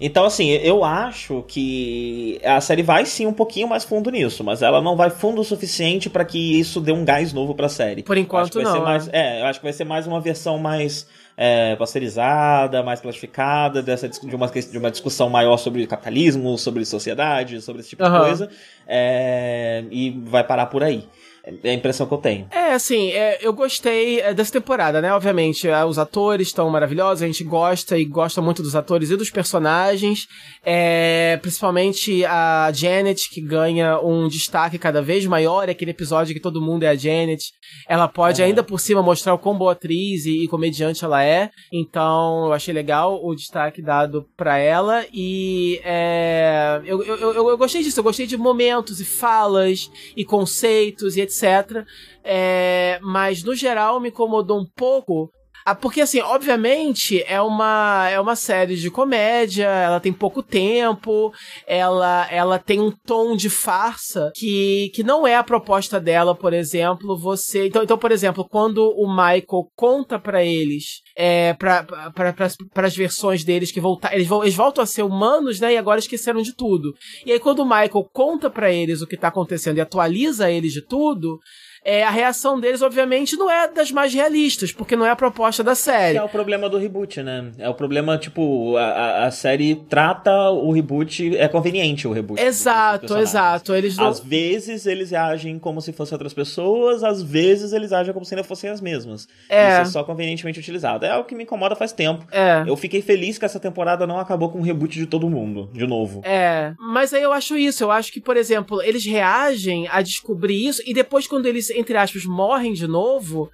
Então, assim, eu acho que a série vai sim um pouquinho mais fundo nisso, mas ela não vai fundo o suficiente para que isso dê um gás novo pra série. Por enquanto, não. Mais, é. é, eu acho que vai ser mais uma versão mais é, pasteurizada, mais classificada, dessa, de, uma, de uma discussão maior sobre capitalismo, sobre sociedade, sobre esse tipo uhum. de coisa. É, e vai parar por aí. É a impressão que eu tenho. É, assim, é, eu gostei é, dessa temporada, né? Obviamente, é, os atores estão maravilhosos, a gente gosta e gosta muito dos atores e dos personagens. É, principalmente a Janet, que ganha um destaque cada vez maior. É aquele episódio que todo mundo é a Janet. Ela pode é. ainda por cima mostrar o quão boa atriz e, e, comediante ela é. Então, eu achei legal o destaque dado pra ela. E é, eu, eu, eu, eu gostei disso, eu gostei de momentos e falas e conceitos e etc etc. É, mas no geral me incomodou um pouco ah, porque, assim, obviamente é uma, é uma série de comédia, ela tem pouco tempo, ela, ela tem um tom de farsa que, que não é a proposta dela, por exemplo, você... Então, então por exemplo, quando o Michael conta para eles, é, para pra, as versões deles que voltar, eles, eles voltam a ser humanos, né, e agora esqueceram de tudo. E aí quando o Michael conta para eles o que tá acontecendo e atualiza eles de tudo, é, a reação deles, obviamente, não é das mais realistas, porque não é a proposta da série. Que é o problema do reboot, né? É o problema, tipo, a, a série trata o reboot, é conveniente o reboot. Exato, exato. Eles não... Às vezes eles agem como se fossem outras pessoas, às vezes eles agem como se ainda fossem as mesmas. É. Isso é só convenientemente utilizado. É o que me incomoda faz tempo. É. Eu fiquei feliz que essa temporada não acabou com o reboot de todo mundo, de novo. É. Mas aí eu acho isso. Eu acho que, por exemplo, eles reagem a descobrir isso e depois quando eles entre aspas, morrem de novo,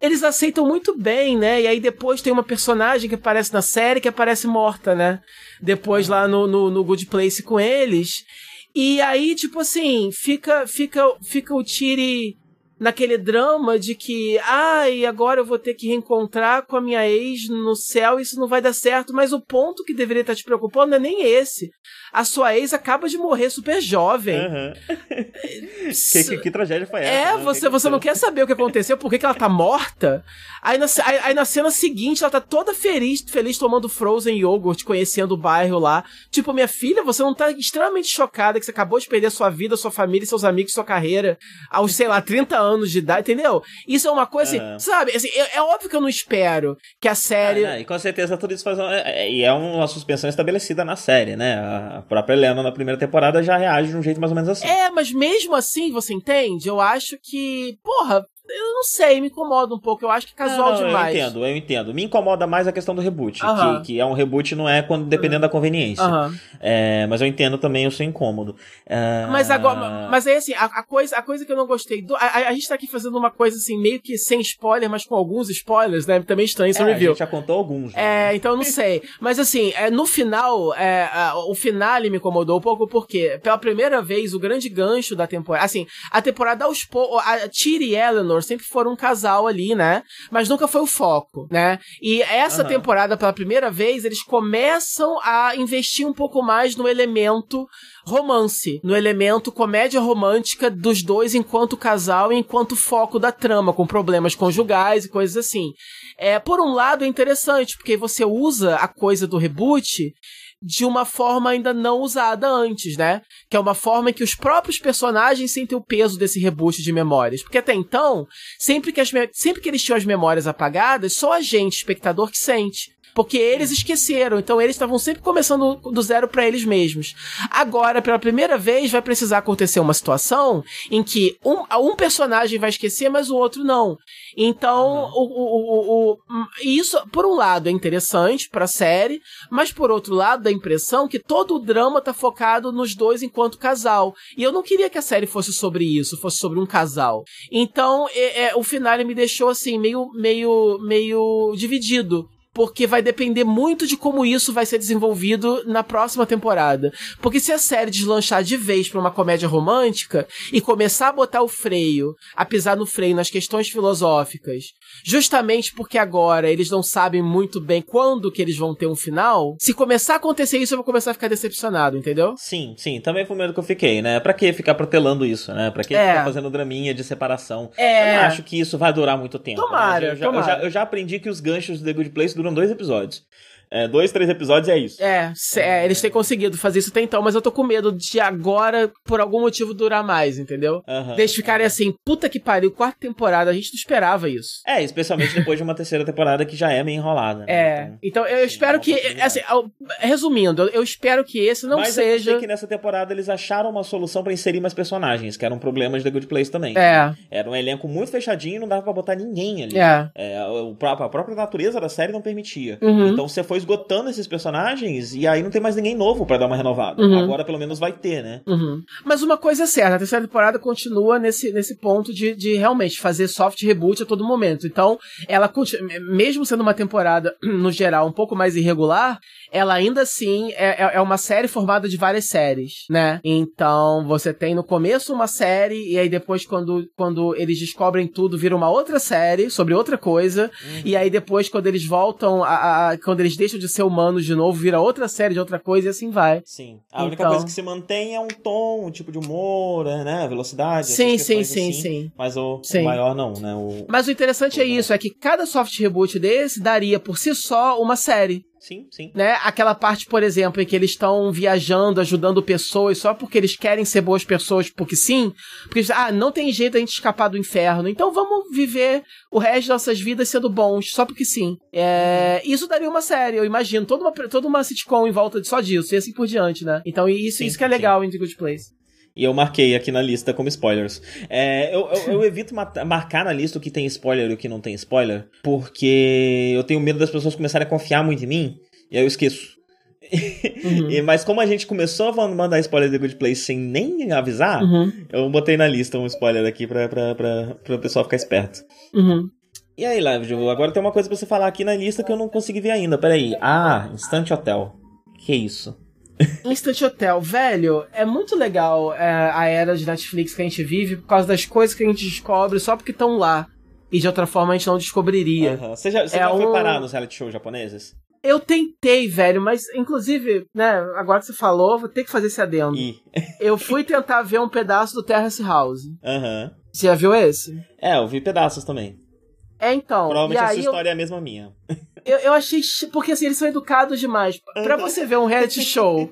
eles aceitam muito bem, né? E aí depois tem uma personagem que aparece na série que aparece morta, né? Depois lá no, no, no Good Place com eles. E aí, tipo assim, fica, fica, fica o Tiri naquele drama de que, ai, ah, agora eu vou ter que reencontrar com a minha ex no céu, isso não vai dar certo, mas o ponto que deveria estar te preocupando não é nem esse. A sua ex acaba de morrer super jovem. Uhum. [LAUGHS] que, que, que, tragédia foi essa? É, né? você, você não quer saber o que aconteceu, por que, que ela tá morta. Aí na, aí, aí na cena seguinte, ela tá toda feliz, feliz tomando Frozen Yogurt, conhecendo o bairro lá. Tipo, minha filha, você não tá extremamente chocada que você acabou de perder sua vida, sua família, seus amigos, sua carreira aos, sei lá, 30 anos de idade, entendeu? Isso é uma coisa assim, sabe? Assim, é, é, óbvio que eu não espero que a série. Ah, e com certeza tudo isso faz uma, é, é, e é uma suspensão estabelecida na série, né? A própria Helena na primeira temporada já reage de um jeito mais ou menos assim. É, mas mesmo assim, você entende? Eu acho que, porra, eu não sei, me incomoda um pouco. Eu acho que é casual não, demais. Eu entendo, eu entendo. Me incomoda mais a questão do reboot. Uh -huh. que, que, é um reboot, não é quando dependendo uh -huh. da conveniência. Uh -huh. é, mas eu entendo também o seu incômodo. É... Mas agora. Mas aí assim, a, a, coisa, a coisa que eu não gostei. Do, a, a, gente tá aqui fazendo uma coisa assim, meio que sem spoiler, mas com alguns spoilers, né? Também estranho esse é, review. A gente já contou alguns. Né? É, então eu não sei. mas assim, é, no final, é, o finale me incomodou um pouco porque, pela primeira vez, o grande gancho da temporada. Assim, a temporada aos poucos. A Tyr e Sempre foram um casal casal ali, né? Mas nunca foi o foco, né? E essa uhum. temporada, pela primeira vez, eles começam a investir um pouco mais no elemento romance, no elemento comédia romântica dos dois enquanto casal e enquanto foco da trama, com problemas conjugais e coisas assim. É, por um lado é interessante, porque você usa a coisa do reboot de uma forma ainda não usada antes, né? Que é uma forma em que os próprios personagens sentem o peso desse reboot de memórias. Porque até então, sempre que, as, sempre que eles tinham as memórias apagadas, só a gente, espectador, que sente. Porque eles esqueceram, então eles estavam sempre começando do zero para eles mesmos. Agora, pela primeira vez, vai precisar acontecer uma situação em que um, um personagem vai esquecer, mas o outro não. Então, uhum. o, o, o, o, isso, por um lado, é interessante pra série, mas por outro lado, dá a impressão que todo o drama tá focado nos dois enquanto casal. E eu não queria que a série fosse sobre isso, fosse sobre um casal. Então, é, é, o final me deixou assim, meio, meio, meio dividido porque vai depender muito de como isso vai ser desenvolvido na próxima temporada. Porque se a série deslanchar de vez para uma comédia romântica e começar a botar o freio, a pisar no freio nas questões filosóficas, justamente porque agora eles não sabem muito bem quando que eles vão ter um final, se começar a acontecer isso, eu vou começar a ficar decepcionado, entendeu? Sim, sim, também foi o medo que eu fiquei, né? Pra que ficar protelando isso, né? Pra que é. ficar fazendo draminha de separação? É. Eu não acho que isso vai durar muito tempo. Tomara, né? eu, já, tomara. Eu, já, eu já aprendi que os ganchos do The Good Place duram dois episódios. É, dois, três episódios é isso. É, é, eles têm conseguido fazer isso até então, mas eu tô com medo de agora, por algum motivo, durar mais, entendeu? Uhum. Eles ficarem assim, puta que pariu, quarta temporada, a gente não esperava isso. É, especialmente depois de uma terceira temporada que já é meio enrolada. Né? É, então, então eu sim, espero que, assim, resumindo, eu espero que esse não mas seja... Mas que nessa temporada eles acharam uma solução para inserir mais personagens, que eram problemas da Good Place também. É. Era um elenco muito fechadinho, não dava pra botar ninguém ali. É. é a própria natureza da série não permitia. Uhum. Então você foi esgotando esses personagens e aí não tem mais ninguém novo para dar uma renovada. Uhum. Agora pelo menos vai ter, né? Uhum. Mas uma coisa é certa, a terceira temporada continua nesse, nesse ponto de, de realmente fazer soft reboot a todo momento. Então, ela mesmo sendo uma temporada, [CLEARS THROAT] no geral, um pouco mais irregular, ela ainda assim é, é, é uma série formada de várias séries, né? Então, você tem no começo uma série, e aí depois, quando, quando eles descobrem tudo, vira uma outra série sobre outra coisa, uhum. e aí depois, quando eles voltam a, a, quando eles deixam de ser humanos de novo, vira outra série de outra coisa e assim vai. Sim. A então... única coisa que se mantém é um tom, um tipo de humor, né? Velocidade. Sim, sim, sim, assim, sim. Mas o, sim. o, maior não, né? O... Mas o interessante o... é isso, é que cada soft reboot desse daria por si só uma série. Sim, sim. Né? Aquela parte, por exemplo, em que eles estão viajando, ajudando pessoas só porque eles querem ser boas pessoas, porque sim. Porque, ah, não tem jeito a gente escapar do inferno. Então vamos viver o resto das nossas vidas sendo bons, só porque sim. É, isso daria uma série, eu imagino. Toda uma, toda uma sitcom em volta de só disso, e assim por diante, né? Então isso, sim, isso que é legal sim. em The Good Place. E eu marquei aqui na lista como spoilers. É, eu, eu, eu, evito marcar na lista o que tem spoiler e o que não tem spoiler, porque eu tenho medo das pessoas começarem a confiar muito em mim e aí eu esqueço. Uhum. [LAUGHS] e, mas como a gente começou a mandar spoiler de Good Place sem nem avisar, uhum. eu botei na lista um spoiler aqui pra, pra, pra, pra o pessoal ficar esperto. Uhum. E aí, Live, agora tem uma coisa pra você falar aqui na lista que eu não consegui ver ainda. Peraí. Ah, Instante Hotel. Que isso? Instant Hotel, velho, é muito legal é, a era de Netflix que a gente vive por causa das coisas que a gente descobre só porque estão lá. E de outra forma a gente não descobriria. Aham. Você já, você É já foi um- parar nos reality shows japoneses? Eu tentei, velho, mas inclusive, né, agora que você falou, vou ter que fazer esse adendo. E. [LAUGHS] Eu fui tentar ver um pedaço do Terrace House. Aham. Você já viu esse? É, eu vi pedaços também. É, então. Provavelmente a sua eu, história é a mesma minha. eu, eu achei. Porque assim, eles são educados demais. Pra você ver um reality show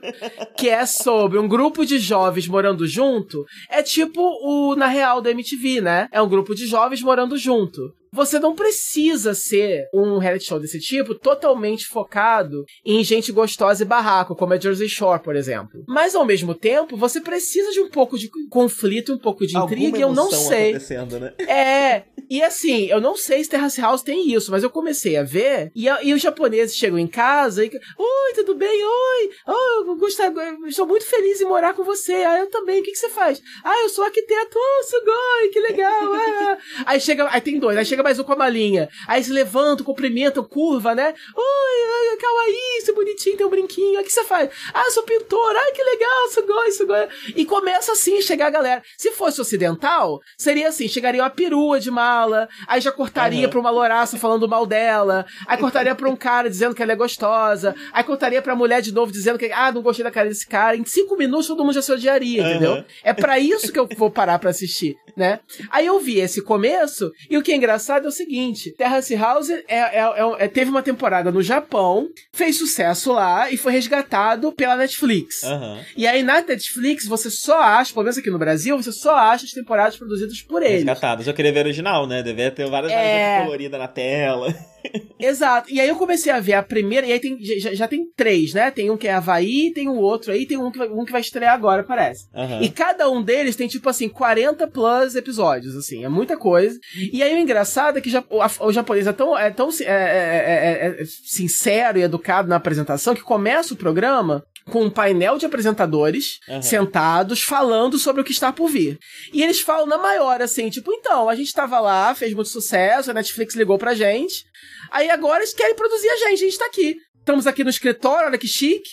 que é sobre um grupo de jovens morando junto, é tipo o Na Real da MTV, né? É um grupo de jovens morando junto. Você não precisa ser um reality show desse tipo totalmente focado em gente gostosa e barraco, como é Jersey Shore, por exemplo. Mas ao mesmo tempo, você precisa de um pouco de conflito, um pouco de intriga, e eu não sei. acontecendo, né? É, e assim, eu não sei se Terrace House tem isso, mas eu comecei a ver, e, a- e os japoneses chegam em casa e. Oi, tudo bem? Oi! Oh, eu estou muito feliz em morar com você. Ah, eu também. O que, que você faz? Ah, eu sou arquiteto. Oh, sugoi, que legal. [LAUGHS] ah. Aí chega, aí tem dois, aí chega mais um com a malinha. Aí se levantam, cumprimentam, curva, né? Oi, ai, kawaii, isso é bonitinho, tem um brinquinho. Aí o que você faz? Ah, sou pintor. Ai, que legal, sugoi, sugoi. E começa assim a chegar a galera. Se fosse ocidental, seria assim: chegaria uma perua de mala, aí já cortaria Aham. pra uma louraça falando mal dela, aí cortaria pra um cara dizendo que ela é gostosa, aí cortaria pra mulher de novo dizendo que, ah, não gostei da cara desse cara. Em cinco minutos todo mundo já se odiaria, Aham. entendeu? É pra isso que eu vou parar pra assistir, né? Aí eu vi esse começo, e o que é engraçado é o seguinte: Terrace House é, é- é- é- teve uma temporada no Japão, fez sucesso lá e foi resgatado pela Netflix. Aham. E aí na Netflix você só acha, pelo menos aqui no Brasil, você só acha as temporadas produzidas por eles. Resgatados. Eu queria ver original, né? Devia ter várias é... coloridas na tela. [LAUGHS] Exato. E aí eu comecei a ver a primeira, e aí tem, já, já tem três, né? Tem um que é Havaí, tem um outro aí, tem um que vai, um que vai estrear agora, parece. Aham. E cada um deles tem, tipo assim, 40 plus episódios, assim, é muita coisa. E aí o engraçado é que já- o, o japonês é tão, é tão é, é- é- é sincero e educado na apresentação que começa o programa com um painel de apresentadores Aham. sentados falando sobre o que está por vir. E eles falam na maior, assim, tipo, então, a gente tava lá, fez muito sucesso, a Netflix ligou pra gente, aí agora eles querem produzir a gente, a gente tá aqui. Estamos aqui no escritório, olha que chique,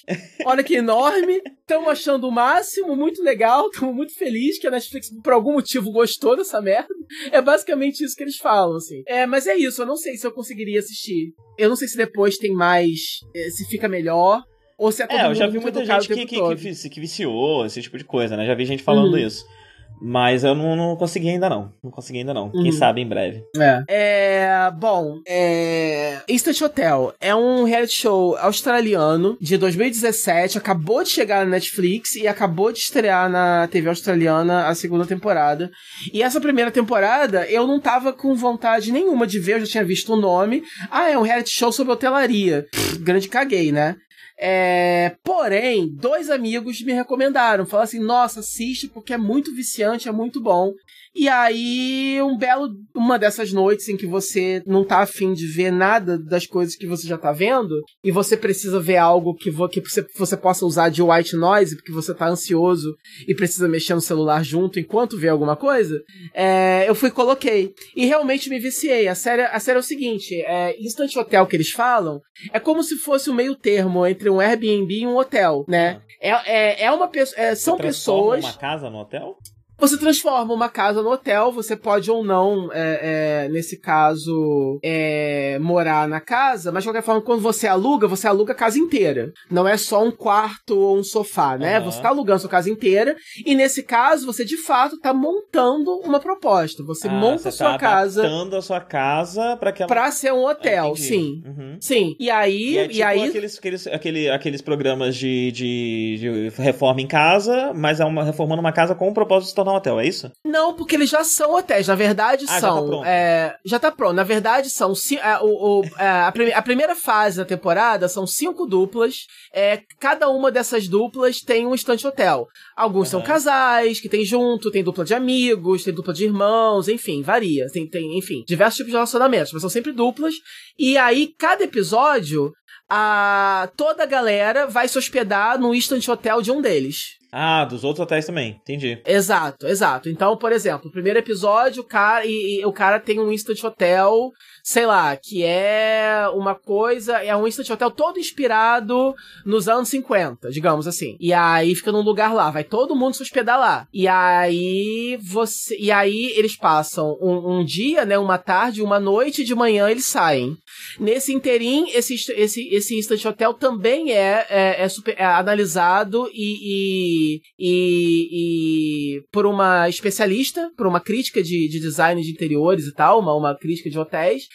olha que enorme. Estamos achando o máximo, muito legal, [LAUGHS] estamos muito felizes que a Netflix, por algum motivo, gostou dessa merda. É basicamente isso que eles falam, assim. É, mas é isso, eu não sei se eu conseguiria assistir. Eu não sei se depois tem mais. eh, se fica melhor. Ou se é todo É, eu já vi muita gente que, que, que, que viciou, esse tipo de coisa, né? Já vi gente falando Uhum. isso. Mas eu não, não consegui ainda não. Não consegui ainda não. Quem Uhum. sabe em breve. É. É, bom, é... Instant Hotel é um reality show australiano de 2017, acabou de chegar na Netflix e acabou de estrear na TV australiana a segunda temporada. E essa primeira temporada eu não tava com vontade nenhuma de ver, eu já tinha visto o nome. Ah, é um reality show sobre hotelaria. Pff, grande caguei, né? É, porém, dois amigos me recomendaram, falaram assim: nossa, assiste porque é muito viciante, é muito bom. E aí, um belo, uma dessas noites em que você não tá afim de ver nada das coisas que você já tá vendo, e você precisa ver algo que, vo- que você, você possa usar de white noise, porque você tá ansioso e precisa mexer no celular junto enquanto vê alguma coisa, é, eu fui e coloquei. E realmente me viciei. A série, a série é o seguinte: é, Instant Hotel que eles falam é como se fosse um meio termo entre um Airbnb e um hotel, né? É, é, é uma pessoa. é, são pessoas. uma casa no hotel? Você transforma uma casa no hotel, você pode ou não, é, é, nesse caso, é, morar na casa, mas de qualquer forma, quando você aluga, você aluga a casa inteira. Não é só um quarto ou um sofá, né? Aham. Você tá alugando a sua casa inteira, e nesse caso, você de fato tá montando uma proposta. Você Ah, monta você a sua tá casa adaptando a sua casa pra que ela... pra ser um Ah, hotel, entendi. sim. Uhum. Sim, e aí, E é e tipo aí aqueles, aqueles, aquele- aqueles programas de, de, de reforma em casa, mas é uma reformando uma casa com o propósito de um hotel, é isso? Não, porque eles já são hotéis. Na verdade, Ah, já tá são. pronto. é, já tá pronto. Na verdade, são. é, o, o- é, a, prime- a primeira fase da temporada são cinco duplas. É, cada uma dessas duplas tem um estante hotel. Alguns são Aham. casais que tem junto, tem dupla de amigos, tem dupla de irmãos, enfim, varia. Tem, tem, enfim, diversos tipos de relacionamentos, mas são sempre duplas. E aí, cada episódio. A, toda a galera vai se hospedar no instant hotel de um deles. Ah, dos outros hotéis também, entendi. Exato, exato. Então, por exemplo, o primeiro episódio, o cara, e, e o cara tem um instant hotel sei lá, que é uma coisa, é um instant hotel todo inspirado nos anos 50, digamos assim. E aí fica num lugar lá, vai todo mundo se hospedar lá. E aí você, e aí eles passam um, um dia, né, uma tarde, uma noite, de manhã eles saem. Nesse interim, esse, esse, esse instant hotel também é, é, é, super, é analisado e, e, e, e, por uma especialista, por uma crítica de, de design de interiores e tal, uma, uma crítica de hotéis,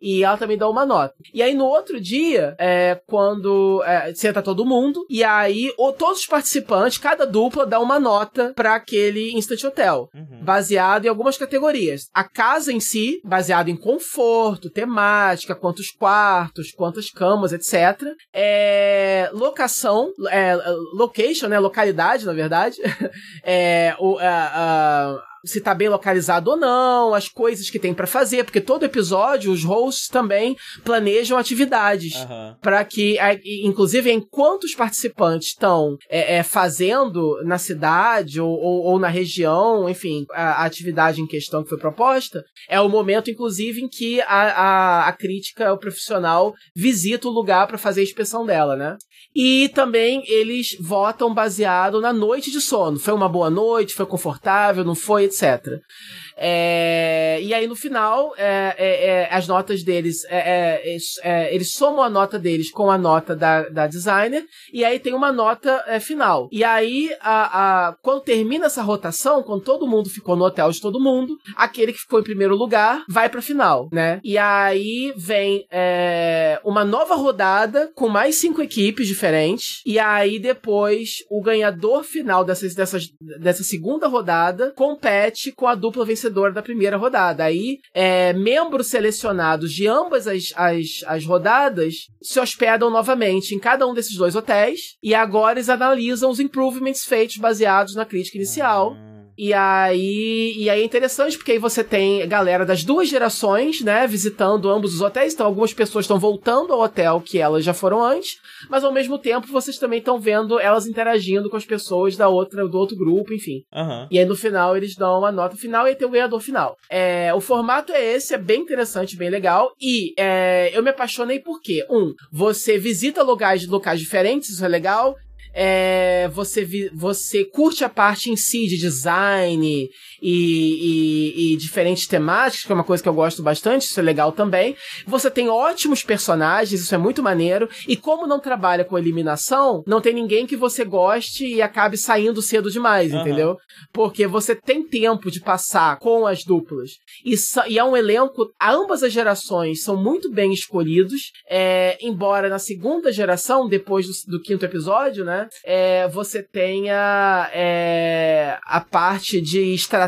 e ela também dá uma nota. E aí no outro dia, é quando é, senta todo mundo, e aí o, todos os participantes, cada dupla dá uma nota para aquele Instant Hotel, uhum. baseado em algumas categorias. A casa em si, baseado em conforto, temática, quantos quartos, quantas camas, etc. É, locação, é, location, né, localidade, na verdade. [LAUGHS] é, o, a, a se tá bem localizado ou não, as coisas que tem para fazer, porque todo episódio os hosts também planejam atividades uhum. para que, inclusive, enquanto os participantes estão é, é, fazendo na cidade ou, ou, ou, na região, enfim, a, a, atividade em questão que foi proposta, é o momento, inclusive, em que a, a, a crítica, o profissional visita o lugar para fazer a inspeção dela, né? E também eles votam baseado na noite de sono. Foi uma boa noite, foi confortável, não foi, etc. É, e aí no final, é, é, é as notas deles, é, é, eles somam a nota deles com a nota da, da designer, e aí tem uma nota final. E aí, a, a, quando termina essa rotação, quando todo mundo ficou no hotel de todo mundo, aquele que ficou em primeiro lugar vai pra final, né? E aí vem uma nova rodada com mais cinco equipes diferentes, e aí depois o ganhador final dessas, dessas, dessa segunda rodada compete com a dupla vencedora vencedor da primeira rodada. Aí, é, membros selecionados de ambas as, as, as rodadas se hospedam novamente em cada um desses dois hotéis e agora eles analisam os improvements feitos baseados na crítica inicial. E aí, e aí é interessante porque aí você tem galera das duas gerações, né, visitando ambos os hotéis. Então algumas pessoas estão voltando ao hotel que elas já foram antes, mas ao mesmo tempo vocês também estão vendo elas interagindo com as pessoas da outra do outro grupo, enfim. Uhum. E aí no final eles dão uma nota final e aí tem o ganhador final. É, o formato é esse, é bem interessante, bem legal. E é, eu me apaixonei porque, um, você visita lugares, locais diferentes, isso é legal é, você, vi, você curte a parte em si de design e, e, e, diferentes temáticas, que é uma coisa que eu gosto bastante, isso é legal também. Você tem ótimos personagens, isso é muito maneiro. E como não trabalha com eliminação, não tem ninguém que você goste e acabe saindo cedo demais, uhum. entendeu? Porque você tem tempo de passar com as duplas. E, e é um elenco, ambas as gerações são muito bem escolhidos. É, embora na segunda geração, depois do, do quinto episódio, né? É, você tenha é, a parte de estratégia,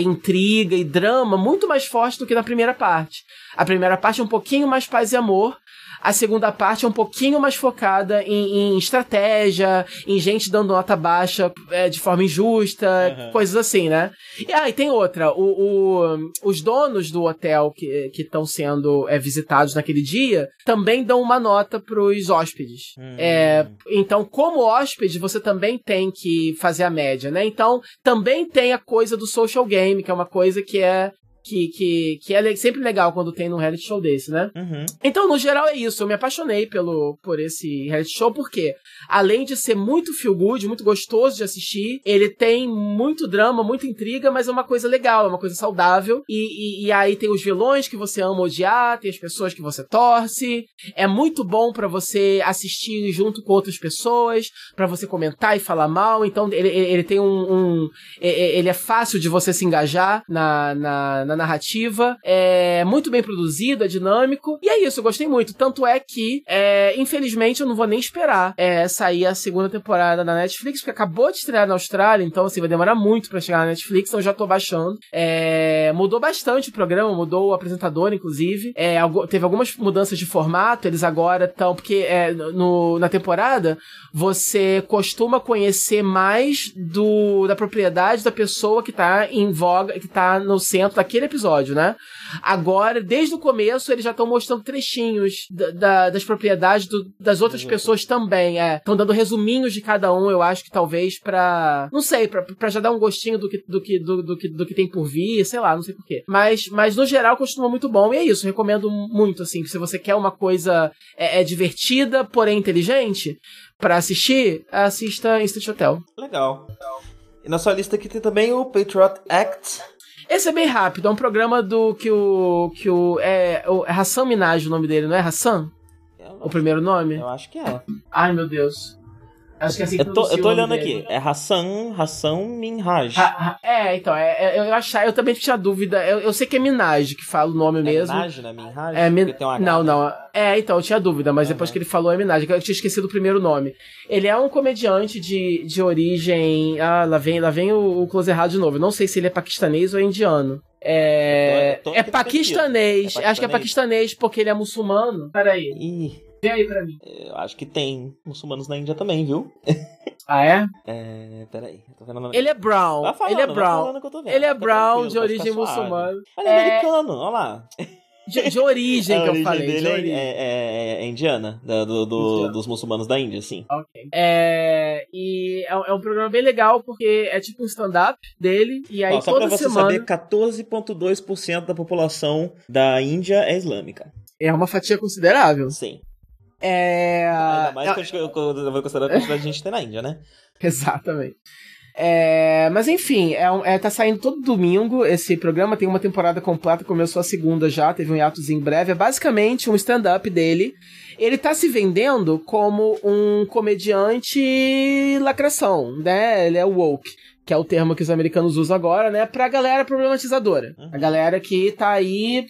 intriga e drama muito mais forte do que na primeira parte. A primeira parte é um pouquinho mais paz e amor, a segunda parte é um pouquinho mais focada em, em estratégia, em gente dando nota baixa é, de forma injusta, uhum. coisas assim, né? E aí ah, tem outra. O, o, os donos do hotel que estão sendo é, visitados naquele dia também dão uma nota pros hóspedes. Uhum. É, então, como hóspede, você também tem que fazer a média, né? Então, também tem a coisa do social game, que é uma coisa que é que, que, que é sempre legal quando tem num reality show desse, né? Uhum. Então, no geral, é isso. Eu me apaixonei pelo, por esse reality show, porque além de ser muito feel good, muito gostoso de assistir, ele tem muito drama, muita intriga, mas é uma coisa legal, é uma coisa saudável. E, e, e aí tem os vilões que você ama odiar, tem as pessoas que você torce. É muito bom para você assistir junto com outras pessoas, para você comentar e falar mal. Então, ele, ele tem um, um, Ele é fácil de você se engajar na, na, na narrativa, é muito bem produzido, é dinâmico, e é isso, eu gostei muito. Tanto é que, é, infelizmente, eu não vou nem esperar é, sair a segunda temporada na Netflix, porque acabou de estrear na Austrália, então assim, vai demorar muito para chegar na Netflix, então já tô baixando. É, mudou bastante o programa, mudou o apresentador, inclusive. É, teve algumas mudanças de formato, eles agora estão, porque é, no, na temporada você costuma conhecer mais do da propriedade da pessoa que tá em voga, que tá no centro daquele primeiro episódio, né? Agora, desde o começo, eles já estão mostrando trechinhos da, da, das propriedades do, das outras pessoas também, é. Estão dando resuminhos de cada um, eu acho que talvez pra. Não sei, pra, pra já dar um gostinho do que, do, que, do, do, que, do que tem por vir, sei lá, não sei porquê. Mas, mas no geral continua muito bom. E é isso, recomendo muito, assim, se você quer uma coisa é, é divertida, porém inteligente, para assistir, assista Instant Hotel. Legal. E na sua lista aqui tem também o Patriot Act. Esse é bem rápido, é um programa do que o. que o. É, o, é Hassan Minaj o nome dele, não é Hassan? O primeiro nome? Eu acho que é. Ai meu Deus. Acho que é assim eu tô, eu tô olhando aqui. É Hassan, Hassan Minhaj. Ha, ha, é, então, é, é, eu achar, eu também tinha dúvida. Eu, eu sei que é Minaj que fala o nome é mesmo. Minaj, né? Minaj? É, min... não, não. É, então, eu tinha dúvida, mas uhum. depois que ele falou é Minaj, eu tinha esquecido o primeiro nome. Ele é um comediante de, de origem. Ah, lá vem, lá vem o, o close errado de novo. Eu não sei se ele é paquistanês ou é indiano. É, é, paquistanês. é paquistanês. Acho que é paquistanês porque ele é muçulmano. Peraí. Ih. Vê aí pra mim. Eu acho que tem muçulmanos na Índia também, viu? [LAUGHS] Ah, é? É. Peraí. Ele é brown. Falando, ele é brown. Ele é brown de origem muçulmana. Mas é, é americano, olha lá. De, de origem [LAUGHS] que eu falei. Dele de é, origem. É, é, é, indiana, do, do dos muçulmanos da Índia, sim. Ok. É, e é, é, um programa bem legal porque é tipo um stand-up dele. E aí Ó, só toda pra você semana... saber, 14,2% da população da Índia é islâmica. É uma fatia considerável. Sim. É. Ainda mais que eu, vou considerar a quantidade de gente tem na Índia, né? [LAUGHS] Exatamente. É, mas enfim, é, é, tá saindo todo domingo esse programa, tem uma temporada completa, começou a segunda já, teve um hiatus em breve. É basicamente um stand-up dele. Ele tá se vendendo como um comediante lacração, né? Ele é woke que é o termo que os americanos usam agora, né, pra galera problematizadora. Uhum. A galera que tá aí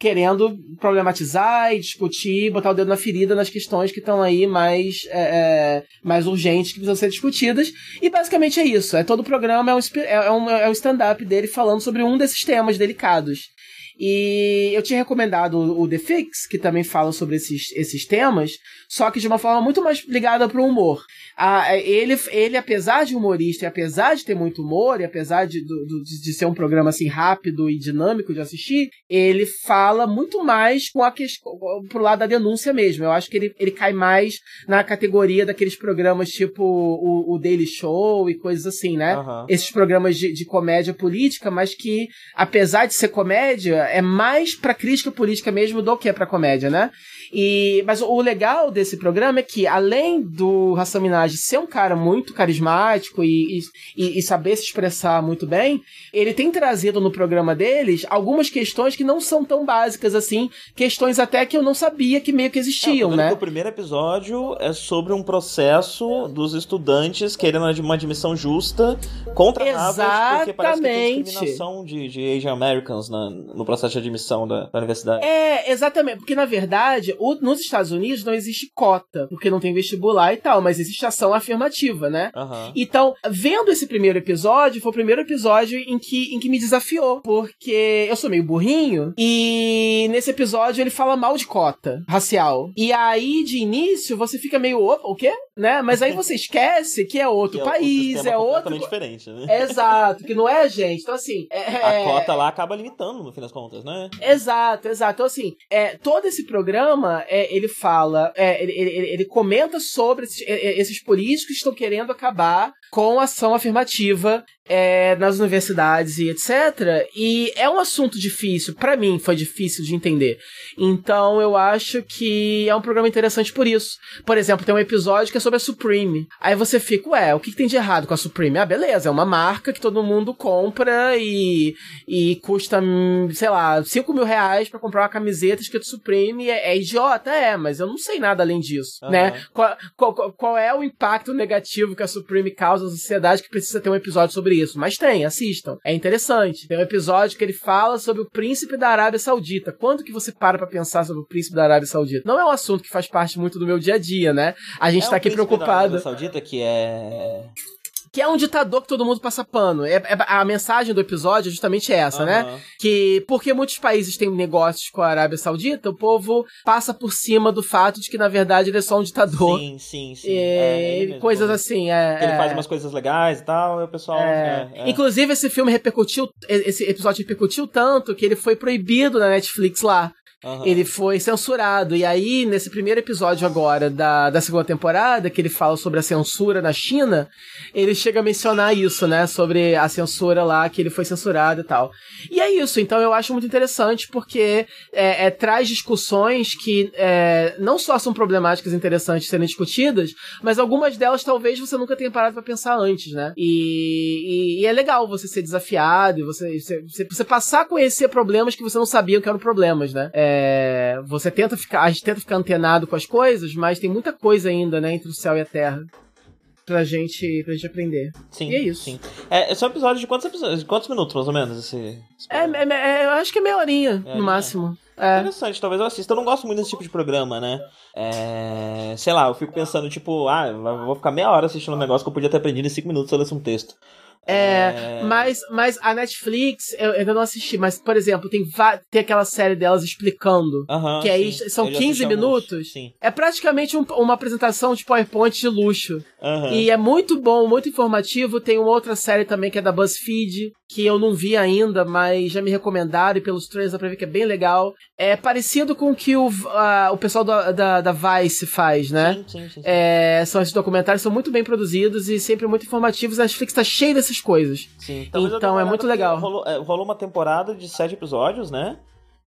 querendo problematizar e discutir, botar o dedo na ferida nas questões que estão aí mais, é, é, mais urgentes que precisam ser discutidas. E basicamente é isso. É todo o programa é um, é um, é um stand-up dele falando sobre um desses temas delicados. E eu tinha recomendado o The Fix, que também fala sobre esses, esses temas, só que de uma forma muito mais ligada para o humor. Ah, ele, ele, apesar de humorista e apesar de ter muito humor, e apesar de, de, de ser um programa assim rápido e dinâmico de assistir, ele fala muito mais com a questão, pro lado da denúncia mesmo. Eu acho que ele, ele cai mais na categoria daqueles programas tipo o, o Daily Show e coisas assim, né? Uhum. Esses programas de, de comédia política, mas que, apesar de ser comédia, é mais pra crítica política mesmo do que pra comédia, né? E, mas o legal desse programa é que, além do Hassan Minaj ser um cara muito carismático e, e, e, saber se expressar muito bem, ele tem trazido no programa deles algumas questões que não são tão básicas assim, questões até que eu não sabia que meio que existiam, é, né? o primeiro episódio é sobre um processo dos estudantes querendo uma admissão justa contra Harvard, porque parece que tem discriminação de, de Asian Americans na, no processo de admissão da, da universidade. É, exatamente, porque na verdade o, nos Estados Unidos não existe cota, porque não tem vestibular e tal, mas existe ação afirmativa, né? Uhum. Então, vendo esse primeiro episódio, foi o primeiro episódio em que, em que me desafiou, porque eu sou meio burrinho, e nesse episódio ele fala mal de cota racial. E aí, de início, você fica meio, opa, o quê? Né? Mas aí você [LAUGHS] esquece que é outro que é país, é, outro. diferente, né? Exato, que não é a gente. Então, assim. É... A cota lá acaba limitando, no fim das contas, né? Exato, exato. Então, assim, é, todo esse programa é, ele fala, é, ele, ele, ele, comenta sobre esses, é, é, esses políticos que estão querendo acabar com ação afirmativa é, nas universidades e etc. E é um assunto difícil, para mim foi difícil de entender. Então eu acho que é um programa interessante por isso. Por exemplo, tem um episódio que é sobre a Supreme. Aí você fica, ué, o que, que tem de errado com a Supreme? Ah, beleza, é uma marca que todo mundo compra e, e custa, sei lá, 5 mil reais pra comprar uma camiseta escrito Supreme. É, é idiota, é, mas eu não sei nada além disso, uhum. né? Qual, qual, qual é o impacto negativo que a Supreme causa na sociedade que precisa ter um episódio sobre isso, mas tem, assistam. É interessante. Tem um episódio que ele fala sobre o príncipe da Arábia Saudita. Quando que você para pra pensar sobre o príncipe da Arábia Saudita? Não é um assunto que faz parte muito do meu dia a dia, né? A gente é tá aqui preocupado. Da Arábia Saudita que é Que é um ditador que todo mundo passa pano. É, é- a mensagem do episódio é justamente essa, né? Aham. Que porque muitos países têm negócios com a Arábia Saudita, o povo passa por cima do fato de que, na verdade, ele é só um ditador. Sim, sim, sim. E É, coisas assim, é. Ele é. faz umas coisas legais e tal, e o pessoal. É. é, é. Inclusive, esse filme repercutiu, esse episódio repercutiu tanto que ele foi proibido na Netflix lá. Aham. Ele foi censurado. E aí, nesse primeiro episódio agora da, da segunda temporada, que ele fala sobre a censura na China, ele chega a mencionar isso, né? Sobre a censura lá, que ele foi censurado e tal. E é isso, então eu acho muito interessante porque é, é, traz discussões que é, não só são problemáticas interessantes serem discutidas, mas algumas delas talvez você nunca tenha parado pra pensar antes, né? E, e- e é legal você ser desafiado, você, você, você passar a conhecer problemas que você não sabia que eram problemas, né? É, você tenta ficar, a gente tenta ficar antenado com as coisas, mas tem muita coisa ainda, né, entre o céu e a terra. Pra gente, pra gente aprender. Sim, e é isso. Sim. É, esse é um episódio de quantos episódios? De quantos minutos, mais ou menos? Esse, esse É, é, é, eu acho que é meia horinha, É, no né? máximo. É. Interessante, talvez eu assista. Eu não gosto muito desse tipo de programa, né? É, sei lá, eu fico pensando, tipo, ah, vou ficar meia hora assistindo um negócio que eu podia ter aprendido em cinco minutos se eu lesse um texto. É, mas, mas a Netflix, eu ainda não assisti, mas, por exemplo, tem, tem aquela série delas explicando. Que aí sim. são Eu já 15 assisti alguns, minutos. É praticamente um- uma apresentação de PowerPoint de luxo. Aham. E é muito bom, muito informativo. Tem uma outra série também que é da BuzzFeed, que eu não vi ainda, mas já me recomendaram e pelos trailers dá pra ver que é bem legal. É parecido com o que o, a- o pessoal da, da, da Vice faz, né? Sim, sim, sim. sim. É, são esses documentários, são muito bem produzidos e sempre muito informativos. A Netflix tá cheia dessas coisas. Sim, Então, uma é muito legal. Rolou, é, rolou uma temporada de sete episódios, né?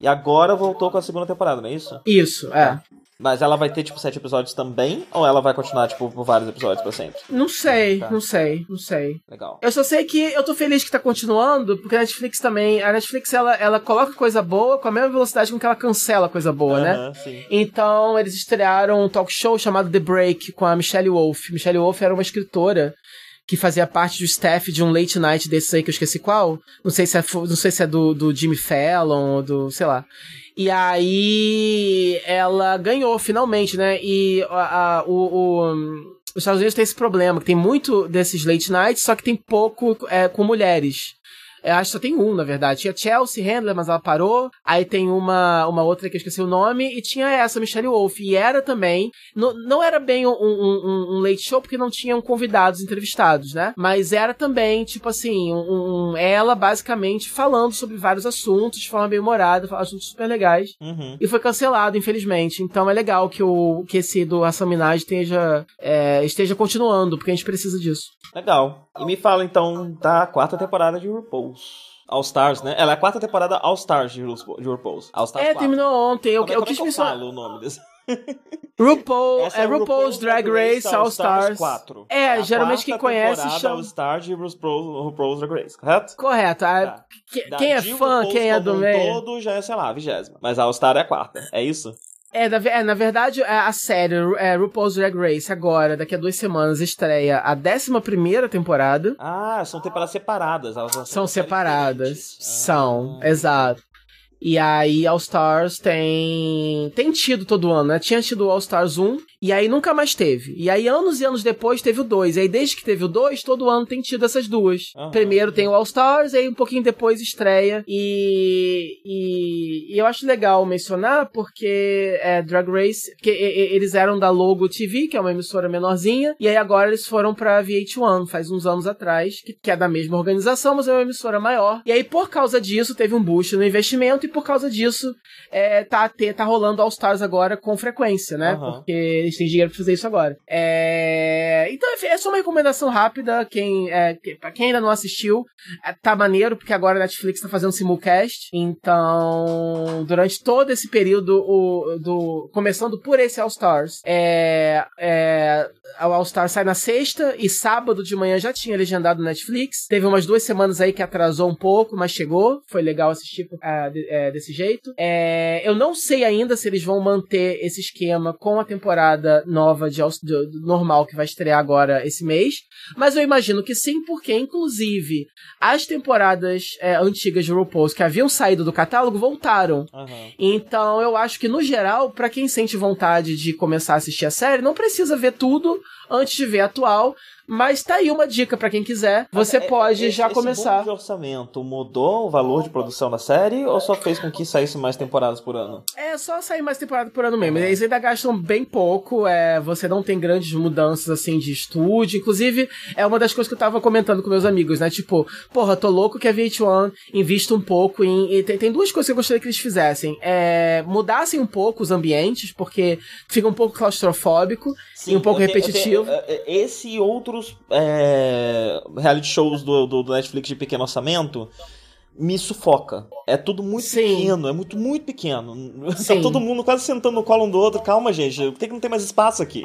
E agora voltou com a segunda temporada, não é isso? Isso, é. Mas ela vai ter, tipo, sete episódios também? Ou ela vai continuar, tipo, por vários episódios pra sempre? Não sei, Tá. não sei, não sei. Legal. Eu só sei que eu tô feliz que tá continuando, porque a Netflix também. A Netflix ela, ela coloca coisa boa com a mesma velocidade com que ela cancela coisa boa, né? Aham, sim. Então, eles estrearam um talk show chamado The Break com a Michelle Wolf. Michelle Wolf era uma escritora que fazia parte do staff de um late night desses aí que eu esqueci qual. Não sei se é, não sei se é do, do Jimmy Fallon ou do, sei lá. E aí ela ganhou finalmente, né? E a, a- o, o, os Estados Unidos tem esse problema, que tem muito desses late nights, só que tem pouco é, com mulheres. Eu acho que só tem um, na verdade. Tinha Chelsea Handler, mas ela parou. Aí tem uma, uma outra que eu esqueci o nome. E tinha essa, Michelle Wolf. E era também. Não, não era bem um, um, um- um late show, porque não tinham convidados entrevistados, né? Mas era também, tipo assim, um, um- ela basicamente falando sobre vários assuntos de forma bem humorada, assuntos super legais. Uhum. E foi cancelado, infelizmente. Então é legal que, o, que esse do Hassan Minaj esteja, é, esteja continuando, porque a gente precisa disso. Legal. E me fala, então, da quarta temporada de RuPaul's. All Stars, né? Ela é a quarta temporada All Stars de, Ru- de RuPaul's. All Stars É, 4. terminou ontem. Eu, Como é- eu como é quis que eu mencionar. falo o nome desse? [LAUGHS] RuPaul, Essa é RuPaul's Drag Race All Stars. 4. É, a geralmente quem conhece chama- All Stars de RuPaul's, RuPaul's Drag Race, correto? Correto. a- Tá. que- quem é fã, RuPaul's quem é do como meio. todo já é, sei lá, a vigésima. Mas a All Star é a quarta, é isso? É, na, é, na verdade, é, a série é, RuPaul's Drag Race agora, daqui a duas semanas, estreia a 11 primeira temporada. Ah, são temporadas separadas. Elas São separadas. diferentes. São, Ah. exato. E aí, All Stars tem. Tem tido todo ano, né? Tinha tido o All Stars 1, e aí nunca mais teve. E aí, anos e anos depois, teve o 2. E aí, desde que teve o 2, todo ano tem tido essas duas. Aham. Primeiro tem o All Stars, aí um pouquinho depois estreia. E. E, e eu acho legal mencionar, porque é Drag Race, que e- eles eram da Logo TV, que é uma emissora menorzinha, e aí agora eles foram pra VH1, faz uns anos atrás, que, que é da mesma organização, mas é uma emissora maior. E aí, por causa disso, teve um boost no investimento, e por causa disso, é, tá, tá rolando All Stars agora com frequência, né? Aham. Porque eles dinheiro pra fazer isso agora. É... Então, é só uma recomendação rápida. Quem, é, pra quem ainda não assistiu, é, tá maneiro, porque agora a Netflix tá fazendo simulcast. Então, durante todo esse período, o, do, começando por esse All Stars, é, é, o All Stars sai na sexta e sábado de manhã já tinha legendado Netflix. Teve umas duas semanas aí que atrasou um pouco, mas chegou. Foi legal assistir é, é, desse jeito. É, eu não sei ainda se eles vão manter esse esquema com a temporada temporada nova de, normal que vai estrear agora esse mês. Mas eu imagino que sim, porque inclusive as temporadas é, antigas de RuPaul's que haviam saído do catálogo voltaram. Uhum. Então eu acho que no geral, para quem sente vontade de começar a assistir a série, não precisa ver tudo antes de ver a atual. Mas tá aí uma dica para quem quiser. Você é, pode é, já esse começar. de orçamento mudou o valor de produção da série ou só fez com que saísse mais temporadas por ano? É, só sair mais temporadas por ano mesmo. Eles ainda gastam bem pouco. É, você não tem grandes mudanças assim de estúdio. Inclusive, é uma das coisas que eu tava comentando com meus amigos, né? Tipo, porra, tô louco que a VH1 invista um pouco em. Tem, tem, duas coisas que eu gostaria que eles fizessem. É, mudassem um pouco os ambientes, porque fica um pouco claustrofóbico Sim, e um pouco repetitivo. esse e outros é, reality shows do, do, do, Netflix de pequeno orçamento me sufoca. É tudo muito Sim. pequeno, é muito, muito pequeno. [LAUGHS] Tá Sim. Tá todo mundo quase sentando no colo um do outro. Calma, gente, tem que não tem mais espaço aqui.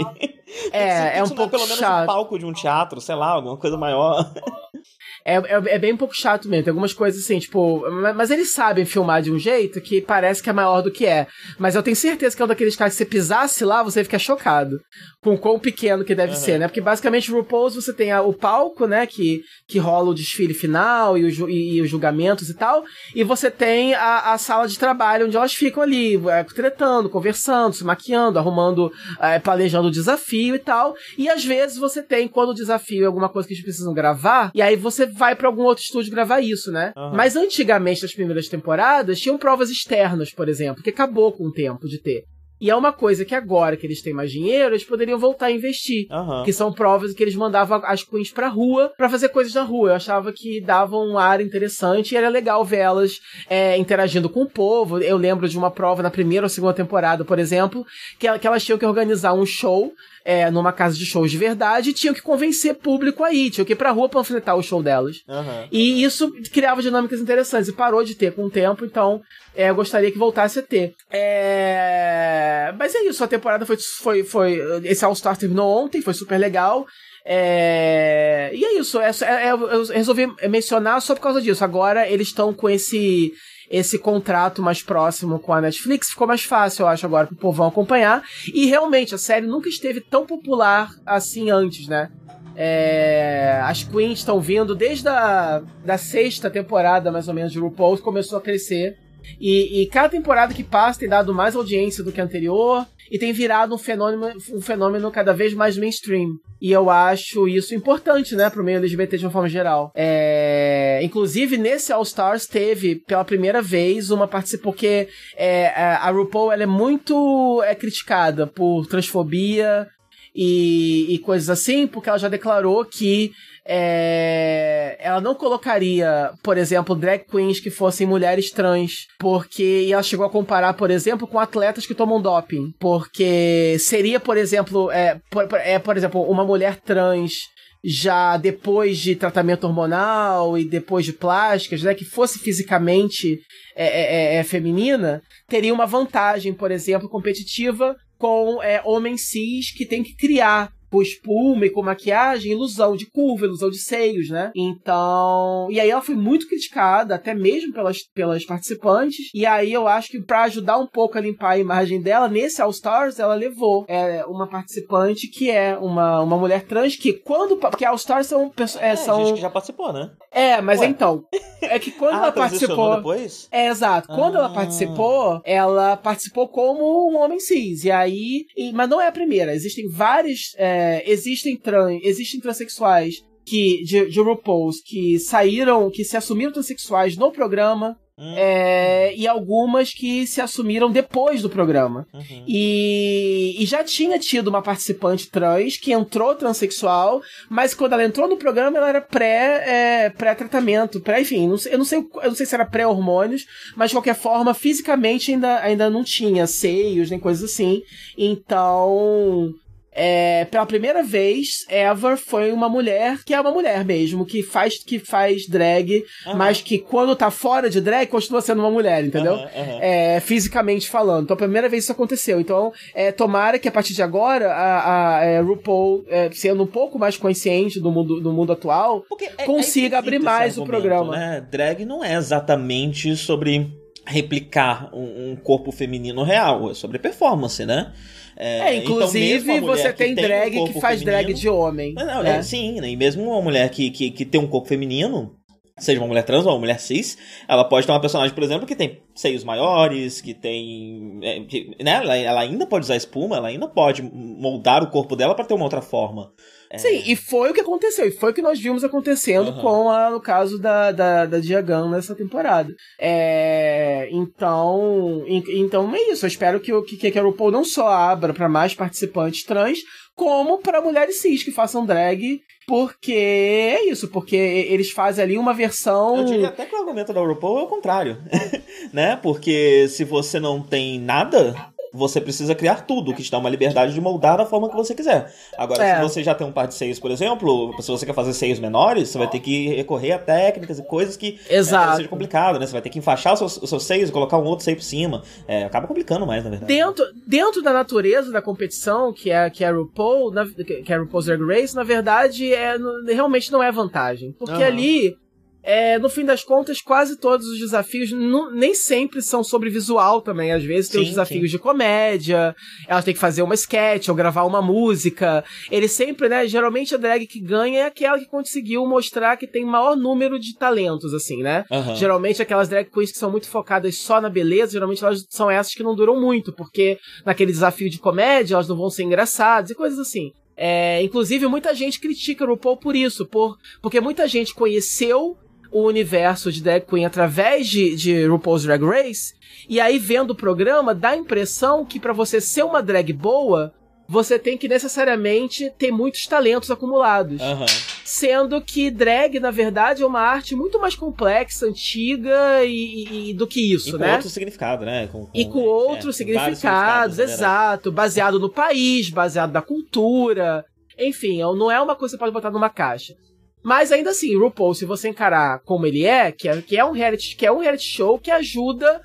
É, [LAUGHS] é um pouco pelo menos chato. um palco de um teatro, sei lá, alguma coisa maior. [LAUGHS] É, é, é, bem um pouco chato mesmo. Tem algumas coisas assim, tipo. Mas eles sabem filmar de um jeito que parece que é maior do que é. Mas eu tenho certeza que é um daqueles caras que você pisasse lá, você fica chocado. Com o quão pequeno que deve uhum. ser, né? Porque basicamente RuPaul's você tem a, o palco, né? Que, que rola o desfile final e, o, e, e os julgamentos e tal. E você tem a, a sala de trabalho onde elas ficam ali, é, tretando, conversando, se maquiando, arrumando, é, planejando o desafio e tal. E às vezes você tem, quando o desafio é alguma coisa que eles precisam gravar, e aí você vai para algum outro estúdio gravar isso, né? Uhum. Mas antigamente, nas primeiras temporadas, tinham provas externas, por exemplo, que acabou com o tempo de ter. E é uma coisa que agora que eles têm mais dinheiro, eles poderiam voltar a investir. Uhum. Que são provas que eles mandavam as queens pra rua para fazer coisas na rua. Eu achava que davam um ar interessante e era legal ver elas é, interagindo com o povo. Eu lembro de uma prova na primeira ou segunda temporada, por exemplo, que, que elas tinham que organizar um show é, numa casa de shows de verdade e tinham que convencer público aí, tinham que ir pra rua panfletar o show delas. Uhum. E isso criava dinâmicas interessantes e parou de ter com o tempo, então é, eu gostaria que voltasse a ter. É... Mas é isso, a temporada foi. foi, foi esse All-Star terminou ontem, foi super legal. É... E é isso, é, é, eu resolvi mencionar só por causa disso. Agora eles estão com esse esse contrato mais próximo com a Netflix, ficou mais fácil, eu acho, agora pro povão acompanhar. E realmente, a série nunca esteve tão popular assim antes, né? É, as queens estão vindo desde a da sexta temporada, mais ou menos, de RuPaul, começou a crescer. E, e, cada temporada que passa tem dado mais audiência do que a anterior e tem virado um fenômeno, um fenômeno cada vez mais mainstream. E eu acho isso importante, né, pro meio LGBT de uma forma geral. É... Inclusive, nesse All Stars teve, pela primeira vez, uma participação, porque é, a RuPaul ela é muito é, criticada por transfobia e, e coisas assim, porque ela já declarou que é, ela não colocaria, por exemplo, drag queens que fossem mulheres trans, porque ela chegou a comparar, por exemplo, com atletas que tomam doping, porque seria, por exemplo, é, por, é, por exemplo, uma mulher trans já depois de tratamento hormonal e depois de plásticas, né, que fosse fisicamente é, é, é, é feminina, teria uma vantagem, por exemplo, competitiva com é, homens cis que tem que criar com espuma e com maquiagem, ilusão de curva, ilusão de seios, né? Então. E aí ela foi muito criticada, até mesmo pelas, pelas participantes. E aí eu acho que para ajudar um pouco a limpar a imagem dela, nesse All Stars, ela levou é, uma participante que é uma, uma mulher trans que quando. Porque All Stars são. É, é são... gente que já participou, né? É, mas Ué. então. É que quando [LAUGHS] ah, ela participou. Depois? É, exato. Quando ah. ela participou, ela participou como um homem cis. E aí. E, mas não é a primeira. Existem várias. É, é, existem, trans, existem transexuais que, de, de RuPaul's que saíram, que se assumiram transexuais no programa Uhum. É, e algumas que se assumiram depois do programa. Uhum. E, e, já tinha tido uma participante trans que entrou transexual, mas quando ela entrou no programa, ela era pré, é, pré-tratamento, pré, enfim, não sei, eu, não sei, eu não sei se era pré-hormônios, mas de qualquer forma, fisicamente ainda, ainda não tinha seios, nem coisas assim. Então, é, pela primeira vez, ever foi uma mulher que é uma mulher mesmo, que faz que faz drag, uhum. mas que quando tá fora de drag continua sendo uma mulher, entendeu? Uhum, uhum. É, fisicamente falando. Então, a primeira vez isso aconteceu. Então, é, tomara que a partir de agora a, a, a é, RuPaul, é, sendo um pouco mais consciente do mundo, do mundo atual, Porque é, consiga abrir mais o programa. Né? Drag não é exatamente sobre replicar um, um corpo feminino real, é sobre performance, né? É, inclusive então você tem, tem drag um que faz feminino, drag de homem. Não, né? é, sim, né? e mesmo uma mulher que, que, que tem um corpo feminino, seja uma mulher trans ou uma mulher cis, ela pode ter uma personagem, por exemplo, que tem seios maiores, que tem. É, que, né? Ela, ela, ainda pode usar espuma, ela ainda pode moldar o corpo dela para ter uma outra forma. É... Sim, e foi o que aconteceu, e foi o que nós vimos acontecendo uhum. com a, no caso da, da, da Diagan nessa temporada. É, então, então é isso. Eu espero que, que, que a RuPaul não só abra para mais participantes trans, como para mulheres cis que façam drag, porque é isso, porque eles fazem ali uma versão. Eu diria até que o argumento da RuPaul é o contrário, [LAUGHS] né? Porque se você não tem nada, você precisa criar tudo, que te dá uma liberdade de moldar da forma que você quiser. Agora, é. se você já tem um par de seios, por exemplo, se você quer fazer seios menores, você vai ter que recorrer a técnicas e coisas que Exato. É, seja complicado, né? Você vai ter que enfaixar os seus, os seus seios e colocar um outro seio por cima. É, acaba complicando mais, na verdade. Dentro, dentro da natureza da competição, que é, que é a RuPaul, na, que é a RuPaul's Drag Race, na verdade, é, realmente não é vantagem. Porque uhum. ali é, no fim das contas, quase todos os desafios não, nem sempre são sobre visual também. Às vezes tem sim, os desafios sim. de comédia, elas têm que fazer uma sketch ou gravar uma música. Ele sempre, né? Geralmente a drag que ganha é aquela que conseguiu mostrar que tem maior número de talentos, assim, né? Uhum. Geralmente aquelas drag queens que são muito focadas só na beleza, geralmente elas são essas que não duram muito, porque naquele desafio de comédia elas não vão ser engraçadas e coisas assim. É, inclusive, muita gente critica o RuPaul por isso, por, porque muita gente conheceu o universo de drag queen através de, de RuPaul's Drag Race, e aí vendo o programa, dá a impressão que para você ser uma drag boa, você tem que necessariamente ter muitos talentos acumulados. Uhum. Sendo que drag, na verdade, é uma arte muito mais complexa, antiga e, e do que isso, e com né? outro significado, né? Com, com, e com outros é, significados, significados exato. Baseado no país, baseado na cultura. Enfim, não é uma coisa que você pode botar numa caixa. Mas ainda assim, RuPaul, se você encarar como ele é, que é, que é um reality, que é um reality show que ajuda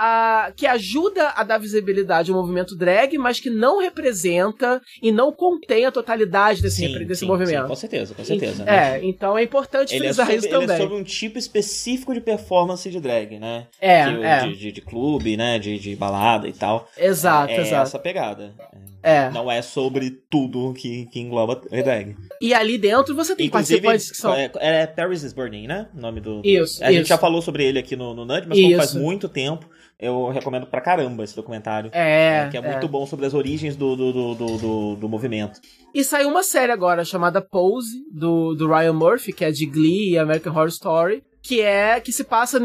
a, que ajuda a dar visibilidade ao movimento drag, mas que não representa e não contém a totalidade desse, sim, desse sim, movimento. Sim, com certeza, com certeza. E, né? É, então é importante ele é frisar é sobre, isso também. Ele é sobre um tipo específico de performance de drag, né? É, que, é. De, de, de, clube, né? De, de balada e tal. Exato, é, é exato. essa pegada. É. Não é sobre tudo que, que engloba drag. E ali dentro você tem Inclusive, participantes que são. É, é Paris is Burning, né? O nome do. Isso. A isso. gente já falou sobre ele aqui no, no Nudge, mas faz muito tempo, eu recomendo pra caramba esse documentário. É. é que é, é, muito bom sobre as origens do, do, do, do, do movimento. E saiu uma série agora chamada Pose, do, do Ryan Murphy, que é de Glee e American Horror Story que é que se passa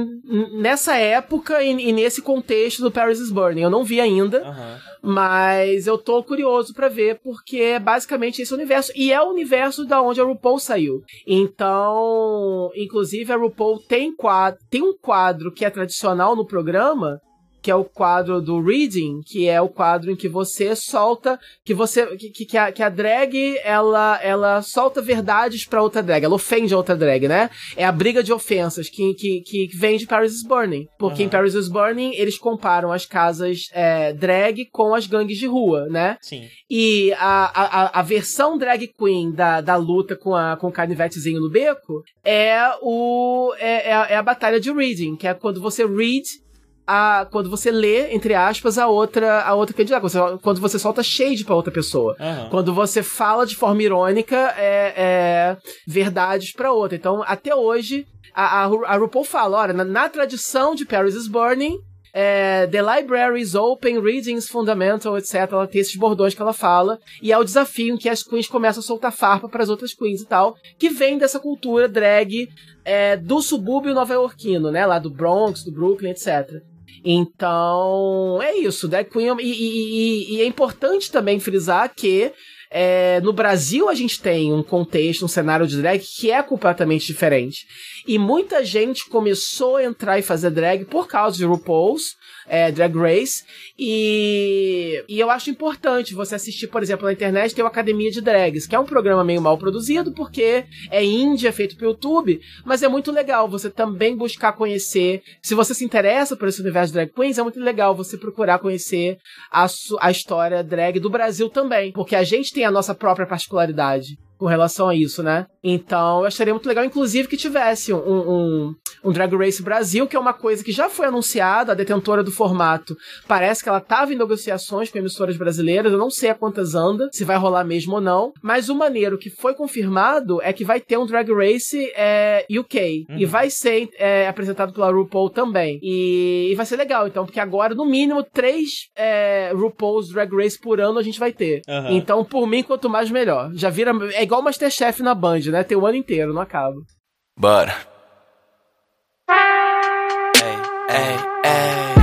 nessa época e, e, nesse contexto do Paris is Burning. Eu não vi ainda, uhum. mas eu tô curioso para ver porque é basicamente esse universo e é o universo da onde a RuPaul saiu. Então, inclusive a RuPaul tem quadro, tem um quadro que é tradicional no programa que é o quadro do reading, que é o quadro em que você solta, que você que, que, a, que a drag ela ela solta verdades para outra drag, ela ofende a outra drag, né? É a briga de ofensas que que, que vem de Paris is Burning, porque uhum. em Paris is Burning eles comparam as casas é, drag com as gangues de rua, né? Sim. E a, a, a versão drag queen da, da luta com a com o canivetezinho no beco é o é, é, a, é a batalha de reading, que é quando você read a, quando você lê, entre aspas, a outra, a outra candidata. Quando você, quando você solta shade pra outra pessoa. Uhum. Quando você fala de forma irônica é, é verdades pra outra. Então, até hoje, a, a, a RuPaul fala: olha, na, na tradição de Paris is Burning, é, The Library is Open, Readings Fundamental, etc. Ela tem esses bordões que ela fala. E é o desafio em que as queens começam a soltar farpa para as outras queens e tal. Que vem dessa cultura drag é, do subúrbio nova-iorquino, né? Lá do Bronx, do Brooklyn, etc. Então, é isso. Drag Queen. E, e, e, é importante também frisar que é, no Brasil a gente tem um contexto, um cenário de drag que é completamente diferente. E muita gente começou a entrar e fazer drag por causa de RuPaul's é, Drag Race. E, e eu acho importante você assistir, por exemplo, na internet tem o Academia de Drags, que é um programa meio mal produzido, porque é indie, é feito pelo YouTube, mas é muito legal você também buscar conhecer. Se você se interessa por esse universo de drag queens, é muito legal você procurar conhecer a, a história drag do Brasil também, porque a gente tem a nossa própria particularidade com relação a isso, né? Então, eu acharia muito legal, inclusive, que tivesse um, um, um Drag Race Brasil, que é uma coisa que já foi anunciada, a detentora do formato parece que ela estava em negociações com emissoras brasileiras, eu não sei a quantas anda, se vai rolar mesmo ou não, mas o maneiro que foi confirmado é que vai ter um Drag Race é, UK, uhum. e vai ser é, apresentado pela RuPaul também, e, e, vai ser legal, então, porque agora, no mínimo, três é, RuPaul's Drag Race por ano a gente vai ter. Uhum. Então, por mim, quanto mais melhor. Já vira, é igual Masterchef na Band, né? Tem o ano inteiro, não acaba. Bora. Ei, ei, ei.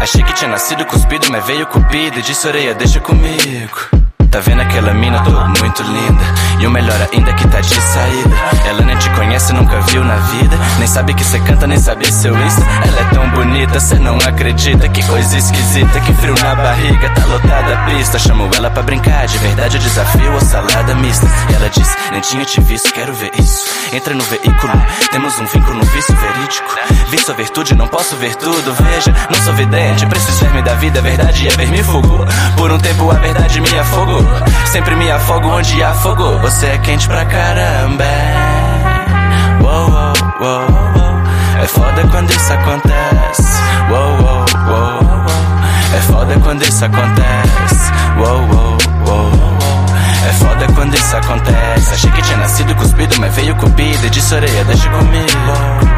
Achei que tinha nascido cuspido, mas veio cupido e disse orelha, deixa comigo. Tá vendo aquela mina? Tô muito linda. E o melhor ainda é que tá de saída. Ela nem te conhece, nunca viu na vida. Nem sabe que cê canta, nem sabe seu Insta. Ela é tão bonita, cê não acredita. Que coisa esquisita, que frio na barriga. Tá lotada a pista. Chamo ela pra brincar. De verdade, o desafio ou salada mista. E ela disse: Nem tinha te visto, quero ver isso. Entra no veículo, temos um vínculo, no vício verídico. Vi sua virtude, não posso ver tudo. Veja, não sou vidente, preciso ver-me da vida. A verdade é ver-me fogo. Por um tempo a verdade me afogou. Sempre me afogo onde afogou. Você é quente pra caramba. Uou, uou, uou. É foda quando isso acontece. Uou, uou, uou. É foda quando isso acontece. Uou, uou, uou. É foda quando isso acontece. Achei que tinha nascido cuspido, mas veio cupido. De orelha, deixa comigo.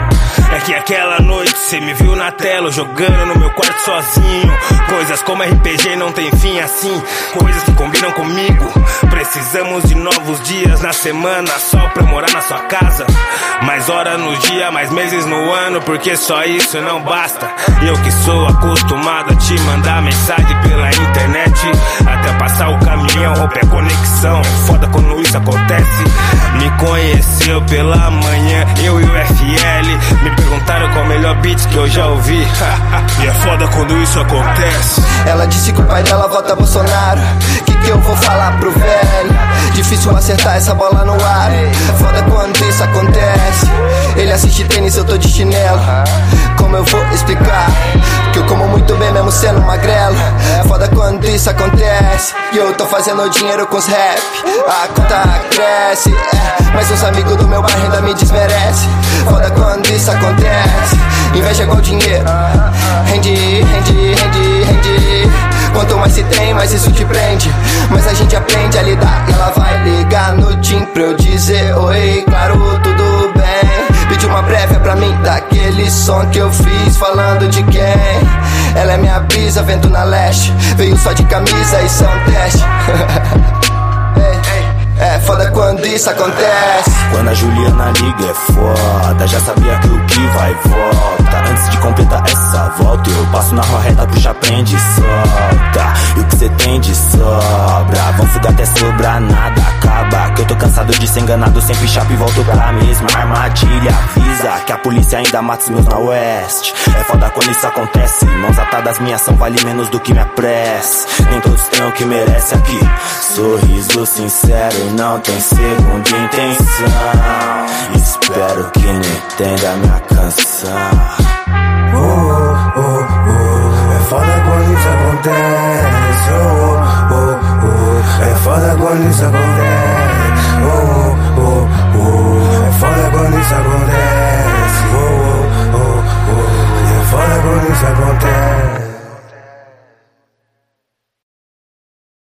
É que aquela noite cê me viu na tela, jogando no meu quarto sozinho. Coisas como RPG não tem fim assim, coisas que combinam comigo. Precisamos de novos dias na semana, só pra morar na sua casa. Mais hora no dia, mais meses no ano, porque só isso não basta. Eu que sou acostumado a te mandar mensagem pela internet, até passar o caminhão, romper a conexão. Foda quando isso acontece. Me conheceu pela manhã, eu e o FL. Me perguntaram qual o melhor beat que eu já ouvi. [LAUGHS] e é foda quando isso acontece. Ela disse que o pai dela vota Bolsonaro. Que que eu vou falar pro velho? Difícil acertar essa bola no ar. Foda quando isso acontece. Ele assiste tênis, eu tô de chinelo. Como eu vou explicar? Que eu como muito bem mesmo sendo magrelo. Foda quando isso acontece. E eu tô fazendo dinheiro com os rap. A conta cresce. É. Mas os amigos do meu bairro ainda me desmerece. Foda quando isso acontece. Inveja igual dinheiro. Rende, rende, rende, rende. Quanto mais se tem, mais isso te prende. Mas a gente aprende a lidar. E ela vai ligar no Tim pra eu dizer oi. Claro, tudo bem. Pediu uma prévia pra mim daquele som que eu fiz. Falando de quem? Ela é minha brisa, vento na leste. Veio só de camisa e são teste. [LAUGHS] É foda quando isso acontece. Quando a Juliana liga é foda. Já sabia que o que vai volta. Antes de completar essa volta, eu passo na rua reta, puxa, prende e solta. E o que cê tem de sobra? Vão fugar até sobrar nada. Acaba que eu tô cansado de ser enganado. Sempre chapo e volto pra mesma armadilha. Avisa que a polícia ainda mata os meus na oeste. É foda quando isso acontece. Mãos atadas, minha ação vale menos do que minha prece. Nem todos têm o que merece aqui. Sorriso sincero não tem segunda intenção. Espero que não entenda minha canção. Oh, oh, oh. É foda quando isso acontece. Oh, oh, oh. É foda quando isso acontece. Oh, oh, oh. É foda quando isso acontece. Oh, oh, oh. É foda quando isso acontece.